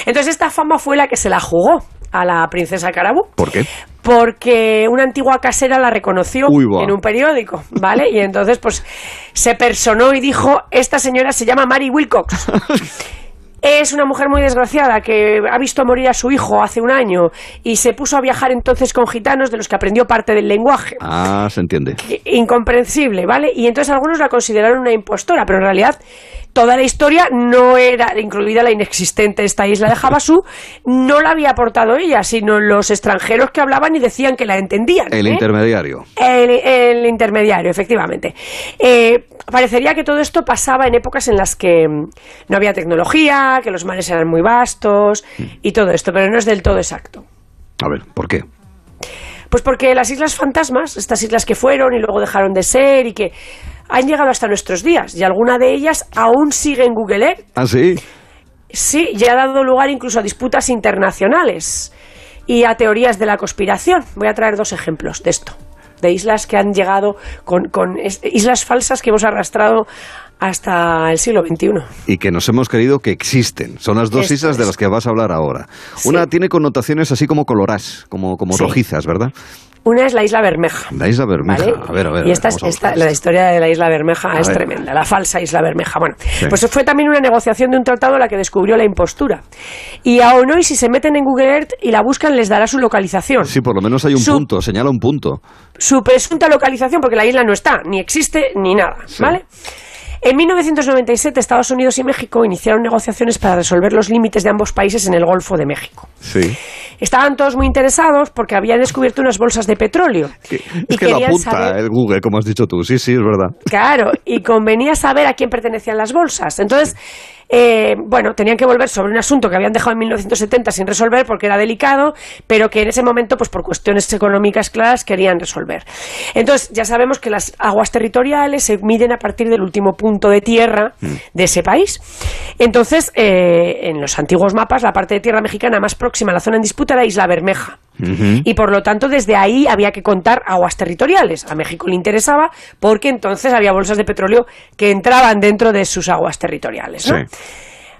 entonces esta fama fue la que se la jugó a la princesa Carabú. ¿Por qué? Porque una antigua casera la reconoció en un periódico, ¿vale? Y entonces, pues, se personó y dijo, esta señora se llama Mary Wilcox. Es una mujer muy desgraciada que ha visto morir a su hijo hace un año y se puso a viajar entonces con gitanos de los que aprendió parte del lenguaje. Ah, se entiende. Incomprensible, ¿vale? Y entonces algunos la consideraron una impostora, pero en realidad toda la historia no era, incluida la inexistente esta isla de Havasu, no la había aportado ella, sino los extranjeros que hablaban y decían que la entendían. El ¿eh? intermediario. El, intermediario, efectivamente. Eh, parecería que todo esto pasaba en épocas en las que no había tecnología, que los mares eran muy vastos y todo esto, pero no es del todo exacto. A ver, ¿por qué? Pues porque las islas fantasmas, estas islas que fueron y luego dejaron de ser y que han llegado hasta nuestros días y alguna de ellas aún sigue en Google Earth. ¿Ah, sí? Sí, y ha dado lugar incluso a disputas internacionales y a teorías de la conspiración. Voy a traer dos ejemplos de esto, de islas que han llegado con, con islas falsas que hemos arrastrado hasta el siglo XXI. Y que nos hemos creído que existen. Son las dos islas de las que vas a hablar ahora. Una tiene connotaciones así como colorás, como, como rojizas, ¿verdad? Una es la isla Bermeja. La isla Bermeja, a ver, a ver. Y esta, esta la historia de la isla Bermeja es tremenda, la falsa isla Bermeja. Bueno, pues fue también una negociación de un tratado la que descubrió la impostura. Y aún hoy, si se meten en Google Earth y la buscan, les dará su localización. Sí, por lo menos hay un punto, señala un punto. Su presunta localización, porque la isla no está, ni existe, ni nada, ¿vale? En 1997, Estados Unidos y México iniciaron negociaciones para resolver los límites de ambos países en el Golfo de México. Sí. Estaban todos muy interesados porque habían descubierto unas bolsas de petróleo. es que lo apunta el Google, como has dicho tú. Sí, sí, es verdad. Claro, y convenía saber a quién pertenecían las bolsas. Entonces, eh, bueno, tenían que volver sobre un asunto que habían dejado en 1970 sin resolver porque era delicado, pero que en ese momento, pues por cuestiones económicas claras, querían resolver. Entonces, ya sabemos que las aguas territoriales se miden a partir del último punto de tierra Mm. de ese país. Entonces, eh, en los antiguos mapas, la parte de tierra mexicana más próxima a la zona en disputa era Isla Bermeja. Y por lo tanto, desde ahí había que contar aguas territoriales. A México le interesaba porque entonces había bolsas de petróleo que entraban dentro de sus aguas territoriales. ¿no?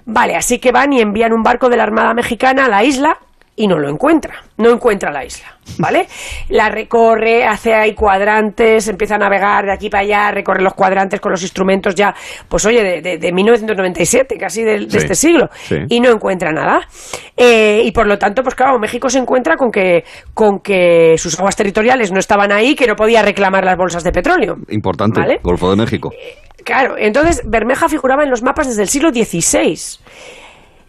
Vale, así que van y envían un barco de la Armada Mexicana a la isla y no lo encuentra. No encuentra la isla, ¿vale? La recorre, hace ahí cuadrantes, empieza a navegar de aquí para allá, recorre los cuadrantes con los instrumentos ya, pues oye, de, de- de 1997, casi de, Sí, este siglo, sí. y no encuentra nada. Eh, y por lo tanto, pues claro, México se encuentra con que, con que sus aguas territoriales no estaban ahí, que no podía reclamar las bolsas de petróleo. Importante, Vale. Golfo de México. Claro, entonces Bermeja figuraba en los mapas desde el siglo XVI.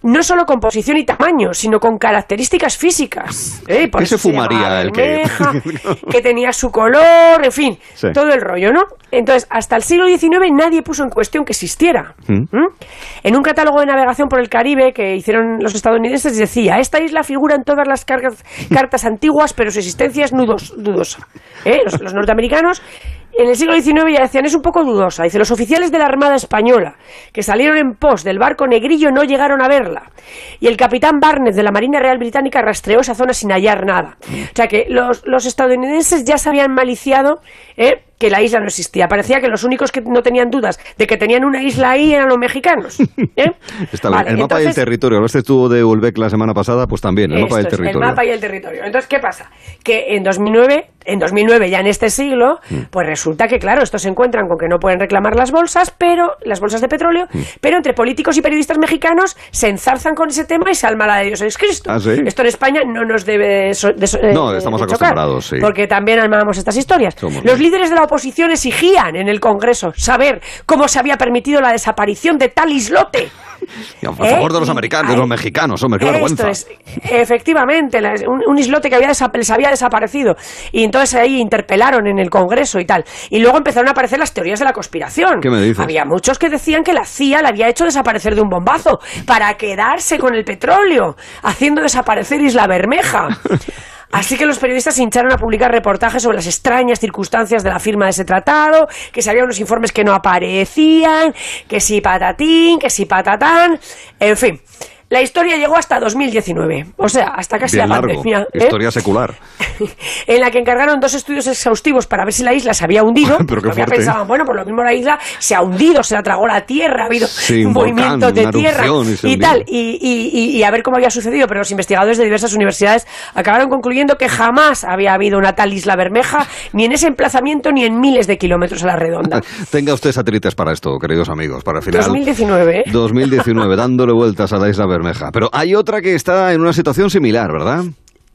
No solo con posición y tamaño, sino con características físicas. ¿eh? Por ¿Qué se fumaría el que...? Que tenía su color, en fin, Sí. todo el rollo, ¿no? Entonces, hasta el siglo XIX nadie puso en cuestión que existiera. Mm. ¿Mm? En un catálogo de navegación por el Caribe que hicieron los estadounidenses decía, esta isla figura en todas las cargas- cartas antiguas, pero su existencia es nudos- dudosa. ¿Eh? Los, los norteamericanos en el siglo XIX ya decían, es un poco dudosa. Dice, los oficiales de la Armada Española que salieron en pos del barco negrillo no llegaron a verla. Y el capitán Barnett de la Marina Real Británica rastreó esa zona sin hallar nada. O sea que los, los estadounidenses ya se habían maliciado ¿eh? Que la isla no existía. Parecía que los únicos que no tenían dudas de que tenían una isla ahí eran los mexicanos. ¿eh? Está. Vale, el mapa y el entonces- territorio. Hablaste tú de Ulbeck la semana pasada, pues también, el mapa y el territorio. El mapa y el territorio. Entonces, ¿qué pasa? Que en 2009, en 2009 ya en este siglo, Mm. pues resulta que, claro, estos se encuentran con que no pueden reclamar las bolsas, pero las bolsas de petróleo, Mm. pero entre políticos y periodistas mexicanos se enzarzan con ese tema y se alma la de Dios es Cristo. ¿Ah, sí? Esto en España no nos debe de so- de so- No, eh, estamos de chocar, acostumbrados, sí. Porque también armamos estas historias. Somos Los líderes de la oposición exigían en el Congreso saber cómo se había permitido la desaparición de tal islote. Y a favor de los ¿Eh? americanos, de los mexicanos, hombre, qué Esto vergüenza. es, efectivamente, un, un islote que había les había desaparecido. Y entonces ahí interpelaron en el Congreso y tal. Y luego empezaron a aparecer las teorías de la conspiración. ¿Qué me dices? Había muchos que decían que la CIA la había hecho desaparecer de un bombazo para quedarse con el petróleo, haciendo desaparecer Isla Bermeja. Así que los periodistas se hincharon a publicar reportajes sobre las extrañas circunstancias de la firma de ese tratado, que si había unos informes que no aparecían, que si patatín, que si patatán, en fin. La historia llegó hasta 2019, o sea, hasta casi Bien la largo. pandemia. ¿eh? Historia secular. en la que encargaron dos estudios exhaustivos para ver si la isla se había hundido. Pero qué fuerte. pensaban, bueno, por lo mismo la isla se ha hundido, se la tragó la tierra, ha habido Sí, un movimientos volcán, de tierra y tal. Y, y- y- y a ver cómo había sucedido. Pero los investigadores de diversas universidades acabaron concluyendo que jamás había habido una tal isla Bermeja, ni en ese emplazamiento, ni en miles de kilómetros a la redonda. Tenga usted satélites para esto, queridos amigos, para el final. 2019, ¿eh? 2019, dándole vueltas a la isla Bermeja. Pero hay otra que está en una situación similar, ¿verdad?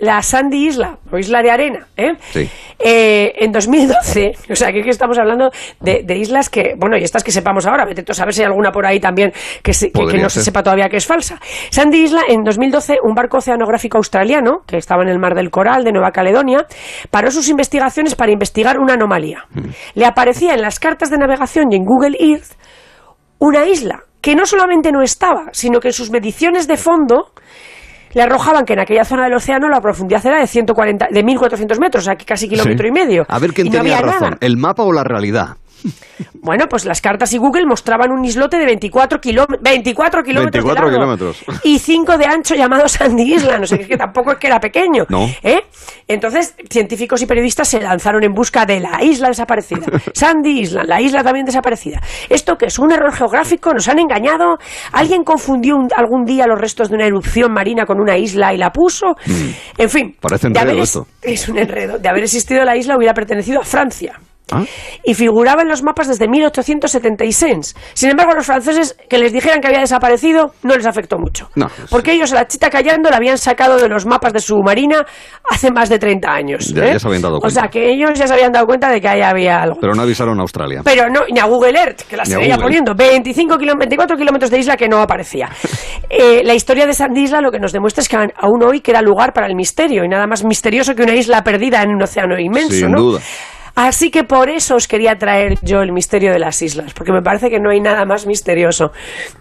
La Sandy Isla, o Isla de Arena, ¿eh? Sí. Eh, en 2012, o sea, que aquí estamos hablando de, de islas que, bueno, y estas que sepamos ahora, a saber si hay alguna por ahí también que, se- que- que Podría no se sepa todavía que es falsa. Sandy Isla, en 2012, un barco oceanográfico australiano, que estaba en el Mar del Coral de Nueva Caledonia, paró sus investigaciones para investigar una anomalía. Mm. Le aparecía en las cartas de navegación y en Google Earth una isla que no solamente no estaba, sino que en sus mediciones de fondo le arrojaban que en aquella zona del océano la profundidad era de 140, de 1400 metros, o sea, que casi kilómetro Sí. y medio. A ver quién Y tenía razón, nada. el mapa o la realidad. Bueno, pues las cartas y Google mostraban un islote de 24, kilómetros 24 kilómetros 24 de largo kilómetros. y 5 de ancho llamado Sandy Island. O sea, que es que tampoco es que era pequeño. No. ¿eh? Entonces, científicos y periodistas se lanzaron en busca de la isla desaparecida. Sandy Island, la isla también desaparecida. ¿Esto que es un error geográfico? ¿Nos han engañado? ¿Alguien confundió un- algún día los restos de una erupción marina con una isla y la puso? En fin. Mm. Parece de enredo haber esto. Es un enredo. De haber existido la isla hubiera pertenecido a Francia ¿Ah? y figuraba en los mapas desde 1876. Sin embargo, a los franceses que les dijeran que había desaparecido no les afectó mucho. No. Porque ellos a la chita callando la habían sacado de los mapas de su marina hace más de 30 años. Ya- ¿eh? ya se habían dado O cuenta. sea, que ellos ya se habían dado cuenta de que ahí había algo. Pero no avisaron a Australia. Pero no, ni a Google Earth, que la seguía poniendo. 25 kiló- 24 kilómetros de isla que no aparecía. Eh, la historia de Sandy Isla lo que nos demuestra es que aún- aún hoy queda lugar para el misterio y nada más misterioso que una isla perdida en un océano inmenso. Sin ¿no? duda. Así que por eso os quería traer yo el misterio de las islas, porque me parece que no hay nada más misterioso.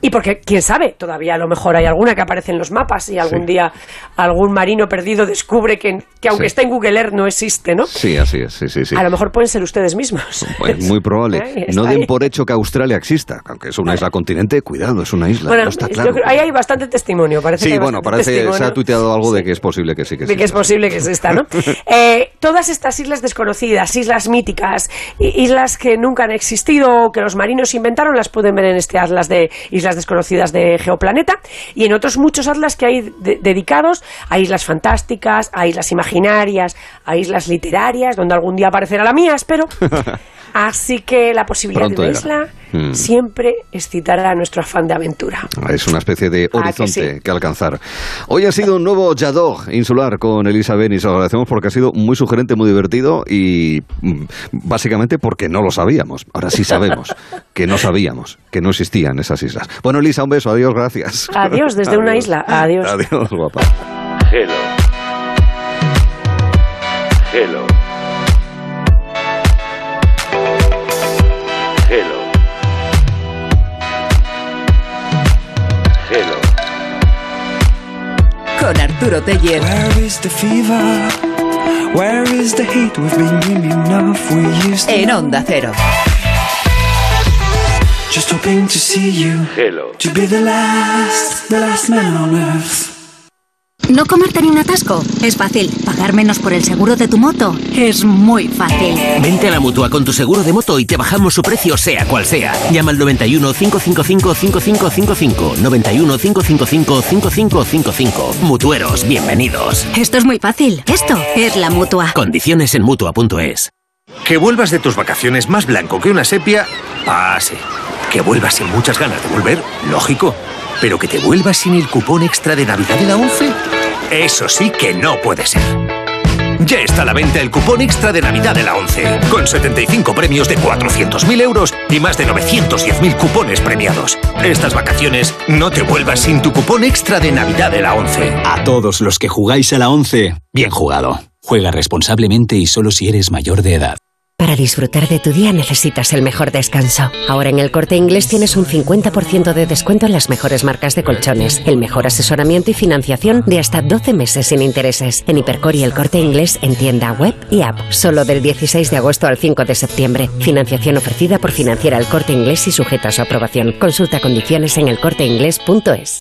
Y porque, quién sabe, todavía a lo mejor hay alguna que aparece en los mapas y algún día algún marino perdido descubre que, que aunque está en Google Earth no existe, ¿no? Sí, así es, sí, sí, sí. A lo mejor pueden ser ustedes mismos. Es muy probable. No den ahí. por hecho que Australia exista, aunque es una isla continente, cuidado, es una isla, Bueno, no está claro. creo- ahí hay bastante testimonio, parece que Sí, hay bueno, parece se ha tuiteado algo de que es posible que sí que de que es posible que exista, ¿no? Eh, todas estas islas desconocidas, islas míticas, islas que nunca han existido o que los marinos inventaron, las pueden ver en este atlas de islas desconocidas de Geoplaneta y en otros muchos atlas que hay de- dedicados a islas fantásticas, a islas imaginarias, a islas literarias, donde algún día aparecerá la mía, espero. Así que la posibilidad Pronto de una isla Mm. siempre excitará nuestro afán de aventura. Es una especie de Ah, que horizonte sí. que alcanzar. Hoy ha sido un nuevo Yadog insular con Elisa Benis. Os agradecemos porque ha sido muy sugerente, muy divertido y mm, básicamente porque no lo sabíamos. Ahora sí sabemos que no sabíamos que no existían esas islas. Bueno, Elisa, un beso. Adiós, gracias. Adiós desde una isla. Adiós. Adiós, guapa. Hello. Hello. Hello. Con Arturo Teller. En Onda Cero. Just hoping to see you. Hello. To be the last, the last man on earth. ¿No comerte ni un atasco? Es fácil. ¿Pagar menos por el seguro de tu moto? Es muy fácil. Vente a la mutua con tu seguro de moto y te bajamos su precio, sea cual sea. Llama al 91 555 5555. 91 555 5555. Mutueros, bienvenidos. Esto es muy fácil. Esto es la mutua. Condiciones en mutua.es. Que vuelvas de tus vacaciones más blanco que una sepia, pase. Que vuelvas sin muchas ganas de volver, lógico. Pero que te vuelvas sin el cupón extra de Navidad de la 11, eso sí que no puede ser. Ya está a la venta el cupón extra de Navidad de la 11, con 75 premios de 400.000 euros y más de 910.000 cupones premiados. Estas vacaciones no te vuelvas sin tu cupón extra de Navidad de la 11. A todos los que jugáis a la 11, bien jugado. Juega responsablemente y solo si eres mayor de edad. Para disfrutar de tu día necesitas el mejor descanso. Ahora en el corte inglés tienes un 50% de descuento en las mejores marcas de colchones, el mejor asesoramiento y financiación de hasta 12 meses sin intereses. En Hipercor y el corte inglés en tienda web y app. Solo del 16 de agosto al 5 de septiembre. Financiación ofrecida por Financiera el corte inglés y sujeta a su aprobación. Consulta condiciones en elcorteinglés.es.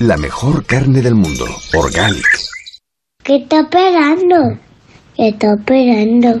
La mejor carne del mundo, Organic. ¿Qué está esperando? ¿Qué está esperando?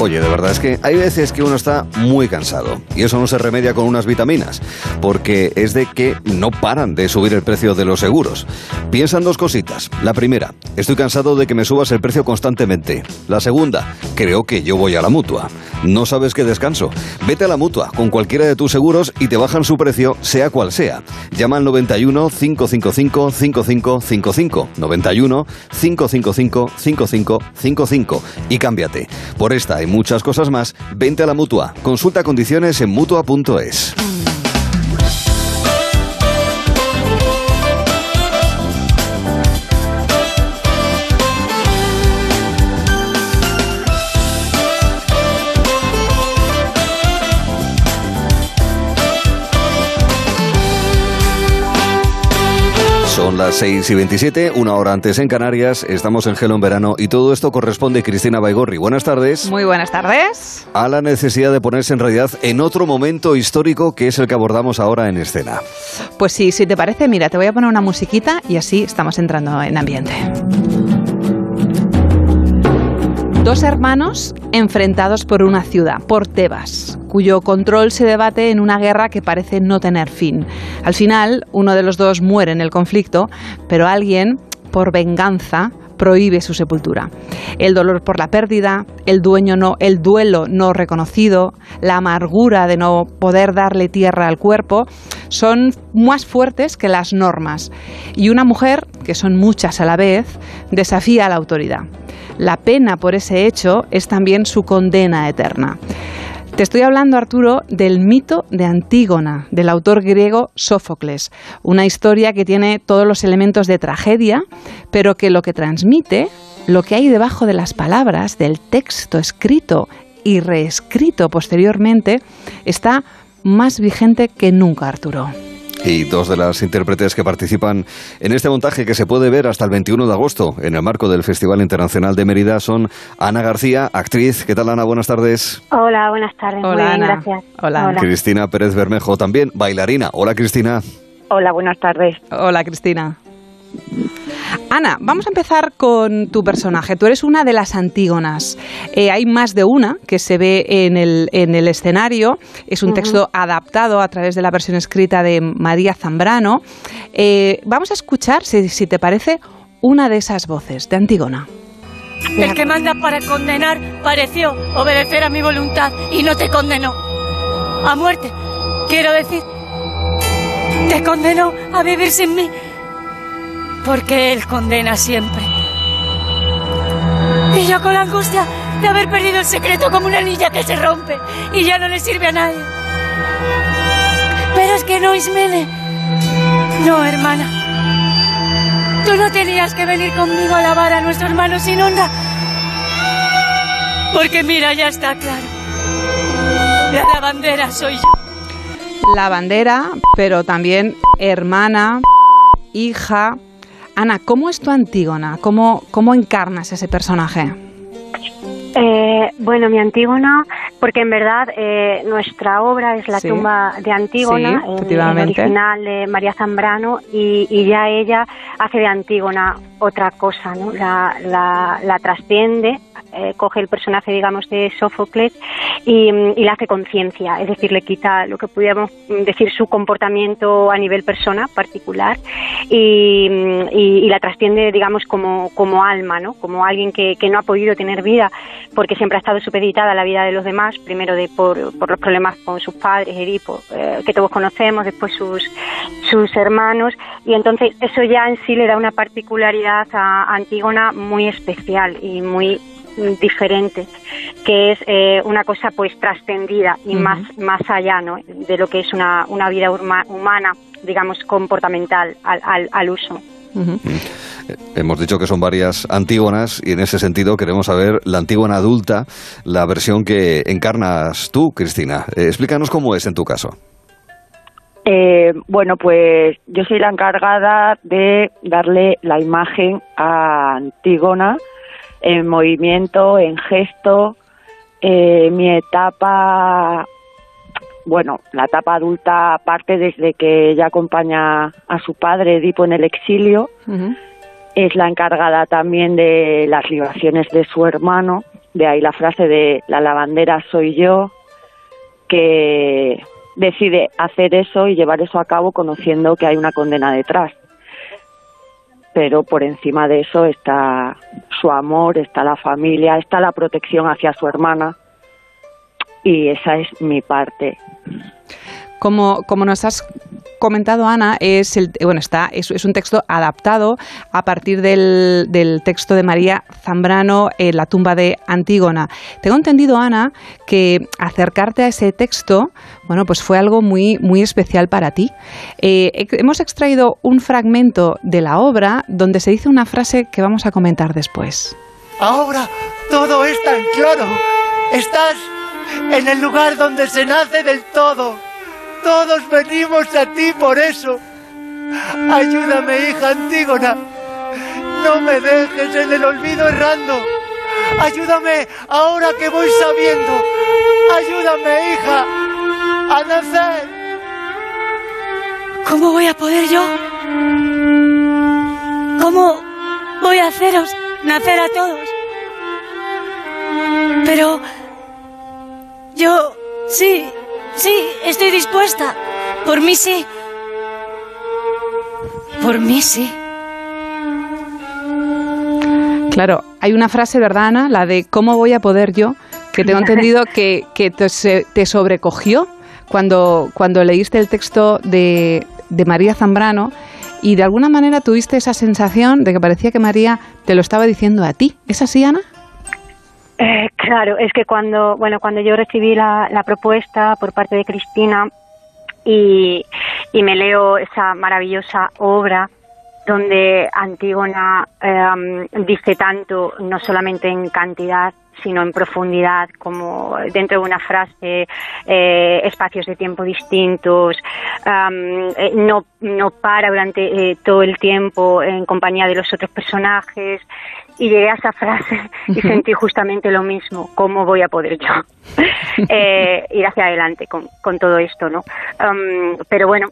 Oye, de verdad es que hay veces que uno está muy cansado y eso no se remedia con unas vitaminas, porque es de que no paran de subir el precio de los seguros. Piensa en dos cositas. La primera, estoy cansado de que me subas el precio constantemente. La segunda, creo que yo voy a la mutua. No sabes qué descanso. Vete a la mutua con cualquiera de tus seguros y te bajan su precio, sea cual sea. Llama al 91 555 5555 91 555 5555 y cámbiate. Por esta muchas cosas más, vente a la mutua. Consulta condiciones en mutua.es. Son las 6 y 27, una hora antes en Canarias, estamos en Gelo en verano y todo esto corresponde Cristina Baigorri. Buenas tardes. Muy buenas tardes. A la necesidad de ponerse en realidad en otro momento histórico que es el que abordamos ahora en escena. Pues sí, si te parece, mira, te voy a poner una musiquita y así estamos entrando en ambiente. Dos hermanos enfrentados por una ciudad, por Tebas, cuyo control se debate en una guerra que parece no tener fin. Al final, uno de los dos muere en el conflicto, pero alguien, por venganza, prohíbe su sepultura. El dolor por la pérdida, el, dueño no, el duelo no reconocido, la amargura de no poder darle tierra al cuerpo, son más fuertes que las normas. Y una mujer, que son muchas a la vez, desafía a la autoridad. La pena por ese hecho es también su condena eterna. Te estoy hablando, Arturo, del mito de Antígona, del autor griego Sófocles, una historia que tiene todos los elementos de tragedia, pero que lo que transmite, lo que hay debajo de las palabras, del texto escrito y reescrito posteriormente, está más vigente que nunca, Arturo. Y dos de las intérpretes que participan en este montaje que se puede ver hasta el 21 de agosto en el marco del Festival Internacional de Mérida son Ana García, actriz. ¿Qué tal Ana? Buenas tardes. Hola, buenas tardes. Hola, Muy bien, Ana. gracias. Hola. Cristina Pérez Bermejo también, bailarina. Hola Cristina. Hola, buenas tardes. Hola, Cristina. Ana, vamos a empezar con tu personaje. Tú eres una de las Antígonas. Eh, hay más de una que se ve en el, en el escenario. Es un texto adaptado a través de la versión escrita de María Zambrano. Eh, vamos a escuchar, si, si te parece, una de esas voces de Antígona. El que manda para condenar pareció obedecer a mi voluntad y no te condenó. A muerte, quiero decir. Te condenó a vivir sin mí. Porque él condena siempre. Y yo con la angustia de haber perdido el secreto como una anilla que se rompe y ya no le sirve a nadie. Pero es que no, Ismene. No, hermana. Tú no tenías que venir conmigo a lavar a nuestro hermano sin honra. Porque mira, ya está claro. La lavandera soy yo. La bandera, pero también hermana, hija. Ana, ¿cómo es tu Antígona? ¿Cómo, cómo encarnas ese personaje? Eh, bueno, mi Antígona, porque en verdad eh, nuestra obra es la Sí. tumba de Antígona, Sí, el- el, original de María Zambrano, y, y ya ella hace de Antígona otra cosa, ¿no? La, la, la trasciende, eh, coge el personaje, digamos, de Sófocles y, y le hace conciencia, es decir, le quita lo que pudiéramos decir su comportamiento a nivel persona particular y, la trasciende, digamos, como, como alma, ¿no? Como alguien que, que no ha podido tener vida porque siempre ha estado supeditada a la vida de los demás, primero de por, por los problemas con sus padres, Edipo, eh, que todos conocemos, después sus, sus hermanos, y entonces eso ya en sí le da una particularidad a Antígona muy especial y muy diferentes, que es eh, una cosa pues trascendida y más, más allá ¿no? de lo que es una, una vida humana, digamos, comportamental al, al, uso. Eh, hemos dicho que son varias Antígonas y en ese sentido queremos saber la Antígona adulta, la versión que encarnas tú, Cristina. Eh, explícanos cómo es en tu caso. Eh, bueno, pues yo soy la encargada de darle la imagen a Antígona en movimiento, en gesto. Eh, mi etapa, bueno, la etapa adulta parte desde que ella acompaña a su padre Edipo en el exilio. Es la encargada también de las libaciones de su hermano. De ahí la frase de la lavandera soy yo, que decide hacer eso y llevar eso a cabo conociendo que hay una condena detrás. Pero por encima de eso está su amor, está la familia, está la protección hacia su hermana y esa es mi parte. Como, como nos has comentado Ana es el bueno está es, un texto adaptado a partir del, del, texto de María Zambrano en la tumba de Antígona. Tengo entendido Ana que acercarte a ese texto bueno pues fue algo muy muy especial para ti. Eh, hemos extraído un fragmento de la obra donde se dice una frase que vamos a comentar después. Ahora todo es tan claro. Estás en el lugar donde se nace del todo todos venimos a ti por eso. Ayúdame, hija Antígona. No me dejes en el olvido errando. Ayúdame ahora que voy sabiendo. Ayúdame, hija, a nacer. ¿Cómo voy a poder yo? ¿Cómo voy a haceros nacer a todos? Pero yo sí Sí, estoy dispuesta. Por mí sí. Por mí sí. Claro, hay una frase, ¿verdad, Ana? La de ¿cómo voy a poder yo? Que tengo entendido que, que te, te, sobrecogió cuando, cuando leíste el texto de, de María Zambrano y de alguna manera tuviste esa sensación de que parecía que María te lo estaba diciendo a ti. ¿Es así, Ana? Eh, claro, es que cuando, bueno, cuando yo recibí la, propuesta por parte de Cristina y, me leo esa maravillosa obra donde Antígona em, dice tanto, no solamente en cantidad, sino en profundidad, como dentro de una frase, eh, espacios de tiempo distintos, eh, no, no para durante todo el tiempo en compañía de los otros personajes, y llegué a esa frase y sentí justamente lo mismo, ¿cómo voy a poder yo eh, ir hacia adelante con, con todo esto? ¿no? Um, pero bueno,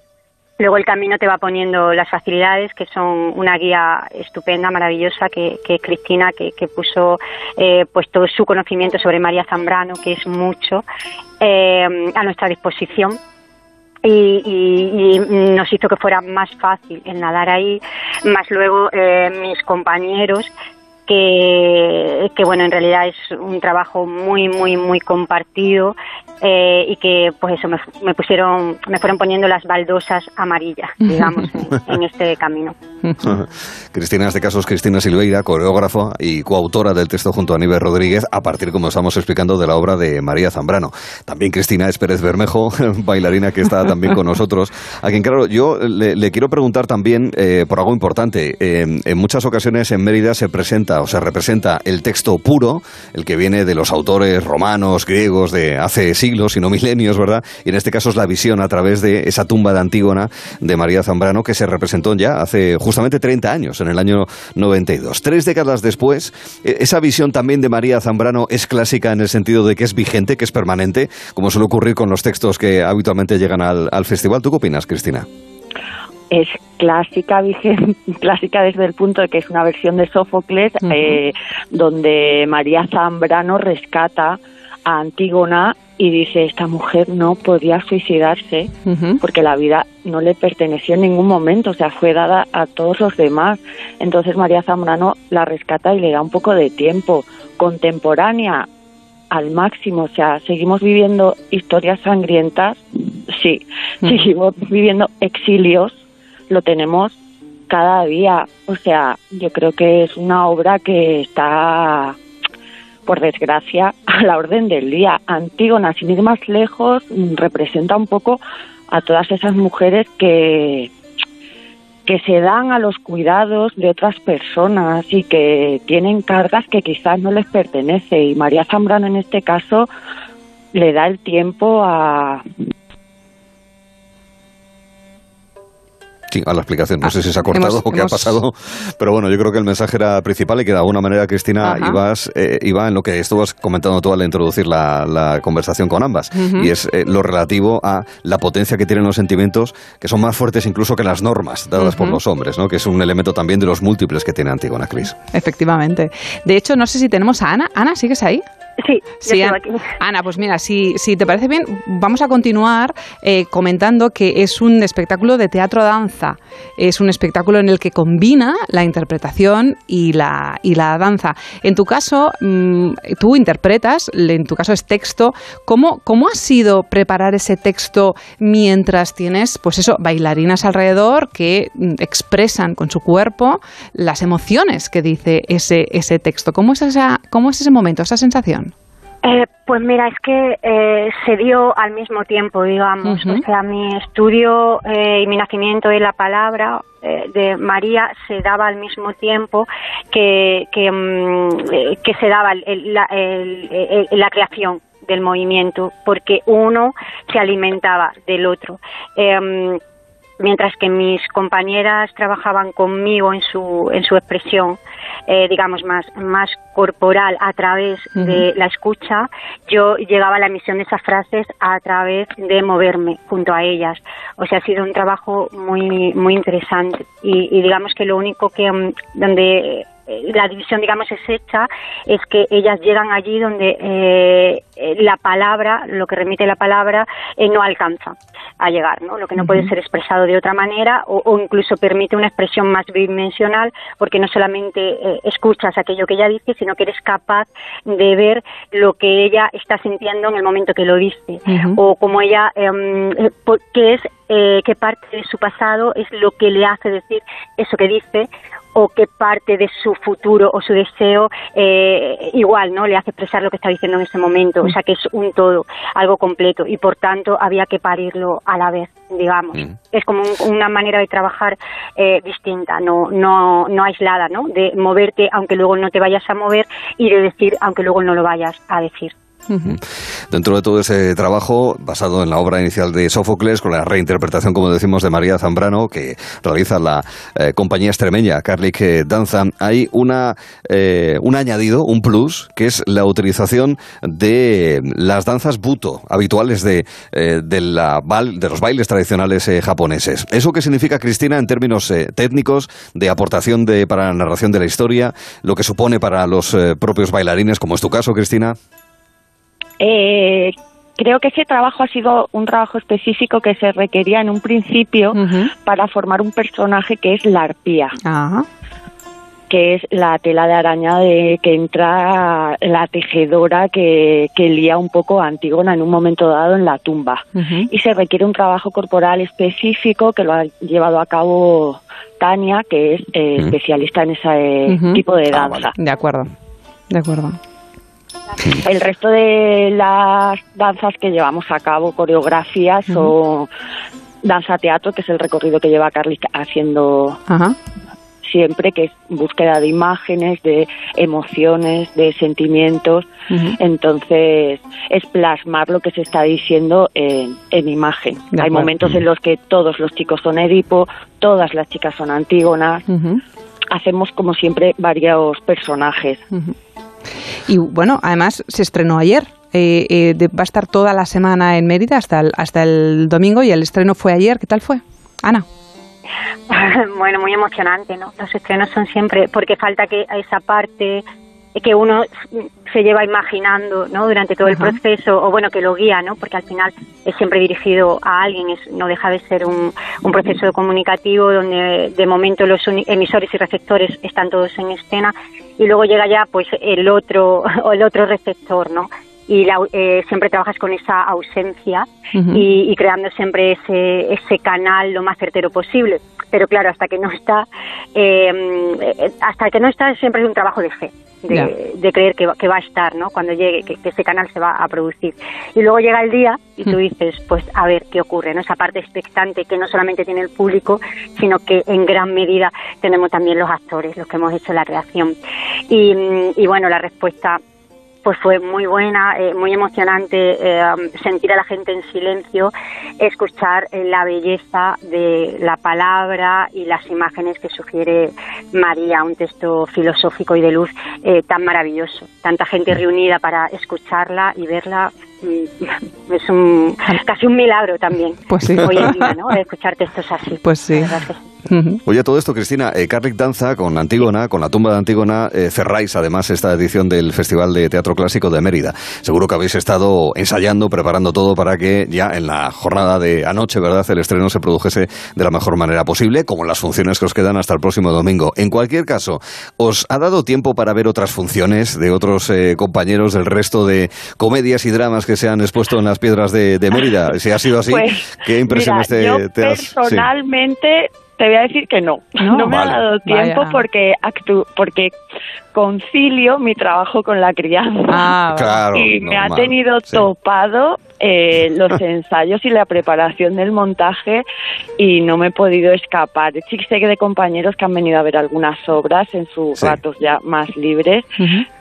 luego el camino te va poniendo las facilidades, que son una guía estupenda, maravillosa, que, que Cristina, que, que puso eh, pues todo su conocimiento sobre María Zambrano, que es mucho, eh, a nuestra disposición. Y, y, nos hizo que fuera más fácil el nadar ahí, más luego eh, mis compañeros que, que, bueno, en realidad es un trabajo muy, muy, muy compartido eh, y que pues eso me, pusieron me fueron poniendo las baldosas amarillas digamos en, este camino. Cristina en este caso es Cristina Silveira coreógrafa y coautora del texto junto a Aníbal Rodríguez a partir como estamos explicando de la obra de María Zambrano. También Cristina es Pérez Bermejo bailarina que está también con nosotros a quien claro yo le, quiero preguntar también eh, por algo importante. Eh, en muchas ocasiones en Mérida se presenta o se representa el texto puro el que viene de los autores romanos griegos de hace siglos siglos, sino milenios, ¿verdad? Y en este caso es la visión a través de esa tumba de Antígona de María Zambrano que se representó ya hace justamente 30 años, en el año 92. Tres décadas después, e, esa visión también de María Zambrano es clásica en el sentido de que es vigente, que es permanente, como suele ocurrir con los textos que habitualmente llegan al, festival. ¿Tú qué opinas, Cristina? Es clásica, vigente, clásica desde el punto de que es una versión de Sófocles eh, donde María Zambrano rescata a Antígona y dice, esta mujer no podía suicidarse porque la vida no le perteneció en ningún momento, o sea, fue dada a todos los demás. Entonces María Zambrano la rescata y le da un poco de tiempo, contemporánea al máximo, o sea, seguimos viviendo historias sangrientas, sí, seguimos viviendo exilios, lo tenemos cada día, o sea, yo creo que es una obra que está por desgracia, a la orden del día. Antígona, sin ir más lejos, mm, representa un poco a todas esas mujeres que, que se dan a los cuidados de otras personas y que tienen cargas que quizás no les pertenece. Y María Zambrano en este caso le da el tiempo a, Sí, a la explicación. No sé si se ha cortado o qué ha pasado, pero bueno, yo creo que el mensaje era principal y que de alguna manera, Cristina, ibas, eh, iba en lo que estabas comentando tú al introducir la, conversación con ambas, y es eh, lo relativo a la potencia que tienen los sentimientos, que son más fuertes incluso que las normas dadas por los hombres, ¿no? que es un elemento también de los múltiples que tiene Antigona Cris. Efectivamente. De hecho, no sé si tenemos a Ana. Ana, ¿sigues ahí? Sí, sí aquí. Ana, pues mira, si, si te parece bien, vamos a continuar eh, comentando que es un espectáculo de teatro-danza. Es un espectáculo en el que combina la interpretación y la, y la danza. En tu caso, mm, tú interpretas, en tu caso es texto. ¿Cómo, ¿Cómo ha sido preparar ese texto mientras tienes, pues eso, bailarinas alrededor que mm, expresan con su cuerpo las emociones que dice ese, ese texto? ¿Cómo es, esa, ¿Cómo es ese momento, esa sensación? Eh, pues mira, es que eh, se dio al mismo tiempo, digamos. O sea, mi estudio eh, y mi nacimiento de la palabra de María se daba al mismo tiempo que, que, mm, se daba la, creación del movimiento, porque uno se alimentaba del otro em, mientras que mis compañeras trabajaban conmigo en su, en su expresión, eh, digamos, más, más corporal a través de la escucha, yo llegaba a la emisión de esas frases a través de moverme junto a ellas. O sea, ha sido un trabajo muy, muy interesante y, y digamos que lo único que, mm, donde la división, digamos, es hecha, es que ellas llegan allí donde eh, la palabra, lo que remite la palabra, eh, no alcanza a llegar, ¿no? Lo que no puede ser expresado de otra manera o, incluso permite una expresión más bidimensional porque no solamente escuchas aquello que ella dice, sino que eres capaz de ver lo que ella está sintiendo en el momento que lo dice. O como ella, em, qué es, qué parte de su pasado es lo que le hace decir eso que dice o qué parte de su futuro o su deseo eh, igual no le hace expresar lo que está diciendo en ese momento. O sea que es un todo algo completo. Y por tanto había que parirlo a la vez digamos. Mm. es como una manera de trabajar eh, distinta no no no aislada no de moverte aunque luego no te vayas a mover y de decir aunque luego no lo vayas a decir Dentro de todo ese trabajo, basado en la obra inicial de Sófocles, con la reinterpretación, como decimos, de María Zambrano, que realiza la eh, compañía extremeña Carlic Danza, hay una, eh, un añadido, un plus, que es la utilización de las danzas buto, habituales de, eh, la, de los bailes tradicionales japoneses. ¿Eso qué significa, Cristina, en términos técnicos, de aportación de, para la narración de la historia, lo que supone para los propios bailarines, como es tu caso, Cristina? Eh, creo que ese trabajo ha sido un trabajo específico que se requería en un principio para formar un personaje que es la arpía. que es la tela de araña de que entra la tejedora que, que lía un poco a Antígona en un momento dado en la tumba. Y se requiere un trabajo corporal específico que lo ha llevado a cabo Tania, que es eh, especialista en ese tipo de ah, danza. De acuerdo, de acuerdo. El resto de las danzas que llevamos a cabo, coreografías o danza teatro, que es el recorrido que lleva Carly haciendo siempre, que es búsqueda de imágenes, de emociones, de sentimientos. Entonces, es plasmar lo que se está diciendo en, imagen. Hay momentos en los que todos los chicos son Edipo, todas las chicas son Antígonas. Hacemos, como siempre, varios personajes. Y bueno, además se estrenó ayer. Eh, eh, va a estar toda la semana en Mérida hasta el, hasta el domingo y el estreno fue ayer. ¿Qué tal fue? Ana. bueno, muy emocionante, ¿no? Los estrenos son siempre, porque falta que esa parte que uno se lleva imaginando ¿no? durante todo el proceso, o bueno, que lo guía, ¿no? porque al final es siempre dirigido a alguien, es, no deja de ser un, un proceso comunicativo donde de momento los emisores y receptores están todos en escena y luego llega ya pues el otro, o el otro receptor, ¿no? y la- eh, siempre trabajas con esa ausencia y, y creando siempre ese, ese canal lo más certero posible. Pero claro, hasta que no está, eh, eh, hasta que no está siempre es un trabajo de fe, de, de creer que va, que va a estar, ¿no? Cuando llegue, que, que ese canal se va a producir. Y luego llega el día y tú dices, pues a ver qué ocurre, ¿no? Esa parte expectante que no solamente tiene el público, sino que en gran medida tenemos también los actores, los que hemos hecho la creación. Y, y bueno, la respuesta pues fue muy buena, eh, muy emocionante eh, sentir a la gente en silencio, escuchar eh, la belleza de la palabra y las imágenes que sugiere María, un texto filosófico y de luz eh, tan maravilloso. Tanta gente reunida para escucharla y verla mm, es un, casi un milagro también. Pues sí. Hoy en día, ¿no? Escuchar textos así. Pues sí. Oye, todo esto, Cristina, eh, Carrick Danza con Antígona, con la tumba de Antígona, eh, cerráis además esta edición del Festival de Teatro Clásico de Mérida. Seguro que habéis estado ensayando, preparando todo para que ya en la jornada de anoche, ¿verdad?, el estreno se produjese de la mejor manera posible, como las funciones que os quedan hasta el próximo domingo. En cualquier caso, ¿os ha dado tiempo para ver otras funciones de otros eh, compañeros del resto de comedias y dramas que se han expuesto en las piedras de, de Mérida? Si ha sido así, Pues, ¿qué impresiones mira, te, yo te has...? sí. Te voy a decir que no. No, me Vale. ha dado tiempo Vaya. porque actu porque concilio mi trabajo con la crianza. Ah, vale. Claro, y me ha normal, tenido sí. topado eh, los ensayos y la preparación del montaje y no me he podido escapar. Sí sé que de compañeros que han venido a ver algunas obras en sus Sí. ratos ya más libres,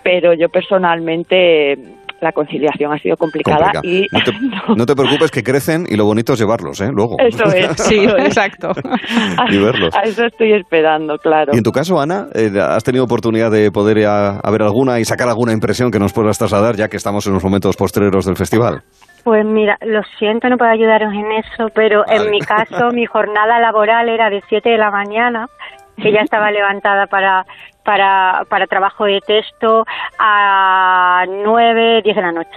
pero yo personalmente eh, la conciliación ha sido complicada Complica. y No te, no te preocupes que crecen y lo bonito es llevarlos, ¿eh? Luego. Eso es. Sí, exacto. Y verlos. A eso estoy esperando, claro. Y en tu caso, Ana, eh, ¿has tenido oportunidad de poder ir a, a ver alguna y sacar alguna impresión que nos puedas trasladar ya que estamos en los momentos postreros del festival? Pues mira, lo siento, no puedo ayudaros en eso, pero Vale. en mi caso mi jornada laboral era de 7 de la mañana, que ya estaba levantada para, para, para trabajo de texto, a 9, 10 de la noche.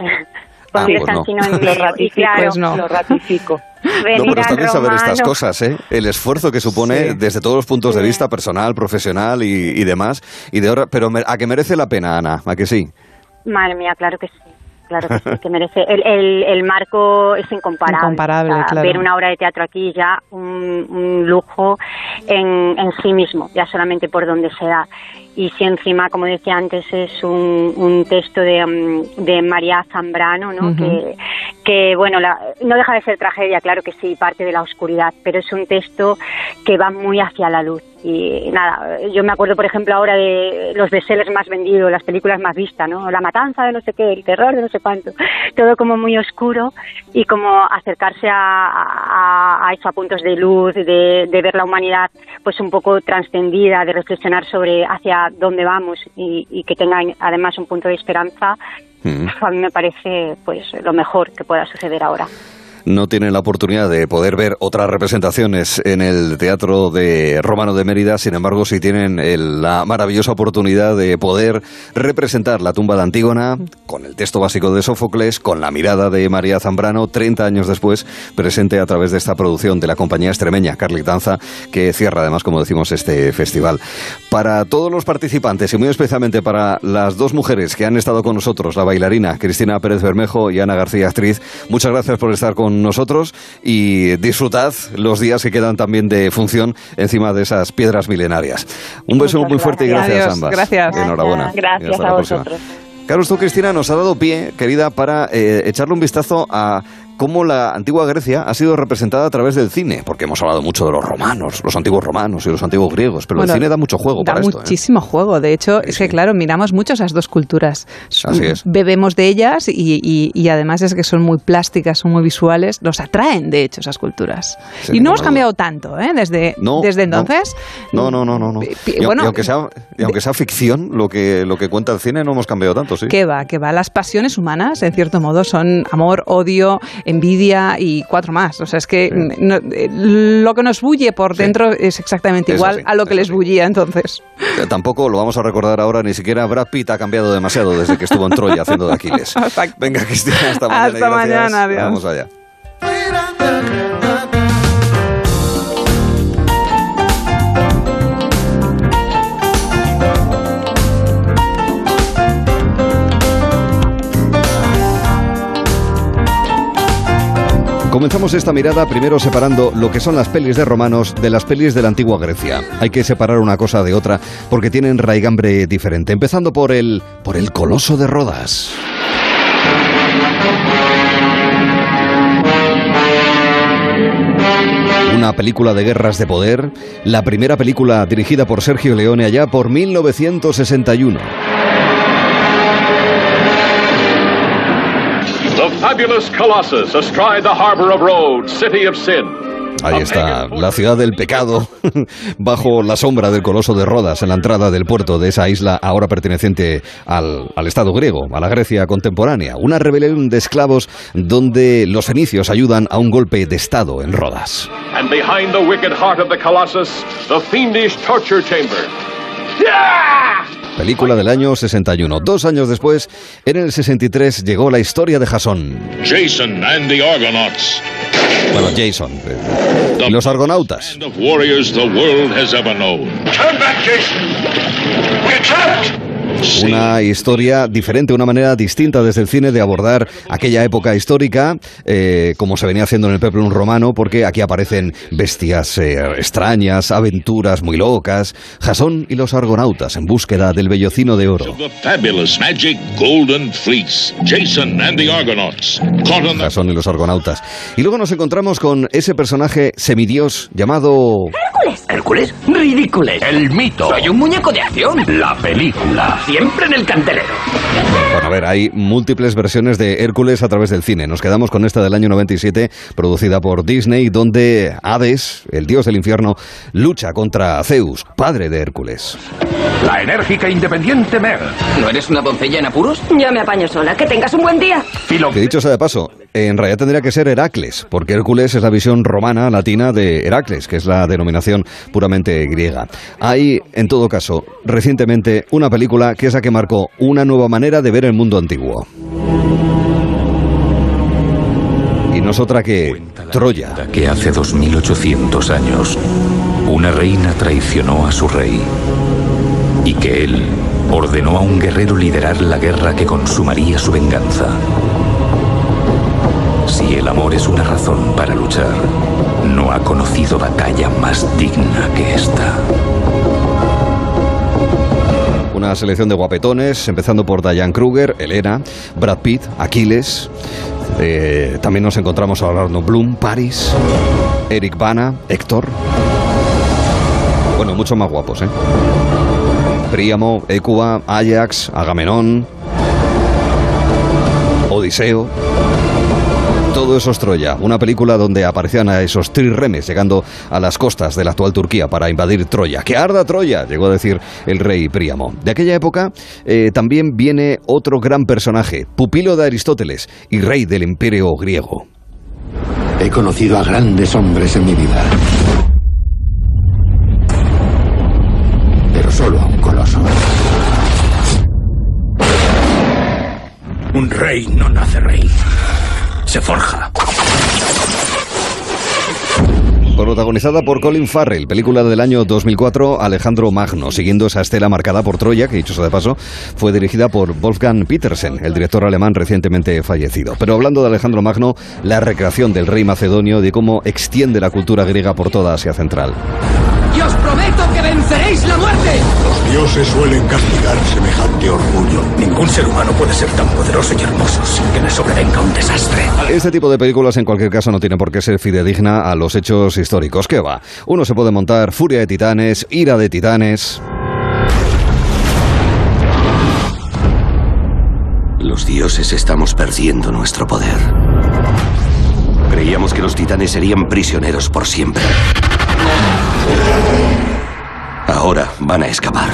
Ah, Porque pues no. sino en Lo ratifico, claro, Pues no. lo ratifico. No, pero está bien saber estas cosas, ¿eh? El esfuerzo que supone Sí. desde todos los puntos de vista, personal, profesional y, y demás. Y de ahora, pero me- a que merece la pena, Ana, a que sí. Madre mía, claro que sí. Claro que sí, que merece. El, el, el marco es incomparable. Incomparable, O sea, claro. Ver una obra de teatro aquí ya un, un lujo en, en sí mismo, ya solamente por donde se da. Y si encima, como decía antes, es un, un texto de, mm, de María Zambrano, ¿no? Que, que, bueno, la- no deja de ser tragedia, claro que sí, parte de la oscuridad, pero es un texto que va muy hacia la luz. Y nada, yo me acuerdo, por ejemplo, ahora de los bestsellers más vendidos, las películas más vistas, ¿no? La matanza de no sé qué, el terror de no sé cuánto. Todo como muy oscuro y como acercarse a, a, a eso, a puntos de luz, de, de ver la humanidad pues un poco trascendida, de reflexionar sobre hacia dónde vamos y, y que tenga además un punto de esperanza, Mm. a mí me parece pues lo mejor que pueda suceder ahora. No tienen la oportunidad de poder ver otras representaciones en el Teatro de Romano de Mérida, sin embargo, sí tienen el- la maravillosa oportunidad de poder representar la tumba de Antígona con el texto básico de Sófocles, con la mirada de María Zambrano, 30 años después, presente a través de esta producción de la compañía extremeña Carlic Danza, que cierra además, como decimos, este festival. Para todos los participantes y muy especialmente para las dos mujeres que han estado con nosotros, la bailarina Cristina Pérez Bermejo y Ana García Actriz, muchas gracias por estar con nosotros y disfrutad los días que quedan también de función encima de esas piedras milenarias. Un beso Muchas muy fuerte y gracias a ambas. Gracias. Enhorabuena. Gracias hasta a la próxima. vosotros. Claro, esto, Cristina, nos ha dado pie, querida, para eh, echarle un vistazo a cómo la antigua Grecia ha sido representada a través del cine, porque hemos hablado mucho de los romanos, los antiguos romanos y los antiguos griegos, pero Bueno, el cine da mucho juego Da para esto. ¿eh? muchísimo juego. De hecho, es que, claro, miramos mucho esas dos culturas. Así es. Bebemos de ellas y, y- y además es que son muy plásticas, son muy visuales. Nos atraen, de hecho, esas culturas. Y no hemos cambiado tanto, ¿eh? Desde, No, desde entonces. No, no, no, no. no. Y, bueno, y aunque sea, aunque sea ficción, lo que, lo que cuenta el cine no hemos cambiado tanto, sí. Que va, que va. Las pasiones humanas, en cierto modo, son amor, odio, envidia y cuatro más. O sea, es que no- eh, lo que nos bulle por dentro es exactamente Es igual así, a lo que les bullía entonces. Eh, Tampoco lo vamos a recordar ahora, ni siquiera Brad Pitt ha cambiado demasiado desde que estuvo en Troya haciendo de Aquiles. Venga, Cristina, hasta mañana. Hasta mañana, adiós. Vamos allá. Comenzamos esta mirada primero separando lo que son las pelis de romanos de las pelis de la antigua Grecia. Hay que separar una cosa de otra porque tienen raigambre diferente. Empezando por el por el Coloso de Rodas. Una película de guerras de poder, la primera película dirigida por Sergio Leone allá por 1961. The fabulous Colossus astride the harbor of Rhodes, city of sin. Ahí está, la ciudad del pecado, bajo la sombra del coloso de Rodas, en la entrada del puerto de esa isla ahora perteneciente al, al, Estado griego, a la Grecia contemporánea. Una rebelión de esclavos donde los fenicios ayudan a un golpe de Estado en Rodas. And behind the wicked heart of the Colossus, the fiendish torture chamber. Película del año 61. Dos años después, en el 63, llegó la historia de Jasón. Jason and the Argonauts. Bueno, Jason. eh, y los argonautas. Una historia diferente, una manera distinta desde el cine de abordar aquella época histórica, eh, como se venía haciendo en el peplum romano, porque aquí aparecen bestias eh, extrañas, aventuras muy locas. Jasón y los argonautas en búsqueda del vellocino de oro. Jasón y los argonautas. Y luego nos encontramos con ese personaje semidios llamado... ¡Hércules! ¿Hércules? ¡Ridícules! El mito. Soy un muñeco de acción. La película. Siempre en el candelero. Bueno, a ver, hay múltiples versiones de Hércules a través del cine. Nos quedamos con esta del año 97, producida por Disney, donde Hades, el dios del infierno, lucha contra Zeus, padre de Hércules. La enérgica e independiente Mer. ¿No eres una doncella en apuros? Ya me apaño sola. Que tengas un buen día. Que dicho sea de paso, en realidad tendría que ser Heracles, porque Hércules es la visión romana, latina de Heracles, que es la denominación puramente griega. Hay, en todo caso, recientemente una película que es la que marcó una nueva manera de ver el mundo antiguo. Y no es otra que Troya. que hace 2800 años una reina traicionó a su rey y que él ordenó a un guerrero liderar la guerra que consumaría su venganza. Si el amor es una razón para luchar, no ha conocido batalla más digna que esta. Una selección de guapetones, empezando por Diane Kruger, Elena, Brad Pitt, Aquiles. Eh, también nos encontramos a Orlando Bloom, Paris, Eric Bana, Héctor. Bueno, muchos más guapos, ¿eh? Príamo, Écuba, Ajax, Agamenón, Odiseo. Todo eso es Troya, una película donde aparecían a esos trirremes llegando a las costas de la actual Turquía para invadir Troya. ¡Que arda Troya! llegó a decir el rey Príamo. De aquella época eh, también viene otro gran personaje, pupilo de Aristóteles y rey del imperio griego. He conocido a grandes hombres en mi vida. Pero solo a un coloso. Un rey no nace rey. Se forja. Protagonizada por Colin Farrell, película del año 2004, Alejandro Magno, siguiendo esa estela marcada por Troya, que dicho sea de paso, fue dirigida por Wolfgang Petersen, el director alemán recientemente fallecido. Pero hablando de Alejandro Magno, la recreación del rey macedonio de cómo extiende la cultura griega por toda Asia Central. ¡Y os prometo que venceréis la muerte! Los dioses suelen castigar semejante orgullo. Ningún ser humano puede ser tan poderoso y hermoso sin que le sobrevenga un desastre. Este tipo de películas en cualquier caso no tiene por qué ser fidedigna a los hechos históricos. ¿Qué va? Uno se puede montar Furia de Titanes, Ira de Titanes. Los dioses estamos perdiendo nuestro poder. Creíamos que los titanes serían prisioneros por siempre. Ahora van a escapar.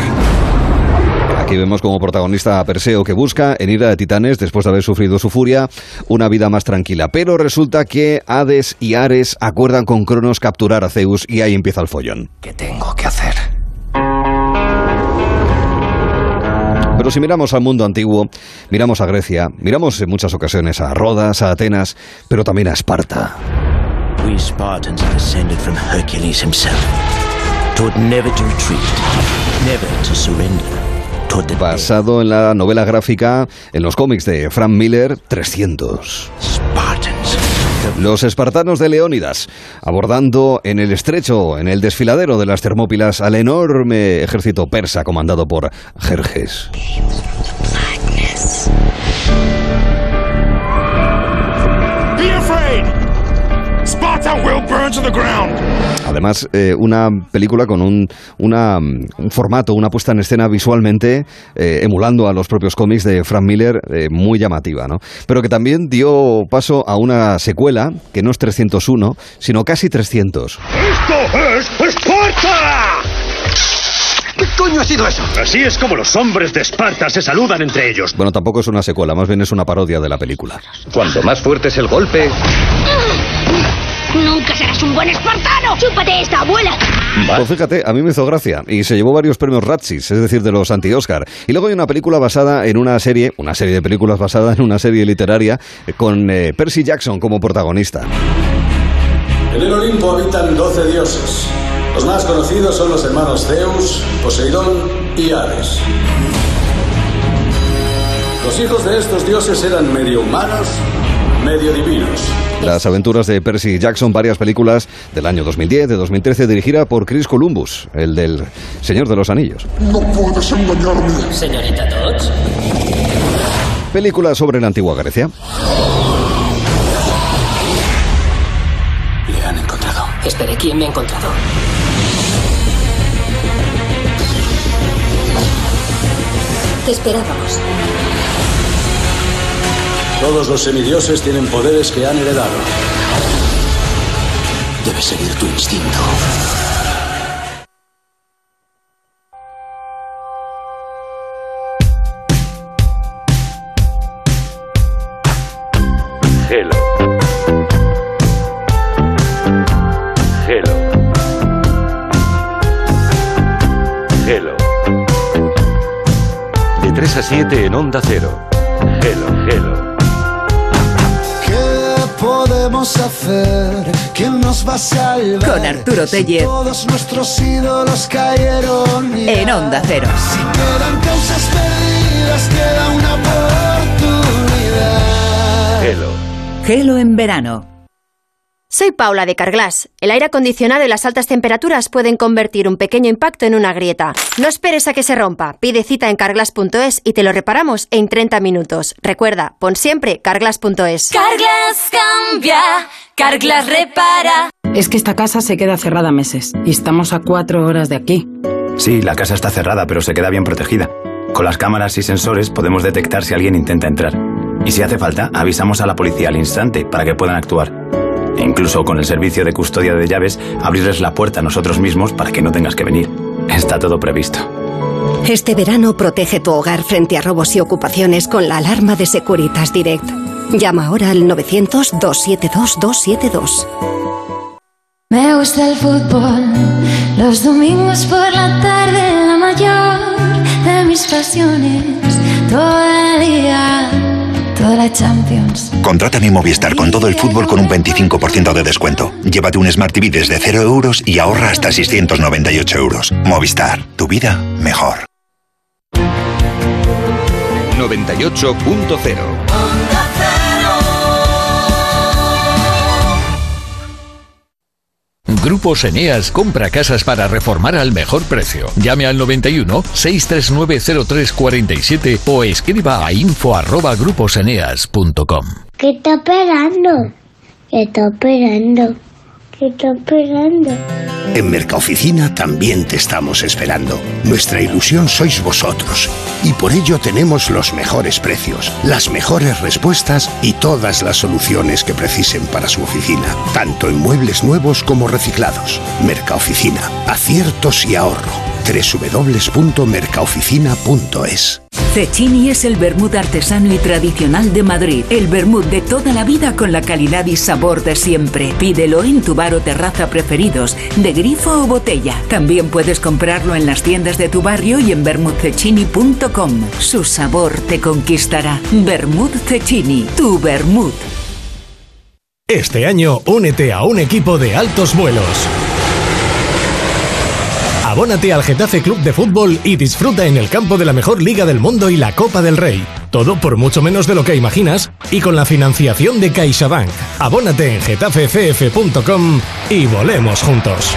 Aquí vemos como protagonista a Perseo que busca en Ira de Titanes, después de haber sufrido su furia, una vida más tranquila. Pero resulta que Hades y Ares acuerdan con Cronos capturar a Zeus y ahí empieza el follón. ¿Qué tengo que hacer? Pero si miramos al mundo antiguo, miramos a Grecia, miramos en muchas ocasiones a Rodas, a Atenas, pero también a Esparta. We Spartans descended from Hercules himself. Taught never to retreat, never to surrender. Basado en la novela gráfica, en los cómics de Frank Miller, 300. Spartans Los espartanos de Leónidas, abordando en el estrecho, en el desfiladero de las Termópilas, al enorme ejército persa comandado por Jerjes. Be afraid! Sparta will burn to the ground! Además, eh, una película con un, una, un formato, una puesta en escena visualmente eh, emulando a los propios cómics de Frank Miller, eh, muy llamativa, ¿no? Pero que también dio paso a una secuela que no es 301, sino casi 300. ¡Esto es Esparta! ¿Qué coño ha sido eso? Así es como los hombres de Esparta se saludan entre ellos. Bueno, tampoco es una secuela, más bien es una parodia de la película. Cuanto más fuerte es el golpe, Nunca serás un buen espartano. Chúpate esta, abuela. Pues fíjate, a mí me hizo gracia y se llevó varios premios Razzies, es decir, de los anti-Oscar. Y luego hay una película basada en una serie, una serie de películas basada en una serie literaria eh, con eh, Percy Jackson como protagonista. En el Olimpo habitan doce dioses. Los más conocidos son los hermanos Zeus, Poseidón y Hades. Los hijos de estos dioses eran medio humanos, medio divinos. Las aventuras de Percy Jackson, varias películas del año 2010, de 2013, dirigida por Chris Columbus, el del Señor de los Anillos. No puedes engañarme. Señorita Dodge. Película sobre la antigua Grecia. Le han encontrado. Espere, ¿quién me ha encontrado? Te esperábamos. Todos los semidioses tienen poderes que han heredado. Debes seguir tu instinto. Hello. Hello. Hello. De 3 a 7 en Onda Cero. Podemos hacer? ¿Quién nos va a salvar? Con Arturo Tellez. Todos nuestros ídolos cayeron. ya. En Onda Cero. Si quedan causas perdidas, queda una oportunidad. Hello. Gelo en verano. Soy Paula de Carglass. El aire acondicionado y las altas temperaturas pueden convertir un pequeño impacto en una grieta. No esperes a que se rompa. Pide cita en carglass.es y te lo reparamos en 30 minutos. Recuerda, pon siempre carglass.es. Carglass cambia, Carglass repara. Es que esta casa se queda cerrada meses y estamos a cuatro horas de aquí. Sí, la casa está cerrada, pero se queda bien protegida. Con las cámaras y sensores podemos detectar si alguien intenta entrar. Y si hace falta, avisamos a la policía al instante para que puedan actuar. E incluso con el servicio de custodia de llaves, abrirles la puerta a nosotros mismos para que no tengas que venir. Está todo previsto. Este verano protege tu hogar frente a robos y ocupaciones con la alarma de Securitas Direct. Llama ahora al 900-272-272. Me gusta el fútbol, los domingos por la tarde, la mayor de mis pasiones, todo el día, toda la Champions. Contrata mi Movistar con todo el fútbol con un 25% de descuento. Llévate un Smart TV desde 0 euros y ahorra hasta 698 euros. Movistar, tu vida mejor. 98.0 Grupos Eneas compra casas para reformar al mejor precio. Llame al 91 639 0347 o escriba a info arroba gruposeneas.com. ¿Qué está esperando? ¿Qué está esperando? ¿Qué está esperando? En Mercaoficina también te estamos esperando. Nuestra ilusión sois vosotros. Y por ello tenemos los mejores precios, las mejores respuestas y todas las soluciones que precisen para su oficina, tanto en muebles nuevos como reciclados. Mercaoficina, aciertos y ahorro. www.mercaoficina.es Cecchini es el vermut artesano y tradicional de Madrid. El vermut de toda la vida con la calidad y sabor de siempre. Pídelo en tu bar terraza preferidos, de grifo o botella. También puedes comprarlo en las tiendas de tu barrio y en vermutcecchini.com. Su sabor te conquistará. Vermut Cecchini, tu vermut. Este año únete a un equipo de altos vuelos. Abónate al Getafe Club de Fútbol y disfruta en el campo de la mejor liga del mundo y la Copa del Rey. Todo por mucho menos de lo que imaginas y con la financiación de CaixaBank. Abónate en getafecf.com y volemos juntos.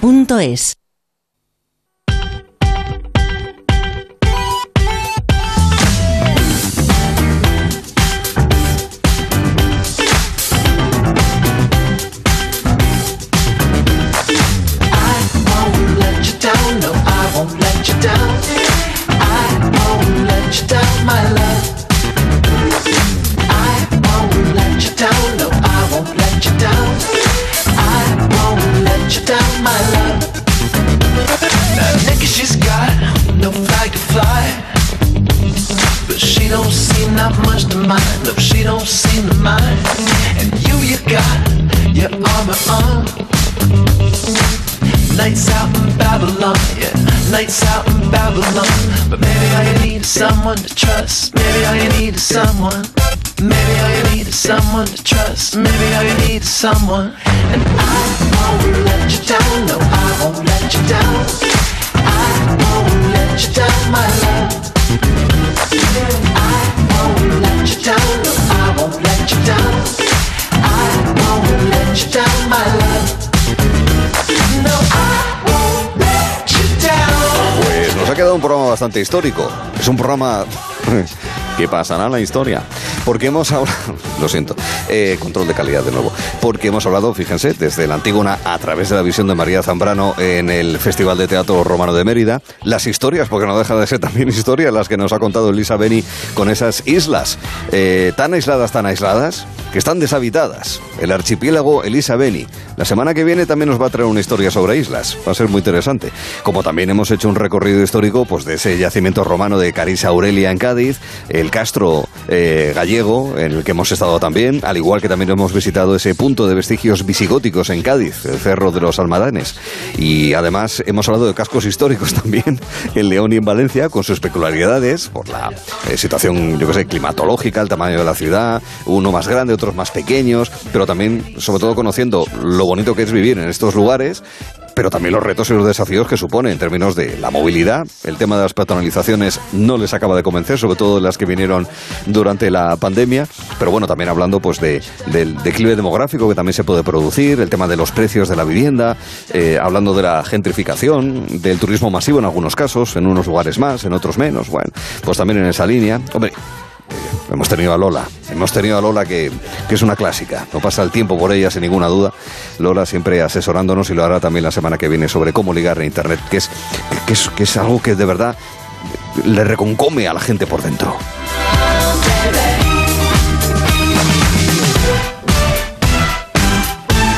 won't let you down, down, my love. Now, Nikki, she's got no flag to fly. But she don't seem not much to mind. No, she don't seem to mind. And you, you got your arm in arm. Nights out in Babylon, yeah. Nights out in Babylon. But maybe all you need is someone to trust. Maybe all you need is someone. Maybe all you need is someone to trust. Maybe all you need is someone. And I won't let you down. No, I won't let you down. I won't let you down, my love. I won't let you down. No, I won't let you down. I won't let you down, my love. No, I won't let you down. Pues nos ha quedado un programa bastante histórico. Es un programa que pasará la historia. Porque hemos hablado, lo siento, eh, control de calidad de nuevo. Porque hemos hablado, fíjense, desde la Antígona a través de la visión de María Zambrano en el Festival de Teatro Romano de Mérida, las historias, porque no deja de ser también historias las que nos ha contado Elisa Beni con esas islas, eh, tan aisladas, tan aisladas, que están deshabitadas. El archipiélago Elisa Beni. La semana que viene también nos va a traer una historia sobre islas. Va a ser muy interesante. Como también hemos hecho un recorrido histórico pues, de ese yacimiento romano de Carisa Aurelia en Cádiz, el Castro eh, gallego, en el que hemos estado también, al igual que también hemos visitado ese punto de vestigios visigóticos en Cádiz, el Cerro de los Almadanes. Y además hemos hablado de cascos históricos también en León y en Valencia, con sus peculiaridades, por la eh, situación, yo que sé, climatológica, el tamaño de la ciudad, uno más grande, otros más pequeños, pero también, sobre todo, conociendo lo bonito que es vivir en estos lugares pero también los retos y los desafíos que supone en términos de la movilidad. El tema de las patronalizaciones no les acaba de convencer, sobre todo las que vinieron durante la pandemia, pero bueno, también hablando pues de, del declive demográfico que también se puede producir, el tema de los precios de la vivienda, eh, hablando de la gentrificación, del turismo masivo en algunos casos, en unos lugares más, en otros menos, bueno, pues también en esa línea. Hombre, Hemos tenido a Lola, hemos tenido a Lola que, que, es una clásica, no pasa el tiempo por ella sin ninguna duda. Lola siempre asesorándonos y lo hará también la semana que viene sobre cómo ligar en Internet, que es, que es, que es algo que de verdad le reconcome a la gente por dentro.